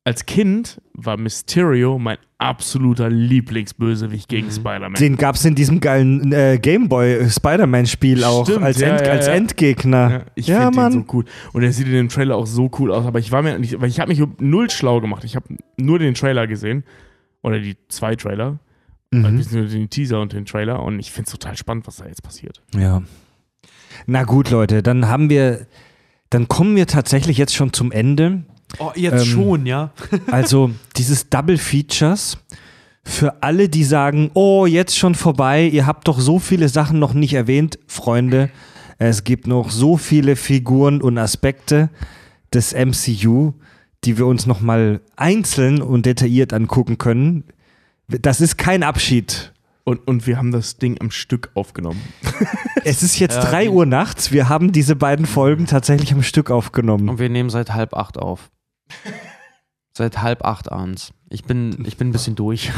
als Kind war Mysterio mein absoluter Lieblingsbösewicht gegen Spider-Man. Den gab es in diesem geilen äh, Gameboy Spider-Man-Spiel auch als, ja, End, ja, als ja. Endgegner. Ja, ich ja finde Mann. den so cool. Und er sieht in dem Trailer auch so cool aus. Aber ich war mir nicht, weil ich habe mich null schlau gemacht. Ich habe nur den Trailer gesehen. Oder die zwei Trailer. Mhm. Also beziehungsweise den Teaser und den Trailer. Und ich finde es total spannend, was da jetzt passiert. Ja. Na gut, Leute, dann haben wir, dann kommen wir tatsächlich jetzt schon zum Ende. Oh, jetzt Ähm, schon, ja. Also dieses Double Features für alle, die sagen, oh, jetzt schon vorbei, ihr habt doch so viele Sachen noch nicht erwähnt, Freunde. Es gibt noch so viele Figuren und Aspekte des MCU, die wir uns noch mal einzeln und detailliert angucken können. Das ist kein Abschied. Und, und wir haben das Ding am Stück aufgenommen. Es ist jetzt Ja, drei die- Uhr nachts. Wir haben diese beiden Folgen tatsächlich am Stück aufgenommen. Und wir nehmen seit halb acht auf. Seit halb acht abends. Ich bin, ich bin ein bisschen durch.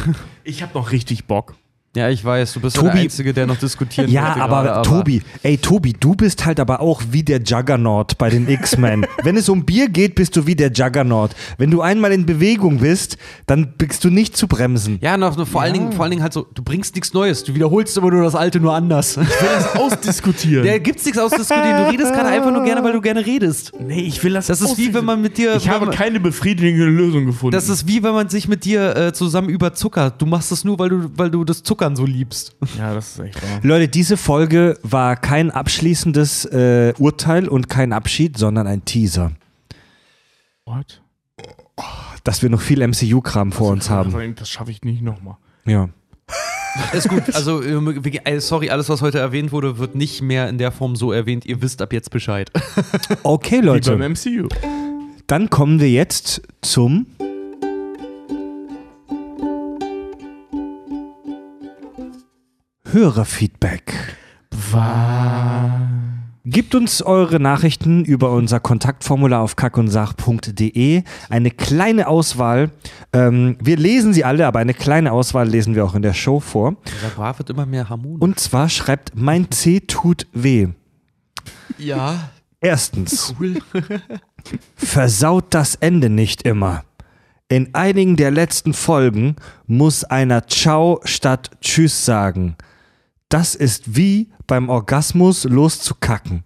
Ich habe noch richtig Bock. Ja, ich weiß, du bist Tobi- der Einzige, der noch diskutieren Ja, aber, gerade, Tobi, ey Tobi, du bist halt aber auch wie der Juggernaut bei den X-Men. Wenn es um Bier geht, bist du wie der Juggernaut. Wenn du einmal in Bewegung bist, dann bist du nicht zu bremsen. Ja, noch, vor, allen Dingen, vor allen Dingen halt so, du bringst nichts Neues, du wiederholst immer nur das Alte, nur anders. Das ausdiskutieren. Da gibt's nichts auszudiskutieren, du redest gerade einfach nur gerne, weil du gerne redest. nee, ich will das Das ist wie wenn man mit dir. Ich habe keine befriedigende Lösung gefunden. das ist wie wenn man sich mit dir äh, zusammen überzuckert. Du machst das nur, weil du, weil du das Zuckern so liebst. ja, das ist echt wahr. Leute, diese Folge war kein abschließendes äh, Urteil und kein Abschied, sondern ein Teaser, What? dass wir noch viel MCU-Kram vor uns haben. Also, Das schaffe ich nicht nochmal. Ja. Ist gut. Also, äh, wir- äh, sorry, alles, was heute erwähnt wurde, wird nicht mehr in der Form so erwähnt. Ihr wisst ab jetzt Bescheid. Okay, Wie Leute. beim MCU. Dann kommen wir jetzt zum Hörerfeedback. Gebt uns eure Nachrichten über unser Kontaktformular auf kackundsach.de. Eine kleine Auswahl. Ähm, wir lesen sie alle, aber eine kleine Auswahl lesen wir auch in der Show vor. Der Bra wird immer mehr harmonisch. Und zwar schreibt Mein C tut weh. ja, Erstens. cool. Versaut das Ende nicht immer. In einigen der letzten Folgen muss einer Ciao statt Tschüss sagen. Das ist wie beim Orgasmus loszukacken.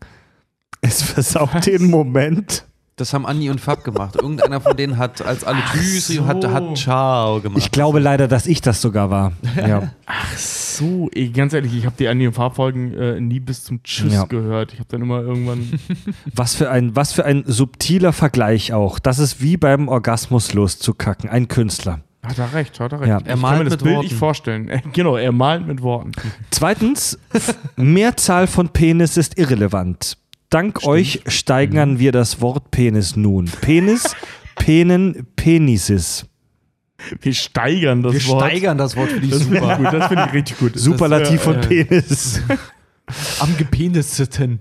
Es versaut den Moment. Das haben Andi und Fab gemacht. Irgendeiner von denen hat, als alle Tschüss so. hat, hat Ciao gemacht. Ich glaube leider, dass ich das sogar war. Ja. So, ey, ganz ehrlich, ich habe die Andy und Farbfolgen äh, nie bis zum Tschüss Ja. gehört. Ich habe dann immer irgendwann. Was für ein, was für ein subtiler Vergleich auch. Das ist wie beim Orgasmus loszukacken. Ein Künstler. Hat er recht, hat er recht. Ja. Ich Er kann malt mir das mit Bild Worten. nicht vorstellen. Äh, genau, er malt mit Worten. Zweitens, Mehrzahl von Penis ist irrelevant. Dank euch steigern wir das Wort Penis nun. Penis, Penen, Penises. Wir steigern das Wir Wort. steigern das Wort, finde ich das super. gut. Das finde ich richtig gut. Superlativ Das, von äh, Penis. Am gepenisteten.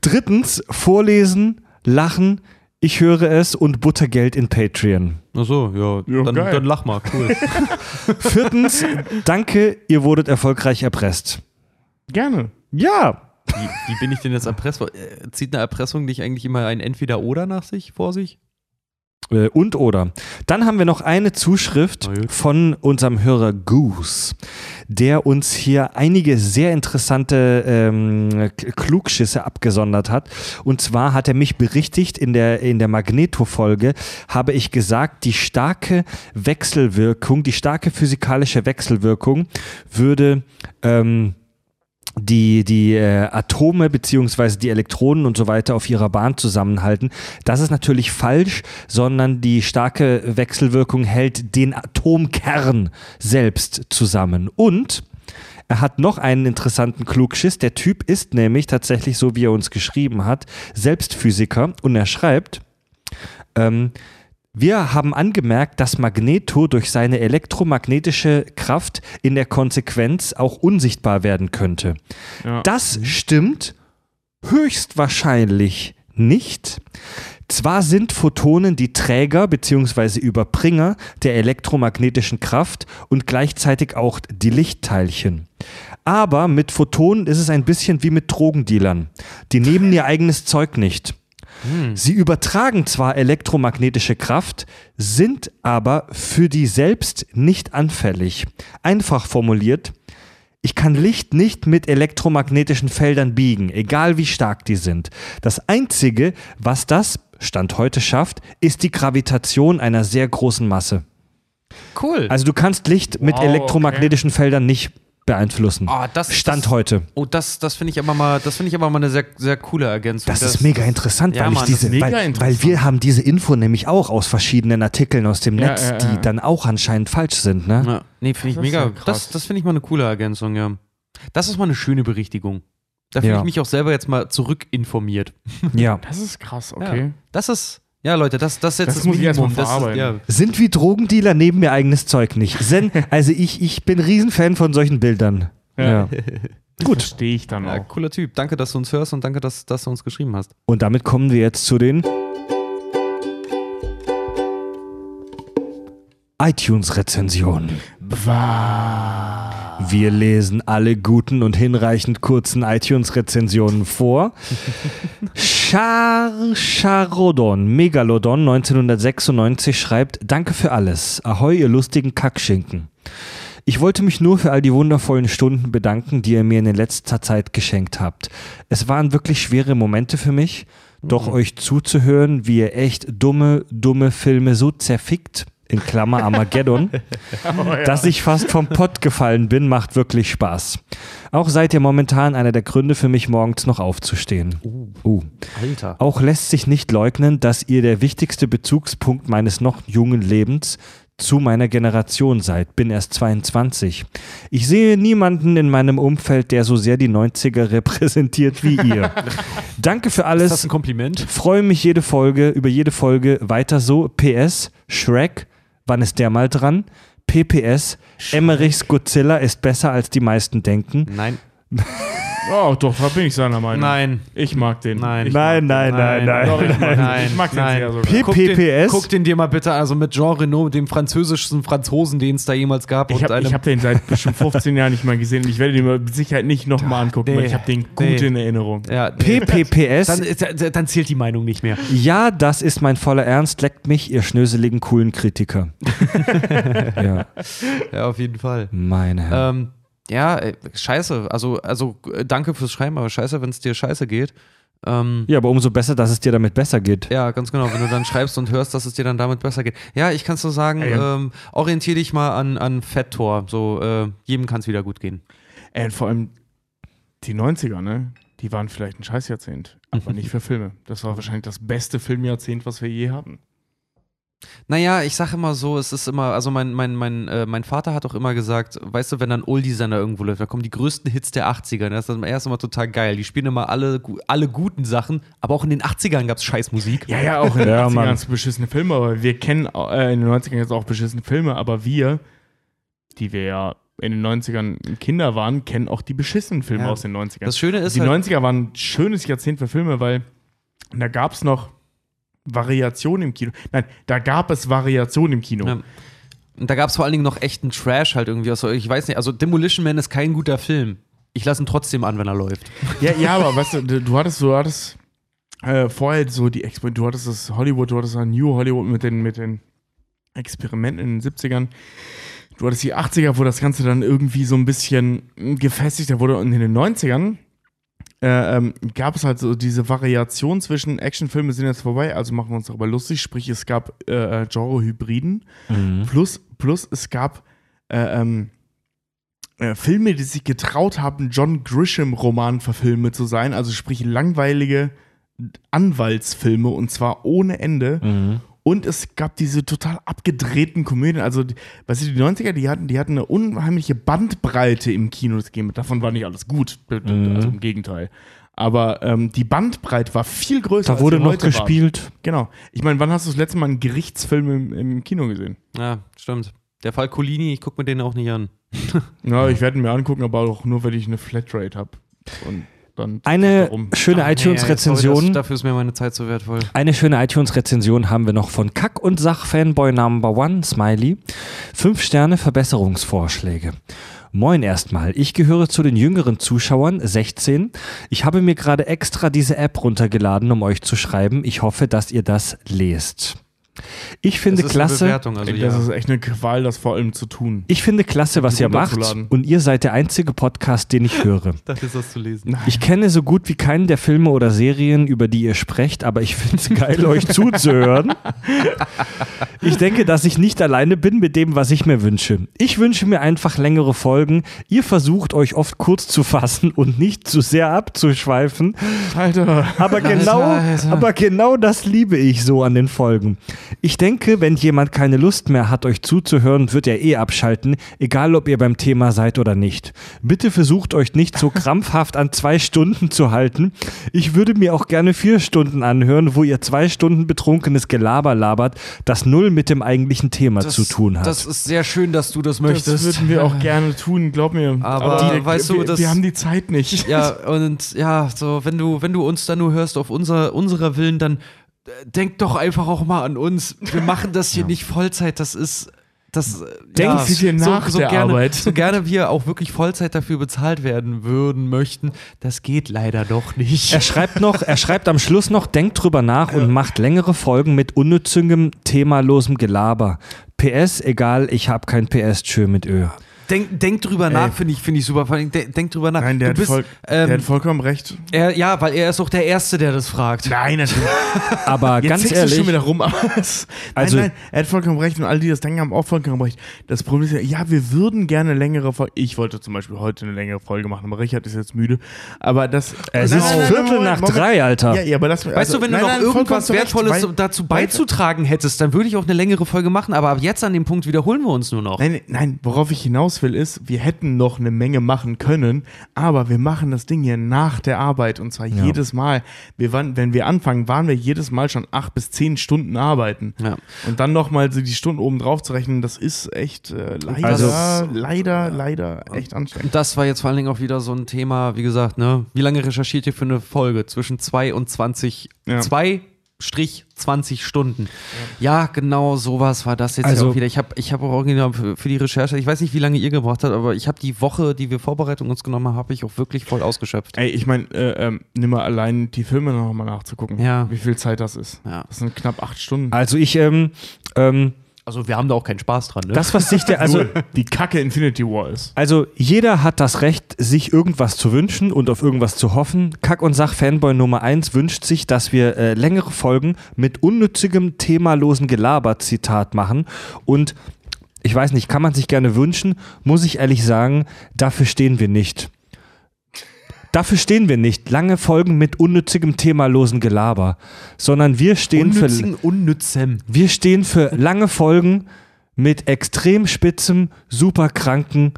Drittens, vorlesen, lachen, ich höre es und Buttergeld in Patreon. Achso, ja, Ja, dann, dann lach mal, cool. Viertens, danke, ihr wurdet erfolgreich erpresst. Gerne. Ja, wie, wie bin ich denn jetzt erpresst? worden? Äh, Zieht eine Erpressung nicht eigentlich immer ein Entweder-Oder nach sich, vor sich? Äh, und oder. Dann haben wir noch eine Zuschrift von unserem Hörer Goose, der uns hier einige sehr interessante ähm, Klugschüsse abgesondert hat. Und zwar hat er mich berichtigt, in der, in der Magneto-Folge habe ich gesagt, die starke Wechselwirkung, die starke physikalische Wechselwirkung würde ähm, die, die äh, Atome beziehungsweise die Elektronen und so weiter auf ihrer Bahn zusammenhalten. Das ist natürlich falsch, sondern die starke Wechselwirkung hält den Atomkern selbst zusammen. Und er hat noch einen interessanten Klugschiss. Der Typ ist nämlich tatsächlich, so wie er uns geschrieben hat, selbst Physiker und er schreibt, ähm, wir haben angemerkt, dass Magneto durch seine elektromagnetische Kraft in der Konsequenz auch unsichtbar werden könnte. Ja. Das stimmt höchstwahrscheinlich nicht. Zwar sind Photonen die Träger bzw. Überbringer der elektromagnetischen Kraft und gleichzeitig auch die Lichtteilchen. Aber mit Photonen ist es ein bisschen wie mit Drogendealern. Die nehmen ihr eigenes Zeug nicht. Sie übertragen zwar elektromagnetische Kraft, sind aber für die selbst nicht anfällig. Einfach formuliert, ich kann Licht nicht mit elektromagnetischen Feldern biegen, egal wie stark die sind. Das Einzige, was das Stand heute schafft, ist die Gravitation einer sehr großen Masse. Cool. Also du kannst Licht mit Wow, elektromagnetischen Feldern nicht beeinflussen. Ah, das, Stand das, heute. Oh, das, das finde ich aber mal, das finde ich aber mal eine sehr, sehr coole Ergänzung. Das, ist mega interessant, Ja, weil, ich Mann, das diese, weil, weil wir haben diese Info nämlich auch aus verschiedenen Artikeln aus dem Ja, Netz, ja, die dann auch anscheinend falsch sind. Ne? Ja, nee, finde ich Das mega. das das finde ich mal eine coole Ergänzung, ja. Das ist mal eine schöne Berichtigung. Da fühle Ja. ich mich auch selber jetzt mal zurückinformiert. Ja. Das ist krass, Ja. okay. Das ist, ja, Leute, das, das ist jetzt Das das, muss ich. Das ist, ja, Sind wie Drogendealer neben mir eigenes Zeug nicht. Also ich, ich bin Riesenfan von solchen Bildern. Ja. Ja. Gut. Verstehe ich dann ja, auch. cooler Typ. Danke, dass du uns hörst und danke, dass, dass du uns geschrieben hast. Und damit kommen wir jetzt zu den iTunes-Rezensionen. Wir lesen alle guten und hinreichend kurzen iTunes-Rezensionen vor. Char Charodon, Megalodon 1996 schreibt: Danke für alles. Ahoi, ihr lustigen Kackschinken. Ich wollte mich nur für all die wundervollen Stunden bedanken, die ihr mir in letzter Zeit geschenkt habt. Es waren wirklich schwere Momente für mich, doch euch zuzuhören, wie ihr echt dumme, dumme Filme so zerfickt, in Klammer Armageddon, dass ich fast vom Pott gefallen bin, macht wirklich Spaß. Auch seid ihr momentan einer der Gründe für mich, morgens noch aufzustehen. Uh. Alter. Auch lässt sich nicht leugnen, dass ihr der wichtigste Bezugspunkt meines noch jungen Lebens zu meiner Generation seid. Bin erst 22. Ich sehe niemanden in meinem Umfeld, der so sehr die 90er repräsentiert wie ihr. Danke für Ist alles. das ein Kompliment? Freue mich jede Folge, über jede Folge weiter so. PS, Shrek, wann ist der mal dran? PPS, Emmerichs Godzilla ist besser als die meisten denken. Nein. Oh, doch, da bin ich seiner Meinung. Nein. Ich mag den. Nein. Ich Nein, mag nein, nein, nein. Doch, ich mag Nein, den. Ich mag den nein. sehr sogar. P- Guck den, PPS? guck den dir mal bitte, also mit Jean Renault, dem französischsten Franzosen, den es da jemals gab. Ich habe hab den seit bestimmt 15 Jahren nicht mehr gesehen. Ich werde den mit Sicherheit nicht nochmal angucken, nee, weil ich habe den gut nee. in Erinnerung. ja, PPPS, dann, dann zählt die Meinung nicht mehr. ja, das ist mein voller Ernst, leckt mich, ihr schnöseligen, coolen Kritiker. ja, Ja, auf jeden Fall. meine Herren. Ähm, ja, ey, scheiße. Also, also äh, danke fürs Schreiben, aber scheiße, wenn es dir scheiße geht. Ähm, Ja, aber umso besser, dass es dir damit besser geht. ja, ganz genau. Wenn du dann schreibst und hörst, dass es dir dann damit besser geht. Ja, ich kann es nur sagen, Ja. ähm, orientier dich mal an, an Fett-Tor. So, äh, jedem kann es wieder gut gehen. Ey, vor allem die 90er, ne? Die waren vielleicht ein Scheißjahrzehnt, aber nicht für Filme. Das war wahrscheinlich das beste Filmjahrzehnt, was wir je hatten. Naja, ich sage immer so, es ist immer, also mein, mein, mein, äh, mein Vater hat auch immer gesagt, weißt du, wenn dann Oldie-Sender irgendwo läuft, da kommen die größten Hits der 80er. Das ist erst immer total geil. Die spielen immer alle, alle guten Sachen, aber auch in den 80ern gab es Scheißmusik. Ja, ja, auch in den Ja, 80ern Mann. gab's beschissene Filme, aber wir kennen äh, in den 90ern jetzt auch beschissene Filme, aber wir, die wir ja in den 90ern Kinder waren, kennen auch die beschissenen Filme Ja. aus den 90ern. Das Schöne ist die halt, 90er waren ein schönes Jahrzehnt für Filme, weil da gab es noch Variationen im Kino. Nein, da gab es Variationen im Kino. Ja. Und da gab es vor allen Dingen noch echten Trash halt irgendwie. Also, ich weiß nicht, also Demolition Man ist kein guter Film. Ich lasse ihn trotzdem an, wenn er läuft. Ja, ja, aber weißt du, du hattest, du hattest äh, vorher so die Exper du hattest das Hollywood, du hattest ein New Hollywood mit den, mit den Experimenten in den 70ern. Du hattest die 80er, wo das Ganze dann irgendwie so ein bisschen gefestigter wurde. Und in den 90ern äh, ähm, gab es halt so diese Variation zwischen Actionfilme sind jetzt vorbei, also machen wir uns darüber lustig. Sprich, es gab äh, äh, Genre-Hybriden. Mhm. Plus, plus es gab äh, ähm, äh, Filme, die sich getraut haben, John Grisham-Roman-Verfilme zu sein, also sprich langweilige Anwaltsfilme und zwar ohne Ende. Mhm. Und es gab diese total abgedrehten Komödien. Also, die- weißt du, die 90er, die hatten, die hatten eine unheimliche Bandbreite im Kino. Davon war nicht alles gut. Mhm. Also im Gegenteil. Aber ähm, die Bandbreite war viel größer. Da als wurde noch heute war. gespielt. Genau. Ich meine, wann hast du das letzte Mal einen Gerichtsfilm im, im Kino gesehen? Ja, stimmt. Der Fall Colini, ich gucke mir den auch nicht an. Ja, ich werde ihn mir angucken, aber auch nur, wenn ich eine Flatrate habe. Und dann. Eine schöne Ah, nee, iTunes-Rezension. das- Dafür ist mir meine Zeit so wertvoll. Eine schöne iTunes-Rezension haben wir noch von Kack- und Sach-Fanboy Number One, Smiley. Fünf Sterne Verbesserungsvorschläge. Moin erstmal. Ich gehöre zu den jüngeren Zuschauern, 16. Ich habe mir gerade extra diese App runtergeladen, um euch zu schreiben. Ich hoffe, dass ihr das lest. Ich finde Das ist eine klasse. Bewertung, also das ja. ist echt eine Qual, das vor allem zu tun. Ich finde klasse, was ihr macht. Und ihr seid der einzige Podcast, den ich höre. Das ist das zu lesen. Ich kenne so gut wie keinen der Filme oder Serien, über die ihr sprecht, aber ich finde es geil, euch zuzuhören. Ich denke, dass ich nicht alleine bin mit dem, was ich mir wünsche. Ich wünsche mir einfach längere Folgen. Ihr versucht euch oft kurz zu fassen und nicht zu sehr abzuschweifen. Alter. Aber genau, aber genau das liebe ich so an den Folgen. Ich denke, wenn jemand keine Lust mehr hat, euch zuzuhören, wird er eh abschalten, egal ob ihr beim Thema seid oder nicht. Bitte versucht euch nicht so krampfhaft an zwei Stunden zu halten. Ich würde mir auch gerne vier Stunden anhören, wo ihr zwei Stunden betrunkenes Gelaber labert, das null mit dem eigentlichen Thema zu tun hat. Das ist sehr schön, dass du das Das möchtest. würden wir auch gerne tun, glaub mir. Aber wir, weißt du, wir, das- wir haben die Zeit nicht. Ja, und ja, so, wenn du, wenn du uns dann nur hörst auf unser, unserer Willen, dann äh, denk doch einfach auch mal an uns. Wir machen das hier nicht Vollzeit, das ist. Das, äh, Denkt dir nach der gerne, Arbeit. So gerne wir auch wirklich Vollzeit dafür bezahlt werden würden, möchten, das geht leider doch nicht. Er schreibt noch, er schreibt am Schluss noch, denkt drüber nach und macht längere Folgen mit unnützigem, themalosem Gelaber. PS, egal, ich hab kein PS, tschö mit Ö. Denk, denk drüber nach, finde ich, finde ich super. Denk, denk drüber nach. Nein, der, du hat, bist, voll, ähm, der hat vollkommen recht. er, ja, weil er ist auch der Erste, der das fragt. Nein, natürlich. Aber Jetzt ganz ehrlich, schon wieder rum. Also- nein, nein, er hat vollkommen recht und alle, die das denken, haben auch vollkommen recht. Das Problem ist ja, ja, wir würden gerne längere Folge. Ich wollte zum Beispiel heute eine längere Folge machen, aber Richard ist jetzt müde. Aber das. es Nein, ist nein, Viertel nach Moment. drei, Alter. Ja, ja, aber das. Weißt also, du, wenn du noch irgendwas Recht, Wertvolles weil- dazu beizutragen hättest, dann würde ich auch eine längere Folge machen, aber ab jetzt an dem Punkt wiederholen wir uns nur noch. Nein, nein, worauf ich hinaus will, ist, wir hätten noch eine Menge machen können, aber wir machen das Ding hier nach der Arbeit und zwar jedes Mal. Wir waren, wenn wir anfangen, waren wir jedes Mal schon acht bis zehn Stunden arbeiten. Ja. Und dann nochmal so die Stunden oben drauf zu rechnen, das ist echt äh, leider, Also- leider, leider echt anstrengend. Und das war jetzt vor allen Dingen auch wieder so ein Thema, wie gesagt, ne? Wie lange recherchiert ihr für eine Folge? Zwischen 2 und 20, Ja. 2 Strich 20 Stunden. Ja, genau sowas war das jetzt Also- ja auch wieder. Ich habe ich hab auch original für, für die Recherche, ich weiß nicht, wie lange ihr gebraucht habt, aber ich habe die Woche, die wir Vorbereitung uns genommen haben, habe ich auch wirklich voll ausgeschöpft. Ey, ich meine, äh, ähm, nimm mal allein die Filme nochmal nachzugucken, Ja. wie viel Zeit das ist. Ja. Das sind knapp acht Stunden. Also ich, ähm, ähm, Also wir haben da auch keinen Spaß dran, ne? das, was sich der, also, die Kacke Infinity War ist. also jeder hat das Recht, sich irgendwas zu wünschen und auf irgendwas zu hoffen. Kack- und Sach-Fanboy Nummer 1 wünscht sich, dass wir äh, längere Folgen mit unnützigem, themalosen Gelaber, Zitat, machen. Und ich weiß nicht, kann man sich gerne wünschen, muss ich ehrlich sagen, dafür stehen wir nicht. Dafür stehen wir nicht. Lange Folgen mit unnützigem, themalosen Gelaber. Sondern wir stehen für. Unnützigen, unnützem. Wir stehen für lange Folgen mit extrem spitzem, super kranken,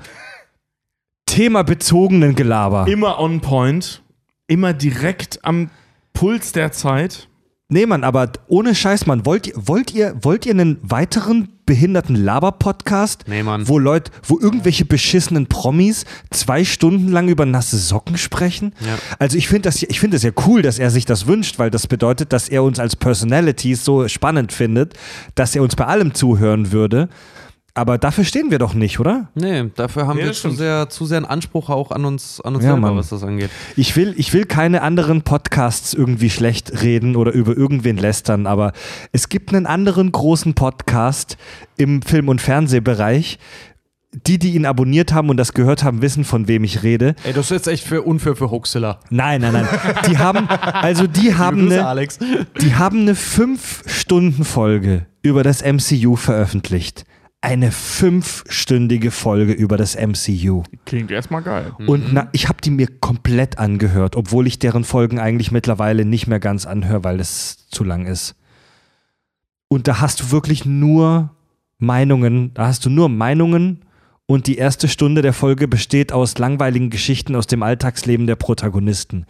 themabezogenen Gelaber. Immer on point, immer direkt am Puls der Zeit. Nee, Mann, aber ohne Scheiß, Mann, wollt ihr, wollt ihr, wollt ihr einen weiteren behinderten Laber-Podcast? Nee, Mann. Wo Leute, wo irgendwelche beschissenen Promis zwei Stunden lang über nasse Socken sprechen? Ja. Also ich finde das, ich finde es ja cool, dass er sich das wünscht, weil das bedeutet, dass er uns als Personalities so spannend findet, dass er uns bei allem zuhören würde. Aber dafür stehen wir doch nicht, oder? Nee, dafür haben Nee, wir zu sehr, zu sehr einen Anspruch auch an uns, an uns Ja, selber, Mann. was das angeht. Ich will, ich will keine anderen Podcasts irgendwie schlecht reden oder über irgendwen lästern, aber es gibt einen anderen großen Podcast im Film- und Fernsehbereich. Die, die ihn abonniert haben und das gehört haben, wissen, von wem ich rede. Ey, das ist jetzt echt für unfair für Hoaxilla. Nein, nein, nein. Die haben, also die haben eine, Alex. die haben eine Fünf-Stunden-Folge über das MCU veröffentlicht. Eine fünfstündige Folge über das MCU. Klingt erstmal geil. Und na, ich habe die mir komplett angehört, obwohl ich deren Folgen eigentlich mittlerweile nicht mehr ganz anhöre, weil es zu lang ist. Und da hast du wirklich nur Meinungen, da hast du nur Meinungen und die erste Stunde der Folge besteht aus langweiligen Geschichten aus dem Alltagsleben der Protagonisten.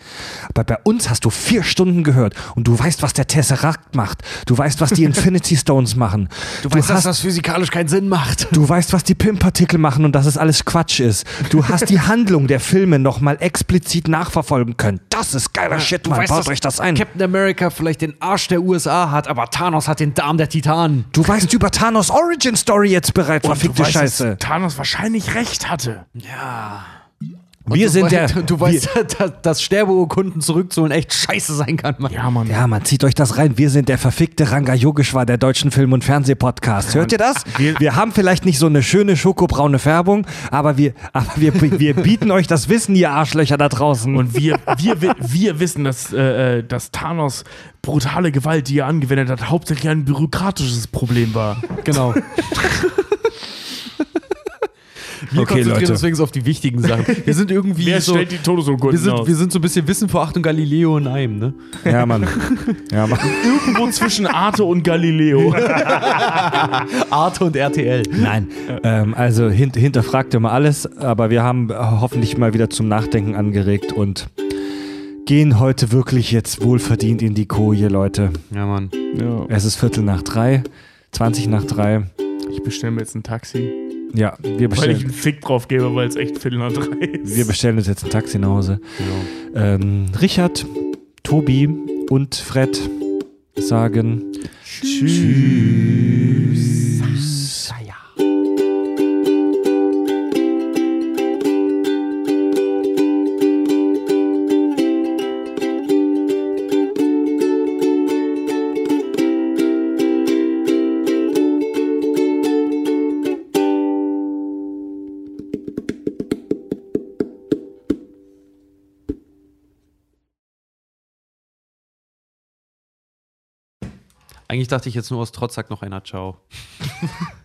Aber bei uns hast du vier Stunden gehört und du weißt, was der Tesseract macht. Du weißt, was die Infinity Stones machen. Du, weißt, dass hast das physikalisch keinen Sinn macht. Du weißt, was die Pimp-Partikel machen und dass es alles Quatsch ist. Du hast die Handlung der Filme nochmal explizit nachverfolgen können. Das ist geiler Shit, Mann. Baut euch das ein. Captain America vielleicht den Arsch der USA hat, aber Thanos hat den Darm der Titanen. Du weißt über Thanos Origin Story jetzt bereit, verfickte weißt, Scheiße. dass Thanos wahrscheinlich recht hatte. Und Wir du sind weißt, der. Du weißt, dass, dass Sterbeurkunden zurückzuholen echt scheiße sein kann, Mann. Ja, Mann. ja, man, zieht euch das rein. Wir sind der verfickte Ranga Yogeshwar der deutschen Film- und Fernsehpodcast. Hört ihr das? wir- Wir haben vielleicht nicht so eine schöne schokobraune Färbung, aber wir, aber wir, wir bieten euch das Wissen, ihr Arschlöcher da draußen. Und wir, wir, wir, wir wissen, dass, äh, äh, dass Thanos brutale Gewalt, die er angewendet hat, hauptsächlich ein bürokratisches Problem war. Genau. Wir Okay, konzentrieren Leute. uns deswegen auf die wichtigen Sachen. Wir sind irgendwie Wer so. stellt die Todesurkunden Wir sind, aus? wir sind so ein bisschen Wissen vor Achtung Galileo in einem, ne? ja, Mann. Ja, Mann. irgendwo zwischen Arte und Galileo. Arte und RTL. Nein, ähm, also hint, hinterfragt immer alles, aber wir haben hoffentlich mal wieder zum Nachdenken angeregt und gehen heute wirklich jetzt wohlverdient in die Koje, Leute. Ja, Mann. ja. Es ist Viertel nach drei, 20 nach drei. Ich bestelle mir jetzt ein Taxi, Ja, wir weil ich bestellen, einen Fick drauf gebe, weil es echt Viertel nach drei ist. wir bestellen uns jetzt ein Taxi nach Hause. Ähm, Richard, Tobi und Fred sagen Tschüss. Eigentlich dachte ich jetzt nur aus Trotz sagt noch einer Ciao.